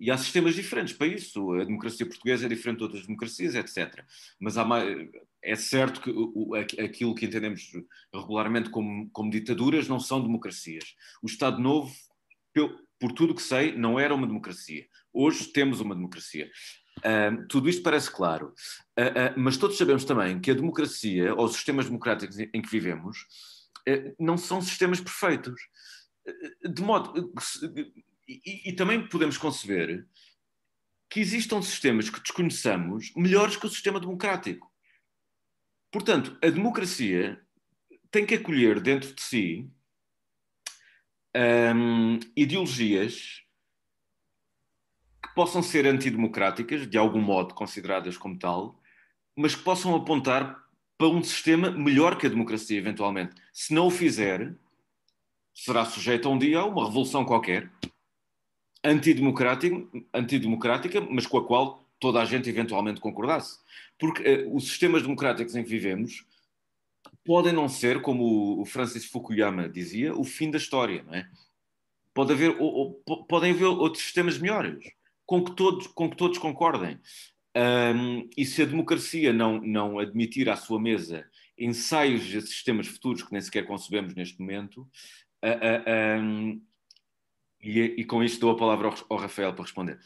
E há sistemas diferentes para isso. A democracia portuguesa é diferente de outras democracias, etc. Mas mais, é certo que o, aquilo que entendemos regularmente como, como, ditaduras não são democracias. O Estado Novo, por, tudo que sei, não era uma democracia. Hoje temos uma democracia. Uh, tudo isto parece claro. Uh, uh, mas todos sabemos também que a democracia, ou os sistemas democráticos em que vivemos, não são sistemas perfeitos. De modo e, e, também podemos conceber que existam sistemas que desconheçamos melhores que o sistema democrático. Portanto, a democracia tem que acolher dentro de si um, ideologias que possam ser antidemocráticas, de algum modo consideradas como tal, mas que possam apontar para um sistema melhor que a democracia, eventualmente. Se não o fizer, será sujeito um dia a uma revolução qualquer, antidemocrática, antidemocrática mas com a qual toda a gente eventualmente concordasse. Porque uh, os sistemas democráticos em que vivemos podem não ser, como o Francis Fukuyama dizia, o fim da história, não é? Pode haver, ou, ou, podem haver outros sistemas melhores, com que todos, com que todos concordem. Um, e se a democracia não, não admitir à sua mesa ensaios de sistemas futuros que nem sequer concebemos neste momento, uh, uh, um, e, e, com isto dou a palavra ao, ao Rafael para responder.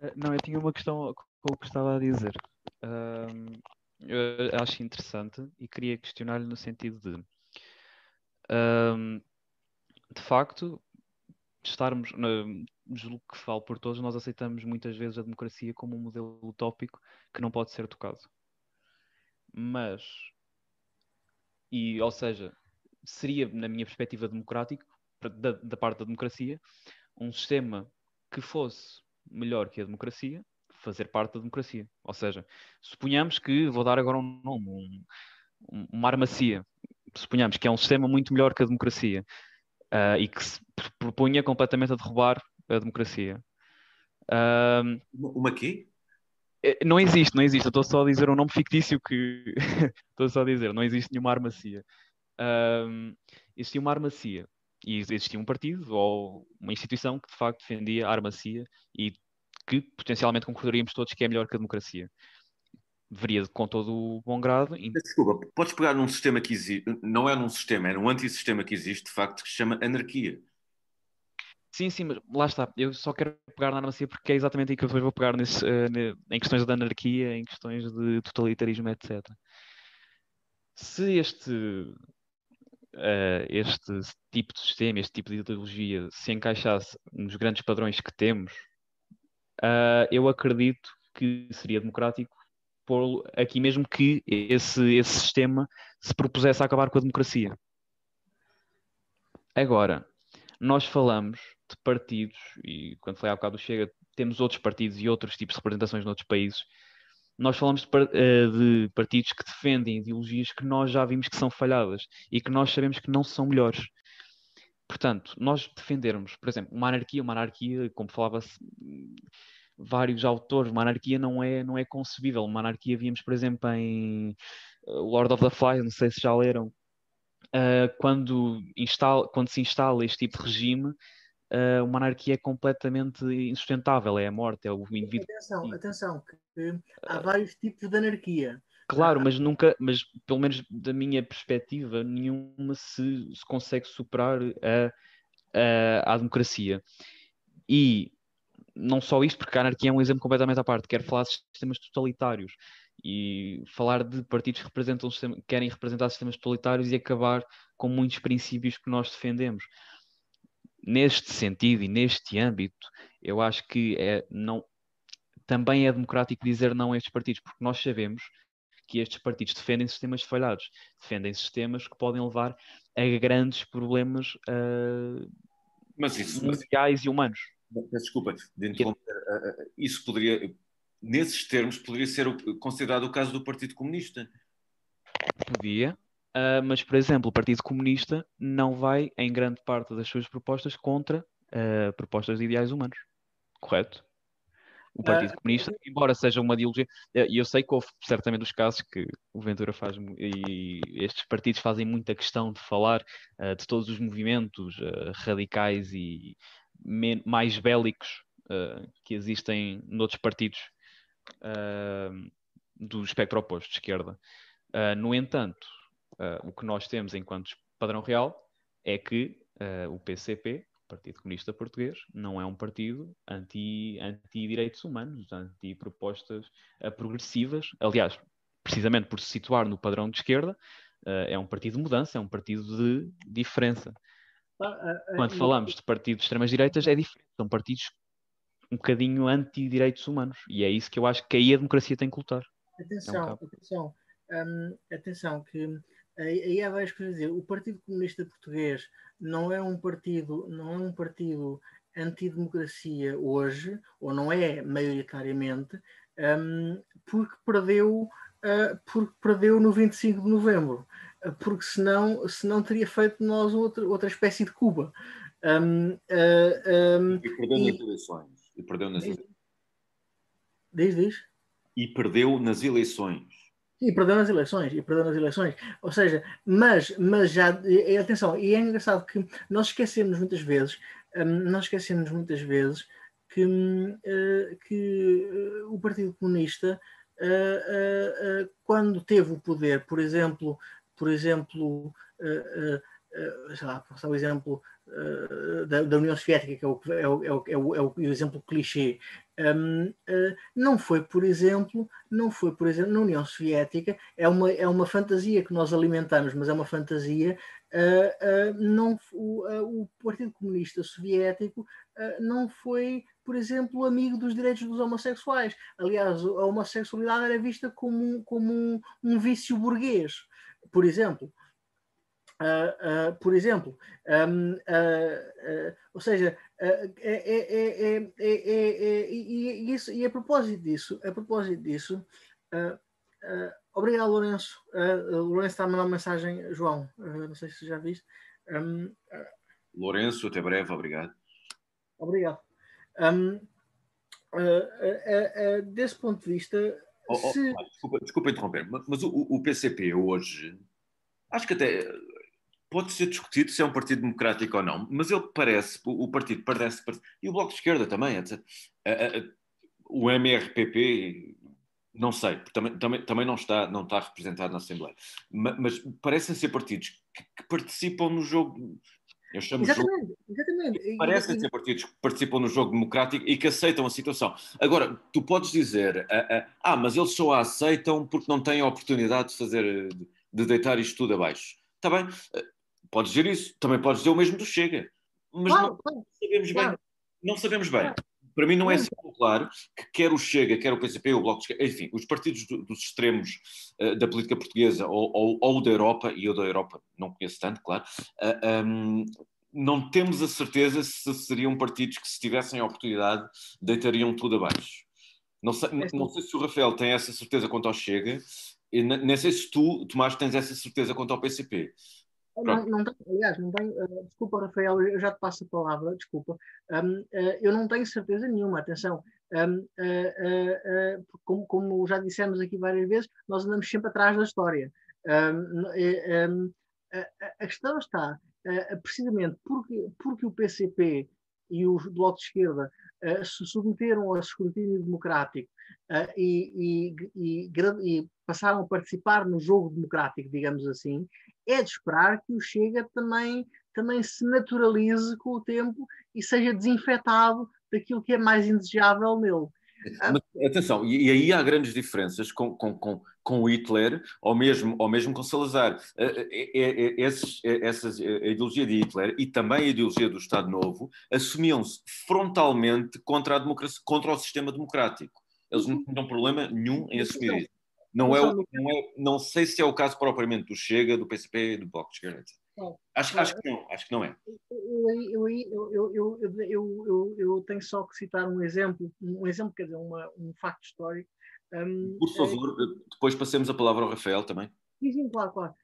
Eh, não, eu tinha uma questão que eu gostava de dizer. Um, eu acho interessante e queria questionar-lhe no sentido de um, de facto estarmos julgo que falo por todos, nós aceitamos muitas vezes a democracia como um modelo utópico que não pode ser tocado. Mas e ou seja, seria, na minha perspectiva democrático, da, da parte da democracia, um sistema que fosse melhor que a democracia, fazer parte da democracia. Ou seja, suponhamos que, vou dar agora um nome, um, uma armacia, suponhamos que é um sistema muito melhor que a democracia uh, e que se propunha completamente a derrubar a democracia. Uh, uma quê? É, não existe, não existe. Eu estou só a dizer um nome fictício que. estou só a dizer, não existe nenhuma armacia. Uh, existia uma armacia e existia um partido ou uma instituição que de facto defendia a armacia e que potencialmente concordaríamos todos que é melhor que a democracia. Deveria, com todo o bom grado. Desculpa, podes pegar num sistema que existe, não é num sistema, é num antissistema que existe, de facto, que se chama anarquia. Sim, sim, mas lá está. Eu só quero pegar na anarquia porque é exatamente aí que eu depois vou pegar nesse, uh, em questões da anarquia, em questões de totalitarismo, etc. Se este uh, este tipo de sistema, este tipo de ideologia se encaixasse nos grandes padrões que temos, uh, eu acredito que seria democrático pôr aqui mesmo que esse, esse sistema se propusesse a acabar com a democracia. Agora, nós falamos de partidos, e quando falei há bocado do Chega, temos outros partidos e outros tipos de representações noutros países, nós falamos de, eh, de, partidos que defendem ideologias que nós já vimos que são falhadas e que nós sabemos que não são melhores. Portanto, nós defendermos, por exemplo, uma anarquia, uma anarquia, como falava vários autores, uma anarquia não é, não é concebível. Uma anarquia víamos, por exemplo, em eh, Lord of the Flies, não sei se já leram, uh, quando, instala, quando se instala este tipo de regime, uh, uma anarquia é completamente insustentável, é a morte, é o indivíduo. Atenção, atenção, que há vários tipos de anarquia. Claro, mas nunca, mas pelo menos da minha perspectiva, nenhuma se, se consegue superar a, a, a democracia. E não só isto, porque a anarquia é um exemplo completamente à parte, quero falar de sistemas totalitários e falar de partidos que representam querem representar sistemas totalitários e acabar com muitos princípios que nós defendemos neste sentido e neste âmbito, eu acho que é, não, também é democrático dizer não a estes partidos, porque nós sabemos que estes partidos defendem sistemas falhados, defendem sistemas que podem levar a grandes problemas uh, mas isso, sociais mas... e humanos. Desculpa, de interromper, uh, isso poderia, nesses termos, poderia ser considerado o caso do Partido Comunista. Podia, Uh, mas, por exemplo, o Partido Comunista não vai, em grande parte das suas propostas, contra uh, propostas de ideais humanos. Correto? O Partido uh, Comunista, embora seja uma ideologia, e eu sei que houve certamente os casos que o Ventura faz, e estes partidos fazem muita questão de falar de todos os movimentos radicais e mais bélicos que existem noutros partidos do espectro oposto de esquerda. no entanto, Uh, o que nós temos enquanto padrão real é que uh, o PCP, Partido Comunista Português, não é um partido anti-direitos anti humanos, anti-propostas uh, progressivas. Aliás, precisamente por se situar no padrão de esquerda, é um partido de mudança, é um partido de diferença. Quando falamos de partidos de extremas-direitas, é diferente. São partidos um bocadinho anti-direitos humanos. E é isso que eu acho que aí a democracia tem que lutar. Atenção, é um atenção. Um, atenção, que aí, há várias coisas a dizer. O Partido Comunista Português não é um partido, não é um partido antidemocracia hoje, ou não é maioritariamente, um, porque perdeu uh, porque perdeu no 25 de novembro, uh, porque senão, senão teria feito nós outra, outra espécie de Cuba. Um, um, e perdeu e, nas eleições. E perdeu nas eleições. Diz, diz. E perdeu nas eleições. E perdeu nas eleições, e perdeu nas eleições. Ou seja, mas, mas já, e, atenção, e é engraçado que nós esquecemos muitas vezes, um, nós esquecemos muitas vezes que, uh, que uh, o Partido Comunista, uh, quando teve o poder, por exemplo, por exemplo, sei lá, o exemplo da, da, União Soviética, que é o, é o, é o, é o, é o exemplo clichê, um, uh, não foi, por exemplo, não foi, por exemplo, na União Soviética, é uma, é uma fantasia que nós alimentamos, mas é uma fantasia. Uh, uh, não, o, Partido Comunista Soviético não foi, por exemplo, amigo dos direitos dos homossexuais. Aliás, a homossexualidade era vista como como um, um vício burguês, por exemplo. Uh, uh, por exemplo, um, uh, ou seja, e, e a propósito disso, a propósito disso, obrigado Lourenço. Lourenço está a mandar uma mensagem, João, não sei se já viste. Um, Lourenço, até breve, obrigado. Obrigado. Um, desse ponto de vista. Oh, oh, se... desculpa, desculpa interromper, mas o, o PCP hoje, acho que até pode ser discutido se é um partido democrático ou não, mas ele parece, o partido parece, e o Bloco de Esquerda também, etc. O MRPP, não sei, também, também, também não, está, não está representado na Assembleia, mas, mas parecem ser partidos que, que, participam no jogo. Eu chamo exatamente, jogo, exatamente. Parecem ser partidos que participam no jogo democrático e que aceitam a situação. Agora, tu podes dizer, ah, mas eles só a aceitam porque não têm a oportunidade de fazer, de deitar isto tudo abaixo. Está bem, Podes dizer isso, também podes dizer o mesmo do Chega, mas claro, não claro, sabemos claro. bem. Não sabemos bem. Para mim não é assim claro que quer o Chega, quer o PCP, o Bloco de Esquerda, enfim, os partidos do, dos extremos uh, da política portuguesa ou, ou, ou, da Europa, e eu da Europa não conheço tanto, claro, uh, eh, um, ehm, não temos a certeza se seriam partidos que, se tivessem a oportunidade, deitariam tudo abaixo. Não sei, é não sei se o Rafael tem essa certeza quanto ao Chega, e não sei se tu, Tomás, tens essa certeza quanto ao PCP. Não, não tenho, aliás, não tenho, uh, desculpa, Rafael, eu já te passo a palavra, desculpa. Um, uh, eu não tenho certeza nenhuma, atenção. Um, uh, como, como, já dissemos aqui várias vezes, nós andamos sempre atrás da história. Um, a, a, questão está, precisamente porque, porque o PCP e o Bloco de Esquerda se submeteram ao escrutínio democrático e, e, e, e passaram a participar no jogo democrático, digamos assim, é de esperar que o Chega também, também se naturalize com o tempo e seja desinfetado daquilo que é mais indesejável nele. Mas, atenção, e, e, aí há grandes diferenças com, com, com, com Hitler ou mesmo, ou mesmo com Salazar. É, é, é, esses, essas, a ideologia de Hitler e também a ideologia do Estado Novo assumiam-se frontalmente contra, a democracia, contra o sistema democrático. Eles não tinham problema nenhum em assumir isso. Não, é, não, é, não sei se é o caso propriamente do Chega, do PCP, do Bloco de Esquerda. Acho, acho que não, acho que não é. Eu, eu, eu, eu, eu, tenho só que citar um exemplo, um exemplo, quer dizer, uma, um facto histórico. Um, Por favor, é, depois passemos a palavra ao Rafael também. Sim, claro, claro.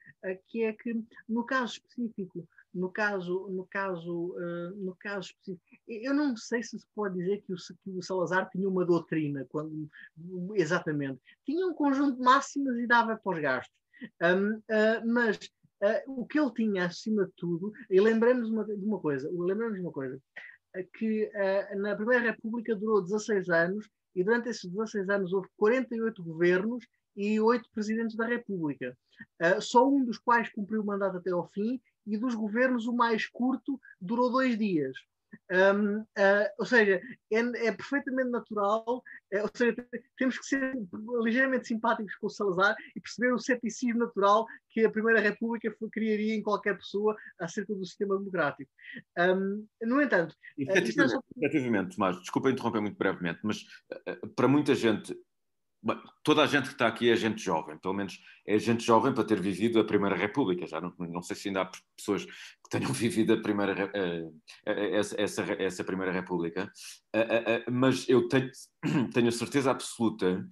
Que é que, no caso específico no caso, no caso, no caso específico, eu não sei se se pode dizer que o, que o Salazar tinha uma doutrina, quando, exatamente. Tinha um conjunto de máximas e dava para os gastos. Um, uh, mas uh, o que ele tinha, acima de tudo, e lembremos de uma coisa, lembramos uma coisa, que na Primeira República durou 16 anos e durante esses 16 anos houve 48 governos e oito presidentes da República, uh, só um dos quais cumpriu o mandato até ao fim e dos governos o mais curto durou dois dias. Um, uh, ou seja, é, é perfeitamente natural, é, ou seja, temos que ser ligeiramente simpáticos com o Salazar e perceber o ceticismo natural que a Primeira República criaria em qualquer pessoa acerca do sistema democrático. Um, no entanto, efetivamente, uh, é só... efetivamente Tomás, desculpa interromper muito brevemente, mas uh, para muita gente toda a gente que está aqui é gente jovem, pelo menos é gente jovem para ter vivido a Primeira República. Já não, não sei se ainda há pessoas que tenham vivido a primeira, uh, essa, essa, essa, Primeira República, uh, uh, mas eu tenho, tenho a certeza absoluta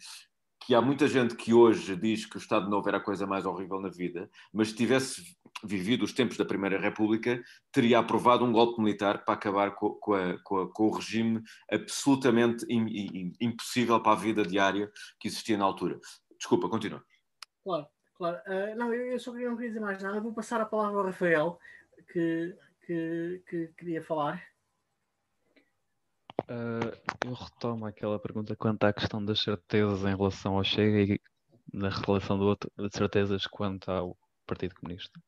que há muita gente que hoje diz que o Estado Novo era a coisa mais horrível na vida, mas se tivesse vivido os tempos da Primeira República, teria aprovado um golpe militar para acabar com, com, a, com, a, com o regime absolutamente in, impossível para a vida diária que existia na altura. Desculpa, continua. Claro, claro. Uh, não, eu, eu, só queria, não queria dizer mais nada. Vou passar a palavra ao Rafael, que, que, que queria falar. Uh, eu retomo aquela pergunta quanto à questão das certezas em relação ao Chega e na relação do outro, de certezas quanto ao Partido Comunista.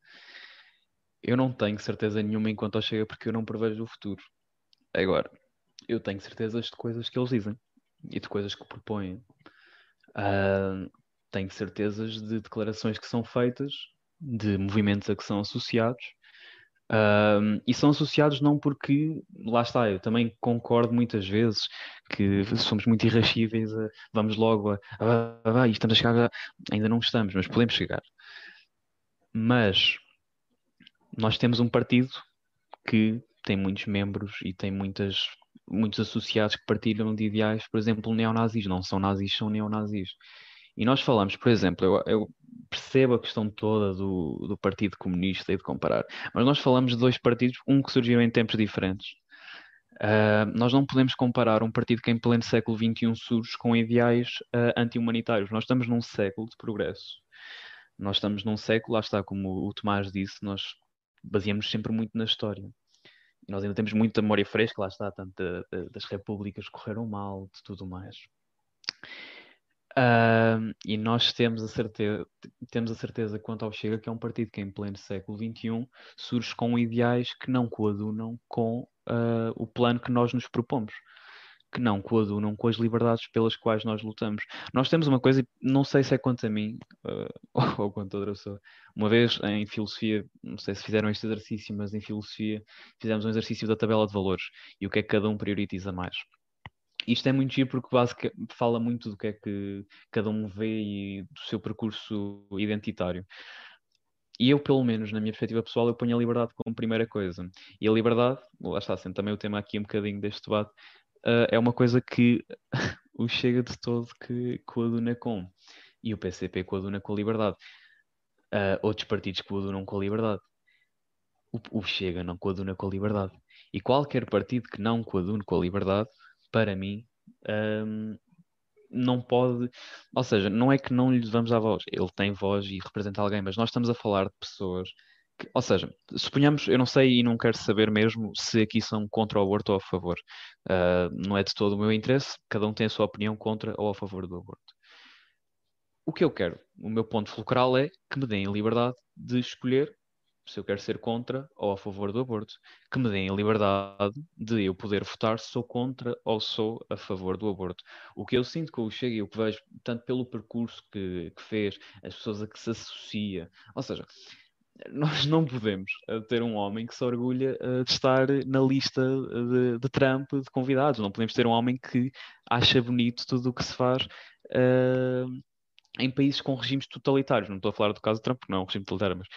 Eu não tenho certeza nenhuma enquanto ao Chega porque eu não prevejo o futuro. Agora, eu tenho certezas de coisas que eles dizem e de coisas que propõem. Uh, tenho certezas de declarações que são feitas, de movimentos a que são associados um, e são associados não porque, lá está, eu também concordo muitas vezes que somos muito irrascíveis, a, vamos logo a, a, a, estamos a chegar, ainda não estamos, mas podemos chegar. Mas nós temos um partido que tem muitos membros e tem muitas, muitos associados que partilham de ideais, por exemplo, neonazis, não são nazis, são neonazis. E nós falamos, por exemplo, eu, eu percebo a questão toda do, do Partido Comunista e de comparar, mas nós falamos de dois partidos, um que surgiu em tempos diferentes. Uh, nós não podemos comparar um partido que em pleno século XXI surge com ideais uh, anti-humanitários. Nós estamos num século de progresso. Nós estamos num século, lá está, como o Tomás disse, nós baseamos sempre muito na história. Nós ainda temos muita memória fresca, lá está, tanto das repúblicas que correram mal, de tudo mais. Uh, e nós temos a, certeza, temos a certeza quanto ao Chega que é um partido que em pleno século XXI surge com ideais que não coadunam com uh, o plano que nós nos propomos, que não coadunam com as liberdades pelas quais nós lutamos. Nós temos uma coisa, não sei se é quanto a mim uh, ou quanto a outra pessoa. Uma vez em filosofia, não sei se fizeram este exercício, mas em filosofia fizemos um exercício da tabela de valores e o que é que cada um prioriza mais isto é muito giro porque basicamente fala muito do que é que cada um vê e do seu percurso identitário. E eu, pelo menos, na minha perspectiva pessoal, eu ponho a liberdade como primeira coisa. E a liberdade, lá está sendo também o tema aqui um bocadinho deste debate, uh, é uma coisa que o Chega de todo que coaduna com. E o PCP coaduna com a liberdade. Uh, outros partidos coadunam com a liberdade. O, o Chega não coaduna com a liberdade. E qualquer partido que não coadune com a liberdade para mim, um, não pode, ou seja, não é que não lhe vamos à voz, ele tem voz e representa alguém, mas nós estamos a falar de pessoas que, ou seja, suponhamos, eu não sei e não quero saber mesmo se aqui são contra o aborto ou a favor, uh, não é de todo o meu interesse, cada um tem a sua opinião contra ou a favor do aborto. O que eu quero, o meu ponto fulcral é que me deem liberdade de escolher se eu quero ser contra ou a favor do aborto, que me deem a liberdade de eu poder votar se sou contra ou sou a favor do aborto. O que eu sinto com o Chega e o que vejo, tanto pelo percurso que, que fez, as pessoas a que se associa, ou seja, nós não podemos eh, ter um homem que se orgulha eh, de estar na lista de, de Trump de convidados. Não podemos ter um homem que acha bonito tudo o que se faz uh, em países com regimes totalitários. Não estou a falar do caso de Trump, não é um regime totalitário, mas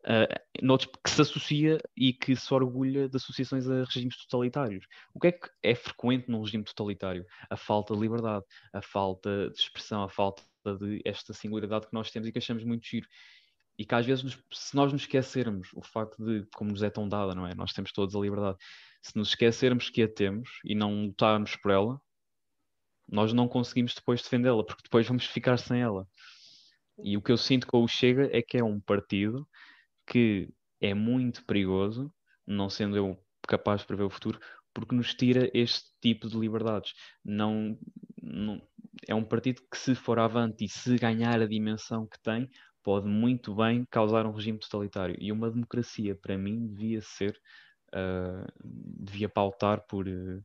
uh, noutros que se associa e que se orgulha de associações a regimes totalitários. O que é que é frequente num regime totalitário? A falta de liberdade, a falta de expressão, a falta de esta singularidade que nós temos e que achamos muito giro. E que às vezes, se nós nos esquecermos o facto de, como nos é tão dada, não é? Nós temos todos a liberdade. Se nos esquecermos que a temos e não lutarmos por ela, nós não conseguimos depois defendê-la, porque depois vamos ficar sem ela. E o que eu sinto com o Chega é que é um partido que é muito perigoso, não sendo eu capaz de prever o futuro, porque nos tira este tipo de liberdades. Não, não, é um partido que, se for avante e se ganhar a dimensão que tem, pode muito bem causar um regime totalitário. E uma democracia, para mim, devia ser, uh, devia pautar por, uh,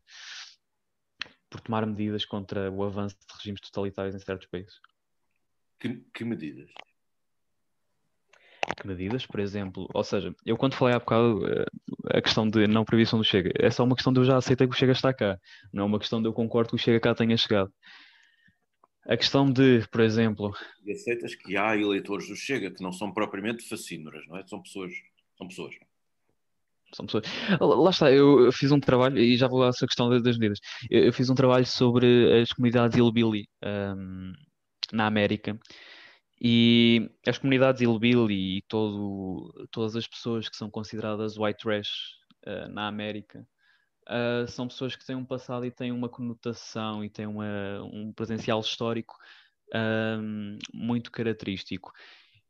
por tomar medidas contra o avanço de regimes totalitários em certos países. Que, que medidas? Que medidas, por exemplo, ou seja, eu quando falei há bocado eh, a questão de não previsão do Chega, é só uma questão de eu já aceitei que o Chega está cá, não é uma questão de eu concordo que o Chega cá tenha chegado. A questão de, por exemplo. E aceitas que há eleitores do Chega que não são propriamente fascínoras, não é? São pessoas. São pessoas. São pessoas. Lá está, eu fiz um trabalho, e já vou a essa questão das medidas. Eu fiz um trabalho sobre as comunidades hillbilly um, na América. E as comunidades hillbilly e todo, todas as pessoas que são consideradas white trash uh, na América uh, são pessoas que têm um passado e têm uma conotação e têm uma, um presencial histórico um, muito característico.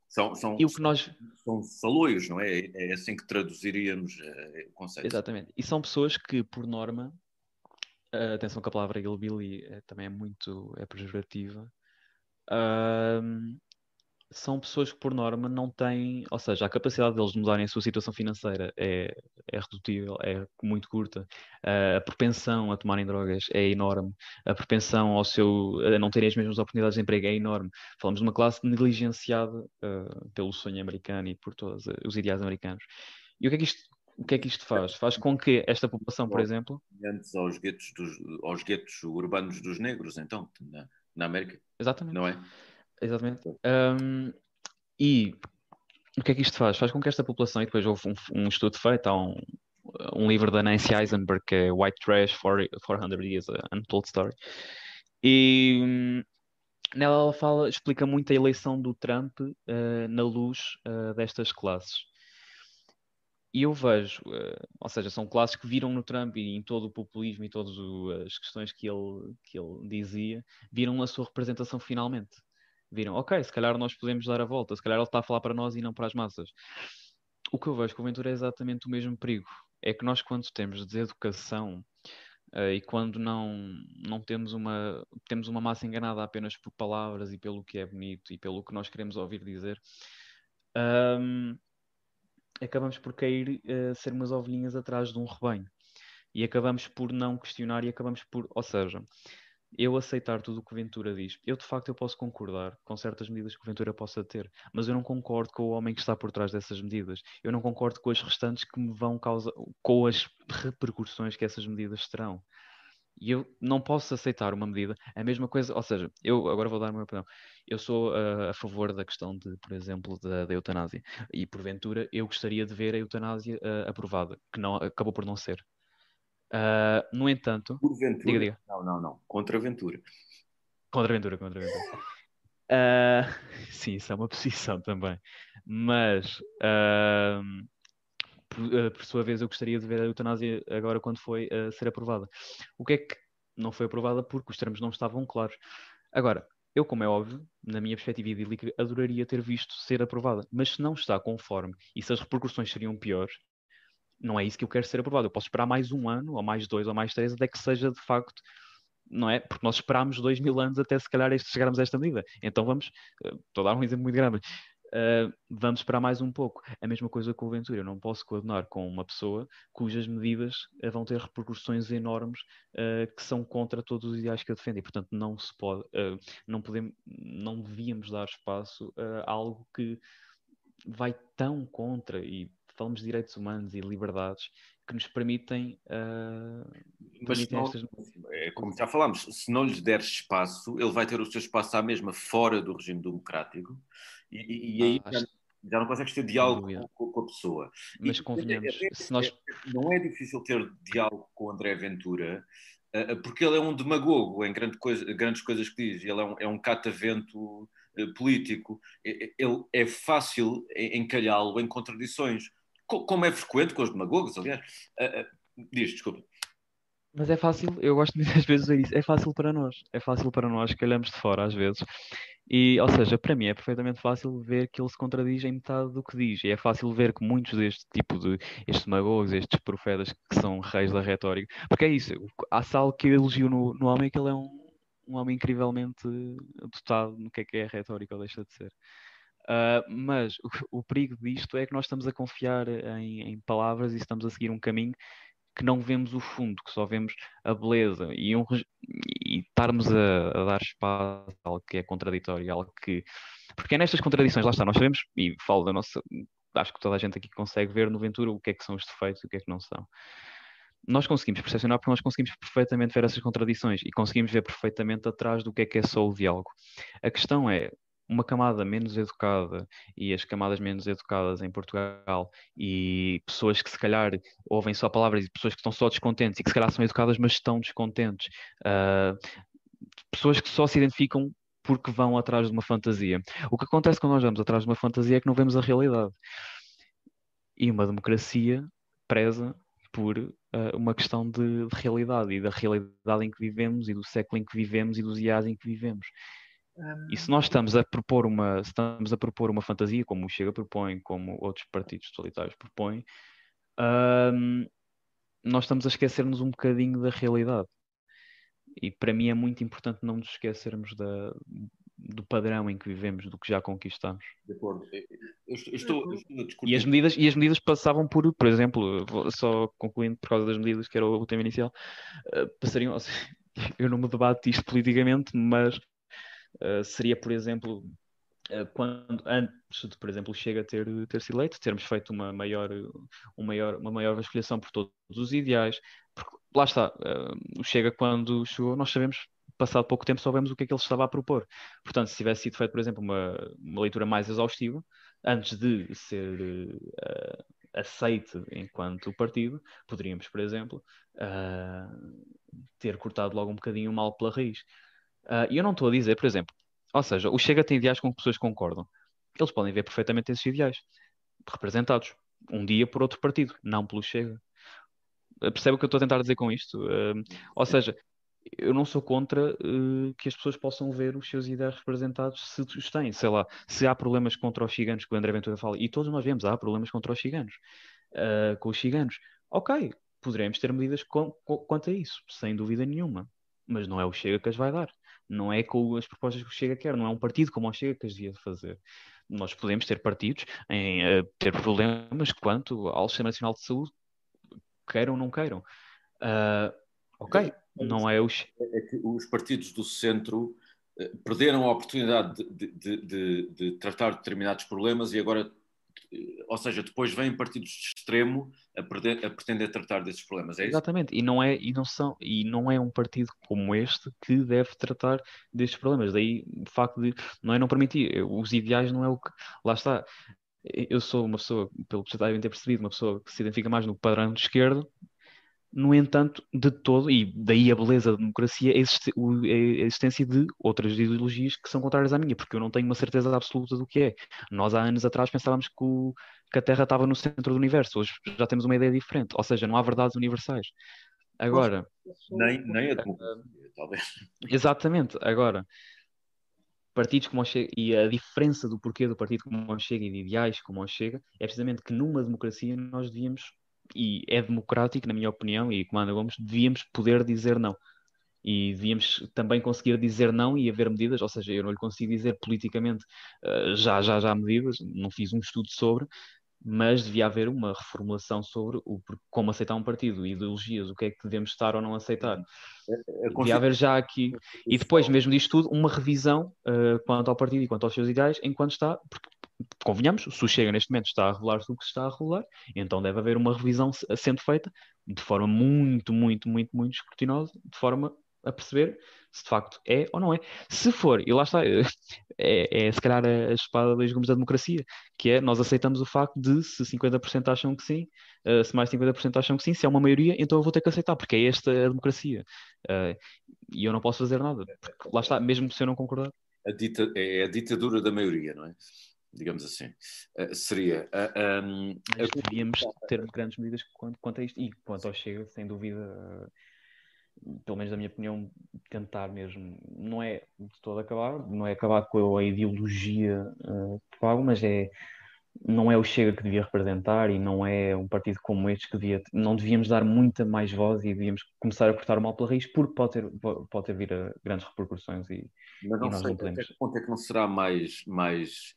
São, são, e o que nós... são saloios, não é? É assim que traduziríamos uh, o conceito. Exatamente. E são pessoas que, por norma, uh, atenção que a palavra hillbilly também é muito é pejorativa, uh, são pessoas que, por norma, não têm, ou seja, a capacidade deles de mudarem a sua situação financeira é, é redutível, é muito curta. Uh, a propensão a tomarem drogas é enorme. A propensão ao seu, a não terem as mesmas oportunidades de emprego é enorme. Falamos de uma classe negligenciada uh, pelo sonho americano e por todos os ideais americanos. E o que é que isto, o que é que isto faz? Faz com que esta população, por exemplo. Antes aos guetos, dos, aos guetos urbanos dos negros, então, na, na América. Exatamente. Não é? Exatamente. Um, e o que é que isto faz? Faz com que esta população, e depois houve um, um estudo feito, há um, um livro da Nancy Eisenberg que é White Trash for 400 Years, a Untold Story. E hum, nela ela fala, explica muito a eleição do Trump uh, na luz uh, destas classes. E eu vejo, uh, ou seja, são classes que viram no Trump e em todo o populismo e todas as questões que ele, que ele dizia, viram a sua representação finalmente viram, ok, se calhar nós podemos dar a volta, se calhar ele está a falar para nós e não para as massas. O que eu vejo com o Ventura é exatamente o mesmo perigo. É que nós, quando temos deseducação uh, e quando não, não temos, uma, temos uma massa enganada apenas por palavras e pelo que é bonito e pelo que nós queremos ouvir dizer, um, acabamos por cair uh, ser umas ovelhinhas atrás de um rebanho. E acabamos por não questionar e acabamos por, ou seja, eu aceitar tudo o que o Ventura diz, eu de facto eu posso concordar com certas medidas que o Ventura possa ter, mas eu não concordo com o homem que está por trás dessas medidas. Eu não concordo com as restantes que me vão causar, com as repercussões que essas medidas terão. E eu não posso aceitar uma medida, a mesma coisa, ou seja, eu agora vou dar a minha opinião. Eu sou uh, a favor da questão de, por exemplo, da, da, eutanásia. E porventura eu gostaria de ver a eutanásia uh, aprovada, que não acabou por não ser. Uh, no entanto. Por Ventura? Diga, diga. Não, não, não. Contra Ventura. Contra Ventura, contra Ventura. Uh, sim, isso é uma posição também. Mas, uh, por, por, sua vez, eu gostaria de ver a eutanásia agora quando foi a ser aprovada. O que é que não foi aprovada porque os termos não estavam claros. Agora, eu, como é óbvio, na minha perspectiva idílica, adoraria ter visto ser aprovada. Mas se não está conforme e se as repercussões seriam piores, não é isso que eu quero ser aprovado. Eu posso esperar mais um ano, ou mais dois, ou mais três, até que seja de facto, não é? Porque nós esperámos dois mil anos até se calhar chegarmos a esta medida. Então vamos, eh, estou a dar um exemplo muito grande, uh, vamos esperar mais um pouco. A mesma coisa com o Ventura. Eu não posso coordenar com uma pessoa cujas medidas uh, vão ter repercussões enormes uh, que são contra todos os ideais que eu defendo. E, portanto, não se pode, não podemos, não devíamos dar espaço a algo que vai tão contra e falamos de direitos humanos e liberdades que nos permitem, uh, Mas não, estas... é, como já falámos, se não lhes der espaço, ele vai ter o seu espaço à mesma fora do regime democrático e, e aí ah, já, já, não consegues ter diálogo com, com, a pessoa. Mas e, convenhamos, é, é, se nós... não é difícil ter diálogo com o André Ventura, uh, porque ele é um demagogo em grande coisa, grandes coisas que diz, ele é um, é um catavento político, ele é fácil encalhá-lo em contradições como é frequente com os demagogos, aliás. Uh, uh, diz, desculpa. Mas é fácil, eu gosto muitas vezes isso, é fácil para nós, é fácil para nós que olhamos de fora às vezes. E, ou seja, para mim é perfeitamente fácil ver que ele se contradiz em metade do que diz. E é fácil ver que muitos deste tipo de, estes demagogos, estes profetas que são reis da retórica, porque é isso, há sal que eu elogio no, no homem que ele é um, um homem incrivelmente dotado no que é que é a retórica ou deixa de ser. Uh, mas o, o, perigo disto é que nós estamos a confiar em, em, palavras e estamos a seguir um caminho que não vemos o fundo, que só vemos a beleza e, um, e estarmos a, a, dar espaço a algo que é contraditório, algo que. Porque é nestas contradições, lá está, nós sabemos, e falo da nossa. Acho que toda a gente aqui consegue ver no Ventura o que é que são os defeitos e o que é que não são. nós conseguimos percepcionar porque nós conseguimos perfeitamente ver essas contradições e conseguimos ver perfeitamente atrás do que é que é só o diálogo. A questão é, uma camada menos educada e as camadas menos educadas em Portugal e pessoas que se calhar ouvem só palavras e pessoas que estão só descontentes e que se calhar são educadas mas estão descontentes, uh, pessoas que só se identificam porque vão atrás de uma fantasia. O que acontece quando nós vamos atrás de uma fantasia é que não vemos a realidade. E uma democracia preza por uh, uma questão de, de realidade e da realidade em que vivemos e do século em que vivemos e dos dias em que vivemos. E se nós estamos a propor uma, estamos a propor uma fantasia, como o Chega propõe, como outros partidos totalitários propõem, um, nós estamos a esquecer-nos um bocadinho da realidade. E para mim é muito importante não nos esquecermos da, do padrão em que vivemos, do que já conquistamos. De acordo. Eu estou, eu estou a discutir. E as, medidas, e as medidas passavam por, por exemplo, só concluindo por causa das medidas, que era o tema inicial, uh, passariam. Eu não me debato isto politicamente, mas eh, seria, por exemplo, uh, quando antes de, por exemplo, Chega ter, ter se eleito, termos feito uma maior, uma maior, uma maior vasculhação por todos os ideais, porque lá está, o Chega quando chegou, nós sabemos passado pouco tempo soubemos o que é que ele estava a propor. Portanto, se tivesse sido feito, por exemplo, uma, uma leitura mais exaustiva, antes de ser uh, aceite enquanto partido, poderíamos, por exemplo, uh, ter cortado logo um bocadinho mal pela raiz. Uh, e eu não estou a dizer, por exemplo, ou seja, o Chega tem ideais com que pessoas concordam. Eles podem ver perfeitamente esses ideais representados um dia por outro partido, não pelo Chega. Ah, percebe o que eu estou a tentar dizer com isto? Uh, ou seja, eu não sou contra uh, que as pessoas possam ver os seus ideais representados se os têm. Sei lá, se há problemas contra os ciganos, que o André Ventura fala, e todos nós vemos, há problemas contra os ciganos, uh, com os ciganos. Ok, poderemos ter medidas com, com, quanto a isso, sem dúvida nenhuma. Mas não é o Chega que as vai dar. Não é com as propostas que o Chega quer, não é um partido como o Chega que as devia fazer. Nós podemos ter partidos em uh, ter problemas quanto ao Sistema Nacional de Saúde, queiram ou não queiram. Uh, ok, não é os... É que os partidos do centro eh, perderam a oportunidade de, de, de, de, tratar determinados problemas e agora ou seja, depois vêm partidos de extremo a, perder, a pretender tratar desses problemas, é isso? Exatamente, e não é, e, não são, e não é um partido como este que deve tratar destes problemas. Daí o facto de não é não permitir, os ideais não é o que. Lá está. Eu sou uma pessoa, pelo que vocês devem ter percebido, uma pessoa que se identifica mais no padrão de esquerda, no entanto, de todo, e daí a beleza da democracia, a existência de outras ideologias que são contrárias à minha, porque eu não tenho uma certeza absoluta do que é. Nós há anos atrás pensávamos que, o, que a Terra estava no centro do universo, hoje já temos uma ideia diferente, ou seja, não há verdades universais. Agora. Nem, nem a democracia, talvez. Exatamente, agora. Partidos como o Chega, e a diferença do porquê do partido como o Chega e de ideais como o Chega é precisamente que numa democracia nós devíamos e é democrático, na minha opinião, e como Ana Gomes, devíamos poder dizer não. E devíamos também conseguir dizer não e haver medidas, ou seja, eu não lhe consigo dizer politicamente uh, já, já, já medidas, não fiz um estudo sobre, mas devia haver uma reformulação sobre o, como aceitar um partido, ideologias, o que é que devemos estar ou não aceitar. É, é devia haver já aqui, e depois, mesmo disto tudo, uma revisão uh, quanto ao partido e quanto aos seus ideais, enquanto está, porque convenhamos, se o Chega neste momento está a regular-se o que se está a regular, então deve haver uma revisão sendo feita de forma muito, muito, muito, muito escrutinosa, de forma a perceber se de facto é ou não é. Se for, e lá está, é, é se calhar a espada dos gumes da democracia, que é nós aceitamos o facto de se 50% acham que sim, uh, se mais 50% acham que sim, se é uma maioria, então eu vou ter que aceitar, porque é esta a democracia. Uh, e eu não posso fazer nada, lá está, mesmo se eu não concordar. A dita, é a ditadura da maioria, não é? Digamos assim. Uh, seria. Um, Mas devíamos ter grandes medidas quanto, quanto, a isto. E quanto ao Chega, sem dúvida, uh, pelo menos na minha opinião, tentar mesmo. Não é de todo acabar, não é acabar com a ideologia uh, pago, mas é. Não é o Chega que devia representar e não é um partido como este que devia. Não devíamos dar muita mais voz e devíamos começar a cortar o mal pela raiz, porque pode ter, pode ter vir a grandes repercussões e, mas não e nós sei, não podemos. Até que ponto é que não será mais, mais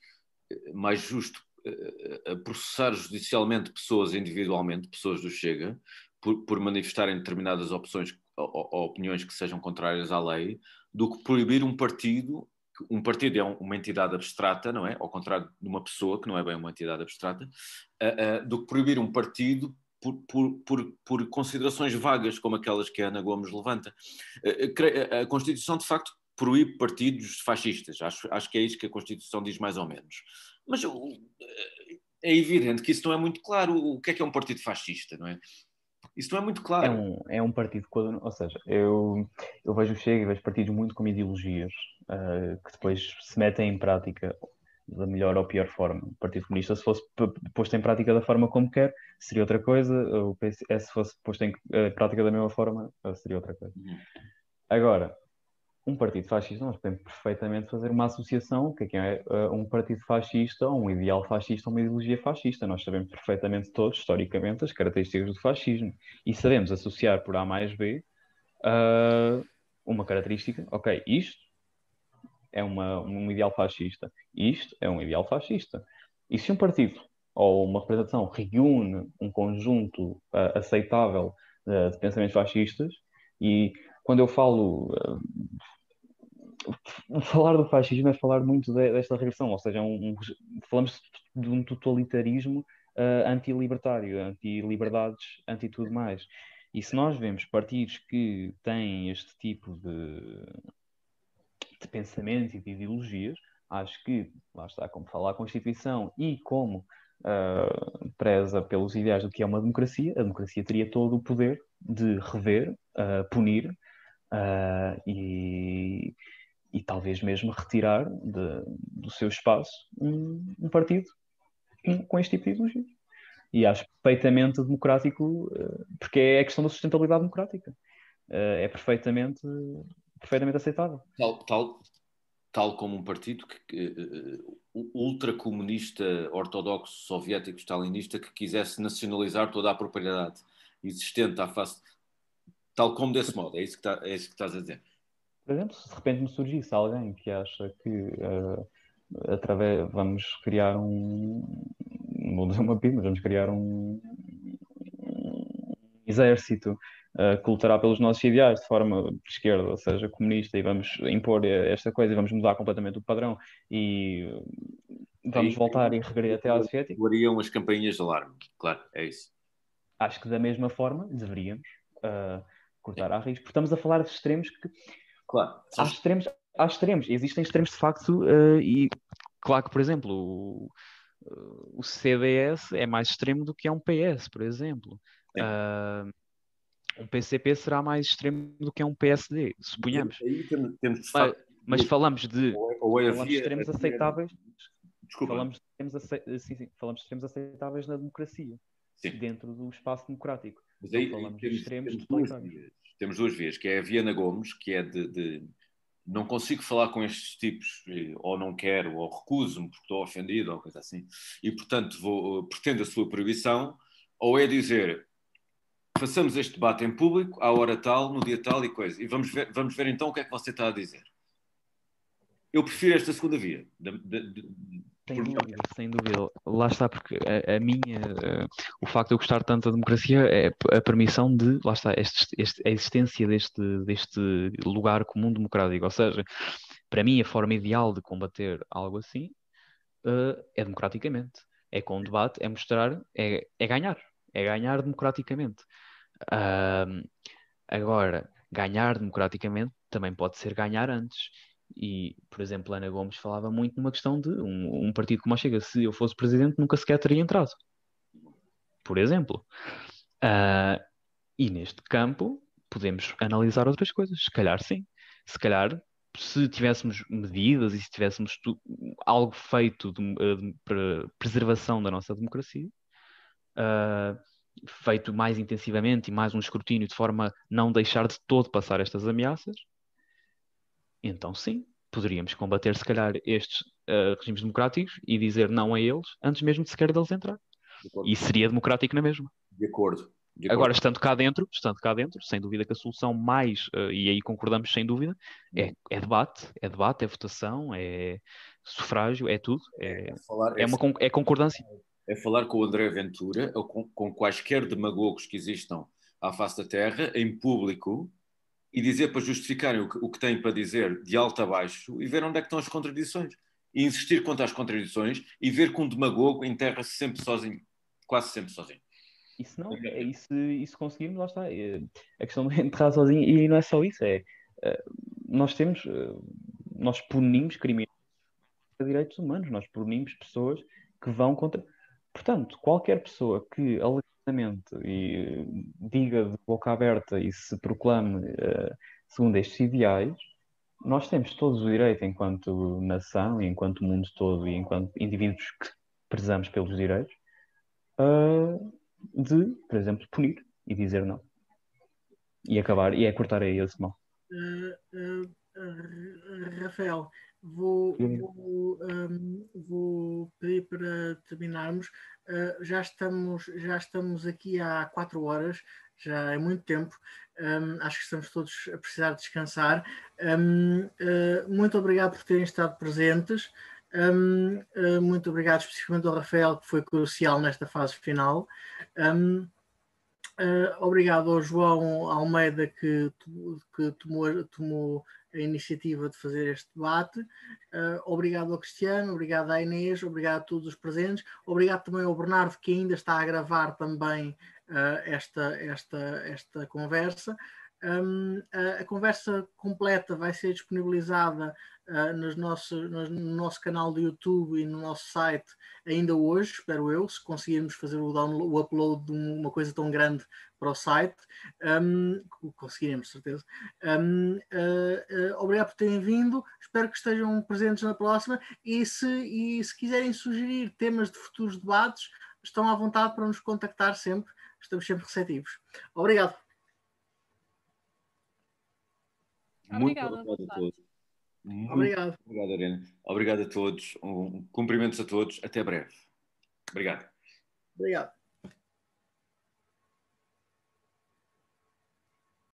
mais justo eh, eh, processar judicialmente pessoas individualmente, pessoas do Chega, por, por manifestarem determinadas opções ou, ou, opiniões que sejam contrárias à lei, do que proibir um partido. Um partido é uma entidade abstrata, não é? Ao contrário de uma pessoa, que não é bem uma entidade abstrata, uh, uh, do que proibir um partido por, por, por, por, considerações vagas, como aquelas que a Ana Gomes levanta. A, a Constituição, de facto, proíbe partidos fascistas. Acho, acho que é isso que a Constituição diz mais ou menos. Mas é evidente que isso não é muito claro. O que é que é um partido fascista, não é? Isso não é muito claro. É um, é um partido, ou seja, eu, eu vejo o Chega e vejo partidos muito com ideologias uh, que depois se metem em prática da melhor ou pior forma. O Partido Comunista, se fosse posto em prática da forma como quer, seria outra coisa. O PS, se fosse posto em uh, prática da mesma forma, seria outra coisa. Uhum. Agora, um partido fascista, nós podemos perfeitamente fazer uma associação, o que é, que é uh, um partido fascista, um ideal fascista, uma ideologia fascista. Nós sabemos perfeitamente todos, historicamente, as características do fascismo e sabemos associar por A mais B uh, uma característica, ok, isto é uma, um ideal fascista, isto é um ideal fascista. E se um partido ou uma representação reúne um conjunto uh, aceitável de pensamentos fascistas, e quando eu falo falar do fascismo é falar muito de, desta regressão, ou seja, um, um, falamos de um totalitarismo uh, anti-libertário, anti-liberdades, anti-tudo mais. E se nós vemos partidos que têm este tipo de, de pensamento e de ideologias, acho que, lá está, como fala a Constituição e como uh, preza pelos ideais do que é uma democracia, a democracia teria todo o poder de rever, uh, punir uh, e, e talvez mesmo retirar de, do seu espaço um, um partido com, com, este tipo de ideologia. E acho perfeitamente democrático, eh, porque é a questão da sustentabilidade democrática. Eh, é perfeitamente, perfeitamente aceitável. Tal, tal, tal como um partido que, uh, ultracomunista, ortodoxo, soviético, stalinista, que quisesse nacionalizar toda a propriedade existente à face, tal como desse modo, é isso que, está, é isso que estás a dizer. Por exemplo, se de repente me surgisse alguém que acha que uh, através vamos criar um não vou dizer uma PIB, mas vamos criar um, um exército uh, que lutará pelos nossos ideais de forma de esquerda, ou seja, comunista, e vamos impor esta coisa e vamos mudar completamente o padrão e vamos Aí, voltar e regredir até à soviética. Variam as campainhas de alarme, claro, é isso. Acho que da mesma forma deveríamos uh, cortar a risco, porque estamos a falar de extremos que Claro. Há extremos, há extremos, existem extremos de facto, uh, e claro que, por exemplo, o, o, CDS é mais extremo do que é um PS, por exemplo. Uh, um PCP será mais extremo do que é um PSD, suponhamos. Aí temos, temos de mas, mas, falamos de, ou, é falamos de extremos aceitáveis. Desculpa. Falamos de extremos, ace... sim, sim, falamos de extremos aceitáveis na democracia, sim. dentro do espaço democrático. Mas aí, temos, temos duas, temos duas vias, que é a Viana Gomes, que é de, de não consigo falar com estes tipos, eh, ou não quero, ou recuso-me porque estou ofendido, ou coisa assim, e portanto vou, eh, pretendo a sua proibição, ou é dizer façamos este debate em público, à hora tal, no dia tal e coisa, e vamos ver, vamos ver então o que é que você está a dizer. Eu prefiro esta segunda via, de, de, sem dúvida, sem dúvida. Lá está, porque a, a minha, uh, o facto de eu gostar tanto da democracia é a permissão de, lá está, este, este, a existência deste, deste lugar comum democrático. Ou seja, para mim, a forma ideal de combater algo assim uh, é democraticamente. É com o debate, é mostrar, é, é ganhar. É ganhar democraticamente. Uh, agora, ganhar democraticamente também pode ser ganhar antes. E, por exemplo, Ana Gomes falava muito numa questão de um, um partido como a Chega, se eu fosse presidente, nunca sequer teria entrado. Por exemplo. Uh, e neste campo podemos analisar outras coisas. Se calhar sim. Se calhar, se tivéssemos medidas e se tivéssemos algo feito de, de, de, preservação da nossa democracia, uh, feito mais intensivamente e mais um escrutínio de forma a não deixar de todo passar estas ameaças, então sim, poderíamos combater se calhar estes uh, regimes democráticos e dizer não a eles antes mesmo de sequer deles entrar. De e seria democrático na mesma. De acordo. De acordo. Agora, estando cá dentro, estando cá dentro, sem dúvida que a solução mais, uh, e aí concordamos sem dúvida, é, é, debate, é debate, é votação, é sufrágio, é tudo, é, é, é, uma, é concordância. É falar com o André Ventura, ou com, com quaisquer demagogos que existam à face da terra, em público, e dizer para justificarem o que, o que têm para dizer de alto a baixo e ver onde é que estão as contradições. E insistir contra as contradições e ver que um demagogo enterra-se sempre sozinho, quase sempre sozinho. E se não, e se, e se conseguirmos, lá está. É, a questão de enterrar sozinho, e não é só isso, é nós temos, nós punimos criminosos a direitos humanos, nós punimos pessoas que vão contra. Portanto, qualquer pessoa que alegadamente e diga de boca aberta e se proclame uh, segundo estes ideais, nós temos todos o direito, enquanto nação, e enquanto mundo todo, e enquanto indivíduos que prezamos pelos direitos, uh, de, por exemplo, punir e dizer não. E acabar, e é cortar aí esse mal. Uh, Rafael, Vou, vou, um, vou, pedir para terminarmos. Uh, já, estamos, já estamos aqui há quatro horas, já é muito tempo. Um, acho que estamos todos a precisar descansar. Um, uh, muito obrigado por terem estado presentes. Uh, muito obrigado especificamente ao Rafael, que foi crucial nesta fase final. obrigado ao João Almeida, que, que tomou, tomou a iniciativa de fazer este debate. Uh, obrigado ao Cristiano, obrigado à Inês, obrigado a todos os presentes, obrigado também ao Bernardo, que ainda está a gravar também uh, esta, esta, esta conversa. Um, a, a, conversa completa vai ser disponibilizada uh, nos nossos, no nosso canal do YouTube e no nosso site ainda hoje, espero eu, se conseguirmos fazer o, download, o upload de uma coisa tão grande para o site. Um, conseguiremos, certeza. Um, uh, uh, obrigado por terem vindo, espero que estejam presentes na próxima e se, e se quiserem sugerir temas de futuros debates, estão à vontade para nos contactar sempre, estamos sempre receptivos. Obrigado. Muito obrigado a todos. Muito obrigado. Obrigado, Arena. Obrigado a todos. Um, cumprimentos a todos. Até breve. Obrigado. Obrigado.